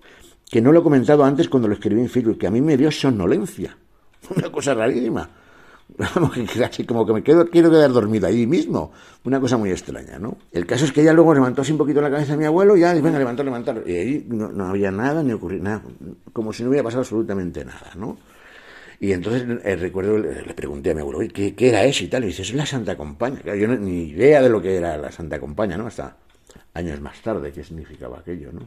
que no lo he comentado antes cuando lo escribí en Facebook, que a mí me dio somnolencia. Una cosa rarísima. Como que me quiero quedar dormido ahí mismo. Una cosa muy extraña, ¿no? El caso es que ella luego levantó así un poquito la cabeza de mi abuelo y ya, venga, levantar, levantar. Y ahí no, no había nada, ni ocurrió nada, como si no hubiera pasado absolutamente nada, ¿no? Y entonces eh, recuerdo, le pregunté a mi abuelo, ¿qué, ¿qué, era eso y tal? Y dice, es la Santa Compaña. yo no, ni idea de lo que era la Santa Compaña, ¿no? Hasta años más tarde, qué significaba aquello, ¿no?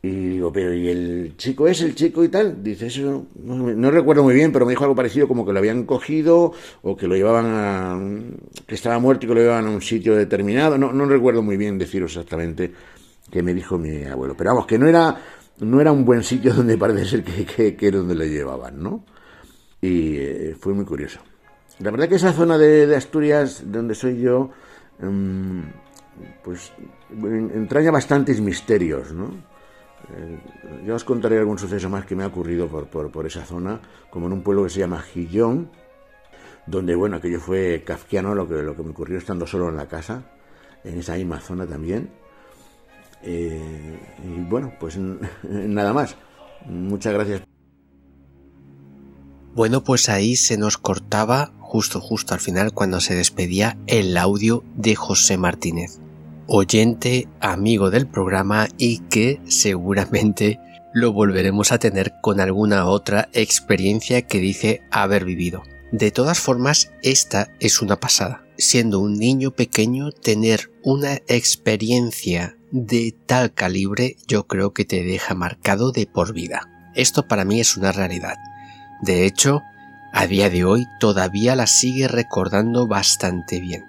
Y digo, pero ¿y el chico es el chico y tal? Dice, eso no, recuerdo muy bien, pero me dijo algo parecido como que lo habían cogido o que lo llevaban a... que estaba muerto y que lo llevaban a un sitio determinado. No, no recuerdo muy bien deciros exactamente qué me dijo mi abuelo. Pero vamos, que no era, no era un buen sitio donde parece ser que, que, era donde le llevaban, ¿no? Y eh, fue muy curioso. La verdad que esa zona de, Asturias, donde soy yo, em, pues entraña bastantes misterios, ¿no? Eh, ya os contaré algún suceso más que me ha ocurrido por, por, esa zona, como en un pueblo que se llama Gillón, donde, bueno, aquello fue kafkiano lo que, lo que me ocurrió estando solo en la casa, en esa misma zona también. Eh, y bueno, pues nada más. Muchas gracias. Bueno, pues ahí se nos cortaba justo, justo al final cuando se despedía el audio de José Martínez oyente, amigo del programa y que seguramente lo volveremos a tener con alguna otra experiencia que dice haber vivido. De todas formas, esta es una pasada. Siendo un niño pequeño, tener una experiencia de tal calibre yo creo que te deja marcado de por vida. Esto para mí es una realidad. De hecho, a día de hoy todavía la sigue recordando bastante bien.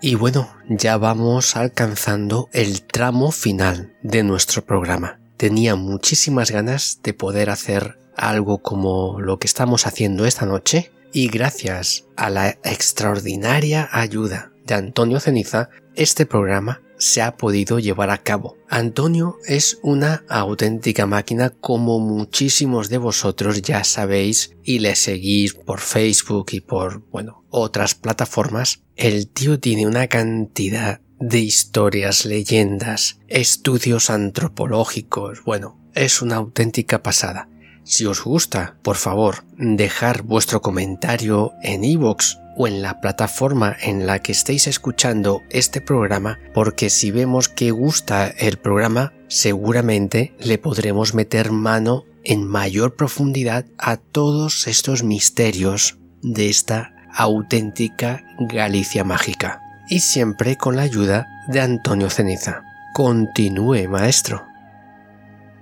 Y bueno, ya vamos alcanzando el tramo final de nuestro programa. Tenía muchísimas ganas de poder hacer algo como lo que estamos haciendo esta noche y gracias a la extraordinaria ayuda de Antonio Ceniza, este programa se ha podido llevar a cabo. Antonio es una auténtica máquina como muchísimos de vosotros ya sabéis y le seguís por Facebook y por, bueno, otras plataformas. El tío tiene una cantidad de historias, leyendas, estudios antropológicos, bueno, es una auténtica pasada. Si os gusta, por favor, dejar vuestro comentario en iVoox o en la plataforma en la que estéis escuchando este programa, porque si vemos que gusta el programa, seguramente le podremos meter mano en mayor profundidad a todos estos misterios de esta auténtica Galicia mágica. Y siempre con la ayuda de Antonio Ceniza. Continúe, maestro.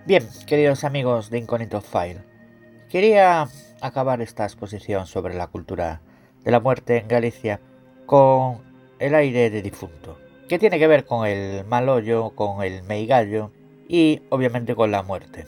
Bien, queridos amigos de Incognito File, quería acabar esta exposición sobre la cultura de la muerte en Galicia con el aire de difunto, que tiene que ver con el mal hoyo, con el meigallo y obviamente con la muerte.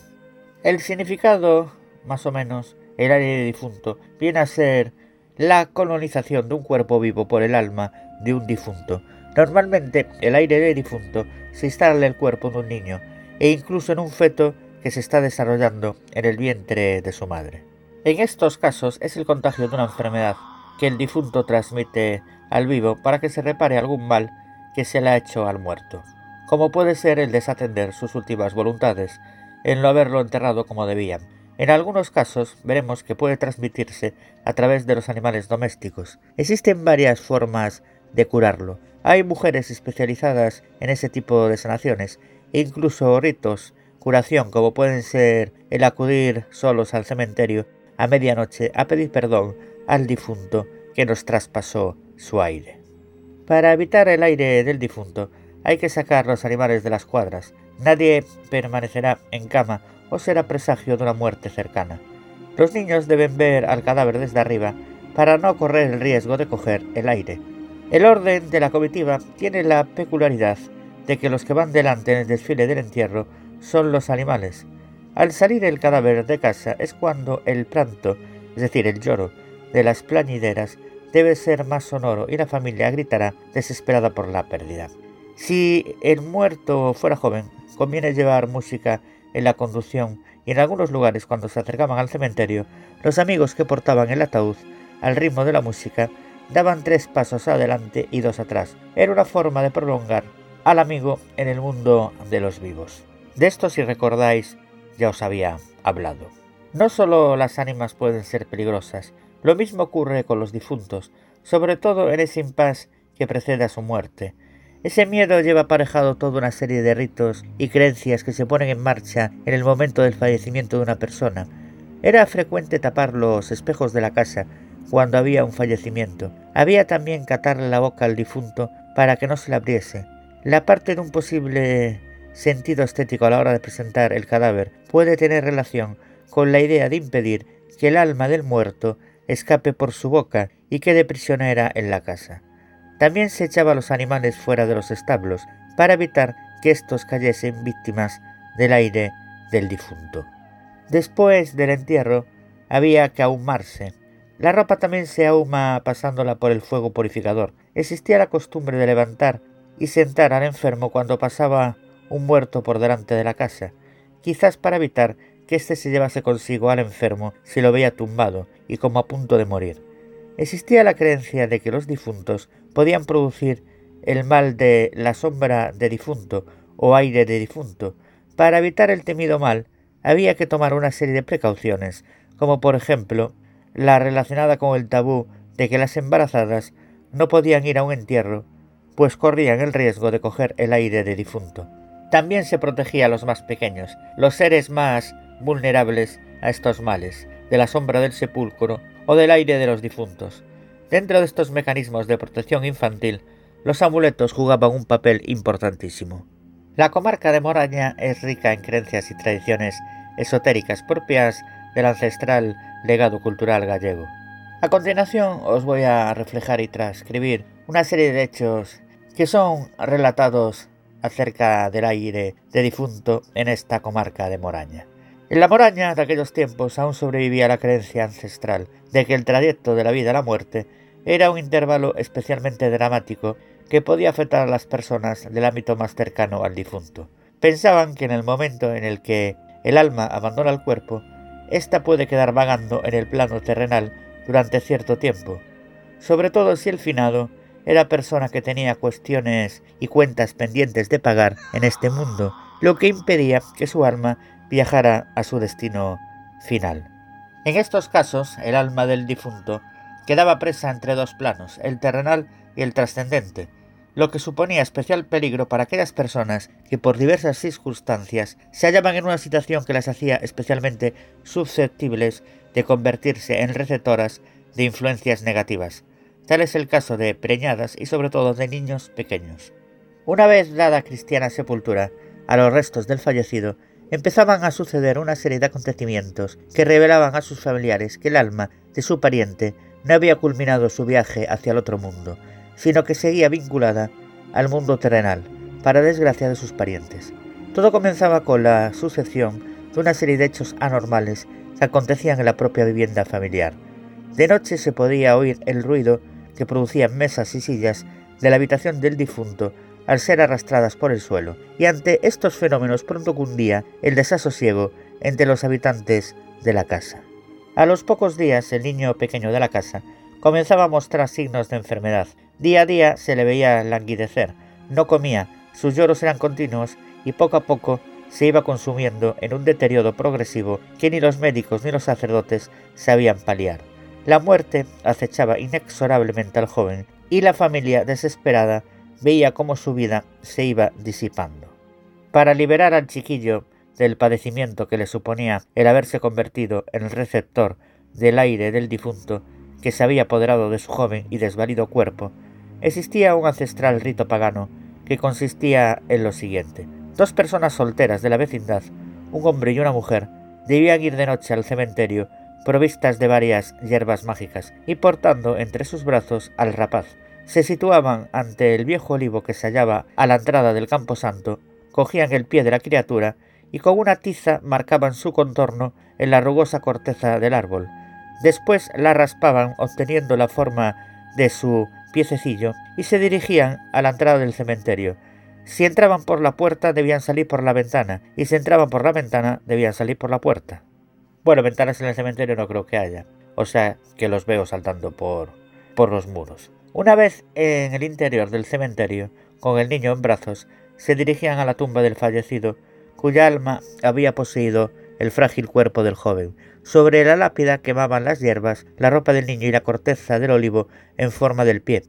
El significado, más o menos, el aire de difunto, viene a ser la colonización de un cuerpo vivo por el alma de un difunto. Normalmente el aire de difunto se instala en el cuerpo de un niño e incluso en un feto que se está desarrollando en el vientre de su madre. En estos casos es el contagio de una enfermedad que el difunto transmite al vivo para que se repare algún mal que se le ha hecho al muerto, como puede ser el desatender sus últimas voluntades, en no haberlo enterrado como debían. En algunos casos veremos que puede transmitirse a través de los animales domésticos. Existen varias formas de curarlo. Hay mujeres especializadas en ese tipo de sanaciones e incluso ritos, curación como pueden ser el acudir solos al cementerio a medianoche a pedir perdón al difunto que nos traspasó su aire. Para evitar el aire del difunto hay que sacar los animales de las cuadras. Nadie permanecerá en cama o será presagio de una muerte cercana. Los niños deben ver al cadáver desde arriba para no correr el riesgo de coger el aire. El orden de la comitiva tiene la peculiaridad de que los que van delante en el desfile del entierro son los animales. Al salir el cadáver de casa es cuando el pranto, es decir, el lloro, de las plañideras debe ser más sonoro y la familia gritará desesperada por la pérdida. Si el muerto fuera joven, conviene llevar música en la conducción y en algunos lugares cuando se acercaban al cementerio, los amigos que portaban el ataúd al ritmo de la música daban tres pasos adelante y dos atrás. Era una forma de prolongar al amigo en el mundo de los vivos. De esto, si recordáis, ya os había hablado. No solo las ánimas pueden ser peligrosas, lo mismo ocurre con los difuntos, sobre todo en ese impas que precede a su muerte. Ese miedo lleva aparejado toda una serie de ritos y creencias que se ponen en marcha en el momento del fallecimiento de una persona. Era frecuente tapar los espejos de la casa cuando había un fallecimiento. Había también catarle la boca al difunto para que no se la abriese. La parte de un posible sentido estético a la hora de presentar el cadáver puede tener relación con la idea de impedir que el alma del muerto escape por su boca y quede prisionera en la casa. También se echaba a los animales fuera de los establos para evitar que éstos cayesen víctimas del aire del difunto. Después del entierro había que ahumarse. La ropa también se ahuma pasándola por el fuego purificador. Existía la costumbre de levantar y sentar al enfermo cuando pasaba un muerto por delante de la casa, quizás para evitar que éste se llevase consigo al enfermo si lo veía tumbado y como a punto de morir. Existía la creencia de que los difuntos podían producir el mal de la sombra de difunto o aire de difunto. Para evitar el temido mal, había que tomar una serie de precauciones, como por ejemplo la relacionada con el tabú de que las embarazadas no podían ir a un entierro, pues corrían el riesgo de coger el aire de difunto. También se protegía a los más pequeños, los seres más vulnerables a estos males, de la sombra del sepulcro o del aire de los difuntos. Dentro de estos mecanismos de protección infantil, los amuletos jugaban un papel importantísimo. La comarca de Moraña es rica en creencias y tradiciones esotéricas propias del ancestral legado cultural gallego. A continuación os voy a reflejar y transcribir una serie de hechos que son relatados acerca del aire de difunto en esta comarca de Moraña. En la Moraña de aquellos tiempos aún sobrevivía la creencia ancestral de que el trayecto de la vida a la muerte era un intervalo especialmente dramático que podía afectar a las personas del ámbito más cercano al difunto. Pensaban que en el momento en el que el alma abandona el cuerpo, ésta puede quedar vagando en el plano terrenal durante cierto tiempo, sobre todo si el finado era persona que tenía cuestiones y cuentas pendientes de pagar en este mundo, lo que impedía que su alma viajara a su destino final. En estos casos, el alma del difunto quedaba presa entre dos planos, el terrenal y el trascendente, lo que suponía especial peligro para aquellas personas que por diversas circunstancias se hallaban en una situación que las hacía especialmente susceptibles de convertirse en receptoras de influencias negativas, Tal es el caso de preñadas y sobre todo de niños pequeños. Una vez dada cristiana sepultura a los restos del fallecido, empezaban a suceder una serie de acontecimientos que revelaban a sus familiares que el alma de su pariente no había culminado su viaje hacia el otro mundo, sino que seguía vinculada al mundo terrenal, para desgracia de sus parientes. Todo comenzaba con la sucesión de una serie de hechos anormales que acontecían en la propia vivienda familiar. De noche se podía oír el ruido que producían mesas y sillas de la habitación del difunto al ser arrastradas por el suelo, y ante estos fenómenos pronto cundía el desasosiego entre los habitantes de la casa. A los pocos días el niño pequeño de la casa comenzaba a mostrar signos de enfermedad. Día a día se le veía languidecer, no comía, sus lloros eran continuos y poco a poco se iba consumiendo en un deterioro progresivo que ni los médicos ni los sacerdotes sabían paliar. La muerte acechaba inexorablemente al joven y la familia, desesperada, veía cómo su vida se iba disipando. Para liberar al chiquillo del padecimiento que le suponía el haberse convertido en el receptor del aire del difunto que se había apoderado de su joven y desvalido cuerpo, existía un ancestral rito pagano que consistía en lo siguiente. Dos personas solteras de la vecindad, un hombre y una mujer, debían ir de noche al cementerio provistas de varias hierbas mágicas, y portando entre sus brazos al rapaz. Se situaban ante el viejo olivo que se hallaba a la entrada del campo santo, cogían el pie de la criatura y con una tiza marcaban su contorno en la rugosa corteza del árbol. Después la raspaban obteniendo la forma de su piececillo y se dirigían a la entrada del cementerio. Si entraban por la puerta debían salir por la ventana y si entraban por la ventana debían salir por la puerta. Bueno, ventanas en el cementerio no creo que haya, o sea que los veo saltando por, por los muros. Una vez en el interior del cementerio, con el niño en brazos, se dirigían a la tumba del fallecido, cuya alma había poseído el frágil cuerpo del joven. Sobre la lápida quemaban las hierbas, la ropa del niño y la corteza del olivo en forma del pie.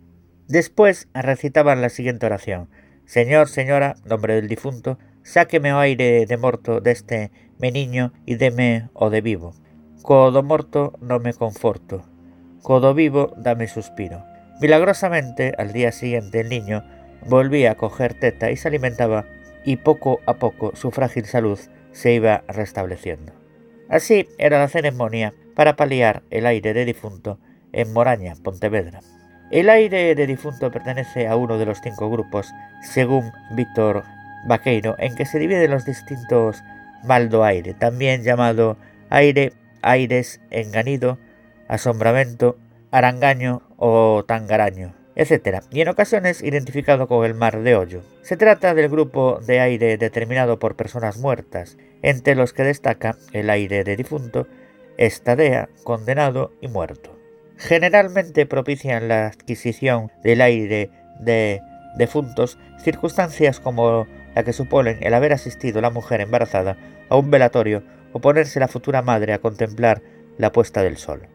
Después recitaban la siguiente oración. Señor, señora, nombre del difunto, sáqueme o aire de morto deste me niño y deme o de vivo. Codo morto no me conforto, codo vivo dame suspiro. Milagrosamente, al día siguiente el niño volvía a coger teta y se alimentaba y poco a poco su frágil salud se iba restableciendo. Así era la ceremonia para paliar el aire de difunto en Moraña, Pontevedra. El aire de difunto pertenece a uno de los cinco grupos, según Víctor Vaqueiro, en que se dividen los distintos maldo aire, también llamado aire, aires, enganido, asombramiento, arangaño o tangaraño etc., y en ocasiones identificado con el mar de hoyo. Se trata del grupo de aire determinado por personas muertas, entre los que destaca el aire de difunto, estadea, condenado y muerto. Generalmente propician la adquisición del aire de defuntos circunstancias como la que suponen el haber asistido la mujer embarazada a un velatorio o ponerse la futura madre a contemplar la puesta del sol.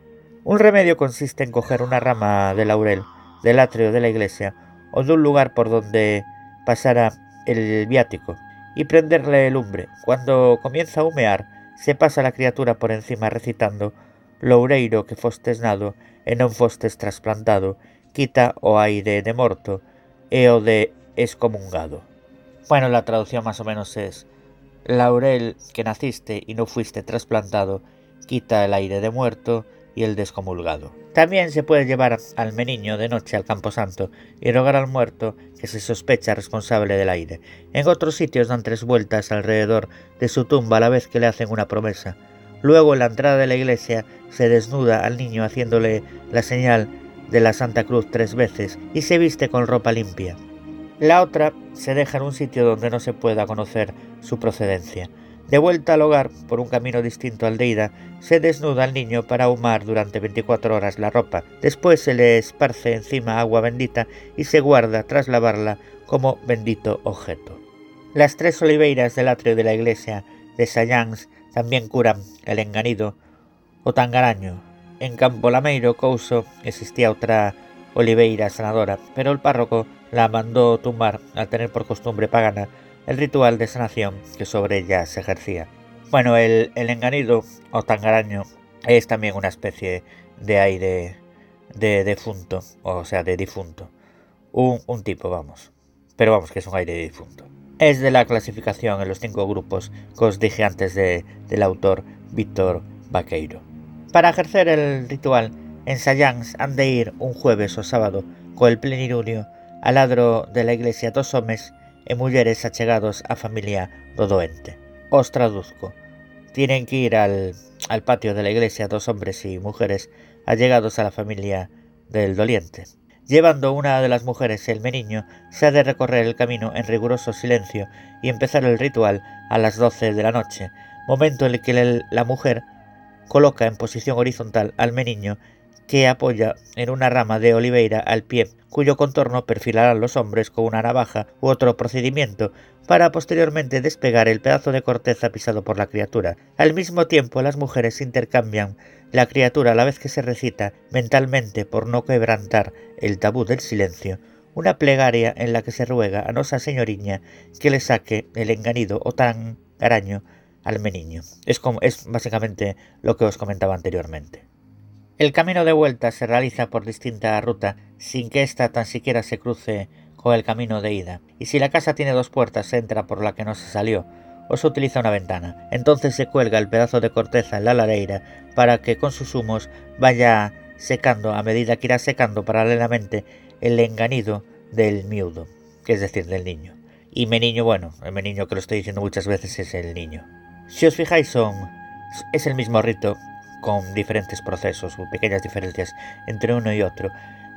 Un remedio consiste en coger una rama de laurel del atrio de la iglesia o de un lugar por donde pasara el viático y prenderle lumbre. Cuando comienza a humear, se pasa la criatura por encima recitando Loureiro que fostes nado e non fostes trasplantado, quita o aire de morto e o de excomungado. Bueno, la traducción más o menos es Laurel que naciste y no fuiste trasplantado, quita el aire de muerto y el descomulgado. También se puede llevar al meniño de noche al camposanto y rogar al muerto que se sospecha responsable del aire. En otros sitios dan tres vueltas alrededor de su tumba a la vez que le hacen una promesa. Luego en la entrada de la iglesia se desnuda al niño haciéndole la señal de la Santa Cruz tres veces y se viste con ropa limpia. La otra se deja en un sitio donde no se pueda conocer su procedencia. De vuelta al hogar, por un camino distinto al de ida, se desnuda al niño para ahumar durante 24 horas la ropa. Después se le esparce encima agua bendita y se guarda tras lavarla como bendito objeto. Las tres oliveiras del atrio de la iglesia de Sayans también curan el enganido o tangaraño. En Campo Lameiro Couso existía otra oliveira sanadora, pero el párroco la mandó tumbar al tener por costumbre pagana el ritual de sanación que sobre ella se ejercía. Bueno, el, enganido o tangaraño es también una especie de aire de defunto, o sea, de difunto. Un, un tipo, vamos. Pero vamos, que es un aire de difunto. Es de la clasificación en los cinco grupos que os dije antes de, del autor Víctor Vaqueiro. Para ejercer el ritual, en Sayans han de ir un jueves o sábado con el plenilunio al ladro de la iglesia dos hombres e mulleres achegados á familia do doente. Os traduzco. Tienen que ir al, al patio de la iglesia dos hombres y mujeres allegados a la familia del doliente. Llevando una de las mujeres el meniño, se ha de recorrer el camino en riguroso silencio y empezar el ritual a las doce de la noche, momento en el que la mujer coloca en posición horizontal al meniño que apoya en una rama de oliveira al pie, cuyo contorno perfilarán los hombres con una navaja u otro procedimiento, para posteriormente despegar el pedazo de corteza pisado por la criatura. Al mismo tiempo, las mujeres intercambian la criatura a la vez que se recita mentalmente por no quebrantar el tabú del silencio, una plegaria en la que se ruega a Nosa Señoriña que le saque el enganido o tan araño al meniño. Es, como, es básicamente lo que os comentaba anteriormente. El camino de vuelta se realiza por distinta ruta sin que ésta tan siquiera se cruce con el camino de ida, y si la casa tiene dos puertas se entra por la que no se salió, o se utiliza una ventana. Entonces se cuelga el pedazo de corteza en la lareira para que con sus humos vaya secando a medida que irá secando paralelamente el enganido del miudo, es decir, del niño. Y me niño, bueno, el niño que lo estoy diciendo muchas veces es el niño. Si os fijáis son es el mismo rito con diferentes procesos o pequeñas diferencias entre uno y otro.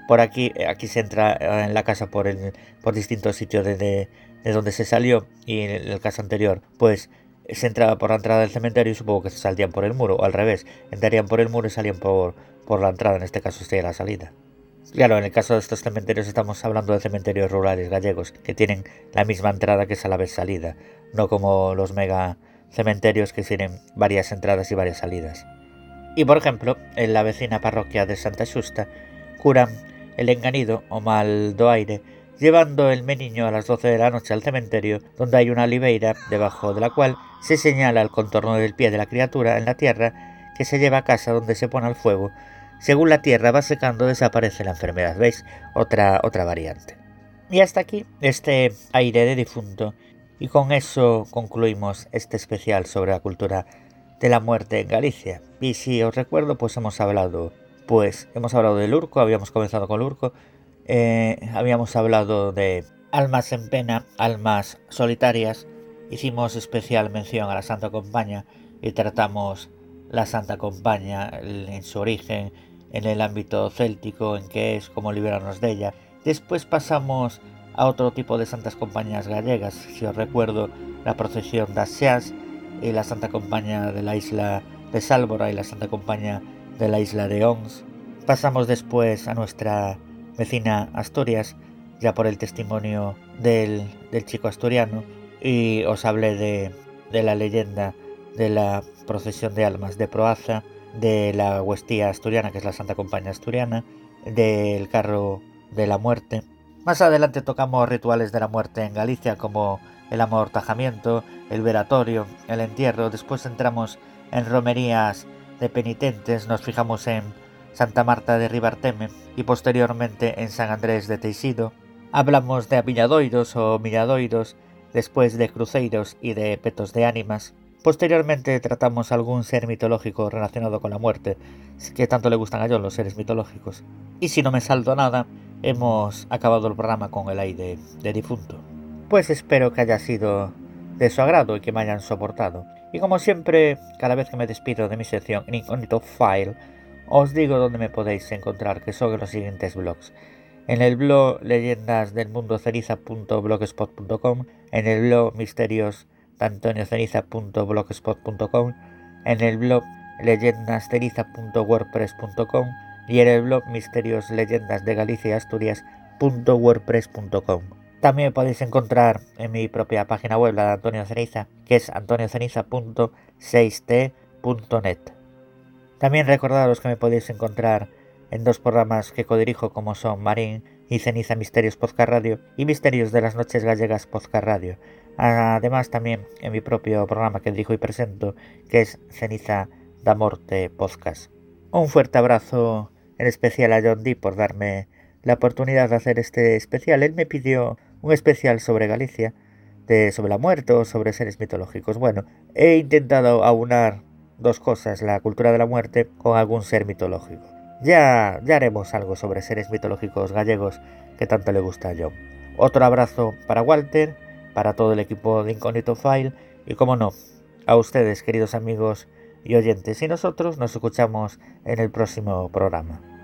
por aquí, aquí se entra en la casa por, el, por distintos sitios de, de, donde se salió y en el caso anterior, pues se entraba por la entrada del cementerio y supongo que se saldrían por el muro, o al revés, entrarían por el muro y salían por, por la entrada, en este caso sería la salida. Claro, en el caso de estos cementerios estamos hablando de cementerios rurales gallegos, que tienen la misma entrada que es a la vez salida, no como los mega cementerios que tienen varias entradas y varias salidas. Y por ejemplo, en la vecina parroquia de Santa Xusta, curan el enganido o mal do aire llevando el meniño a las 12 de la noche al cementerio, donde hay una oliveira, debajo de la cual se señala el contorno del pie de la criatura en la tierra, que se lleva a casa donde se pone al fuego. Según la tierra va secando, desaparece la enfermedad. ¿Veis? Otra, otra variante. Y hasta aquí este aire de difunto. Y con eso concluimos este especial sobre la cultura de la muerte en Galicia. Y si os recuerdo, pues hemos hablado, pues hemos hablado del Urco, habíamos comenzado con el Urco, eh, habíamos hablado de almas en pena, almas solitarias. Hicimos especial mención a la Santa Compaña y tratamos la Santa Compaña en su origen, en el ámbito céltico, en qué es, cómo liberarnos de ella. Después pasamos a otro tipo de santas compañías gallegas, si os recuerdo, la procesión de y la Santa Compañía de la isla de Sálvora y la Santa Compañía de la isla de Ons. Pasamos después a nuestra vecina Asturias, ya por el testimonio del, chico asturiano, y os hablé de, de la leyenda de la procesión de almas de Proaza, de la huestía asturiana, que es la Santa Compañía Asturiana, del carro de la muerte. Más adelante tocamos rituales de la muerte en Galicia, como el amortajamiento, el veratorio, el entierro. Después entramos en romerías de penitentes, nos fijamos en Santa Marta de Ribarteme y posteriormente en San Andrés de Teixido. Hablamos de apiñadoiros o milladoiros, después de cruceiros y de petos de ánimas. Posteriormente tratamos algún ser mitológico relacionado con la muerte, que tanto le gustan a yo los seres mitológicos. Y si no me salto nada, hemos acabado el programa con el aire de difunto. Pues espero que haya sido de su agrado y que me hayan soportado. Y como siempre, cada vez que me despido de mi sección en Incógnito File, os digo dónde me podéis encontrar, que son los siguientes blogs. En el blog leyendasdelmundoceniza.blogspot.com, en el blog misterios en el blog leyendasceniza.wordpress.com y en el blog misterios leyendas de Galicia y Asturias.wordpress.com. También podéis encontrar en mi propia página web la de Antonio Ceniza, que es antonioceniza.6t.net. También recordaros que me podéis encontrar en dos programas que codirijo como son Marín y Ceniza Misterios Podcast Radio y Misterios de las Noches Gallegas Podcast Radio. Además también en mi propio programa que dirijo y presento que es Ceniza da Morte Podcast. Un fuerte abrazo en especial a John Dee por darme la oportunidad de hacer este especial. Él me pidió un especial sobre Galicia, sobre la muerte o sobre seres mitológicos. Bueno, he intentado aunar dos cosas, la cultura de la muerte con algún ser mitológico. Ya, ya haremos algo sobre seres mitológicos gallegos que tanto le gusta a John. Otro abrazo para Walter, para todo el equipo de Incognito File y como no, a ustedes queridos amigos y oyentes y nosotros nos escuchamos en el próximo programa.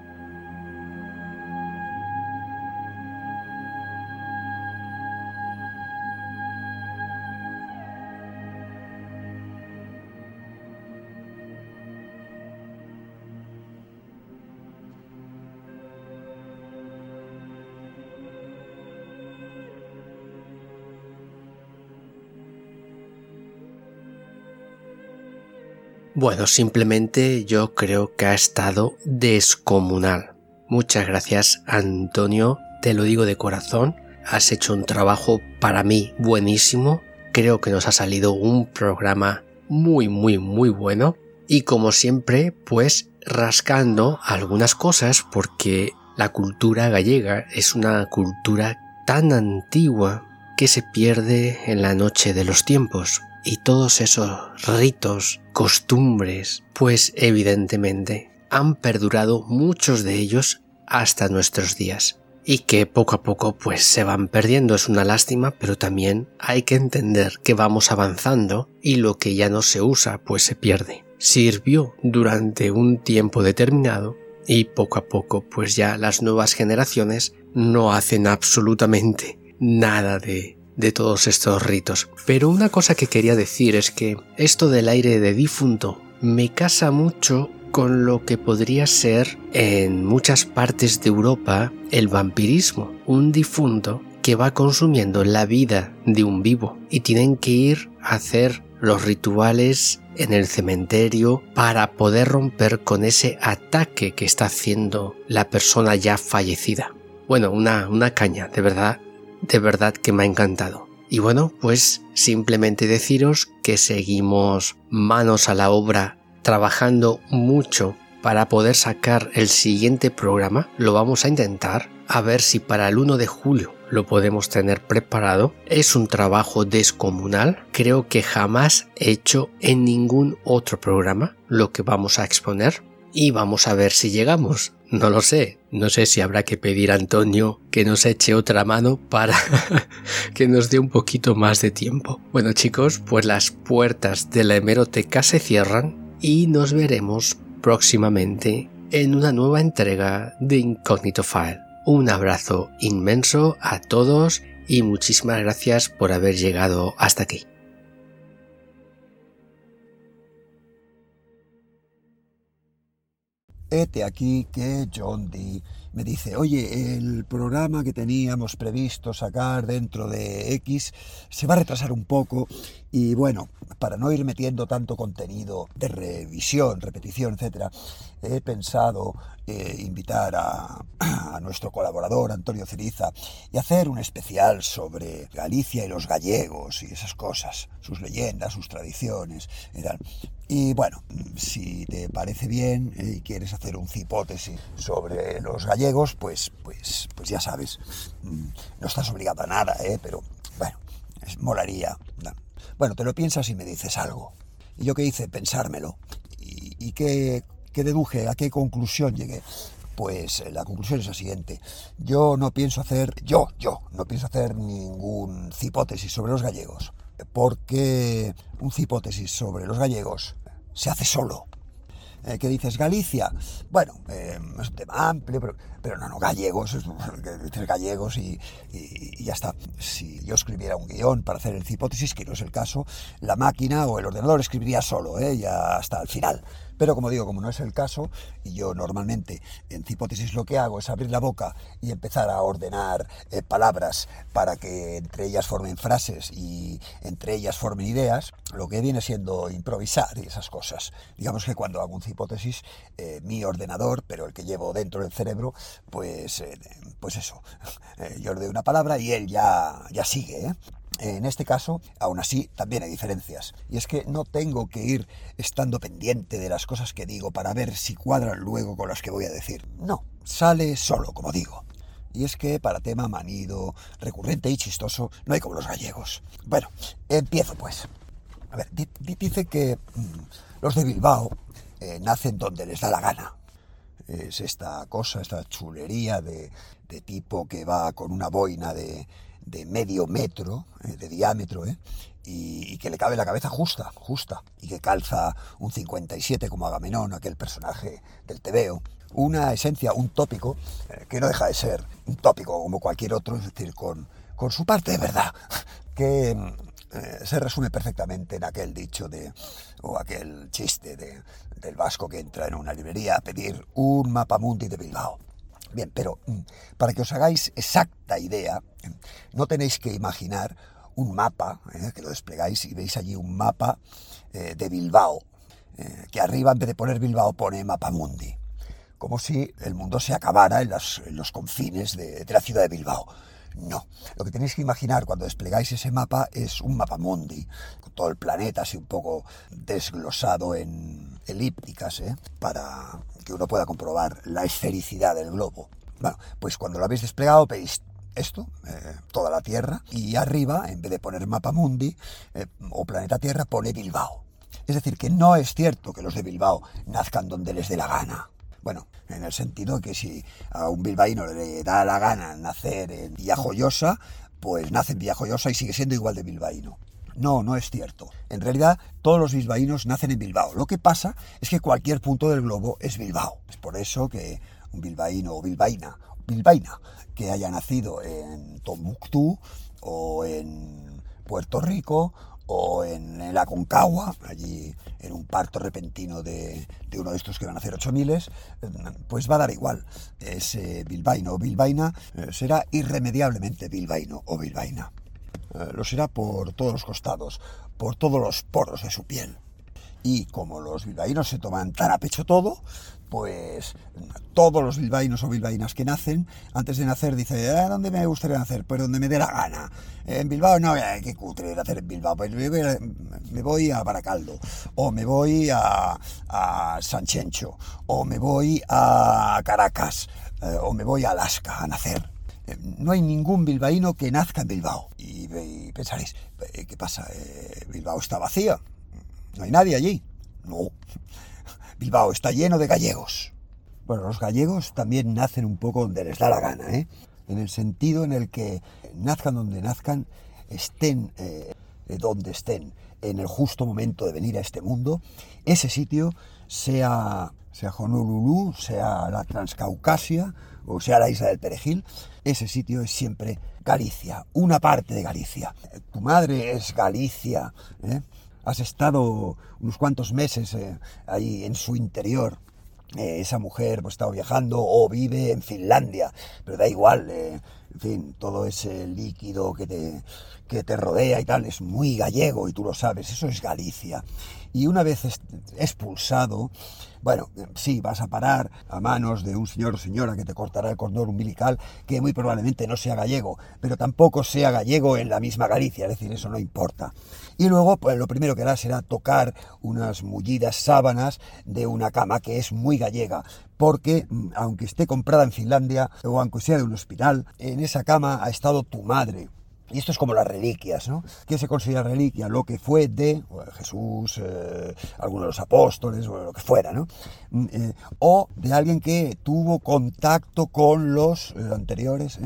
Bueno, simplemente yo creo que ha estado descomunal. Muchas gracias, Antonio. Te lo digo de corazón. Has hecho un trabajo para mí buenísimo. Creo que nos ha salido un programa muy, muy, muy bueno. Y como siempre, pues rascando algunas cosas porque la cultura gallega es una cultura tan antigua que se pierde en la noche de los tiempos y todos esos ritos, costumbres, pues evidentemente han perdurado muchos de ellos hasta nuestros días y que poco a poco pues se van perdiendo. Es una lástima, pero también hay que entender que vamos avanzando y lo que ya no se usa pues se pierde. Sirvió durante un tiempo determinado y poco a poco pues ya las nuevas generaciones no hacen absolutamente nada de, de todos estos ritos. Pero una cosa que quería decir es que esto del aire de difunto me casa mucho con lo que podría ser en muchas partes de Europa el vampirismo, un difunto que va consumiendo la vida de un vivo y tienen que ir a hacer los rituales en el cementerio para poder romper con ese ataque que está haciendo la persona ya fallecida. Bueno, una, una caña, de verdad, de verdad que me ha encantado. Y bueno, pues simplemente deciros que seguimos manos a la obra trabajando mucho para poder sacar el siguiente programa. Lo vamos a intentar a ver si para el 1 de julio lo podemos tener preparado. Es un trabajo descomunal, creo que jamás hecho en ningún otro programa lo que vamos a exponer y vamos a ver si llegamos. No lo sé, no sé si habrá que pedir a Antonio que nos eche otra mano para que nos dé un poquito más de tiempo. Bueno chicos, pues las puertas de la hemeroteca se cierran y nos veremos próximamente en una nueva entrega de Incognito File. Un abrazo inmenso a todos y muchísimas gracias por haber llegado hasta aquí. Hete aquí que John Dee me dice, oye, el programa que teníamos previsto sacar dentro de X se va a retrasar un poco y bueno, para no ir metiendo tanto contenido de revisión, repetición, etcétera, he pensado eh, invitar a, a, nuestro colaborador Antonio Ceriza y hacer un especial sobre Galicia y los gallegos y esas cosas, sus leyendas, sus tradiciones y tal. Y bueno, si te parece bien eh, y quieres hacer un hipótesis sobre los gallegos, pues, pues, pues ya sabes, mm, no estás obligado a nada, ¿eh? pero bueno, es, molaría. Bueno, te lo piensas y me dices algo. ¿Y yo qué hice? Pensármelo. ¿Y, y qué, qué deduje? ¿A qué conclusión llegué? Pues la conclusión es la siguiente. Yo no pienso hacer, yo, yo, no pienso hacer ningún hipótesis sobre los gallegos. Porque un hipótesis sobre los gallegos se hace solo. Eh, ¿Qué dices? Galicia. Bueno, eh, es un tema amplio, pero, pero no, no, gallegos, dices gallegos y, y, y, ya está. Si yo escribiera un guion para hacer el hipótesis, que no es el caso, la máquina o el ordenador escribiría solo, ¿eh? ya hasta el final. Pero como digo, como no es el caso, y yo normalmente en hipótesis lo que hago es abrir la boca y empezar a ordenar eh, palabras para que entre ellas formen frases y entre ellas formen ideas, lo que viene siendo improvisar y esas cosas. Digamos que cuando hago un hipótesis, eh, mi ordenador, pero el que llevo dentro del cerebro, pues, eh, pues eso, yo le doy una palabra y él ya, ya sigue. En este caso, aún así, también hay diferencias. Y es que no tengo que ir estando pendiente de las cosas que digo para ver si cuadran luego con las que voy a decir. No, sale solo, como digo. Y es que para tema manido, recurrente y chistoso, no hay como los gallegos. Bueno, empiezo pues. A ver, dice que mmm, los de Bilbao eh, nacen donde les da la gana. Es esta cosa, esta chulería de tipo que va con una boina de, de medio metro eh, de diámetro, ¿eh? y, que le cabe la cabeza justa, justa, y que calza un 57 como Agamenón, aquel personaje del tebeo. Una esencia, un tópico, eh, que no deja de ser un tópico como cualquier otro, es decir, con, con su parte de verdad, que eh, se resume perfectamente en aquel dicho de, o aquel chiste de, del vasco que entra en una librería a pedir un mapamundi de Bilbao. Bien, pero mm, para que os hagáis exacta idea, no tenéis que imaginar un mapa, eh, que lo desplegáis y veis allí un mapa eh, de Bilbao, eh, que arriba en vez de poner Bilbao pone Mapamundi, como si el mundo se acabara en, los confines de, la ciudad de Bilbao. No, lo que tenéis que imaginar cuando desplegáis ese mapa es un mapamundi, con todo el planeta así un poco desglosado en elípticas, ¿eh? para que uno pueda comprobar la esfericidad del globo. Bueno, pues cuando lo habéis desplegado veis esto, eh, toda la Tierra, y arriba, en vez de poner mapa mundi eh, o planeta Tierra, pone Bilbao. Es decir, que no es cierto que los de Bilbao nazcan donde les dé la gana. Bueno, en el sentido que si a un bilbaíno le da la gana nacer en Villajoyosa, pues nace en Villajoyosa y sigue siendo igual de bilbaíno. No, no es cierto. En realidad, todos los bilbaínos nacen en Bilbao. Lo que pasa es que cualquier punto del globo es Bilbao. Es por eso que un bilbaíno o bilbaína, bilbaína que haya nacido en Tombuctú o en Puerto Rico o en el Aconcagua, allí en un parto repentino de, uno de estos que van a hacer 8000, pues va a dar igual. Ese bilbaíno o bilbaína eh, será irremediablemente bilbaíno o bilbaína. Eh, lo será por todos los costados, por todos los poros de su piel. Y como los bilbaínos se toman tan a pecho todo, pues todos los bilbaínos o bilbaínas que nacen, antes de nacer dice, ¿a dónde me gustaría nacer? Pues donde me dé la gana. En Bilbao no, eh, qué cutre nacer en Bilbao, pues me voy, a Baracaldo, o me voy a, a San Chencho, o me voy a Caracas, eh, o me voy a Alaska a nacer. Eh, no hay ningún bilbaíno que nazca en Bilbao. Y, y pensaréis, ¿qué pasa? ¿Bilbao está vacía? ¿No hay nadie allí? No. Bilbao está lleno de gallegos. Bueno, los gallegos también nacen un poco donde les da la gana, ¿eh? En el sentido en el que nazcan donde nazcan, estén eh, donde estén, en el justo momento de venir a este mundo, ese sitio, sea, sea Honolulu, sea la Transcaucasia o sea la isla del Perejil, ese sitio es siempre Galicia, una parte de Galicia. Tu madre es Galicia, ¿eh? Has estado unos cuantos meses eh, ahí en su interior. Eh, esa mujer pues, estado viajando o vive en Finlandia, pero da igual, eh, en fin, todo ese líquido que te, que te rodea y tal es muy gallego y tú lo sabes, eso es Galicia. Y una vez expulsado, bueno, sí, vas a parar a manos de un señor o señora que te cortará el cordón umbilical, que muy probablemente no sea gallego, pero tampoco sea gallego en la misma Galicia, es decir, eso no importa. Y luego, pues lo primero que hará será tocar unas mullidas sábanas de una cama que es muy gallega, porque mm, aunque esté comprada en Finlandia o aunque sea de un hospital, en esa cama ha estado tu madre. Y esto es como las reliquias, ¿no? ¿Qué se considera reliquia? Lo que fue de Jesús, eh, alguno de los apóstoles, o lo que fuera, ¿no? Mm, eh, o de alguien que tuvo contacto con los eh, anteriores,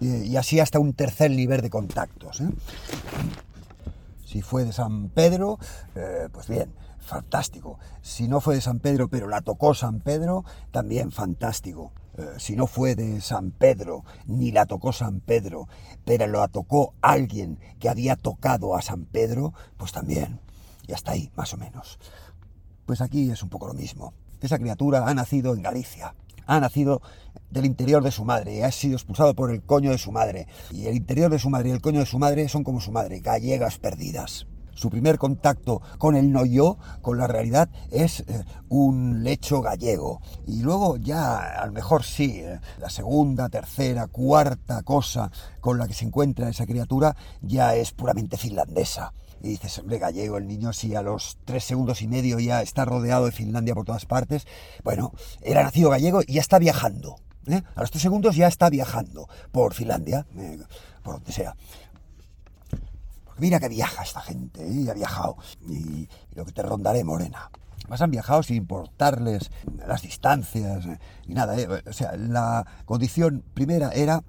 y, y, así hasta un tercer nivel de contactos. Si fue de San Pedro, eh, pues bien, fantástico. Si no fue de San Pedro, pero la tocó San Pedro, también fantástico. Eh, si no fue de San Pedro, ni la tocó San Pedro, pero la tocó alguien que había tocado a San Pedro, pues también. Y hasta ahí, más o menos. Pues aquí es un poco lo mismo. Esa criatura ha nacido en Galicia, ha nacido del interior de su madre ha sido expulsado por el coño de su madre. Y el interior de su madre y el coño de su madre son como su madre, gallegas perdidas. Su primer contacto con el no yo, con la realidad, es eh, un lecho gallego. Y luego ya, a lo mejor sí, eh, la segunda, tercera, cuarta cosa con la que se encuentra esa criatura ya es puramente finlandesa y dices, hombre, gallego, el niño si a los tres segundos y medio ya está rodeado de Finlandia por todas partes, bueno, era nacido gallego y ya está viajando. ¿Eh? A los tres segundos ya está viajando por Finlandia, eh, por donde sea. Porque mira que viaja esta gente, ¿eh? y ha viajado. Y, lo que te rondaré, Morena. Más han viajado sin importarles las distancias y nada. O sea, la condición primera era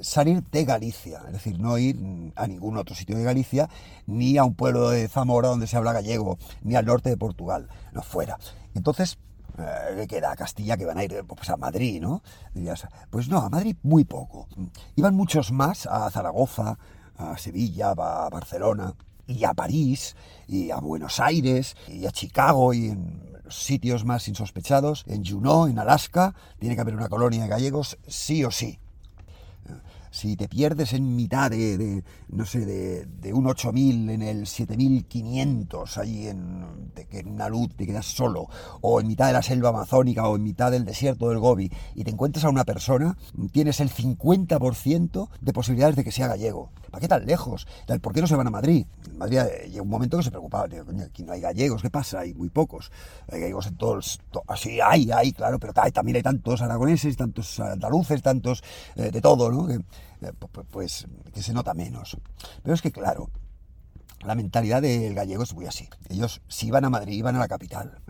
salir de Galicia, es decir, no ir a ningún otro sitio de Galicia, ni a un pueblo de Zamora donde se habla gallego, ni al norte de Portugal, no fuera. Entonces, eh, queda a Castilla que van a ir pues, a Madrid, ¿no? Dirías, pues no, a Madrid muy poco. Iban muchos más a Zaragoza, a Sevilla, a Barcelona, y a París, y a Buenos Aires, y a Chicago, y en sitios más insospechados, en Juneau, en Alaska, tiene que haber una colonia de gallegos, sí o sí si te pierdes en mitad de, no sé, de, de, un 8000 en el 7500, ahí en, de, en una luz te quedas solo, o en mitad de la selva amazónica, o en mitad del desierto del Gobi, y te encuentras a una persona, tienes el 50% de posibilidades de que sea gallego. ¿Para qué tan lejos? ¿Por qué no se van a Madrid? En Madrid eh, llega un momento que se preocupaba, aquí no hay gallegos, ¿qué pasa? Hay muy pocos. Hay gallegos en todos, así hay, hay, claro, pero también hay tantos aragoneses, tantos andaluces, tantos eh, de todo, ¿no? Eh, pues que se nota menos. Pero es que, claro, la mentalidad del gallego es muy así. Ellos, si iban a Madrid, iban a la capital.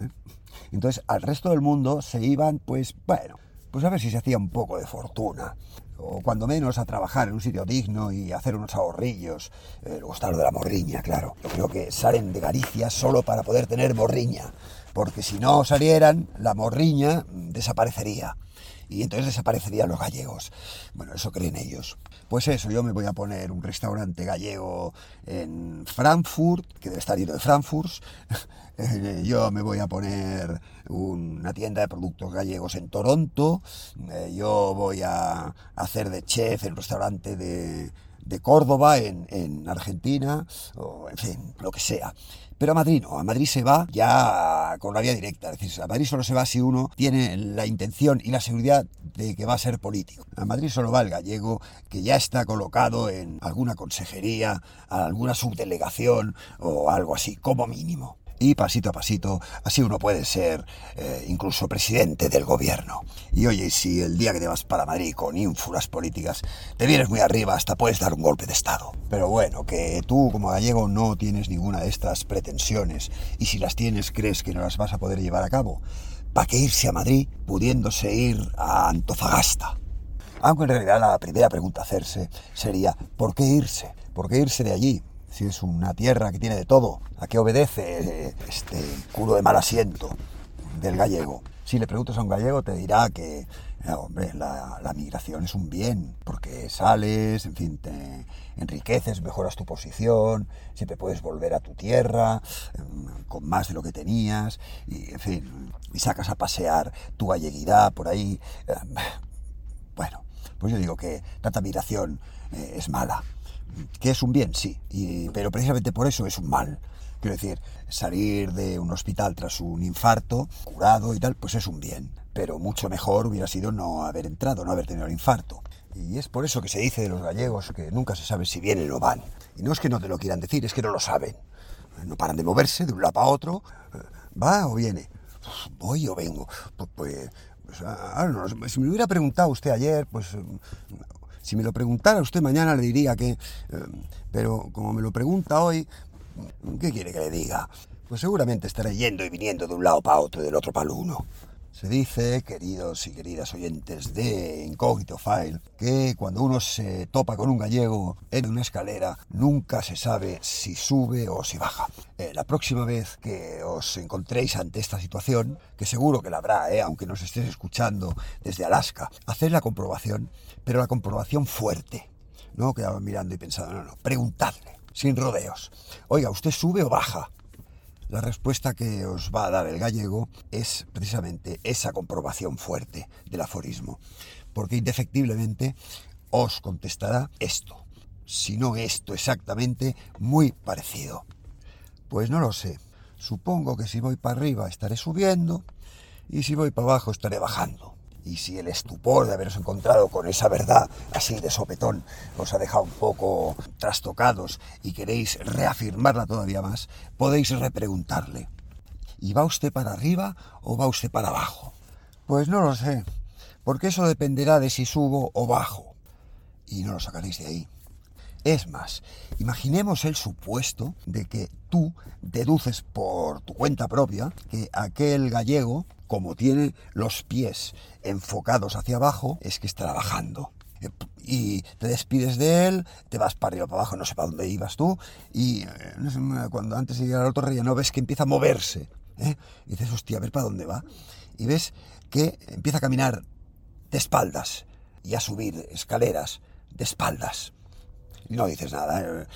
Entonces, al resto del mundo se iban, pues, bueno, pues a ver si se hacía un poco de fortuna. O cuando menos a trabajar en un sitio digno y hacer unos ahorrillos. Eh, luego de la morriña, claro. Yo creo que salen de Galicia solo para poder tener morriña. Porque si no salieran, la morriña desaparecería y entonces desaparecerían los gallegos. Bueno, eso creen ellos. Pues eso, yo me voy a poner un restaurante gallego en Frankfurt, que debe estar lleno de Frankfurt. Yo me voy a poner una tienda de productos gallegos en Toronto. Eh, yo voy a hacer de chef en restaurante de, de Córdoba, en, en Argentina, o en fin, lo que sea. Pero a Madrid no, a Madrid se va ya con la vía directa. Es decir, a Madrid solo se va si uno tiene la intención y la seguridad de que va a ser político. A Madrid solo va el gallego que ya está colocado en alguna consejería, alguna subdelegación o algo así, como mínimo y pasito a pasito, así uno puede ser eh, incluso presidente del gobierno. Y oye, si el día que te vas para Madrid con ínfulas políticas te vienes muy arriba, hasta puedes dar un golpe de Estado. Pero bueno, que tú como gallego no tienes ninguna de estas pretensiones y si las tienes crees que no las vas a poder llevar a cabo. ¿Para qué irse a Madrid pudiéndose ir a Antofagasta? Aunque en realidad la primera pregunta a hacerse sería, ¿por qué irse? ¿Por qué irse de allí? Si es una tierra que tiene de todo, ¿a qué obedece este culo de mal asiento del gallego? Si le preguntas a un gallego te dirá que, eh, hombre, la, la, migración es un bien, porque sales, en fin, te enriqueces, mejoras tu posición, siempre puedes volver a tu tierra em, con más de lo que tenías, y, en fin, y sacas a pasear tu galleguidad por ahí. Em, bueno, pues yo digo que tanta migración eh, es mala que es un bien, sí, pero precisamente por eso es un mal. Quiero decir, salir de un hospital tras un infarto, curado y tal, pues es un bien. Pero mucho mejor hubiera sido no haber entrado, no haber tenido el infarto. Y es por eso que se dice de los gallegos que nunca se sabe si vienen o van. Y no es que no te lo quieran decir, es que no lo saben. No paran de moverse de un lado a otro. ¿Va o viene? voy o vengo. Pues, pues, pues si me hubiera preguntado usted ayer, pues si me lo preguntara usted mañana le diría que... Eh, pero como me lo pregunta hoy, ¿qué quiere que le diga? Pues seguramente estaré yendo y viniendo de un lado para otro y del otro para uno. Se dice, queridos y queridas oyentes de Incógnito File, que cuando uno se topa con un gallego en una escalera, nunca se sabe si sube o si baja. Eh, la próxima vez que os encontréis ante esta situación, que seguro que la habrá, eh, aunque nos estés escuchando desde Alaska, haced la comprobación, pero la comprobación fuerte. No quedaban mirando y pensando, no, no, preguntadle, sin rodeos. Oiga, ¿usted sube o baja? La respuesta que os va a dar el gallego es precisamente esa comprobación fuerte del aforismo, porque indefectiblemente os contestará esto, si no esto exactamente, muy parecido. Pues no lo sé. Supongo que si voy para arriba estaré subiendo y si voy para abajo estaré bajando. Y si el estupor de haberos encontrado con esa verdad así de sopetón os ha dejado un poco trastocados y queréis reafirmarla todavía más, podéis repreguntarle. ¿Y va usted para arriba o va usted para abajo? Pues no lo sé, porque eso dependerá de si subo o bajo. Y no lo sacaréis de ahí. Es más, imaginemos el supuesto de que tú deduces por tu cuenta propia que aquel gallego como tiene los pies enfocados hacia abajo, es que está bajando. Y te despides de él, te vas para arriba, para abajo, no sé para dónde ibas tú, y eh, cuando antes de llegar al otro relleno ves que empieza a moverse. ¿eh? Y dices, hostia, a ver para dónde va. Y ves que empieza a caminar de espaldas y a subir escaleras de espaldas. Y no dices nada. ¿eh?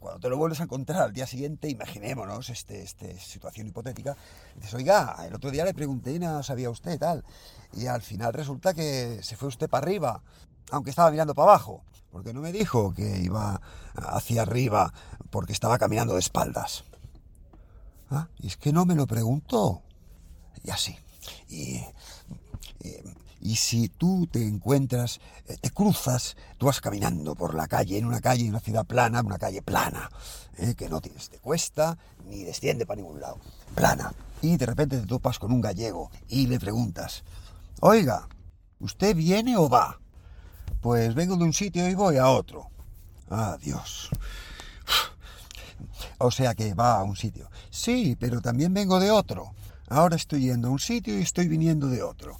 Cuando te lo vuelves a encontrar al día siguiente, imaginémonos esta este situación hipotética, dices, oiga, el otro día le pregunté y no sabía usted tal. Y al final resulta que se fue usted para arriba, aunque estaba mirando para abajo, porque no me dijo que iba hacia arriba porque estaba caminando de espaldas. ¿Ah? Y es que no me lo preguntó. Y así. Y, y, y si tú te encuentras, eh, te cruzas, tú vas caminando por la calle, en una calle, en una ciudad plana, una calle plana, eh, que no tienes de cuesta ni desciende para ningún lado, plana. Y de repente te topas con un gallego y le preguntas, oiga, ¿usted viene o va? Pues vengo de un sitio y voy a otro. Adiós. O sea que va a un sitio. Sí, pero también vengo de otro. Ahora estoy yendo a un sitio y estoy viniendo de otro.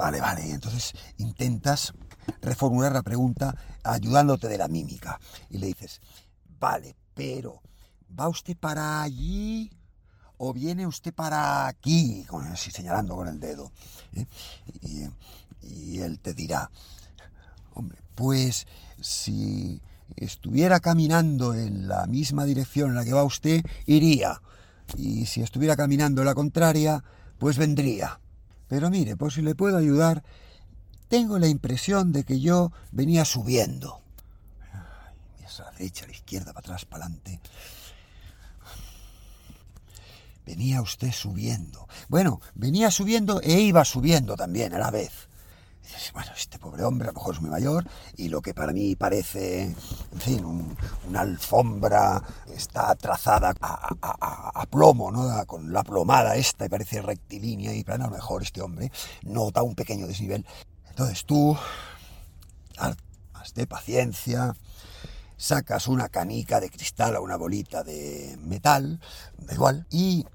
Vale, vale. Entonces intentas reformular la pregunta ayudándote de la mímica. Y le dices, vale, pero ¿va usted para allí o viene usted para aquí? así señalando con el dedo. ¿eh? Y, y él te dirá, hombre, pues si estuviera caminando en la misma dirección en la que va usted, iría. Y si estuviera caminando en la contraria, pues vendría. Pero mire, pues si le puedo ayudar, tengo la impresión de que yo venía subiendo. A la derecha, a la izquierda, para atrás, para adelante. Venía usted subiendo. Bueno, venía subiendo e iba subiendo también a la vez bueno, este pobre hombre a lo mejor es muy mayor y lo que para mí parece, en fin, una alfombra está trazada a, plomo, ¿no? Con la plomada esta y parece rectilínea y para a lo mejor este hombre nota un pequeño desnivel. Entonces tú, más de paciencia, sacas una canica de cristal o una bolita de metal, da igual, y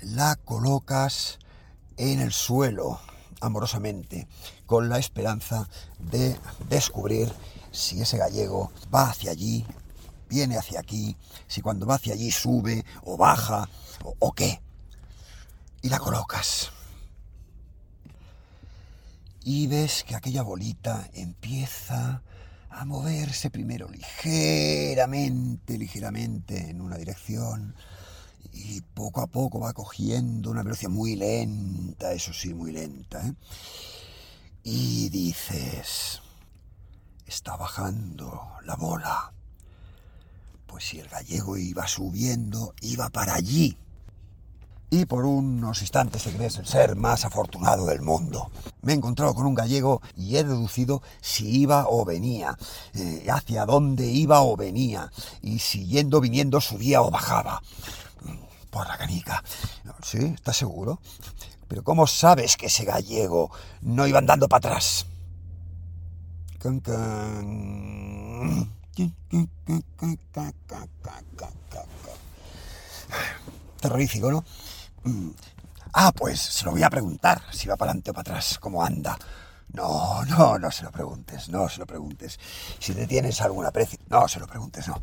la colocas en el suelo amorosamente, con la esperanza de descubrir si ese gallego va hacia allí, viene hacia aquí, si cuando va hacia allí sube o baja o, qué. Y la colocas. Y ves que aquella bolita empieza a moverse primero ligeramente, ligeramente en una dirección, y poco a poco va cogiendo una velocidad muy lenta, eso sí, muy lenta. ¿eh? Y dices, está bajando la bola. Pues si el gallego iba subiendo, iba para allí. Y por unos instantes te crees el ser más afortunado del mundo. Me he encontrado con un gallego y he deducido si iba o venía, eh, hacia dónde iba o venía, y si yendo viniendo subía o bajaba por la canica. Sí, ¿estás seguro? Pero ¿cómo sabes que ese gallego no iba andando para atrás? Terrorífico, ¿no? Mm. Ah, pues se lo voy a preguntar, si va para adelante o para atrás, cómo anda. No, no, no se lo preguntes, no se lo preguntes. Si te tienes algún aprecio, no se lo preguntes, no.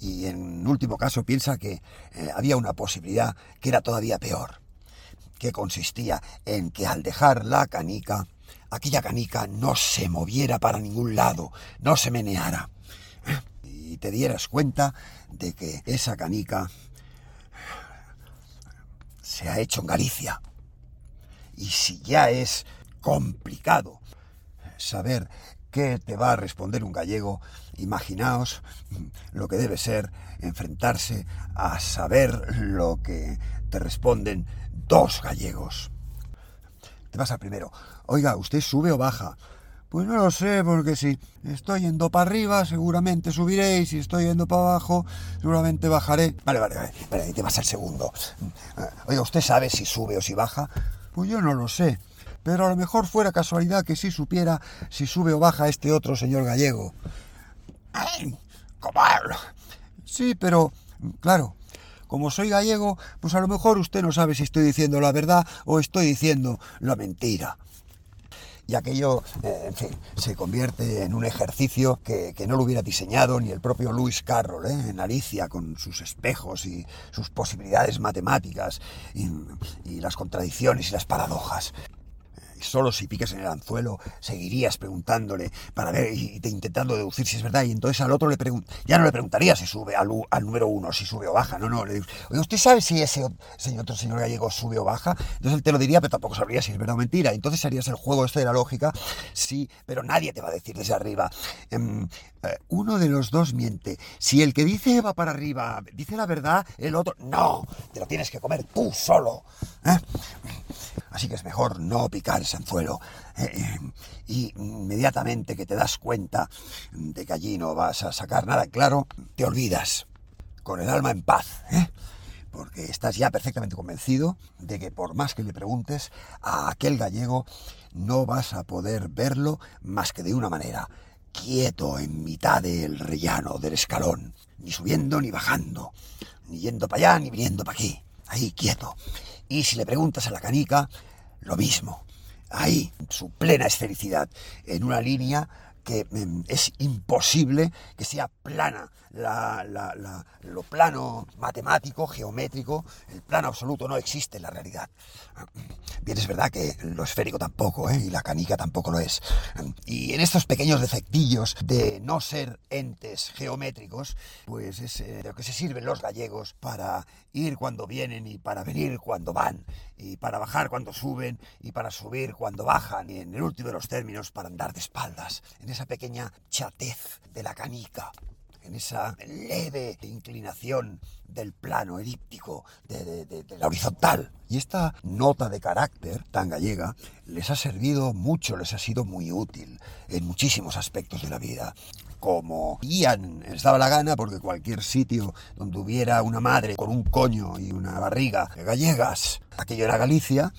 Y en último caso piensa que eh, había una posibilidad que era todavía peor, que consistía en que al dejar la canica, aquella canica no se moviera para ningún lado, no se meneara. Y te dieras cuenta de que esa canica se ha hecho en Galicia. Y si ya es complicado saber qué te va a responder un gallego, imaginaos lo que debe ser enfrentarse a saber lo que te responden dos gallegos. Te vas al primero. Oiga, ¿usted sube o baja? Pues no lo sé, porque si estoy yendo para arriba, seguramente subiré, y si estoy yendo para abajo, seguramente bajaré. Vale, vale, vale, vale, te vas al segundo. Oiga, ¿usted sabe si sube o si baja? Pues yo no lo sé pero a lo mejor fuera casualidad que sí supiera si sube o baja este otro señor gallego. ¡Ay! Sí, pero, claro, como soy gallego, pues a lo mejor usted no sabe si estoy diciendo la verdad o estoy diciendo la mentira. Y aquello, eh, en fin, se convierte en un ejercicio que, no lo hubiera diseñado ni el propio Lewis Carroll, ¿eh? en Alicia, con sus espejos y sus posibilidades matemáticas y las contradicciones y las paradojas solo si piques en el anzuelo seguirías preguntándole para ver y intentando deducir si es verdad. Y entonces al otro le ya no le preguntaría si sube al, número uno, si sube o baja. No, no. Le Oye, ¿usted sabe si ese señor, otro señor gallego sube o baja? Entonces él te lo diría, pero tampoco sabría si es verdad o mentira. Entonces harías el juego este de la lógica, sí, pero nadie te va a decir desde arriba. Eh, uno de los dos miente. Si el que dice va para arriba dice la verdad, el otro no. Te lo tienes que comer tú solo. ¿eh? Así que es mejor no picar ese anzuelo. Eh, eh, y inmediatamente que te das cuenta de que allí no vas a sacar nada claro, te olvidas, con el alma en paz. ¿eh? Porque estás ya perfectamente convencido de que por más que le preguntes a aquel gallego, no vas a poder verlo más que de una manera, quieto en mitad del rellano, del escalón, ni subiendo ni bajando, ni yendo para allá ni viniendo para aquí, ahí quieto. Y si le preguntas a la canica, lo mismo. ahí, su plena esfericidad, en una línea que mm, es imposible que sea plana. Lo plano matemático, geométrico, el plano absoluto no existe en la realidad. Bien, es verdad que lo esférico tampoco, ¿eh? y la canica tampoco lo es. Y en estos pequeños defectillos de no ser entes geométricos, pues es eh, de lo que se sirven los gallegos para ir cuando vienen y para venir cuando van, y para bajar cuando suben y para subir cuando bajan, y en el último de los términos para andar de espaldas, en esa pequeña chatez de la canica en esa leve inclinación del plano elíptico, de, la horizontal. Y esta nota de carácter tan gallega les ha servido mucho, les ha sido muy útil en muchísimos aspectos de la vida. Como Ian les daba la gana, porque cualquier sitio donde hubiera una madre con un coño y una barriga gallegas, aquello era Galicia,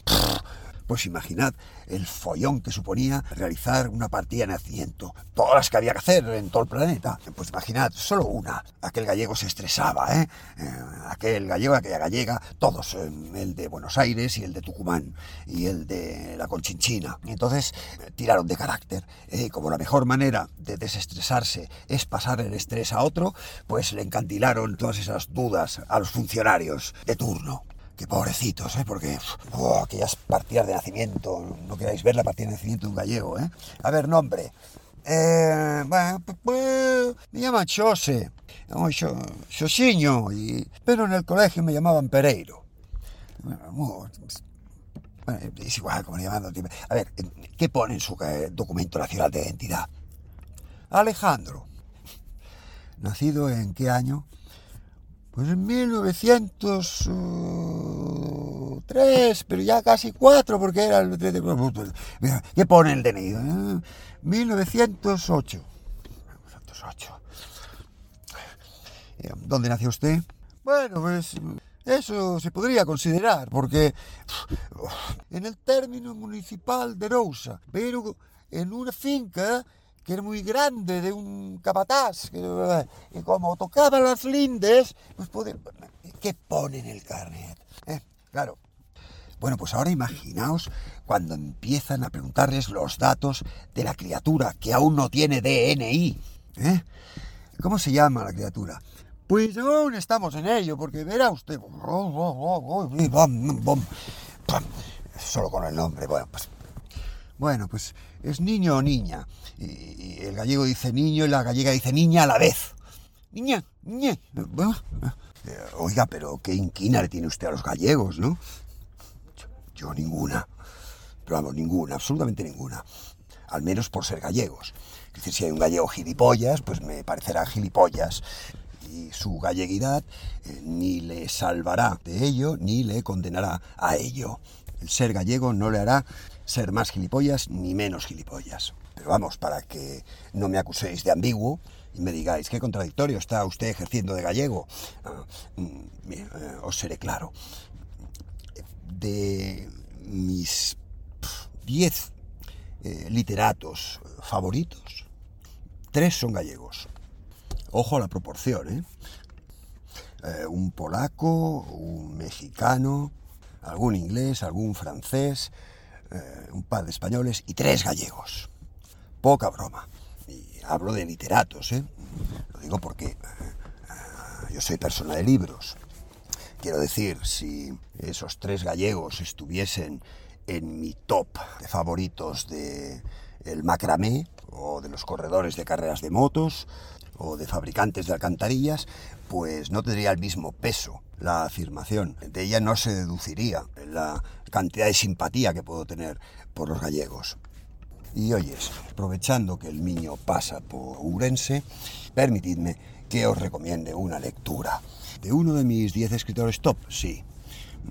pues imaginad el follón que suponía realizar una partida de nacimiento. Todas las que había que hacer en todo el planeta. Pues imaginad, solo una. Aquel gallego se estresaba, ¿eh? eh aquel gallego, aquella gallega, todos. Eh, el de Buenos Aires y el de Tucumán y el de la Conchinchina. Entonces eh, tiraron de carácter. ¿eh? como la mejor manera de desestresarse es pasar el estrés a otro, pues le encantilaron todas esas dudas a los funcionarios de turno. Qué pobrecitos, ¿eh? Porque oh, aquellas partidas de nacimiento, no queráis ver la partida de nacimiento de un gallego, ¿eh? A ver, nombre. Eh, me llaman Chose, Xosiño, y, pero en el colegio me llamaban Pereiro. Bueno, es igual como le llaman. A ver, ¿qué pone en su documento nacional de identidad? Alejandro. ¿Nacido en qué año? Pues en 1903, pero ya casi cuatro, porque era el... ¿Qué pone el DNI? 1908. 1908. ¿Dónde nació usted? Bueno, pues eso se podría considerar, porque en el término municipal de Rousa, pero en una finca que era muy grande, de un capataz, que, y como tocaba las lindes, pues puede, ¿qué pone en el carnet? ¿Eh? Claro. Bueno, pues ahora imaginaos cuando empiezan a preguntarles los datos de la criatura que aún no tiene DNI. ¿eh? ¿Cómo se llama la criatura? Pues aún estamos en ello, porque verá usted. Solo con el nombre. Bueno, pues bueno, pues es niño o niña. Y, el gallego dice niño y la gallega dice niña a la vez. Niña, niña. Eh, oiga, pero qué inquina le tiene usted a los gallegos, ¿no? Yo, ninguna. Pero vamos, ninguna, absolutamente ninguna. Al menos por ser gallegos. Es decir, si hay un gallego gilipollas, pues me parecerá gilipollas. Y su galleguidad eh, ni le salvará de ello, ni le condenará a ello. El ser gallego no le hará ser más gilipollas ni menos gilipollas. Pero vamos, para que no me acuséis de ambiguo y me digáis qué contradictorio está usted ejerciendo de gallego, ah, mm, eh, os seré claro. De mis diez eh, literatos favoritos, tres son gallegos. Ojo a la proporción, ¿eh? ¿eh? un polaco, un mexicano, algún inglés, algún francés, eh, un par de españoles y tres gallegos. Poca broma. Y hablo de literatos, ¿eh? Lo digo porque eh, yo soy persona de libros. Quiero decir, si esos tres gallegos estuviesen en mi top de favoritos de el macramé o de los corredores de carreras de motos o de fabricantes de alcantarillas, pues no tendría el mismo peso la afirmación. De ella no se deduciría la cantidad de simpatía que puedo tener por los gallegos. Y oyes, aprovechando que el niño pasa por Urense, permitidme que os recomiende una lectura. ¿De uno de mis diez escritores top? Sí.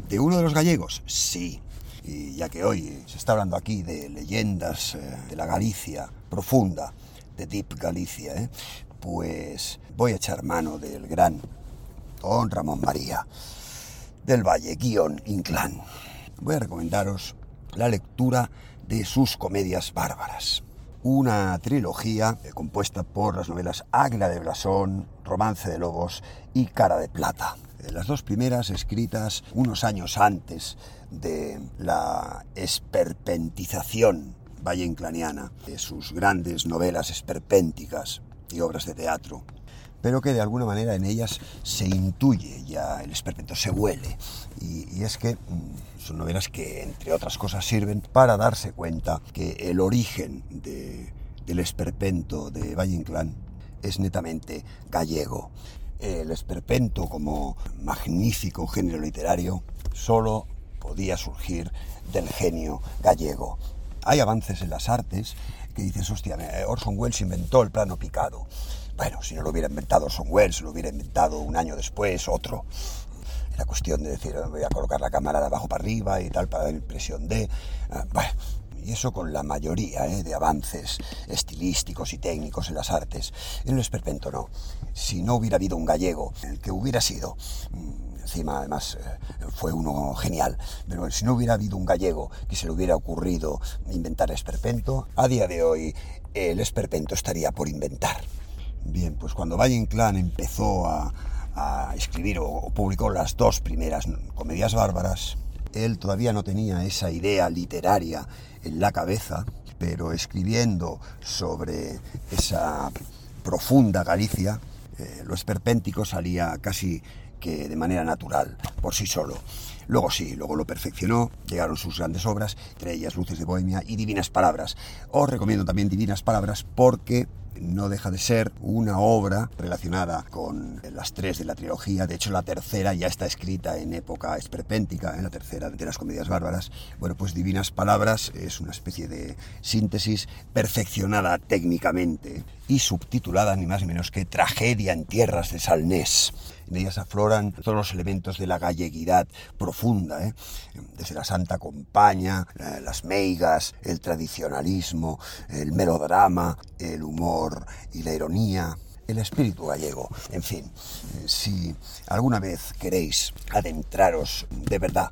¿De uno de los gallegos? Sí. Y ya que hoy se está hablando aquí de leyendas eh, de la Galicia profunda, de Deep Galicia, ¿eh? pues voy a echar mano del gran Ramón María del Valle, Inclán. Voy a recomendaros la lectura de sus comedias bárbaras. Una trilogía compuesta por las novelas Águila de Blasón, Romance de Lobos y Cara de Plata. Eh, las dos primeras escritas unos años antes de la esperpentización valle-inclaniana, de sus grandes novelas esperpénticas y obras de teatro, pero que de alguna manera en ellas se intuye ya el esperpento, se huele. Y, es que mm, son novelas que, entre otras cosas, sirven para darse cuenta que el origen del esperpento de Valle Inclán es netamente gallego. El esperpento como magnífico género literario solo podía surgir del genio gallego. Hay avances en las artes que dices, hostia, Orson Welles inventó el plano picado. Bueno, si no lo hubiera inventado Orson Welles, lo hubiera inventado un año después otro. Era cuestión de decir, voy a colocar la cámara de abajo para arriba y tal, para dar impresión de... Ah, bueno, y eso con la mayoría ¿eh? de avances estilísticos y técnicos en las artes. En el esperpento no. Si no hubiera habido un gallego, el que hubiera sido, mm, encima además eh, fue uno genial, pero si no hubiera habido un gallego que se le hubiera ocurrido inventar esperpento, a día de hoy el esperpento estaría por inventar. Bien, pues cuando Valle Inclán empezó a, escribir o publicó las dos primeras comedias bárbaras, él todavía no tenía esa idea literaria en la cabeza, pero escribiendo sobre esa profunda Galicia, eh, lo esperpéntico salía casi que de manera natural, por sí solo. Luego sí, luego lo perfeccionó, llegaron sus grandes obras, entre ellas Luces de Bohemia y Divinas Palabras. Os recomiendo también Divinas Palabras porque no deja de ser una obra relacionada con las tres de la trilogía. De hecho, la tercera ya está escrita en época esperpéntica, en la tercera de las comedias bárbaras. Bueno, pues Divinas Palabras es una especie de síntesis perfeccionada técnicamente y subtitulada ni más ni menos que Tragedia en tierras de Salnés. En ellas afloran todos los elementos de la galleguidad profunda, ¿eh? desde la Santa Compaña, las meigas, el tradicionalismo, el melodrama, el humor y la ironía, el espíritu gallego. En fin, si alguna vez queréis adentraros de verdad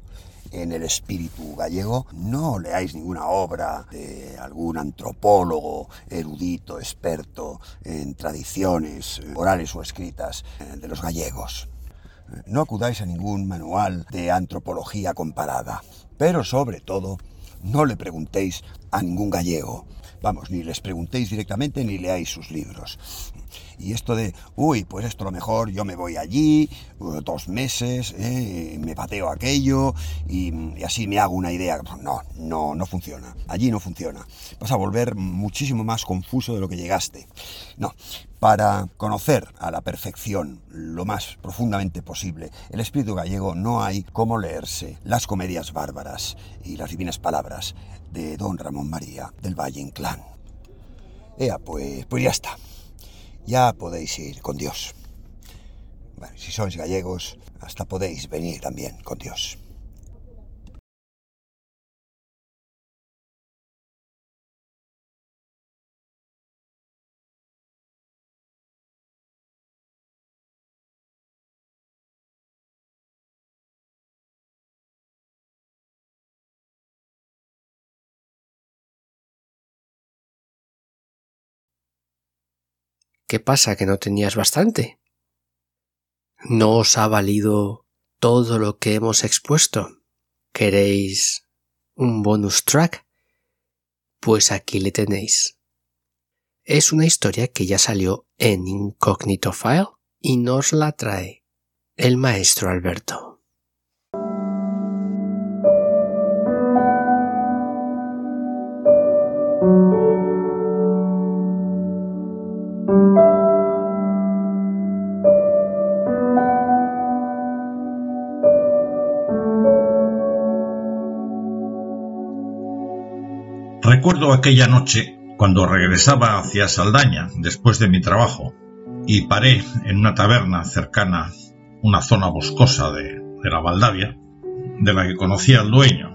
en el espíritu gallego, no leáis ninguna obra de algún antropólogo, erudito, experto en tradiciones orales o escritas eh, de los gallegos. No acudáis a ningún manual de antropología comparada, pero sobre todo, no le preguntéis a ningún gallego. Vamos, ni les preguntéis directamente ni leáis sus libros. Y esto de, uy, pues esto lo mejor, yo me voy allí, dos meses, eh, me pateo aquello y, así me hago una idea. No, no, no funciona. Allí no funciona. Vas a volver muchísimo más confuso de lo que llegaste. No, para conocer a la perfección lo más profundamente posible el espíritu gallego no hay como leerse las comedias bárbaras y las divinas palabras de don Ramón María del Valle Inclán. Ea, pues, pues ya está ya podéis ir con Dios. Bueno, si sois gallegos, hasta podéis venir también con Dios. ¿Qué pasa? ¿Que no tenías bastante? ¿No os ha valido todo lo que hemos expuesto? ¿Queréis un bonus track? Pues aquí le tenéis. Es una historia que ya salió en Incognito File y nos la trae el maestro Alberto. Recuerdo aquella noche cuando regresaba hacia Saldaña después de mi trabajo y paré en una taberna cercana, una zona boscosa de, la Valdavia, de la que conocía al dueño.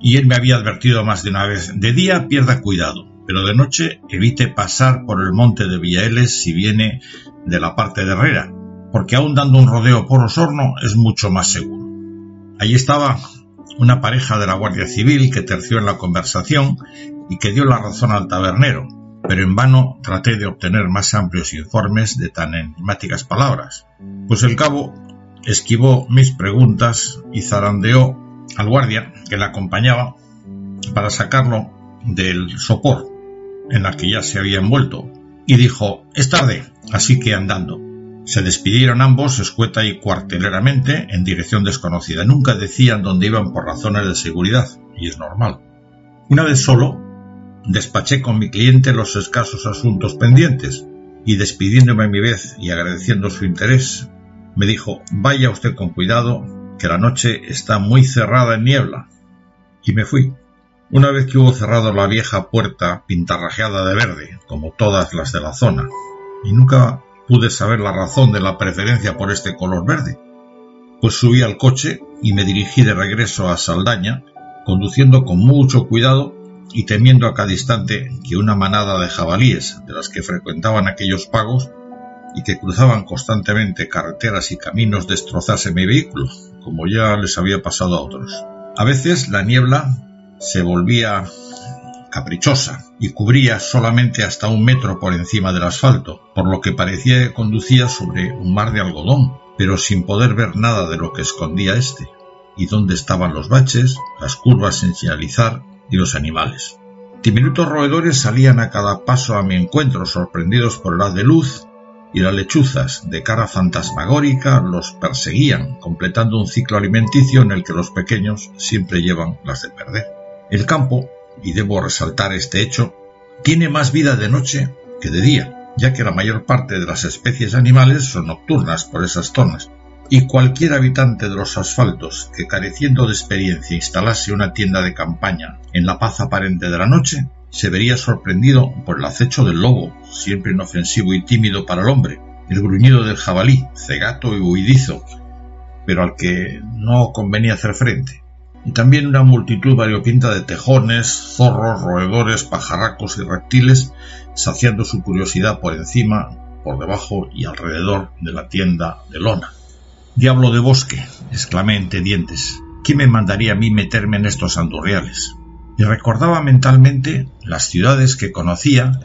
Y él me había advertido más de una vez, de día pierda cuidado, pero de noche evite pasar por el monte de Villaeles si viene de la parte de Herrera, porque aún dando un rodeo por Osorno es mucho más seguro. Allí estaba una pareja de la Guardia Civil que terció en la conversación y que dio la razón al tabernero, pero en vano traté de obtener más amplios informes de tan enigmáticas palabras, pues el cabo esquivó mis preguntas y zarandeó al guardia que la acompañaba para sacarlo del sopor en la que ya se había envuelto y dijo es tarde, así que andando. Se despidieron ambos escueta y cuarteleramente en dirección desconocida. Nunca decían dónde iban por razones de seguridad, y es normal. Una vez solo, despaché con mi cliente los escasos asuntos pendientes, y despidiéndome a mi vez y agradeciendo su interés, me dijo Vaya usted con cuidado, que la noche está muy cerrada en niebla. Y me fui. Una vez que hubo cerrado la vieja puerta pintarrajeada de verde, como todas las de la zona, y nunca pude saber la razón de la preferencia por este color verde, pues subí al coche y me dirigí de regreso a Saldaña, conduciendo con mucho cuidado y temiendo a cada instante que una manada de jabalíes de las que frecuentaban aquellos pagos y que cruzaban constantemente carreteras y caminos destrozase mi vehículo, como ya les había pasado a otros. A veces la niebla se volvía caprichosa y cubría solamente hasta un metro por encima del asfalto, por lo que parecía que conducía sobre un mar de algodón, pero sin poder ver nada de lo que escondía éste, y dónde estaban los baches, las curvas sin señalizar y los animales. Diminutos roedores salían a cada paso a mi encuentro, sorprendidos por el de luz, y las lechuzas, de cara fantasmagórica, los perseguían, completando un ciclo alimenticio en el que los pequeños siempre llevan las de perder. El campo, y debo resaltar este hecho, tiene más vida de noche que de día, ya que la mayor parte de las especies animales son nocturnas por esas zonas, y cualquier habitante de los asfaltos que careciendo de experiencia instalase una tienda de campaña en la paz aparente de la noche, se vería sorprendido por el acecho del lobo, siempre inofensivo y tímido para el hombre, el gruñido del jabalí, cegato y huidizo, pero al que no convenía hacer frente, y también una multitud variopinta de tejones, zorros, roedores, pajarracos y reptiles, saciando su curiosidad por encima, por debajo y alrededor de la tienda de lona. Diablo de bosque, exclamé entre dientes, ¿quién me mandaría a mí meterme en estos andurriales? Y recordaba mentalmente las ciudades que conocía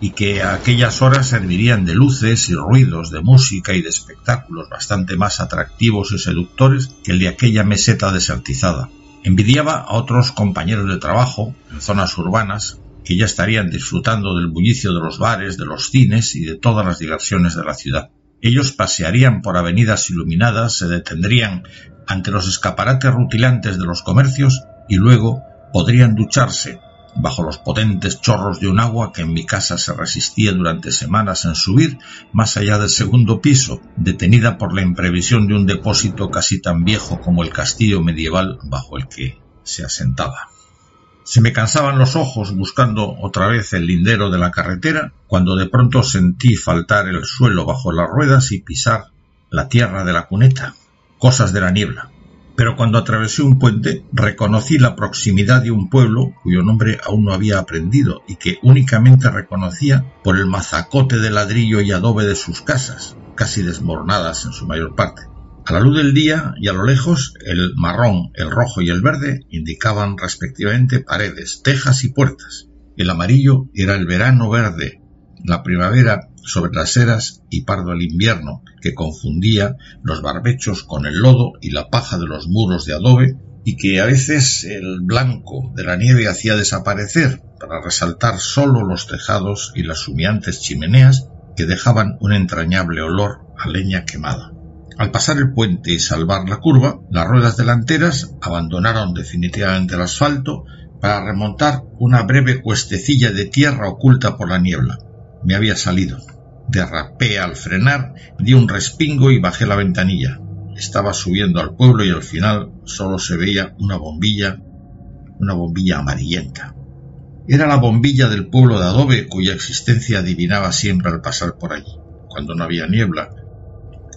y que a aquellas horas servirían de luces y ruidos, de música y de espectáculos bastante más atractivos y seductores que el de aquella meseta desertizada. Envidiaba a otros compañeros de trabajo en zonas urbanas que ya estarían disfrutando del bullicio de los bares, de los cines y de todas las diversiones de la ciudad. Ellos pasearían por avenidas iluminadas, se detendrían ante los escaparates rutilantes de los comercios y luego podrían ducharse bajo los potentes chorros de un agua que en mi casa se resistía durante semanas en subir más allá del segundo piso, detenida por la imprevisión de un depósito casi tan viejo como el castillo medieval bajo el que se asentaba. Se me cansaban los ojos buscando otra vez el lindero de la carretera, cuando de pronto sentí faltar el suelo bajo las ruedas y pisar la tierra de la cuneta, cosas de la niebla pero cuando atravesé un puente reconocí la proximidad de un pueblo cuyo nombre aún no había aprendido y que únicamente reconocía por el mazacote de ladrillo y adobe de sus casas, casi desmoronadas en su mayor parte. A la luz del día y a lo lejos, el marrón, el rojo y el verde indicaban respectivamente paredes, tejas y puertas. El amarillo era el verano verde, la primavera sobre las eras y pardo el invierno, que confundía los barbechos con el lodo y la paja de los muros de adobe, y que a veces el blanco de la nieve hacía desaparecer para resaltar sólo los tejados y las humeantes chimeneas que dejaban un entrañable olor a leña quemada. Al pasar el puente y salvar la curva, las ruedas delanteras abandonaron definitivamente el asfalto para remontar una breve cuestecilla de tierra oculta por la niebla. Me había salido. Derrapé al frenar, di un respingo y bajé la ventanilla. Estaba subiendo al pueblo y al final solo se veía una bombilla, una bombilla amarillenta. Era la bombilla del pueblo de Adobe cuya existencia adivinaba siempre al pasar por allí, cuando no había niebla.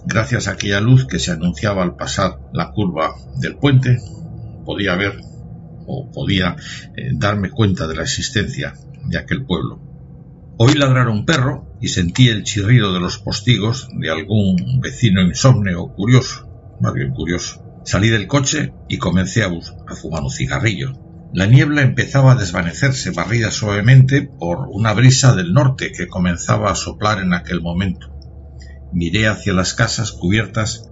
Gracias a aquella luz que se anunciaba al pasar la curva del puente, podía ver o podía eh, darme cuenta de la existencia de aquel pueblo. Oí ladrar un perro y sentí el chirrido de los postigos de algún vecino insomne o curioso, más bien curioso. Salí del coche y comencé a, a fumar un cigarrillo. La niebla empezaba a desvanecerse, barrida suavemente por una brisa del norte que comenzaba a soplar en aquel momento. Miré hacia las casas cubiertas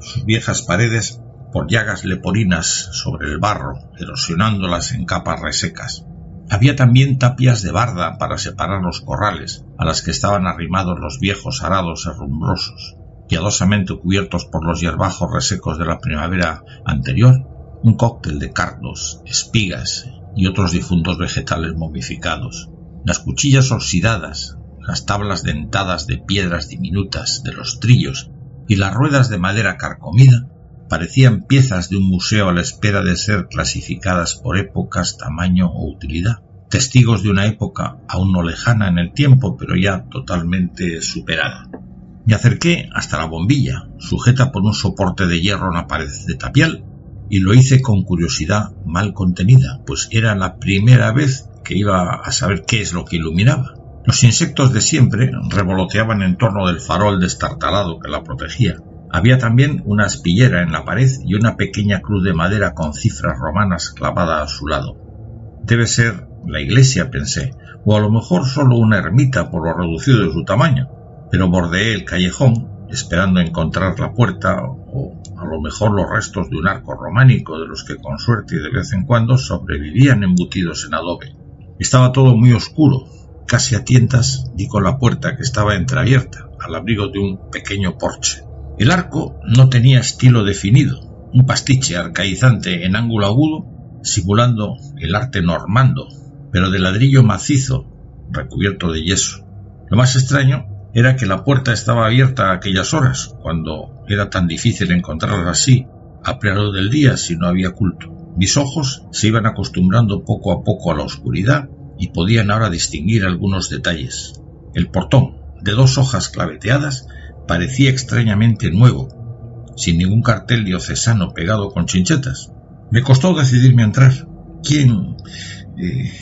sus viejas paredes por llagas leporinas sobre el barro, erosionándolas en capas resecas. Había también tapias de barda para separar los corrales, a las que estaban arrimados los viejos arados herrumbrosos, piadosamente cubiertos por los hierbajos resecos de la primavera anterior, un cóctel de cardos, espigas y otros difuntos vegetales momificados, las cuchillas oxidadas, las tablas dentadas de piedras diminutas de los trillos y las ruedas de madera carcomida parecían piezas de un museo a la espera de ser clasificadas por épocas, tamaño o utilidad, testigos de una época aún no lejana en el tiempo, pero ya totalmente superada. Me acerqué hasta la bombilla, sujeta por un soporte de hierro a una pared de tapial, y lo hice con curiosidad mal contenida, pues era la primera vez que iba a saber qué es lo que iluminaba. Los insectos de siempre revoloteaban en torno del farol destartalado que la protegía, había también una aspillera en la pared y una pequeña cruz de madera con cifras romanas clavada a su lado. Debe ser la iglesia, pensé, o a lo mejor solo una ermita por lo reducido de su tamaño, pero bordeé el callejón esperando encontrar la puerta o a lo mejor los restos de un arco románico de los que con suerte de vez en cuando sobrevivían embutidos en adobe. Estaba todo muy oscuro. Casi a tientas di con la puerta que estaba entreabierta, al abrigo de un pequeño porche. El arco no tenía estilo definido, un pastiche arcaizante en ángulo agudo, simulando el arte normando, pero de ladrillo macizo, recubierto de yeso. Lo más extraño era que la puerta estaba abierta a aquellas horas, cuando era tan difícil encontrarla así, a pleno del día si no había culto. Mis ojos se iban acostumbrando poco a poco a la oscuridad y podían ahora distinguir algunos detalles. El portón, de dos hojas claveteadas, parecía extrañamente nuevo, sin ningún cartel diocesano pegado con chinchetas. Me costó decidirme a entrar. ¿Quién? Eh,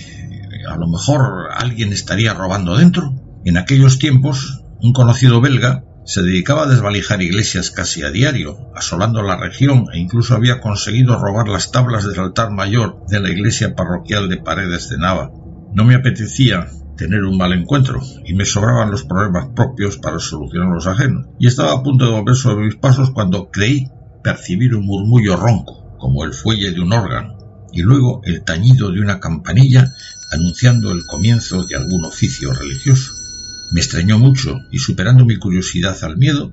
a lo mejor alguien estaría robando dentro. En aquellos tiempos, un conocido belga se dedicaba a desvalijar iglesias casi a diario, asolando la región e incluso había conseguido robar las tablas del altar mayor de la iglesia parroquial de Paredes de Nava. No me apetecía tener un mal encuentro y me sobraban los problemas propios para solucionar los ajenos. Y estaba a punto de volver sobre mis pasos cuando creí percibir un murmullo ronco, como el fuelle de un órgano, y luego el tañido de una campanilla anunciando el comienzo de algún oficio religioso. Me extrañó mucho y superando mi curiosidad al miedo,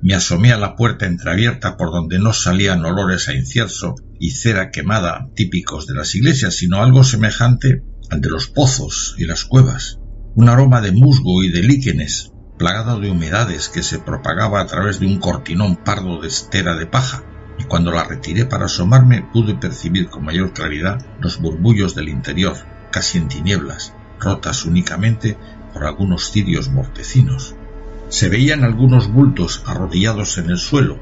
me asomé a la puerta entreabierta por donde no salían olores a incienso y cera quemada típicos de las iglesias, sino algo semejante de los pozos y las cuevas, un aroma de musgo y de líquenes, plagado de humedades que se propagaba a través de un cortinón pardo de estera de paja, y cuando la retiré para asomarme pude percibir con mayor claridad los burbullos del interior, casi en tinieblas, rotas únicamente por algunos cirios mortecinos. Se veían algunos bultos arrodillados en el suelo,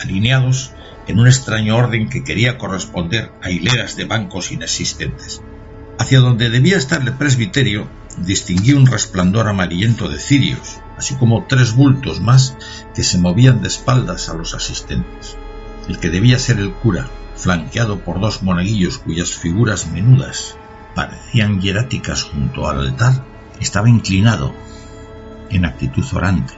alineados en un extraño orden que quería corresponder a hileras de bancos inexistentes. Hacia donde debía estar el presbiterio distinguí un resplandor amarillento de cirios, así como tres bultos más que se movían de espaldas a los asistentes. El que debía ser el cura, flanqueado por dos monaguillos cuyas figuras menudas parecían hieráticas junto al altar, estaba inclinado, en actitud orante.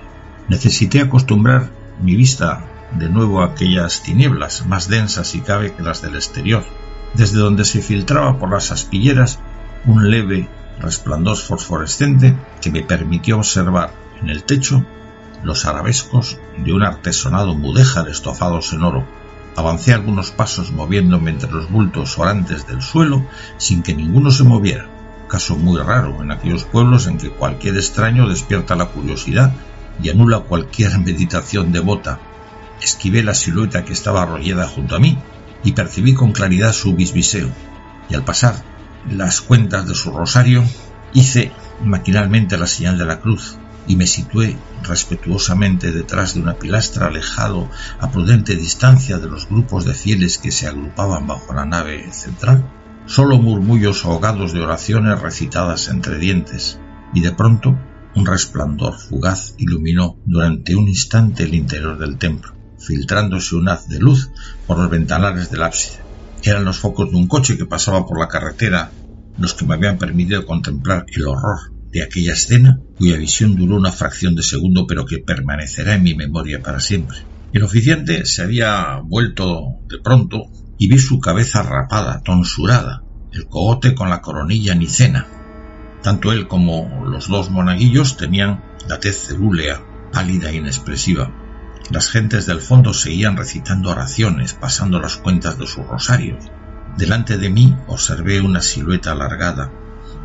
Necesité acostumbrar mi vista de nuevo a aquellas tinieblas, más densas y cabe que las del exterior, desde donde se filtraba por las aspilleras un leve resplandor fosforescente que me permitió observar en el techo los arabescos de un artesonado mudéjar estofados en oro. Avancé algunos pasos moviéndome entre los bultos orantes del suelo sin que ninguno se moviera, caso muy raro en aquellos pueblos en que cualquier extraño despierta la curiosidad y anula cualquier meditación devota. Esquivé la silueta que estaba arrollada junto a mí y percibí con claridad su bisbiseo, y al pasar las cuentas de su rosario, hice maquinalmente la señal de la cruz y me situé respetuosamente detrás de una pilastra alejado a prudente distancia de los grupos de fieles que se agrupaban bajo la nave central, solo murmullos ahogados de oraciones recitadas entre dientes, y de pronto un resplandor fugaz iluminó durante un instante el interior del templo filtrándose un haz de luz por los ventanales del ábside. Eran los focos de un coche que pasaba por la carretera los que me habían permitido contemplar el horror de aquella escena cuya visión duró una fracción de segundo pero que permanecerá en mi memoria para siempre. El oficiante se había vuelto de pronto y vi su cabeza rapada, tonsurada, el cogote con la coronilla nicena. Tanto él como los dos monaguillos tenían la tez cerúlea, pálida e inexpresiva. Las gentes del fondo seguían recitando oraciones, pasando las cuentas de sus rosarios. Delante de mí observé una silueta alargada,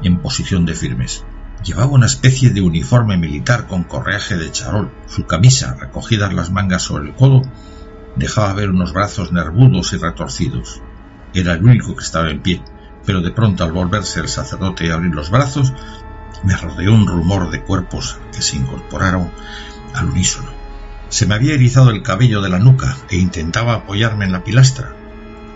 en posición de firmes. Llevaba una especie de uniforme militar con correaje de charol. Su camisa, recogidas las mangas sobre el codo, dejaba ver unos brazos nervudos y retorcidos. Era el único que estaba en pie, pero de pronto al volverse el sacerdote y abrir los brazos, me rodeó un rumor de cuerpos que se incorporaron al unísono. Se me había erizado el cabello de la nuca e intentaba apoyarme en la pilastra.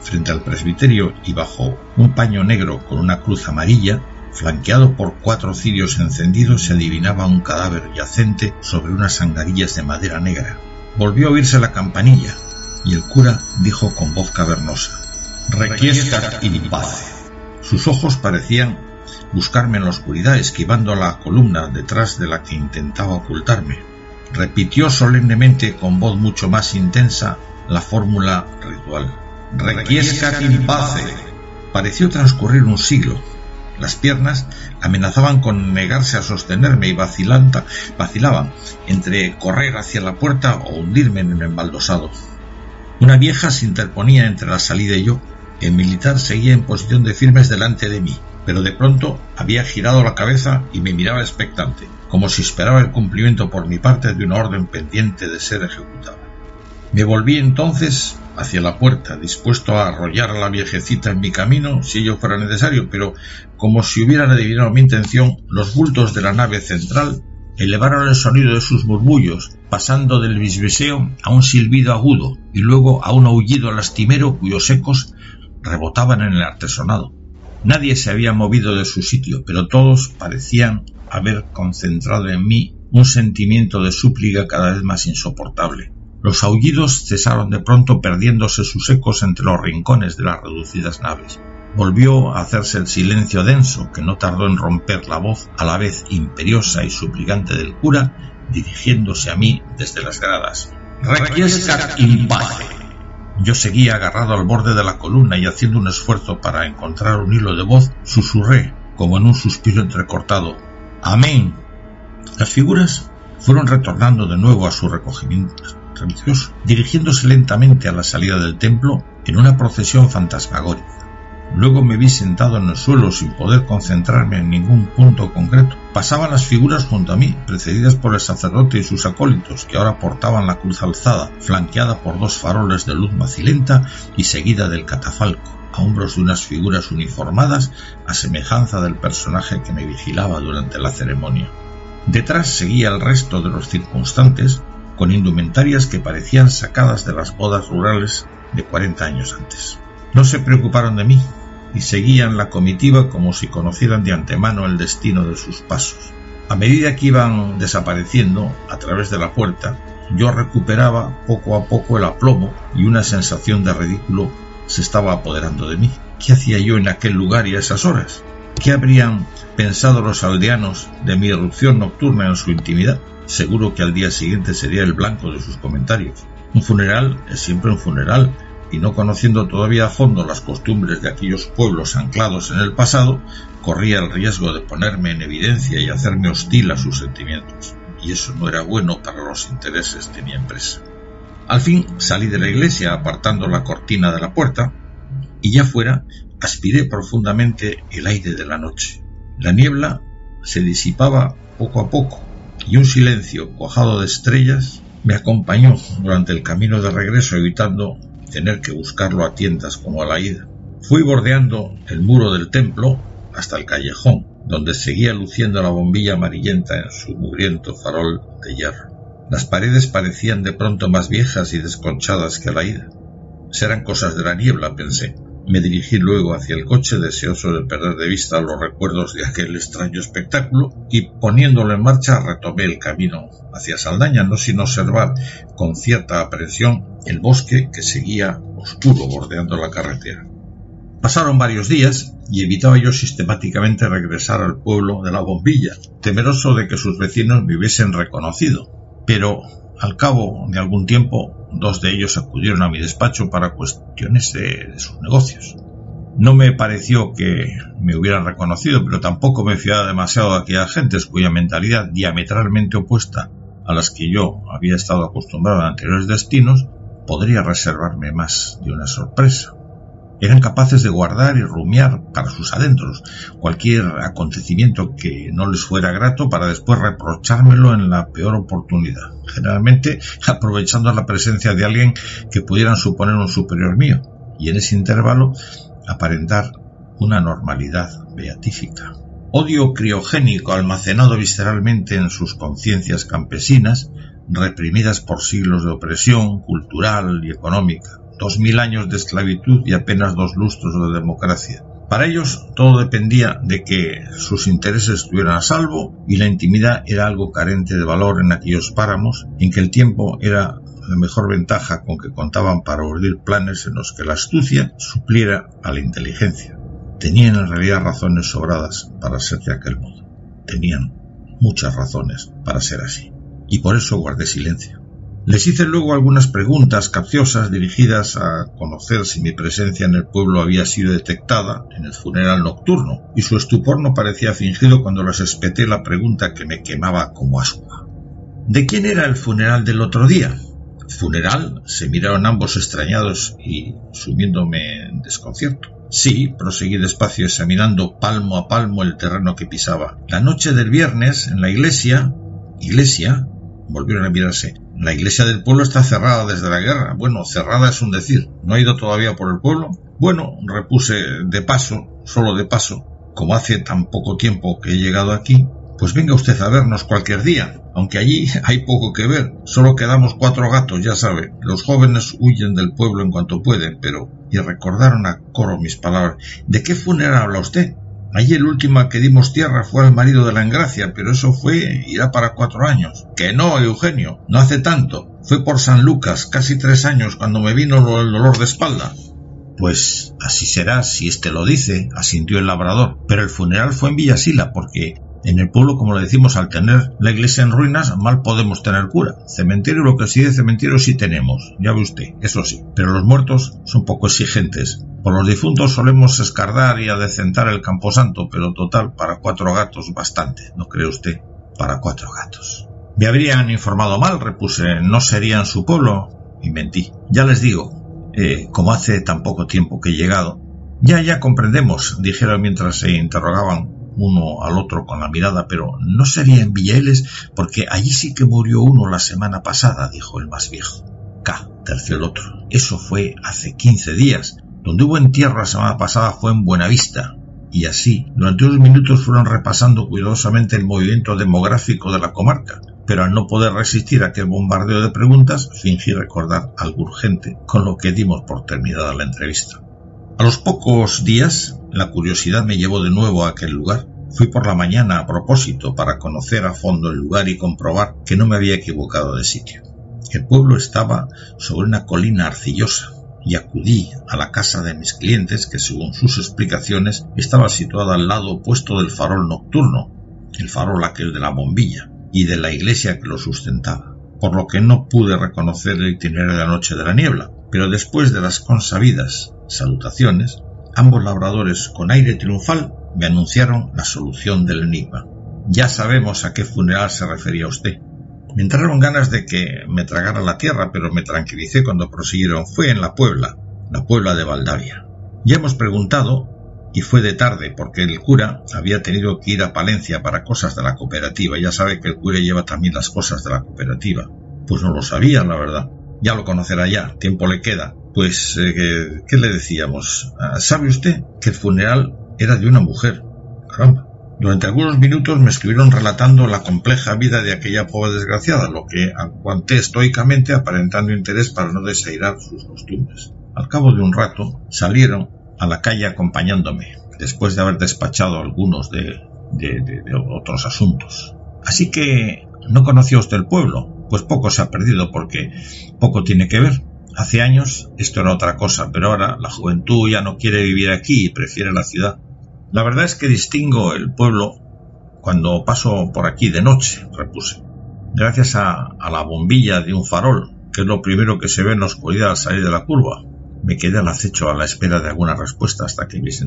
Frente al presbiterio y bajo un paño negro con una cruz amarilla, Flanqueado por cuatro cirios encendidos se adivinaba un cadáver yacente sobre unas angarillas de madera negra. Volvió a oírse la campanilla y el cura dijo con voz cavernosa: Requiescat in pace. Sus ojos parecían buscarme en la oscuridad, esquivando la columna detrás de la que intentaba ocultarme. Repitió solemnemente con voz mucho más intensa la fórmula ritual. Requiescat in pace. Pareció transcurrir un siglo, las piernas amenazaban con negarse a sostenerme y vacilanta, vacilaban entre correr hacia la puerta o hundirme en el embaldosado. Una vieja se interponía entre la salida y yo. El militar seguía en posición de firmes delante de mí, pero de pronto había girado la cabeza y me miraba expectante, como si esperaba el cumplimiento por mi parte de una orden pendiente de ser ejecutada. Me volví entonces hacia la puerta, dispuesto a arrollar a la viejecita en mi camino si ello fuera necesario, pero como si hubieran adivinado mi intención, los bultos de la nave central elevaron el sonido de sus murmullos, pasando del bisbeseo a un silbido agudo y luego a un aullido lastimero cuyos ecos rebotaban en el artesonado. Nadie se había movido de su sitio, pero todos parecían haber concentrado en mí un sentimiento de súplica cada vez más insoportable. Los aullidos cesaron de pronto perdiéndose sus ecos entre los rincones de las reducidas naves. Volvió a hacerse el silencio denso que no tardó en romper la voz a la vez imperiosa y suplicante del cura, dirigiéndose a mí desde las gradas. Yo seguía agarrado al borde de la columna y haciendo un esfuerzo para encontrar un hilo de voz, susurré, como en un suspiro entrecortado, Amén. Las figuras fueron retornando de nuevo a su recogimiento religioso, dirigiéndose lentamente a la salida del templo en una procesión fantasmagórica. Luego me vi sentado en el suelo sin poder concentrarme en ningún punto concreto. Pasaban las figuras junto a mí, precedidas por el sacerdote y sus acólitos, que ahora portaban la cruz alzada, flanqueada por dos faroles de luz macilenta y seguida del catafalco, a hombros de unas figuras uniformadas a semejanza del personaje que me vigilaba durante la ceremonia. Detrás seguía el resto de los circunstantes, con indumentarias que parecían sacadas de las bodas rurales de cuarenta años antes. No se preocuparon de mí y seguían la comitiva como si conocieran de antemano el destino de sus pasos. A medida que iban desapareciendo a través de la puerta, yo recuperaba poco a poco el aplomo y una sensación de ridículo se estaba apoderando de mí. ¿Qué hacía yo en aquel lugar y a esas horas? ¿Qué habrían pensado los aldeanos de mi erupción nocturna en su intimidad? seguro que al día siguiente sería el blanco de sus comentarios. Un funeral es siempre un funeral, y no conociendo todavía a fondo las costumbres de aquellos pueblos anclados en el pasado, corría el riesgo de ponerme en evidencia y hacerme hostil a sus sentimientos, y eso no era bueno para los intereses de mi empresa. Al fin salí de la iglesia apartando la cortina de la puerta, y ya fuera aspiré profundamente el aire de la noche. La niebla se disipaba poco a poco, y un silencio cuajado de estrellas me acompañó durante el camino de regreso evitando tener que buscarlo a tientas como a la ida. Fui bordeando el muro del templo hasta el callejón, donde seguía luciendo la bombilla amarillenta en su mugriento farol de hierro. Las paredes parecían de pronto más viejas y desconchadas que a la ida. Serán cosas de la niebla, pensé, me dirigí luego hacia el coche deseoso de perder de vista los recuerdos de aquel extraño espectáculo y poniéndolo en marcha retomé el camino hacia Saldaña, no sin observar con cierta aprensión el bosque que seguía oscuro bordeando la carretera. Pasaron varios días y evitaba yo sistemáticamente regresar al pueblo de la bombilla, temeroso de que sus vecinos me hubiesen reconocido. Pero al cabo de algún tiempo dos de ellos acudieron a mi despacho para cuestiones de, sus negocios. No me pareció que me hubieran reconocido, pero tampoco me fiaba demasiado de aquellas gentes cuya mentalidad diametralmente opuesta a las que yo había estado acostumbrado en anteriores destinos podría reservarme más de una sorpresa. Eran capaces de guardar y rumiar para sus adentros cualquier acontecimiento que no les fuera grato para después reprochármelo en la peor oportunidad, generalmente aprovechando la presencia de alguien que pudieran suponer un superior mío, y en ese intervalo aparentar una normalidad beatífica. Odio criogénico almacenado visceralmente en sus conciencias campesinas, reprimidas por siglos de opresión cultural y económica, dos mil años de esclavitud y apenas dos lustros de democracia. Para ellos todo dependía de que sus intereses estuvieran a salvo y la intimidad era algo carente de valor en aquellos páramos en que el tiempo era la mejor ventaja con que contaban para urdir planes en los que la astucia supliera a la inteligencia. Tenían en realidad razones sobradas para ser de aquel modo. Tenían muchas razones para ser así. Y por eso guardé silencio. Les hice luego algunas preguntas capciosas dirigidas a conocer si mi presencia en el pueblo había sido detectada en el funeral nocturno, y su estupor no parecía fingido cuando les espeté la pregunta que me quemaba como aspa. ¿De quién era el funeral del otro día? ¿Funeral? Se miraron ambos extrañados y sumiéndome en desconcierto. Sí, proseguí despacio examinando palmo a palmo el terreno que pisaba. La noche del viernes, en la iglesia. ¿Iglesia? Volvieron a mirarse. La iglesia del pueblo está cerrada desde la guerra. Bueno, cerrada es un decir. ¿No ha ido todavía por el pueblo? Bueno, repuse de paso, solo de paso. Como hace tan poco tiempo que he llegado aquí, pues venga usted a vernos cualquier día, aunque allí hay poco que ver. Solo quedamos cuatro gatos, ya sabe. Los jóvenes huyen del pueblo en cuanto pueden, pero... Y recordaron a coro mis palabras. ¿De qué funeral habla usted? Allí el último que dimos tierra fue al marido de la Engracia, pero eso fue irá para cuatro años. Que no, Eugenio, no hace tanto. Fue por San Lucas, casi tres años, cuando me vino el dolor de espalda. Pues así será si éste lo dice, asintió el labrador. Pero el funeral fue en Villasila, porque en el pueblo, como le decimos, al tener la iglesia en ruinas, mal podemos tener cura. Cementerio, lo que sí de cementerio sí tenemos, ya ve usted, eso sí. Pero los muertos son poco exigentes. Por los difuntos solemos escardar y adecentar el camposanto, pero total, para cuatro gatos bastante, ¿no cree usted? Para cuatro gatos. Me habrían informado mal, repuse, no sería en su pueblo. Y mentí. Ya les digo, eh, como hace tan poco tiempo que he llegado. Ya, ya comprendemos, dijeron mientras se interrogaban uno al otro con la mirada, pero no sería en Villailes porque allí sí que murió uno la semana pasada, dijo el más viejo. K, terció el otro. Eso fue hace quince días. Donde hubo entierro la semana pasada fue en Buenavista. Y así, durante unos minutos fueron repasando cuidadosamente el movimiento demográfico de la comarca, pero al no poder resistir aquel bombardeo de preguntas, fingí recordar algo urgente, con lo que dimos por terminada la entrevista. A los pocos días, la curiosidad me llevó de nuevo a aquel lugar. Fui por la mañana a propósito para conocer a fondo el lugar y comprobar que no me había equivocado de sitio. El pueblo estaba sobre una colina arcillosa y acudí a la casa de mis clientes que según sus explicaciones estaba situada al lado opuesto del farol nocturno, el farol aquel de la bombilla, y de la iglesia que lo sustentaba, por lo que no pude reconocer el itinerario de la noche de la niebla, pero después de las consabidas salutaciones Ambos labradores, con aire triunfal, me anunciaron la solución del enigma. Ya sabemos a qué funeral se refería usted. Me entraron ganas de que me tragara la tierra, pero me tranquilicé cuando prosiguieron. Fue en la Puebla, la Puebla de Valdavia. Ya hemos preguntado, y fue de tarde, porque el cura había tenido que ir a Palencia para cosas de la cooperativa. Ya sabe que el cura lleva también las cosas de la cooperativa. Pues no lo sabía, la verdad. Ya lo conocerá ya, tiempo le queda. Pues, eh, ¿qué le decíamos? Ah, ¿Sabe usted que el funeral era de una mujer? Caramba. Durante algunos minutos me estuvieron relatando la compleja vida de aquella pobre desgraciada, lo que aguanté estoicamente aparentando interés para no desairar sus costumbres. Al cabo de un rato salieron a la calle acompañándome, después de haber despachado algunos de, de, de, otros asuntos. Así que no conocía usted el pueblo, pues poco se ha perdido porque poco tiene que ver. Hace años esto era otra cosa, pero ahora la juventud ya no quiere vivir aquí y prefiere la ciudad. La verdad es que distingo el pueblo cuando paso por aquí de noche, repuse. Gracias a, la bombilla de un farol que es lo primero que se ve en la oscuridad al salir de la curva. Me quedé al acecho a la espera de alguna respuesta hasta que mis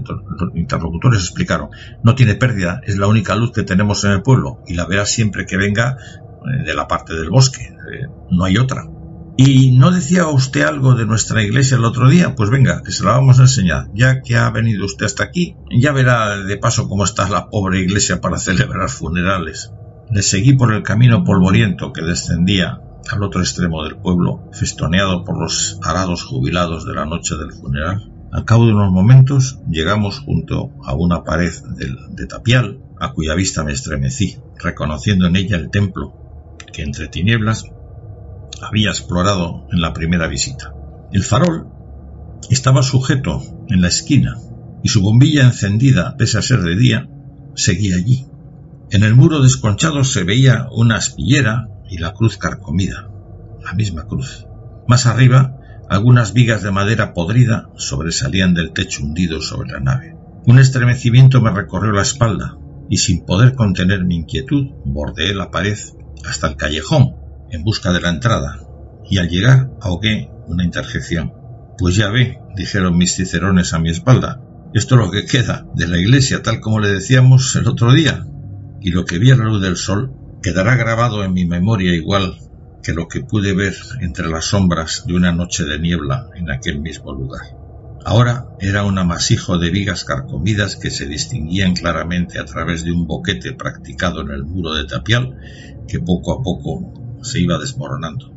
interlocutores explicaron no tiene pérdida, es la única luz que tenemos en el pueblo y la verás siempre que venga eh, de la parte del bosque, eh, no hay otra. ¿Y no decía usted algo de nuestra iglesia el otro día? Pues venga, que se la vamos a enseñar. Ya que ha venido usted hasta aquí, ya verá de paso cómo está la pobre iglesia para celebrar funerales. Le seguí por el camino polvoriento que descendía al otro extremo del pueblo, festoneado por los arados jubilados de la noche del funeral. Al cabo de unos momentos llegamos junto a una pared de, de tapial, a cuya vista me estremecí, reconociendo en ella el templo, que entre tinieblas había explorado en la primera visita. El farol estaba sujeto en la esquina y su bombilla encendida, pese a ser de día, seguía allí. En el muro desconchado se veía una aspillera y la cruz carcomida, la misma cruz. Más arriba, algunas vigas de madera podrida sobresalían del techo hundido sobre la nave. Un estremecimiento me recorrió la espalda y sin poder contener mi inquietud bordeé la pared hasta el callejón en busca de la entrada y al llegar ahogué una interjección. Pues ya ve, dijeron mis cicerones a mi espalda, esto es lo que queda de la iglesia tal como le decíamos el otro día, y lo que vi a la luz del sol quedará grabado en mi memoria igual que lo que pude ver entre las sombras de una noche de niebla en aquel mismo lugar. Ahora era un amasijo de vigas carcomidas que se distinguían claramente a través de un boquete practicado en el muro de tapial que poco a poco se iba desmoronando.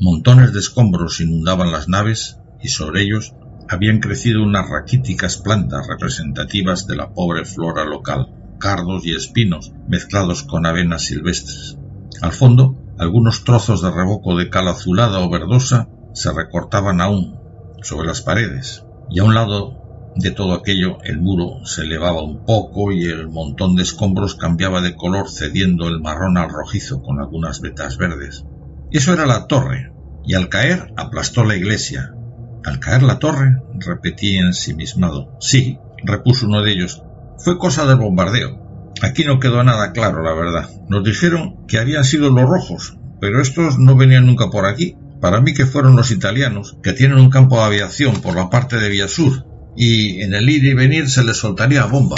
Montones de escombros inundaban las naves y sobre ellos habían crecido unas raquíticas plantas representativas de la pobre flora local cardos y espinos mezclados con avenas silvestres. Al fondo, algunos trozos de revoco de cal azulada o verdosa se recortaban aún sobre las paredes, y a un lado de todo aquello el muro se elevaba un poco y el montón de escombros cambiaba de color cediendo el marrón al rojizo con algunas vetas verdes. Eso era la torre, y al caer aplastó la iglesia. Al caer la torre, repetí ensimismado. Sí, repuso uno de ellos, fue cosa del bombardeo. Aquí no quedó nada claro, la verdad. Nos dijeron que habían sido los rojos, pero estos no venían nunca por aquí. Para mí que fueron los italianos, que tienen un campo de aviación por la parte de Villasur, y en el ir y venir se les soltaría bomba.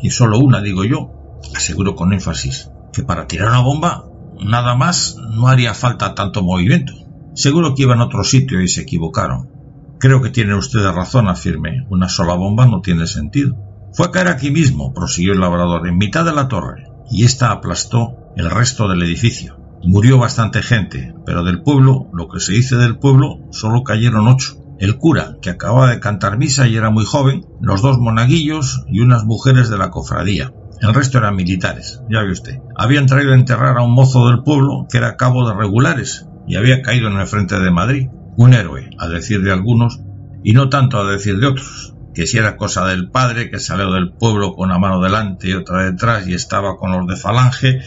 Y solo una, digo yo, aseguro con énfasis, que para tirar una bomba, nada más no haría falta tanto movimiento. Seguro que iban a otro sitio y se equivocaron. Creo que tiene usted razón, afirmé. Una sola bomba no tiene sentido. Fue a caer aquí mismo, prosiguió el labrador, en mitad de la torre, y ésta aplastó el resto del edificio. Murió bastante gente, pero del pueblo, lo que se dice del pueblo, solo cayeron ocho. El cura, que acababa de cantar misa y era muy joven, los dos monaguillos y unas mujeres de la cofradía. El resto eran militares, ya ve usted. Habían traído a enterrar a un mozo del pueblo que era cabo de regulares y había caído en el frente de Madrid. Un héroe, a decir de algunos, y no tanto a decir de otros que si era cosa del padre, que salió del pueblo con una mano delante y otra detrás y estaba con los de falange,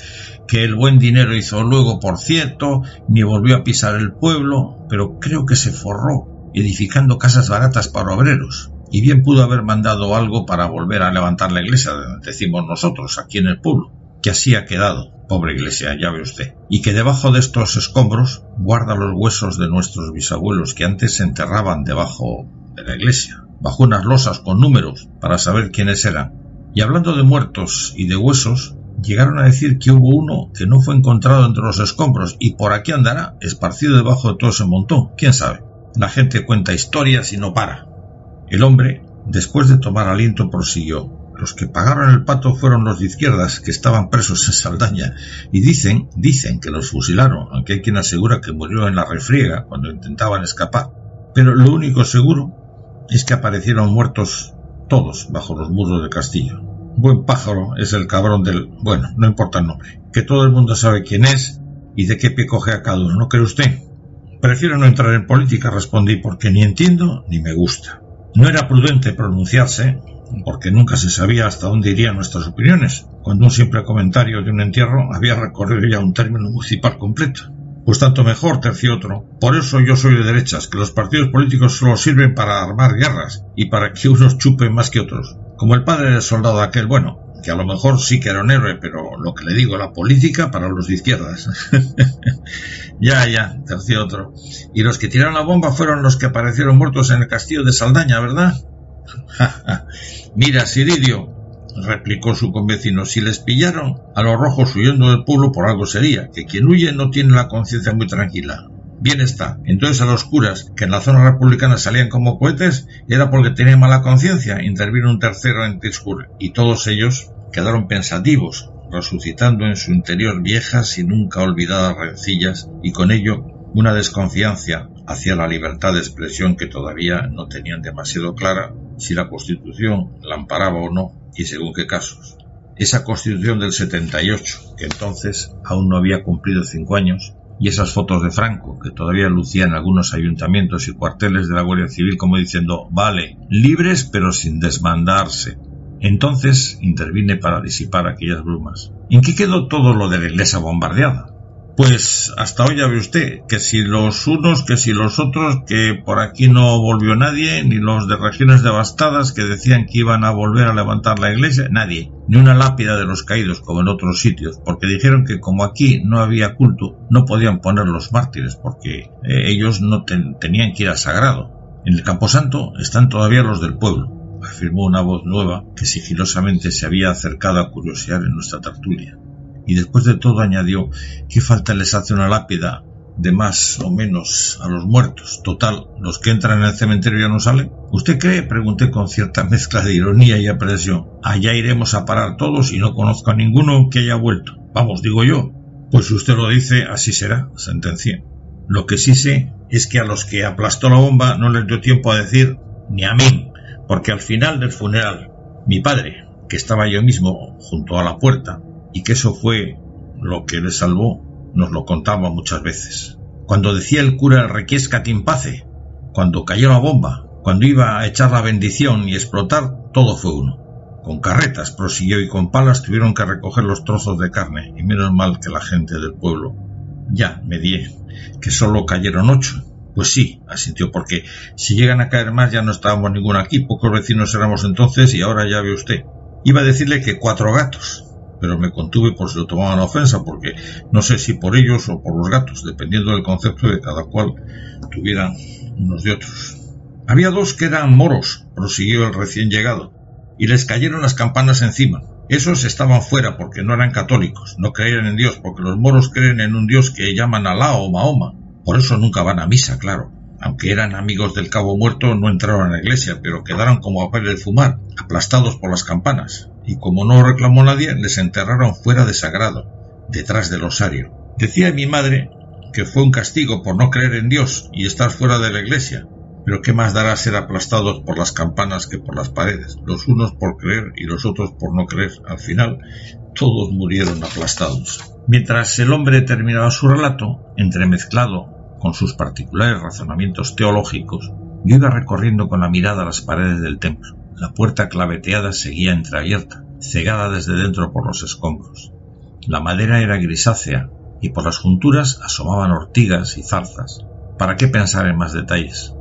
que el buen dinero hizo luego, por cierto, ni volvió a pisar el pueblo, pero creo que se forró, edificando casas baratas para obreros, y bien pudo haber mandado algo para volver a levantar la iglesia, decimos nosotros, aquí en el pueblo, que así ha quedado, pobre iglesia, ya ve usted, y que debajo de estos escombros guarda los huesos de nuestros bisabuelos que antes se enterraban debajo de la iglesia bajo unas losas con números para saber quiénes eran. Y hablando de muertos y de huesos, llegaron a decir que hubo uno que no fue encontrado entre los escombros y por aquí andará, esparcido debajo de todo ese montón. ¿Quién sabe? La gente cuenta historias y no para. El hombre, después de tomar aliento, prosiguió. Los que pagaron el pato fueron los de izquierdas que estaban presos en Saldaña y dicen, dicen que los fusilaron, aunque hay quien asegura que murió en la refriega cuando intentaban escapar. Pero lo único seguro es que aparecieron muertos todos bajo los muros del castillo. Buen pájaro es el cabrón del... Bueno, no importa el nombre. Que todo el mundo sabe quién es y de qué pie coge a cada uno, ¿no cree usted? Prefiero no entrar en política, respondí, porque ni entiendo ni me gusta. No era prudente pronunciarse, porque nunca se sabía hasta dónde irían nuestras opiniones, cuando un simple comentario de un entierro había recorrido ya un término municipal completo. Pues tanto mejor, tercio otro. Por eso yo soy de derechas, que los partidos políticos solo sirven para armar guerras y para que unos chupen más que otros. Como el padre del soldado aquel, bueno, que a lo mejor sí que era un héroe, pero lo que le digo, la política para los de izquierdas. ya, ya, terció otro. Y los que tiraron la bomba fueron los que aparecieron muertos en el castillo de Saldaña, ¿verdad? Mira, Siridio, replicó su convecino, si les pillaron a los rojos huyendo del pueblo por algo sería, que quien huye no tiene la conciencia muy tranquila. Bien está. Entonces a los curas que en la zona republicana salían como cohetes era porque tenían mala conciencia, intervino un tercero en Tiscur, y todos ellos quedaron pensativos, resucitando en su interior viejas y nunca olvidadas rencillas, y con ello una desconfianza hacia la libertad de expresión que todavía no tenían demasiado clara si la Constitución la amparaba o no y según qué casos. Esa Constitución del 78, que entonces aún no había cumplido cinco años, y esas fotos de Franco, que todavía lucían algunos ayuntamientos y cuarteles de la Guardia Civil como diciendo, vale, libres pero sin desmandarse. Entonces intervine para disipar aquellas brumas. ¿En qué quedó todo lo de la iglesia bombardeada? Pues hasta hoy ya ve usted que si los unos, que si los otros, que por aquí no volvió nadie, ni los de regiones devastadas que decían que iban a volver a levantar la iglesia, nadie, ni una lápida de los caídos como en otros sitios, porque dijeron que como aquí no había culto, no podían poner los mártires, porque eh, ellos no tenían que ir a sagrado. En el Camposanto están todavía los del pueblo, afirmó una voz nueva que sigilosamente se había acercado a curiosear en nuestra tertulia y después de todo añadió ¿qué falta les hace una lápida de más o menos a los muertos. Total, los que entran en el cementerio ya no salen. ¿Usted cree? Pregunté con cierta mezcla de ironía y apresión. Allá iremos a parar todos y no conozco a ninguno que haya vuelto. Vamos, digo yo. Pues si usted lo dice, así será, sentencié. Lo que sí sé es que a los que aplastó la bomba no les dio tiempo a decir ni a mí, porque al final del funeral, mi padre, que estaba yo mismo junto a la puerta, y que eso fue lo que le salvó, nos lo contaba muchas veces. Cuando decía el cura el requiescat in pace, cuando cayó la bomba, cuando iba a echar la bendición y explotar, todo fue uno. Con carretas prosiguió y con palas tuvieron que recoger los trozos de carne, y menos mal que la gente del pueblo. Ya, me di, que solo cayeron ocho. Pues sí, asintió, porque si llegan a caer más ya no estábamos ninguno aquí, pocos vecinos éramos entonces y ahora ya ve usted. Iba a decirle que cuatro gatos, pero me contuve por si lo tomaban ofensa, porque no sé si por ellos o por los gatos, dependiendo del concepto de cada cual tuvieran unos de otros. Había dos que eran moros, prosiguió el recién llegado, y les cayeron las campanas encima. Esos estaban fuera porque no eran católicos, no creían en Dios, porque los moros creen en un Dios que llaman Alá o Mahoma. Por eso nunca van a misa, claro. Aunque eran amigos del cabo muerto, no entraron a la iglesia, pero quedaron como a ver el fumar, aplastados por las campanas y como no reclamó nadie, les enterraron fuera de sagrado, detrás del osario. Decía mi madre que fue un castigo por no creer en Dios y estar fuera de la iglesia, pero qué más dará ser aplastados por las campanas que por las paredes, los unos por creer y los otros por no creer. Al final, todos murieron aplastados. Mientras el hombre terminaba su relato, entremezclado con sus particulares razonamientos teológicos, yo iba recorriendo con la mirada las paredes del templo. La puerta claveteada seguía entreabierta, cegada desde dentro por los escombros. La madera era grisácea y por las junturas asomaban ortigas y zarzas. ¿Para qué pensar en más detalles?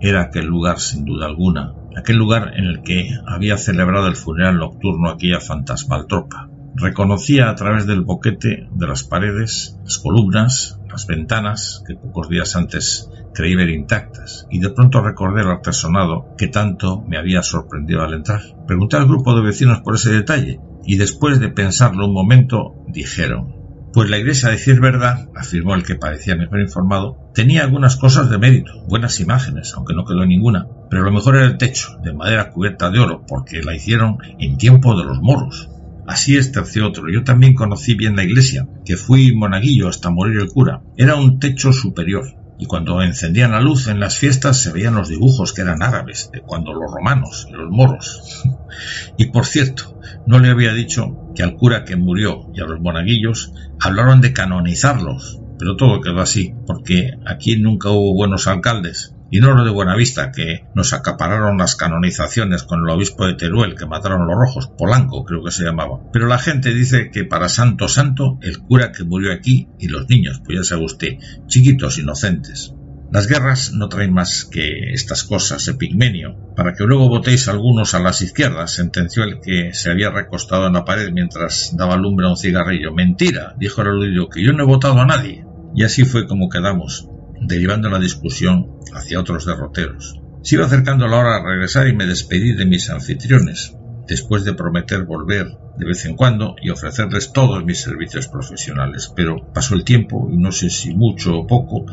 Era aquel lugar, sin duda alguna, aquel lugar en el que había celebrado el funeral nocturno aquella fantasmal tropa. Reconocía a través del boquete de las paredes las columnas, las ventanas que pocos días antes creí ver intactas, y de pronto recordé el artesonado que tanto me había sorprendido al entrar. Pregunté al grupo de vecinos por ese detalle, y después de pensarlo un momento, dijeron pues la iglesia, a decir verdad, afirmó el que parecía mejor informado, tenía algunas cosas de mérito, buenas imágenes, aunque no quedó ninguna, pero lo mejor era el techo, de madera cubierta de oro, porque la hicieron en tiempo de los moros. Así es, terció otro. Yo también conocí bien la iglesia, que fui monaguillo hasta morir el cura. Era un techo superior, y cuando encendían la luz en las fiestas se veían los dibujos que eran árabes, de cuando los romanos y los moros. y por cierto, no le había dicho que al cura que murió y a los monaguillos hablaron de canonizarlos, pero todo quedó así, porque aquí nunca hubo buenos alcaldes, y no los de Buenavista, que nos acapararon las canonizaciones con el obispo de Teruel, que mataron los rojos, Polanco creo que se llamaba. Pero la gente dice que para Santo Santo, el cura que murió aquí y los niños, pues ya sabe usted, chiquitos inocentes. Las guerras no traen más que estas cosas, epigmenio. Para que luego votéis algunos a las izquierdas, sentenció el que se había recostado en la pared mientras daba lumbre a un cigarrillo. Mentira, dijo el aludido, que yo no he votado a nadie. Y así fue como quedamos, derivando la discusión hacia otros derroteros. Se iba acercando la hora de regresar y me despedí de mis anfitriones, después de prometer volver de vez en cuando y ofrecerles todos mis servicios profesionales. Pero pasó el tiempo, y no sé si mucho o poco,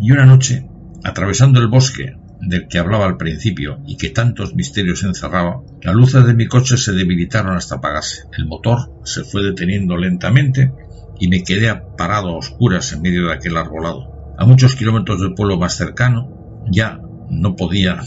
y una noche, atravesando el bosque del que hablaba al principio y que tantos misterios encerraba, las luces de mi coche se debilitaron hasta apagarse. El motor se fue deteniendo lentamente y me quedé parado a oscuras en medio de aquel arbolado. A muchos kilómetros del pueblo más cercano, ya no podía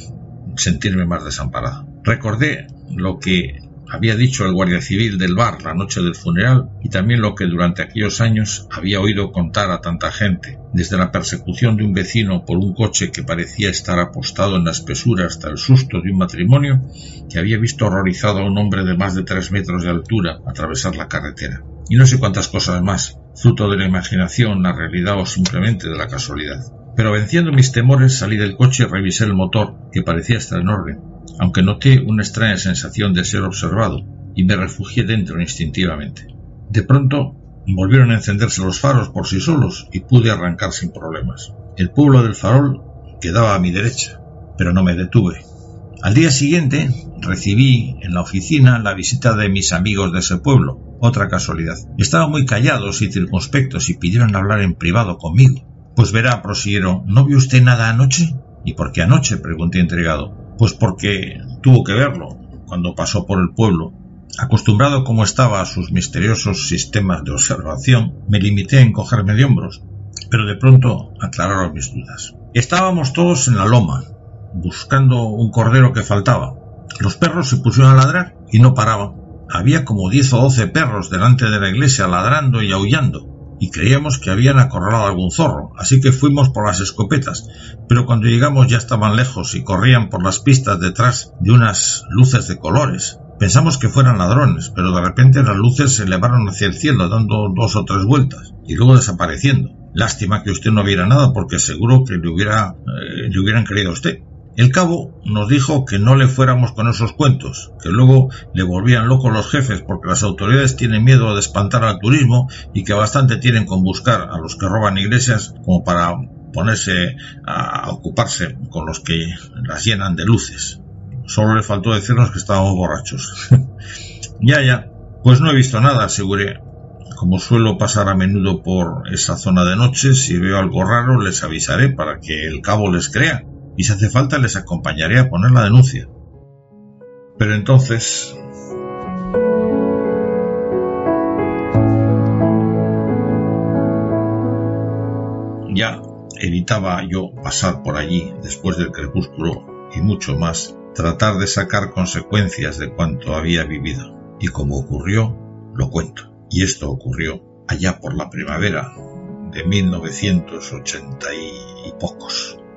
sentirme más desamparado. Recordé lo que había dicho el guardia civil del bar la noche del funeral y también lo que durante aquellos años había oído contar a tanta gente, desde la persecución de un vecino por un coche que parecía estar apostado en la espesura hasta el susto de un matrimonio que había visto horrorizado a un hombre de más de tres metros de altura atravesar la carretera. Y no sé cuántas cosas más, fruto de la imaginación, la realidad o simplemente de la casualidad. Pero venciendo mis temores salí del coche y revisé el motor, que parecía estar en orden, aunque noté una extraña sensación de ser observado, y me refugié dentro instintivamente. De pronto volvieron a encenderse los faros por sí solos y pude arrancar sin problemas. El pueblo del farol quedaba a mi derecha, pero no me detuve. Al día siguiente recibí en la oficina la visita de mis amigos de ese pueblo, otra casualidad. Estaban muy callados y circunspectos y pidieron hablar en privado conmigo. Pues verá, prosiguieron, ¿no vio usted nada anoche? ¿Y por qué anoche? pregunté intrigado. Pues porque tuvo que verlo cuando pasó por el pueblo. Acostumbrado como estaba a sus misteriosos sistemas de observación, me limité a encogerme de hombros, pero de pronto aclararon mis dudas. Estábamos todos en la loma, buscando un cordero que faltaba. Los perros se pusieron a ladrar y no paraban. Había como diez o doce perros delante de la iglesia ladrando y aullando y creíamos que habían acorralado algún zorro, así que fuimos por las escopetas, pero cuando llegamos ya estaban lejos y corrían por las pistas detrás de unas luces de colores. Pensamos que fueran ladrones, pero de repente las luces se elevaron hacia el cielo dando dos o tres vueltas y luego desapareciendo. Lástima que usted no viera nada porque seguro que le, eh, le hubieran creído a usted. El cabo nos dijo que no le fuéramos con esos cuentos, que luego le volvían locos los jefes porque las autoridades tienen miedo de espantar al turismo y que bastante tienen con buscar a los que roban iglesias como para ponerse a ocuparse con los que las llenan de luces. Solo le faltó decirnos que estábamos borrachos. ya, ya. Pues no he visto nada, aseguré. Como suelo pasar a menudo por esa zona de noche, si veo algo raro les avisaré para que el cabo les crea y si hace falta les acompañaré a poner la denuncia. Pero entonces... Ya evitaba yo pasar por allí después del crepúsculo y mucho más, tratar de sacar consecuencias de cuanto había vivido. Y como ocurrió, lo cuento. Y esto ocurrió allá por la primavera de 1980 y pocos.